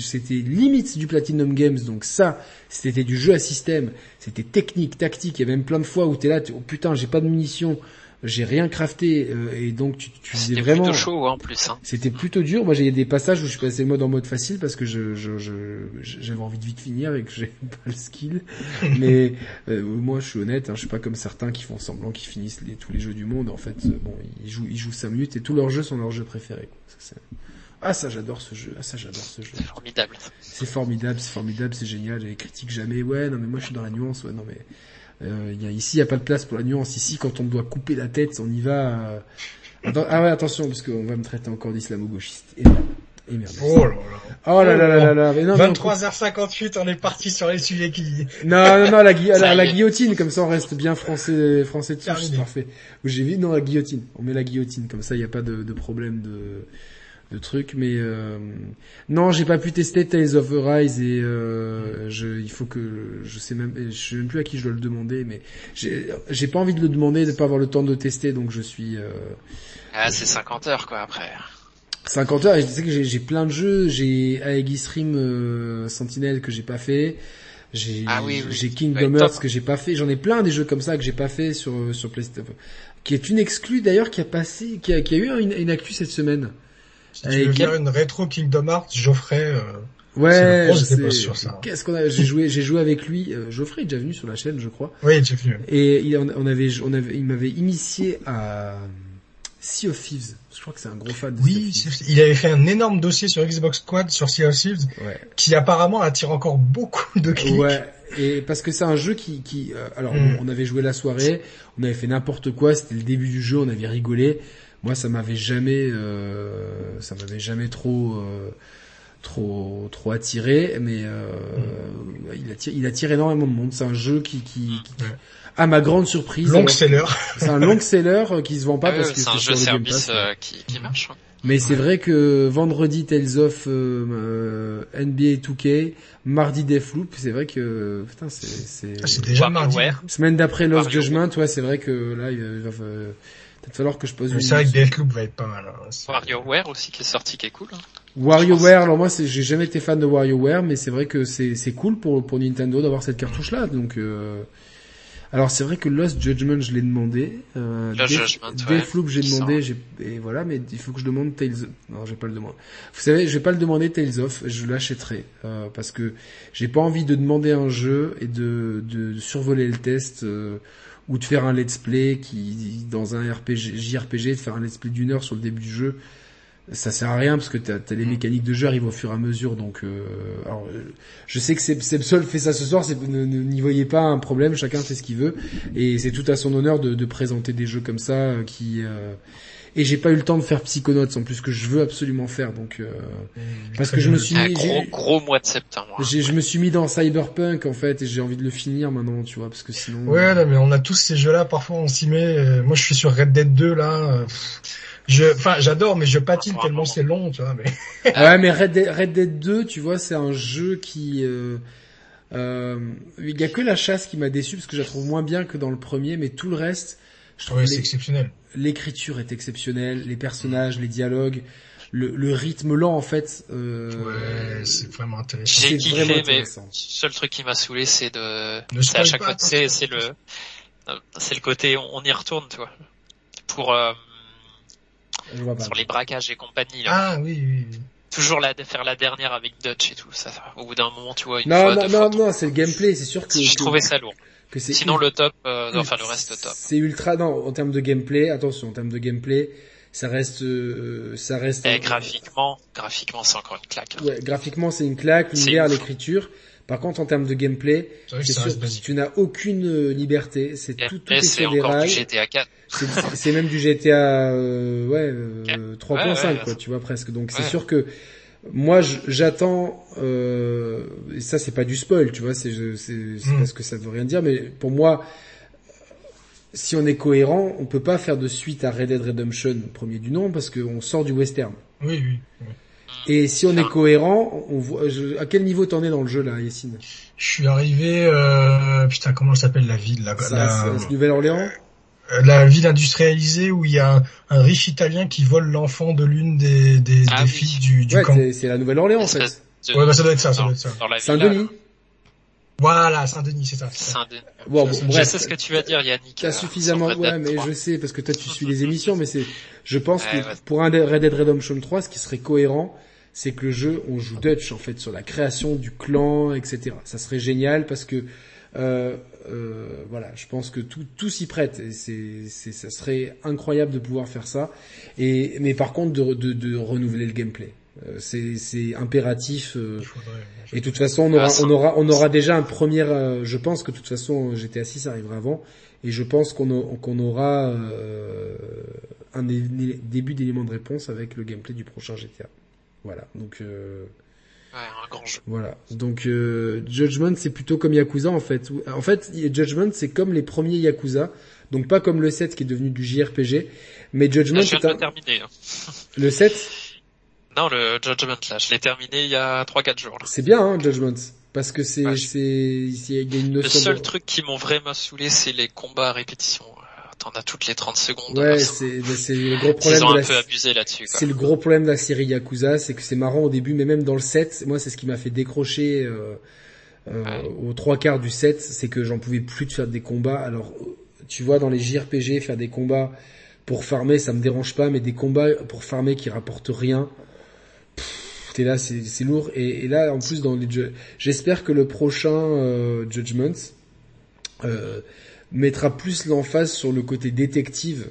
c'était limite du Platinum Games, donc ça, c'était du jeu à système, c'était technique, tactique, il y avait même plein de fois où t'es là, oh putain, j'ai pas de munitions, j'ai rien crafté euh, et donc tu, tu disais vraiment. C'était chaud en plus. Hein. C'était plutôt dur. Moi j'ai des passages où je suis passé mode en mode facile parce que je j'avais envie de vite finir et que j'ai pas le skill. Mais euh, moi je suis honnête, hein, je suis pas comme certains qui font semblant qu'ils finissent les, tous les jeux du monde. En fait, euh, bon ils jouent ils jouent 5 minutes et tous leurs jeux sont leurs jeux préférés. Ça, ah ça j'adore ce jeu, ah ça j'adore ce jeu. C'est formidable. C'est formidable, c'est formidable, c'est génial. Les critiques jamais. Ouais non mais moi je suis dans la nuance. Ouais non mais euh, y a, ici, il n'y a pas de place pour la nuance. Ici, quand on doit couper la tête, on y va. Euh... ah ouais, attention, parce qu'on va me traiter encore d'islamo-gauchiste. Et. Et merde. Oh là là. Oh là là là là là. non, 23h58, on est parti sur les sujets qui... Non, non, non, la, la, la, guillotine, comme ça on reste bien français, français dessus, c'est parfait. J'ai vu, non, la guillotine. On met la guillotine, comme ça il n'y a pas de, de problème de de trucs mais euh, non j'ai pas pu tester Tales of Arise et euh, je, il faut que je sais même je sais même plus à qui je dois le demander mais j'ai pas envie de le demander de pas avoir le temps de tester donc je suis euh... ah c'est 50 heures quoi après. 50 heures et je sais que j'ai plein de jeux j'ai Aegis euh, Sentinel que j'ai pas fait j'ai ah oui, j'ai Kingdom Hearts que j'ai pas fait j'en ai plein des jeux comme ça que j'ai pas fait sur sur PlayStation qui est une exclue d'ailleurs qui a passé qui a, qui a eu une, une actu cette semaine si tu veux faire une rétro Kingdom Hearts, Geoffrey. Euh, ouais, Qu'est-ce qu'on a J'ai joué, j'ai joué avec lui. Euh, Geoffrey est déjà venu sur la chaîne, je crois. Oui, j'ai vu. Et il, on avait, on avait, il m'avait initié à Sea of Thieves. Je crois que c'est un gros fan de Oui, Sea of Thieves. il avait fait un énorme dossier sur Xbox Squad sur Sea of Thieves, Ouais. qui apparemment attire encore beaucoup de clics. Ouais, et parce que c'est un jeu qui, qui euh, alors Mm. on avait joué la soirée, on avait fait n'importe quoi, c'était le début du jeu, on avait rigolé. Moi, ça m'avait jamais, euh, ça m'avait jamais trop, euh, trop, trop attiré, mais euh, il attire, il attire énormément de monde. C'est un jeu qui, qui, qui- Ouais. à ma grande surprise, Long alors, seller. c'est un long seller euh, qui se vend pas parce que c'est un jeu service Pass, euh, qui, qui marche. mais c'est vrai que vendredi Tales of euh, euh, NBA 2K, mardi Deathloop, c'est vrai que putain c'est c'est Ah, c'est déjà mardi. Semaine d'après Lost. Judgment, ouais, c'est vrai que là il va, il va euh, peut-être falloir que je pose une C'est vrai que Deathloop va être pas mal. hein. WarioWare aussi qui est sorti, qui est cool. hein. WarioWare, alors moi c'est- j'ai jamais été fan de WarioWare, mais c'est vrai que c'est c'est cool pour pour Nintendo d'avoir cette cartouche là. Donc euh, alors c'est vrai que Lost Judgment je l'ai demandé, euh, Death- Judgment, ouais, Deathloop j'ai qui demandé, j'ai et voilà, mais il faut que je demande Tales. Non, je vais pas le demander. Vous savez, je vais pas le demander Tales of, je l'achèterai euh, parce que j'ai pas envie de demander un jeu et de de survoler le test. euh, ou de faire un let's play qui dans un RPG JRPG de faire un let's play d'une heure sur le début du jeu ça sert à rien parce que t'as as les mécaniques de jeu arrivent au fur et à mesure donc euh, alors je sais que Seb- Sebsol fait ça ce soir n'y voyez pas un problème chacun fait ce qu'il veut et c'est tout à son honneur de, de présenter des jeux comme ça euh, qui euh, et j'ai pas eu le temps de faire Psychonauts en plus que je veux absolument faire donc euh, parce que je me suis Un mis gros, j'ai- gros mois de septembre. hein. j'ai- je me suis mis dans Cyberpunk en fait et j'ai envie de le finir maintenant tu vois parce que sinon Ouais, non, mais on a tous ces jeux-là. Parfois, on s'y met. Euh, Moi, je suis sur Red Dead 2 là. euh, Je, enfin, j'adore, mais je patine Ah, tellement c'est long, tu vois. Mais Ouais, mais Red Dead, Red Dead 2, tu vois, c'est un jeu qui... Euh, euh, il y a que la chasse qui m'a déçu parce que je la trouve moins bien que dans le premier, mais tout le reste, je que c'est exceptionnel. l'écriture est exceptionnelle, les personnages, les dialogues, le, le rythme lent en fait. Euh, Ouais, c'est vraiment intéressant. J'ai kiffé, mais le seul truc qui m'a saoulé, c'est de, Ne c'est à chaque pas, fois, c'est, c'est le, c'est le côté, on, y retourne, tu vois. Pour, euh, Je vois pas. sur les braquages et compagnie, là. Ah oui, oui. oui. Toujours la, faire la dernière avec Dutch et tout, ça, au bout d'un moment, tu vois, une Non, fois, non, deux non, fois, non, c'est le gameplay, c'est sûr que, Je trouvais ça lourd. Que c'est Sinon, le top, euh, enfin, le reste top. C'est ultra, non, en termes de gameplay, attention, en termes de gameplay, ça reste, euh, ça reste. Et graphiquement, graphiquement, c'est encore une claque. hein. Ouais, graphiquement, c'est une claque, l'univers, l'écriture. Par contre, en termes de gameplay, ça sûr, tu n'as aucune euh, liberté. C'est tout, tout est c'est encore du. GTA 4. C'est même du GTA, euh, ouais, euh, 3.5 Ouais, ouais, quoi, tu vois presque. Donc c'est sûr que moi, j'attends. Euh, et ça, c'est pas du spoil, tu vois. C'est je- c'est c'est Mm. parce que ça veut rien dire, mais pour moi. Si on est cohérent, on peut pas faire de suite à Red Dead Redemption, premier du nom, parce qu'on sort du western. Oui, oui. oui. Et si on est cohérent, on voit, je- à quel niveau t'en es dans le jeu là, Yacine? Je suis arrivé, euh, putain, comment elle s'appelle la ville là Ça, la, Nouvelle-Orléans? La ville industrialisée où il y a un, un riche Italien qui vole l'enfant de l'une des, des, Ah des oui. filles du, du Ouais, camp. c'est- la Nouvelle-Orléans en fait. Ouais, bah, ça doit être ça, ça dans- doit être ça. Saint-Denis. là. Voilà, Saint-Denis, c'est ça. c'est ça. Saint-Denis. Bon, bon, Je Je bref. sais ce que tu vas dire, Yannick. T'as euh, suffisamment, ouais, mais 3. je sais parce que toi tu suis les émissions, mais c'est, je pense Ouais, que ouais. pour un Red Dead Redemption 3, ce qui serait cohérent, c'est que le jeu, on joue Dutch en fait sur la création du clan, etc. Ça serait génial parce que, euh, euh, voilà, je pense que tout, tout s'y prête. Et c'est, c'est, ça serait incroyable de pouvoir faire ça. Et, mais par contre, de, de, de renouveler le gameplay. Euh, c'est, c'est impératif. euh, et de toute façon, on aura, Ah, on aura, on aura déjà un premier. euh, je pense que de toute façon, GTA 6 arrivera avant, et je pense qu'on a- qu'on aura euh, un début d'élément de réponse avec le gameplay du prochain GTA. Voilà. Donc euh, Ouais, un grand jeu. voilà. Donc euh, Judgment, c'est plutôt comme Yakuza en fait. En fait, Judgment, c'est comme les premiers Yakuza. Donc pas comme le 7 qui est devenu du JRPG, mais Judgment, Là, je viens c'est de un... le terminer. hein. le 7, Non, le Judgment, là, je l'ai terminé il y a 3-4 jours. C'est bien, hein, Judgment, parce que c'est, Ouais. c'est, il y a une Le notion. seul de- truc qui m'ont vraiment saoulé, c'est les combats à répétition. T'en as toutes les 30 secondes. Ouais, Euh, c'est, c'est le gros problème Ils ont de un la peu abusé là-dessus. C'est le gros problème de la série Yakuza, c'est que c'est marrant au début, mais même dans le 7, moi c'est ce qui m'a fait décrocher euh, euh, Ouais. aux trois quarts du 7, c'est que j'en pouvais plus de faire des combats. Alors, tu vois, dans les JRPG, faire des combats pour farmer, ça me dérange pas, mais des combats pour farmer qui rapportent rien, t'es là, c'est c'est lourd. Et, et là, en plus, dans les jeux, j'espère que le prochain euh, Judgment euh, mettra plus l'emphase sur le côté détective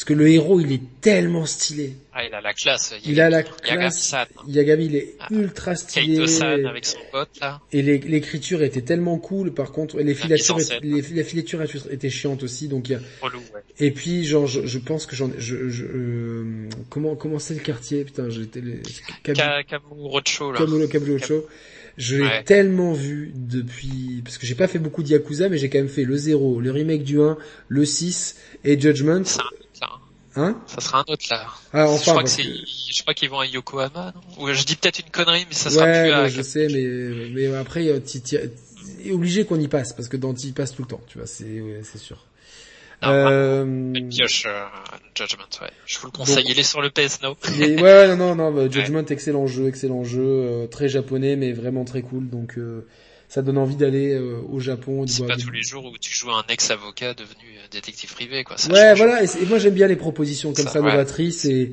parce que le héros il est tellement stylé. Ah, il a la classe. Il, a la classe. Yagami, il est ah. ultra stylé. Kaito-san avec son pote là. Et l'écriture était tellement cool. Par contre, les filatures, les, les filatures étaient chiantes aussi. Donc il y a. Et puis genre, je, je pense que j'en, je, je euh, comment comment c'est le quartier? Putain, j'étais les. Kamurocho là. Kamurocho. Je l'ai tellement vu depuis, parce que j'ai pas fait beaucoup de Yakuza, mais j'ai quand même fait le 0, le remake du 1, le 6 et Judgment. Hein? Ça sera un autre là. Ah, enfin, je crois que, je crois qu'ils vont à Yokohama, non? Ou je dis peut-être une connerie, mais ça sera ouais, plus à... je sais, mais mais après, est obligé qu'on y passe parce que dans y passe tout le temps, tu vois, c'est c'est sûr. Euh... Une pioche euh, Judgment, ouais. Je vous le conseille, il est sur le PS Now. ouais, non, non, non, bah, Judgment, excellent jeu, excellent jeu, euh, très japonais, mais vraiment très cool, donc euh, ça donne envie d'aller au Japon. C'est pas tous les jours où tu joues un ex-avocat devenu détective privé, quoi. ouais, voilà. Et, moi j'aime bien les propositions comme ça, novatrices et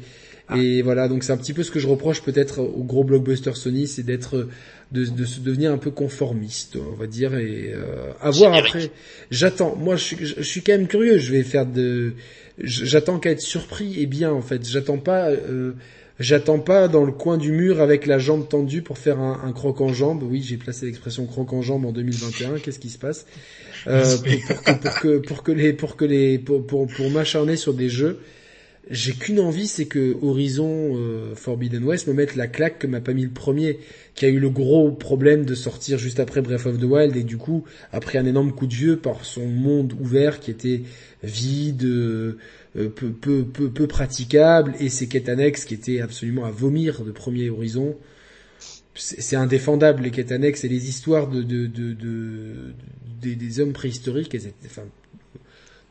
ah. et voilà. Donc c'est un petit peu ce que je reproche peut-être au gros blockbuster Sony, c'est d'être de, de, se devenir un peu conformiste, on va dire, et euh, avoir après. J'attends. Moi, je suis, je suis quand même curieux. Je vais faire de. J'attends qu'à être surpris et bien en fait. J'attends pas. Euh, J'attends pas dans le coin du mur avec la jambe tendue pour faire un, un croc en jambe. Oui, j'ai placé l'expression croc en jambe en 2021. Qu'est-ce qui se passe? Euh, pour, pour, que, pour, que, les pour que les pour pour, pour m'acharner sur des jeux, j'ai qu'une envie, c'est que Horizon euh, Forbidden West me mette la claque que m'a pas mis le premier, qui a eu le gros problème de sortir juste après Breath of the Wild et du coup après un énorme coup de vieux par son monde ouvert qui était vide. Euh, peu, peu, peu, praticable et ces quêtes annexes qui étaient absolument à vomir de premier horizon. C'est indéfendable les quêtes annexes et les histoires de, de, de, de des, des, hommes préhistoriques. Elles étaient, enfin,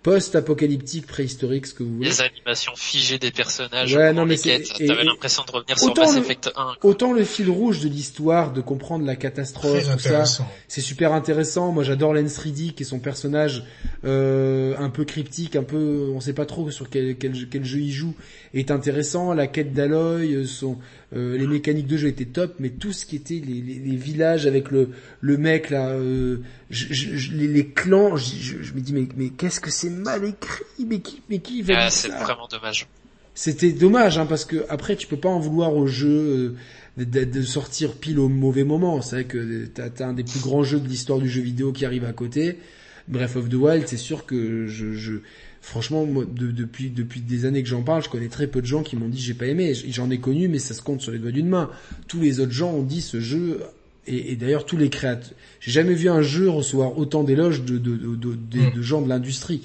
post-apocalyptique préhistorique, ce que vous voulez. Les animations figées des personnages. Ouais, non, mais T'avais l'impression de revenir sur Mass Effect 1. Autant le fil rouge de l'histoire, de comprendre la catastrophe, tout ça, c'est super intéressant. Moi, j'adore Lance Riddick et son personnage euh, un peu cryptique, un peu, on sait pas trop sur quel, quel, quel jeu il joue, est intéressant. La quête d'Aloy, euh, son, euh, les mécaniques de jeu étaient top, mais tout ce qui était les, les, les villages avec le, le mec là, euh, je, je, les, les, clans, je, me dis mais, mais qu'est-ce que c'est mal écrit, mais qui, mais qui va ah, C'est vraiment dommage. C'était dommage, hein, parce que après tu peux pas en vouloir au jeu euh, de, de, sortir pile au mauvais moment. C'est vrai que t'as as un des plus grands jeux de l'histoire du jeu vidéo qui arrive à côté. Breath of the Wild, c'est sûr que je, je franchement, moi, depuis depuis des années que j'en parle, je connais très peu de gens qui m'ont dit j'ai pas aimé. J'en ai connu, mais ça se compte sur les doigts d'une main. Tous les autres gens ont dit ce jeu et, et d'ailleurs tous les créateurs. J'ai jamais vu un jeu recevoir autant d'éloges de, de, de, de, gens de l'industrie.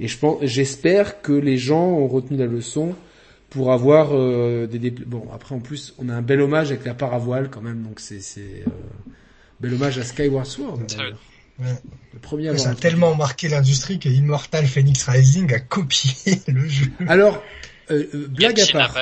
Et je pense, j'espère que les gens ont retenu la leçon pour avoir euh, des, bon après en plus on a un bel hommage avec la paravoile quand même donc c'est c'est euh, bel hommage à Skyward Sword. Le premier ça a tellement marqué l'industrie que Immortal Phoenix Rising a copié le jeu. Alors, euh, euh blague à part.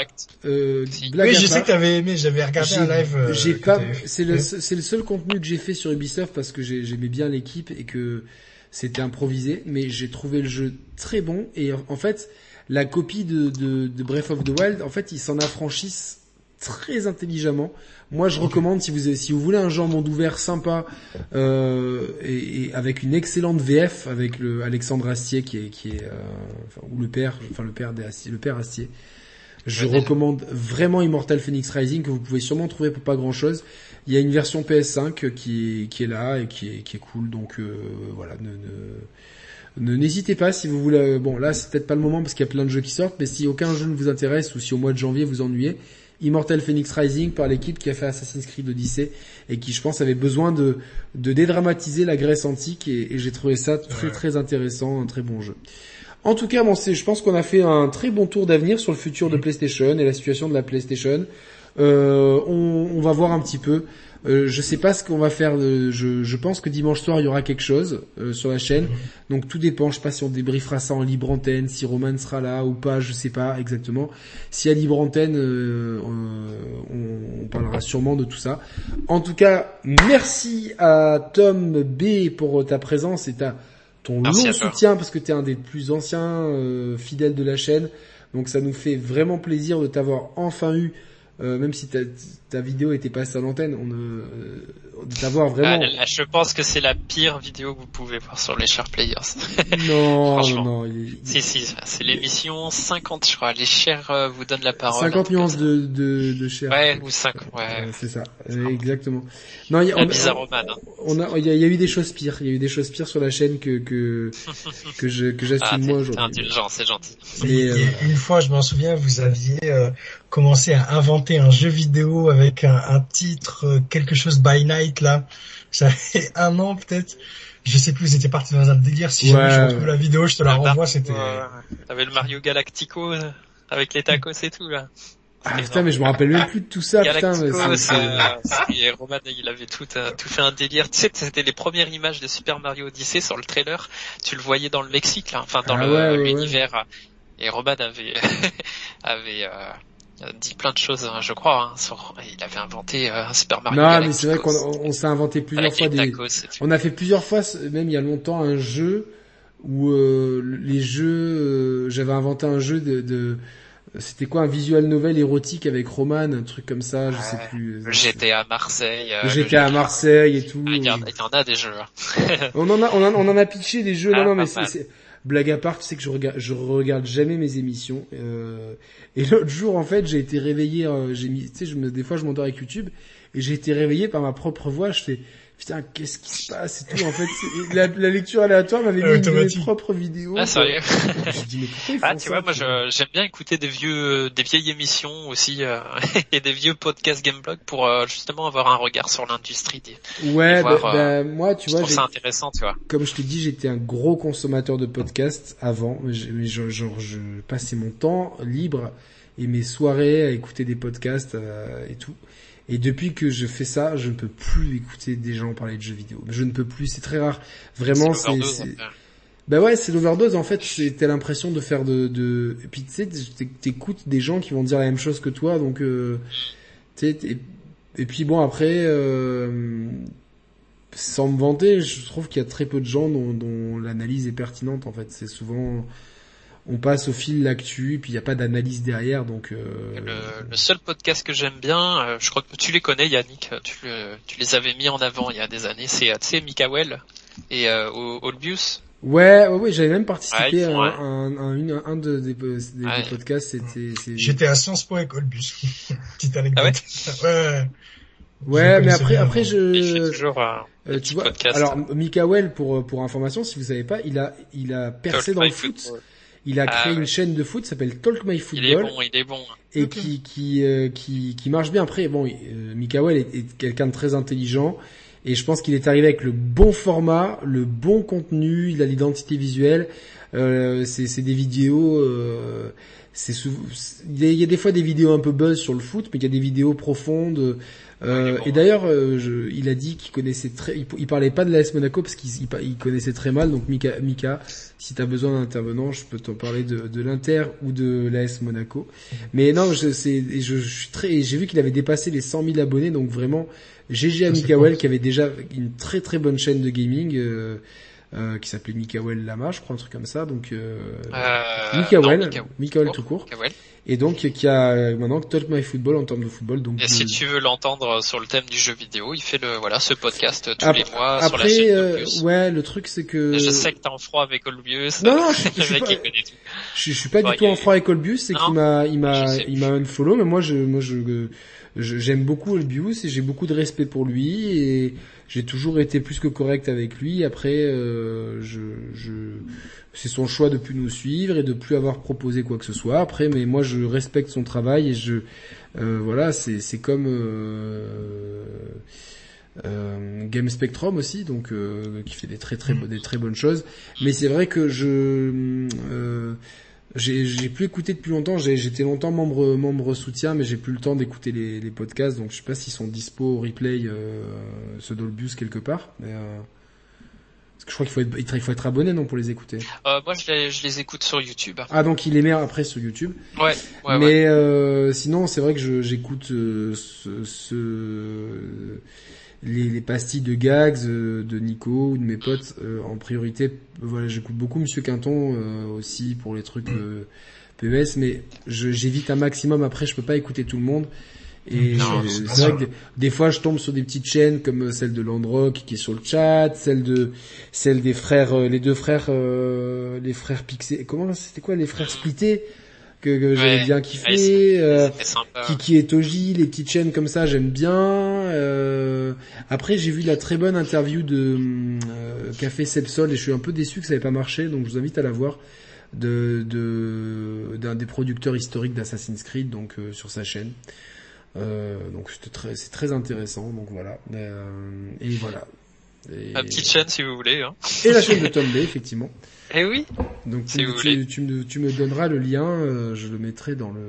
Euh, oui, je sais que t'avais aimé, j'avais regardé un live. Euh, j'ai pas, c'est le, c'est le seul contenu que j'ai fait sur Ubisoft parce que j'aimais bien l'équipe et que c'était improvisé, mais j'ai trouvé le jeu très bon et en fait, la copie de, de, de Breath of the Wild, en fait, ils s'en affranchissent très intelligemment. Moi, je recommande si vous si vous voulez un genre monde ouvert sympa euh, et, et, avec une excellente VF avec le Alexandre Astier qui est qui est euh, ou le père enfin le père des Astier, le père Astier. Je recommande vraiment Immortal Phoenix Rising que vous pouvez sûrement trouver pour pas grand chose. Il y a une version PS5 qui est, qui est là et qui est, qui est cool. Donc euh, voilà, ne, ne n'hésitez pas si vous voulez. Bon là c'est peut-être pas le moment parce qu'il y a plein de jeux qui sortent, mais si aucun jeu ne vous intéresse ou si au mois de janvier vous ennuyez, Immortal Phoenix Rising par l'équipe qui a fait Assassin's Creed Odyssey et qui je pense avait besoin de, de dédramatiser la Grèce antique et, j'ai trouvé ça très très intéressant, un très bon jeu. En tout cas, bon, je pense qu'on a fait un très bon tour d'avenir sur le futur de mm. PlayStation et la situation de la PlayStation. Euh, on, on, va voir un petit peu. Euh, je sais pas ce qu'on va faire. je, je, pense que dimanche soir il y aura quelque chose euh, sur la chaîne. Mhm. Donc tout dépend. Je sais pas si on débriefera ça en libre antenne, si Roman sera là ou pas. Je sais pas exactement. Si à libre antenne, euh, on, on, parlera sûrement de tout ça. En tout cas, merci à Tom B pour ta présence et ta ton long soutien parce que tu es un des plus anciens fidèles de la chaîne. Donc ça nous fait vraiment plaisir de t'avoir enfin eu euh, même si ta, ta vidéo était passée à l'antenne, on euh, de t'avoir vraiment. Ah, je pense que c'est la pire vidéo que vous pouvez voir sur les Share Players. non, non, Si, si, c'est l'émission 50, je crois. Les Share euh, vous donnent la parole. 50 nuances de, de, de Cher. Ouais, ou 5, ouais. c'est ça, exactement. Non, il y a, on, on, hein. on, a, il y, a, il y a eu des choses pires. Il y a eu des choses pires sur la chaîne que que que je que j'assume ah, moi aujourd'hui. indulgent, c'est gentil. Une fois, je m'en souviens, vous aviez commencé à inventer un jeu vidéo avec un, un titre euh, quelque chose by night là. J'avais un an peut-être. Je sais plus, c'était parti dans un délire. Si jamais je retrouve la vidéo, je te la renvoie. C'était. T'avais le Mario Galactico euh, avec les tacos et tout là. Ah putain, mais je me rappelle même plus de tout ça, putain. Mais c'est, et Roman, il avait tout, euh, tout fait un délire. Tu sais, c'était les premières images de Super Mario Odyssey sur le trailer. Tu le voyais dans le Mexique, là, enfin dans ah l'univers. Et Roman avait, avait, euh, dit plein de choses, hein, je crois. Hein, il avait inventé euh, un Super Mario. Non, mais c'est vrai qu'on s'est inventé plusieurs fois des. on a fait plusieurs fois, même il y a longtemps, un jeu où euh, les jeux, euh, j'avais inventé un jeu de, de c'était quoi un visual novel érotique avec Roman, un truc comme ça, je sais plus. J'étais à Marseille. J'étais à Marseille et tout. Ah, il, y en, a des jeux. Hein. on en a, on, on en a pitché des jeux. non, ah, non, mais c'est Blague à part, tu sais que je regarde, je regarde jamais mes émissions. Euh, et l'autre jour, en fait, j'ai été réveillé. Euh, j'ai mis, tu sais, je me, des fois, je m'endors avec YouTube et j'ai été réveillé par ma propre voix. Je fais, putain, qu'est-ce qui se passe et tout. En fait, la, la lecture aléatoire m'avait mis mes propres vidéos. Ah, sérieux Je dis, mais pourquoi ils font Ah, tu vois, moi, j'aime bien écouter des vieux, des vieilles émissions aussi euh, et des vieux podcasts Gameblog pour euh, justement avoir un regard sur l'industrie. Ouais, bah, bah, euh, moi, tu vois, c'est intéressant, tu vois. Comme je t'ai dit, j'étais un gros consommateur de podcasts avant. Mais genre, je passais mon temps libre et mes soirées à écouter des podcasts et tout. Et depuis que je fais ça, je ne peux plus écouter des gens parler de jeux vidéo. Je ne peux plus, c'est très rare. Vraiment, c'est... Bah ouais, c'est l'overdose. En fait, t'as l'impression de faire de, de... Et puis tu sais, t'écoutes des gens qui vont dire la même chose que toi, donc euh... Et puis bon, après, euh... sans me vanter, je trouve qu'il y a très peu de gens dont, dont l'analyse est pertinente. En fait, c'est souvent on passe au fil l'actu, puis il n'y a pas d'analyse derrière, donc. Euh... Le, seul podcast que j'aime bien, euh, je crois que tu les connais, Yannick, tu, tu, les avais mis en avant il y a des années. C'est tu sais Mikael et euh, Olbius. Ouais, ouais, ouais j'avais même participé à, un, un, un, de, des, des, podcasts. C'était. J'étais à Sciences Po avec Olbius. Petite anecdote. Ah ouais. ouais. Ouais, mais après, après je. toujours euh, tu vois, podcast. alors Mikael, pour pour information, si vous savez pas, il a il a percé dans le foot. Il a créé ah, une chaîne de foot, s'appelle Talk My Football. Il est bon, il est bon. Et qui qui euh, qui qui marche bien. Après, bon, euh, Mikael est, est quelqu'un de très intelligent. Et je pense qu'il est arrivé avec le bon format, le bon contenu, il a l'identité visuelle. Euh, c'est des vidéos. Euh, c'est il y a des fois des vidéos un peu buzz sur le foot, mais il y a des vidéos profondes. Euh, et d'ailleurs, euh, il a dit qu'il connaissait très, il, parlait pas de l'AS Monaco parce qu'il il, connaissait très mal. Donc Mika, Mika si t'as besoin d'un intervenant, je peux t'en parler de, de l'Inter ou de l'AS Monaco. Mais non, je, c'est, je, je suis très, j'ai vu qu'il avait dépassé les 100 000 abonnés, donc vraiment, GG à Mikael qui avait déjà une très très bonne chaîne de gaming. Euh, euh, qui s'appelait Mikael Lama, je crois, un truc comme ça. Donc euh, euh Mikael, Mikael, tout court. Et donc qui a maintenant Talk My Football en termes de football. Donc et si tu veux l'entendre sur le thème du jeu vidéo, il fait le voilà ce podcast tous les mois sur la chaîne euh, Ouais, le truc c'est que je sais que t'es en froid avec Olbius. Non, non, je, je, suis, pas, je, suis pas du tout en froid avec Olbius, c'est qu'il m'a il m'a il m'a unfollow, mais moi je moi je j'aime beaucoup Olbius et j'ai beaucoup de respect pour lui et j'ai toujours été plus que correct avec lui. Après, euh, je, je c'est son choix de plus nous suivre et de plus avoir proposé quoi que ce soit. Après, mais moi je respecte son travail et je euh, voilà, c'est c'est comme euh, euh, Game Spectrum aussi, donc euh, qui fait des très très des très bonnes choses. Mais c'est vrai que je euh, j'ai plus écouté depuis longtemps. J'étais longtemps membre membre soutien, mais j'ai plus le temps d'écouter les, les, podcasts. Donc je sais pas s'ils sont dispo au replay, euh, ce Dolbus quelque part. Mais euh, parce que je crois qu'il faut être il faut être abonné non pour les écouter. Euh, moi je les, je les écoute sur YouTube. Ah donc il les met après sur YouTube. Ouais. ouais mais Euh, sinon c'est vrai que j'écoute euh, ce, ce les, les, pastilles de gags euh, de Nico ou de mes potes euh, en priorité. Voilà, j'écoute beaucoup Monsieur Quinton euh, aussi pour les trucs PES, mais j'évite un maximum. Après, je peux pas écouter tout le monde. Et c'est vrai que des, fois je tombe sur des petites chaînes comme celle de Landrock qui est sur le chat, celle de celle des frères, euh, les deux frères, euh, les frères Pixé. Comment c'était quoi les frères splittés? Que, que j'avais bien kiffé, euh, Kiki et Toji, les petites chaînes comme ça j'aime bien. Euh, après j'ai vu la très bonne interview de euh, Café Sepsol et je suis un peu déçu que ça n'ait pas marché donc je vous invite à la voir de d'un des producteurs historiques d'Assassin's Creed donc euh, sur sa chaîne. Euh, donc c'est très, très intéressant. Donc voilà. Euh, et voilà. Et... La petite chaîne si vous voulez. Hein. Et la chaîne de Tom Bay effectivement. Eh oui. Donc tu, tu, tu, me, tu, me, donneras le lien, euh, je le mettrai dans le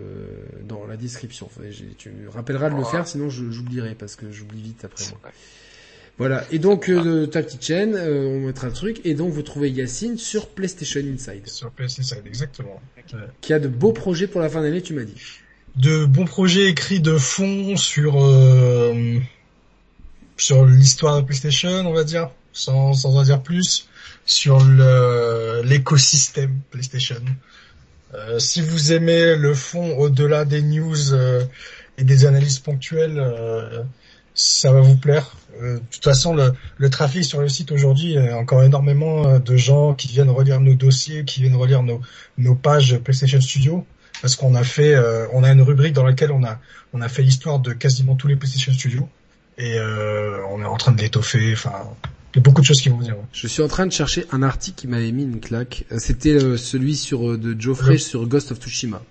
dans la description. Enfin, tu me rappelleras de le faire, sinon j'oublierai parce que j'oublie vite après moi. Voilà. Et donc euh, ta petite chaîne, euh, on mettra le truc. Et donc vous trouvez Yacine sur PlayStation Inside. Sur PlayStation Inside, exactement. Qui a de beaux projets pour la fin d'année, tu m'as dit de bons projets écrits de fond sur euh, sur l'histoire de PlayStation, on va dire, sans sans en dire plus, sur l'écosystème PlayStation. Euh, si vous aimez le fond au-delà des news euh, et des analyses ponctuelles, euh, ça va vous plaire. Euh, de toute façon, le, le trafic sur le site aujourd'hui, il y a encore énormément de gens qui viennent relire nos dossiers, qui viennent relire nos, nos pages PlayStation Studio parce qu'on a fait, euh, on a une rubrique dans laquelle on a, on a fait l'histoire de quasiment tous les PlayStation Studios et euh, on est en train de l'étoffer. Enfin, il y a beaucoup de choses qui vont venir. Je suis en train de chercher un article qui m'avait mis une claque. Euh, c'était celui sur de Geoffrey sur Ghost of Tsushima.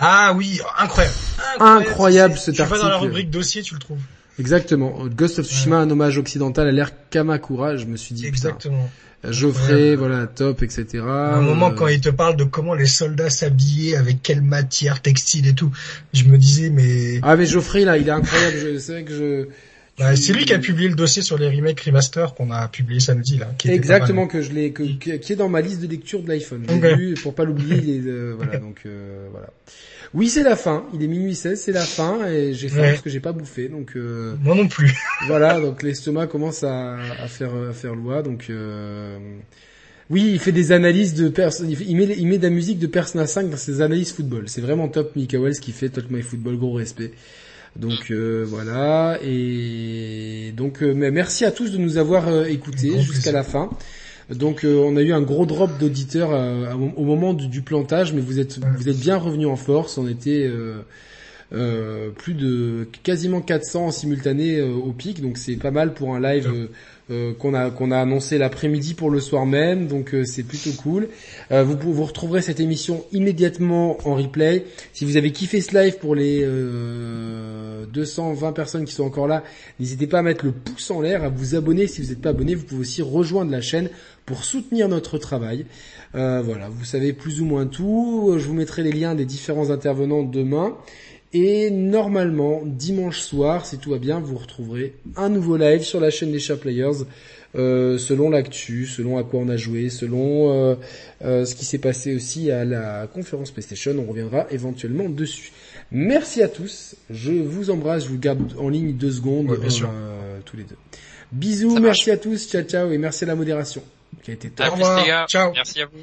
Ah oui, incroyable. Incroyable, incroyable cet tu article. Tu vas dans la rubrique dossier, tu le trouves. Exactement. Ghost of Tsushima, un hommage occidental à l'ère Kamakura. Je me suis dit. Exactement. Geoffrey, voilà, top, etc. À un moment, quand il te parle de comment les soldats s'habillaient, avec quelle matière textile et tout, je me disais, mais... Ah, mais Geoffrey, là, il est incroyable. C'est vrai que je... Bah, c'est lui qui a publié le dossier sur les remakes remaster qu'on a publié samedi là. Qui Exactement que je l'ai, qui est dans ma liste de lecture de l'iPhone. J'ai vu pour pas l'oublier. Euh, voilà donc euh, voilà. Oui, c'est la fin. Il est minuit 16, c'est la fin et j'ai faim parce que j'ai pas bouffé. Donc euh, moi non plus. voilà, donc l'estomac commence à, à, faire à faire loi. Donc euh, oui, il fait des analyses de personnes. Il met il met de la musique de Persona 5 dans ses analyses football. C'est vraiment top. Mika Wells qui fait Talk My Football, gros respect. Donc euh, voilà. Et donc euh, merci à tous de nous avoir écoutés jusqu'à la fin. Donc euh, on a eu un gros drop d'auditeurs euh, au moment du, plantage, mais vous êtes vous êtes bien revenu en force. On était euh, plus de quasiment 400 en simultané au pic, donc c'est pas mal pour un live euh, qu'on a qu'on a annoncé l'après-midi pour le soir même, donc euh, c'est plutôt cool. Euh, vous vous retrouverez cette émission immédiatement en replay. Si vous avez kiffé ce live pour les 220 personnes qui sont encore là, n'hésitez pas à mettre le pouce en l'air, à vous abonner. Si vous n'êtes pas abonné, vous pouvez aussi rejoindre la chaîne pour soutenir notre travail. voilà, vous savez plus ou moins tout. Je vous mettrai les liens des différents intervenants demain. Et normalement, dimanche soir, si tout va bien, vous retrouverez un nouveau live sur la chaîne des Share Players, euh, selon l'actu, selon à quoi on a joué, selon euh, euh, ce qui s'est passé aussi à la conférence PlayStation. On reviendra éventuellement dessus. Merci à tous. Je vous embrasse. Je vous garde en ligne deux secondes, tous les deux. Bisous. merci à tous. Ciao, ciao, et merci à la modération qui a été top. Au revoir. Ciao. Merci à vous.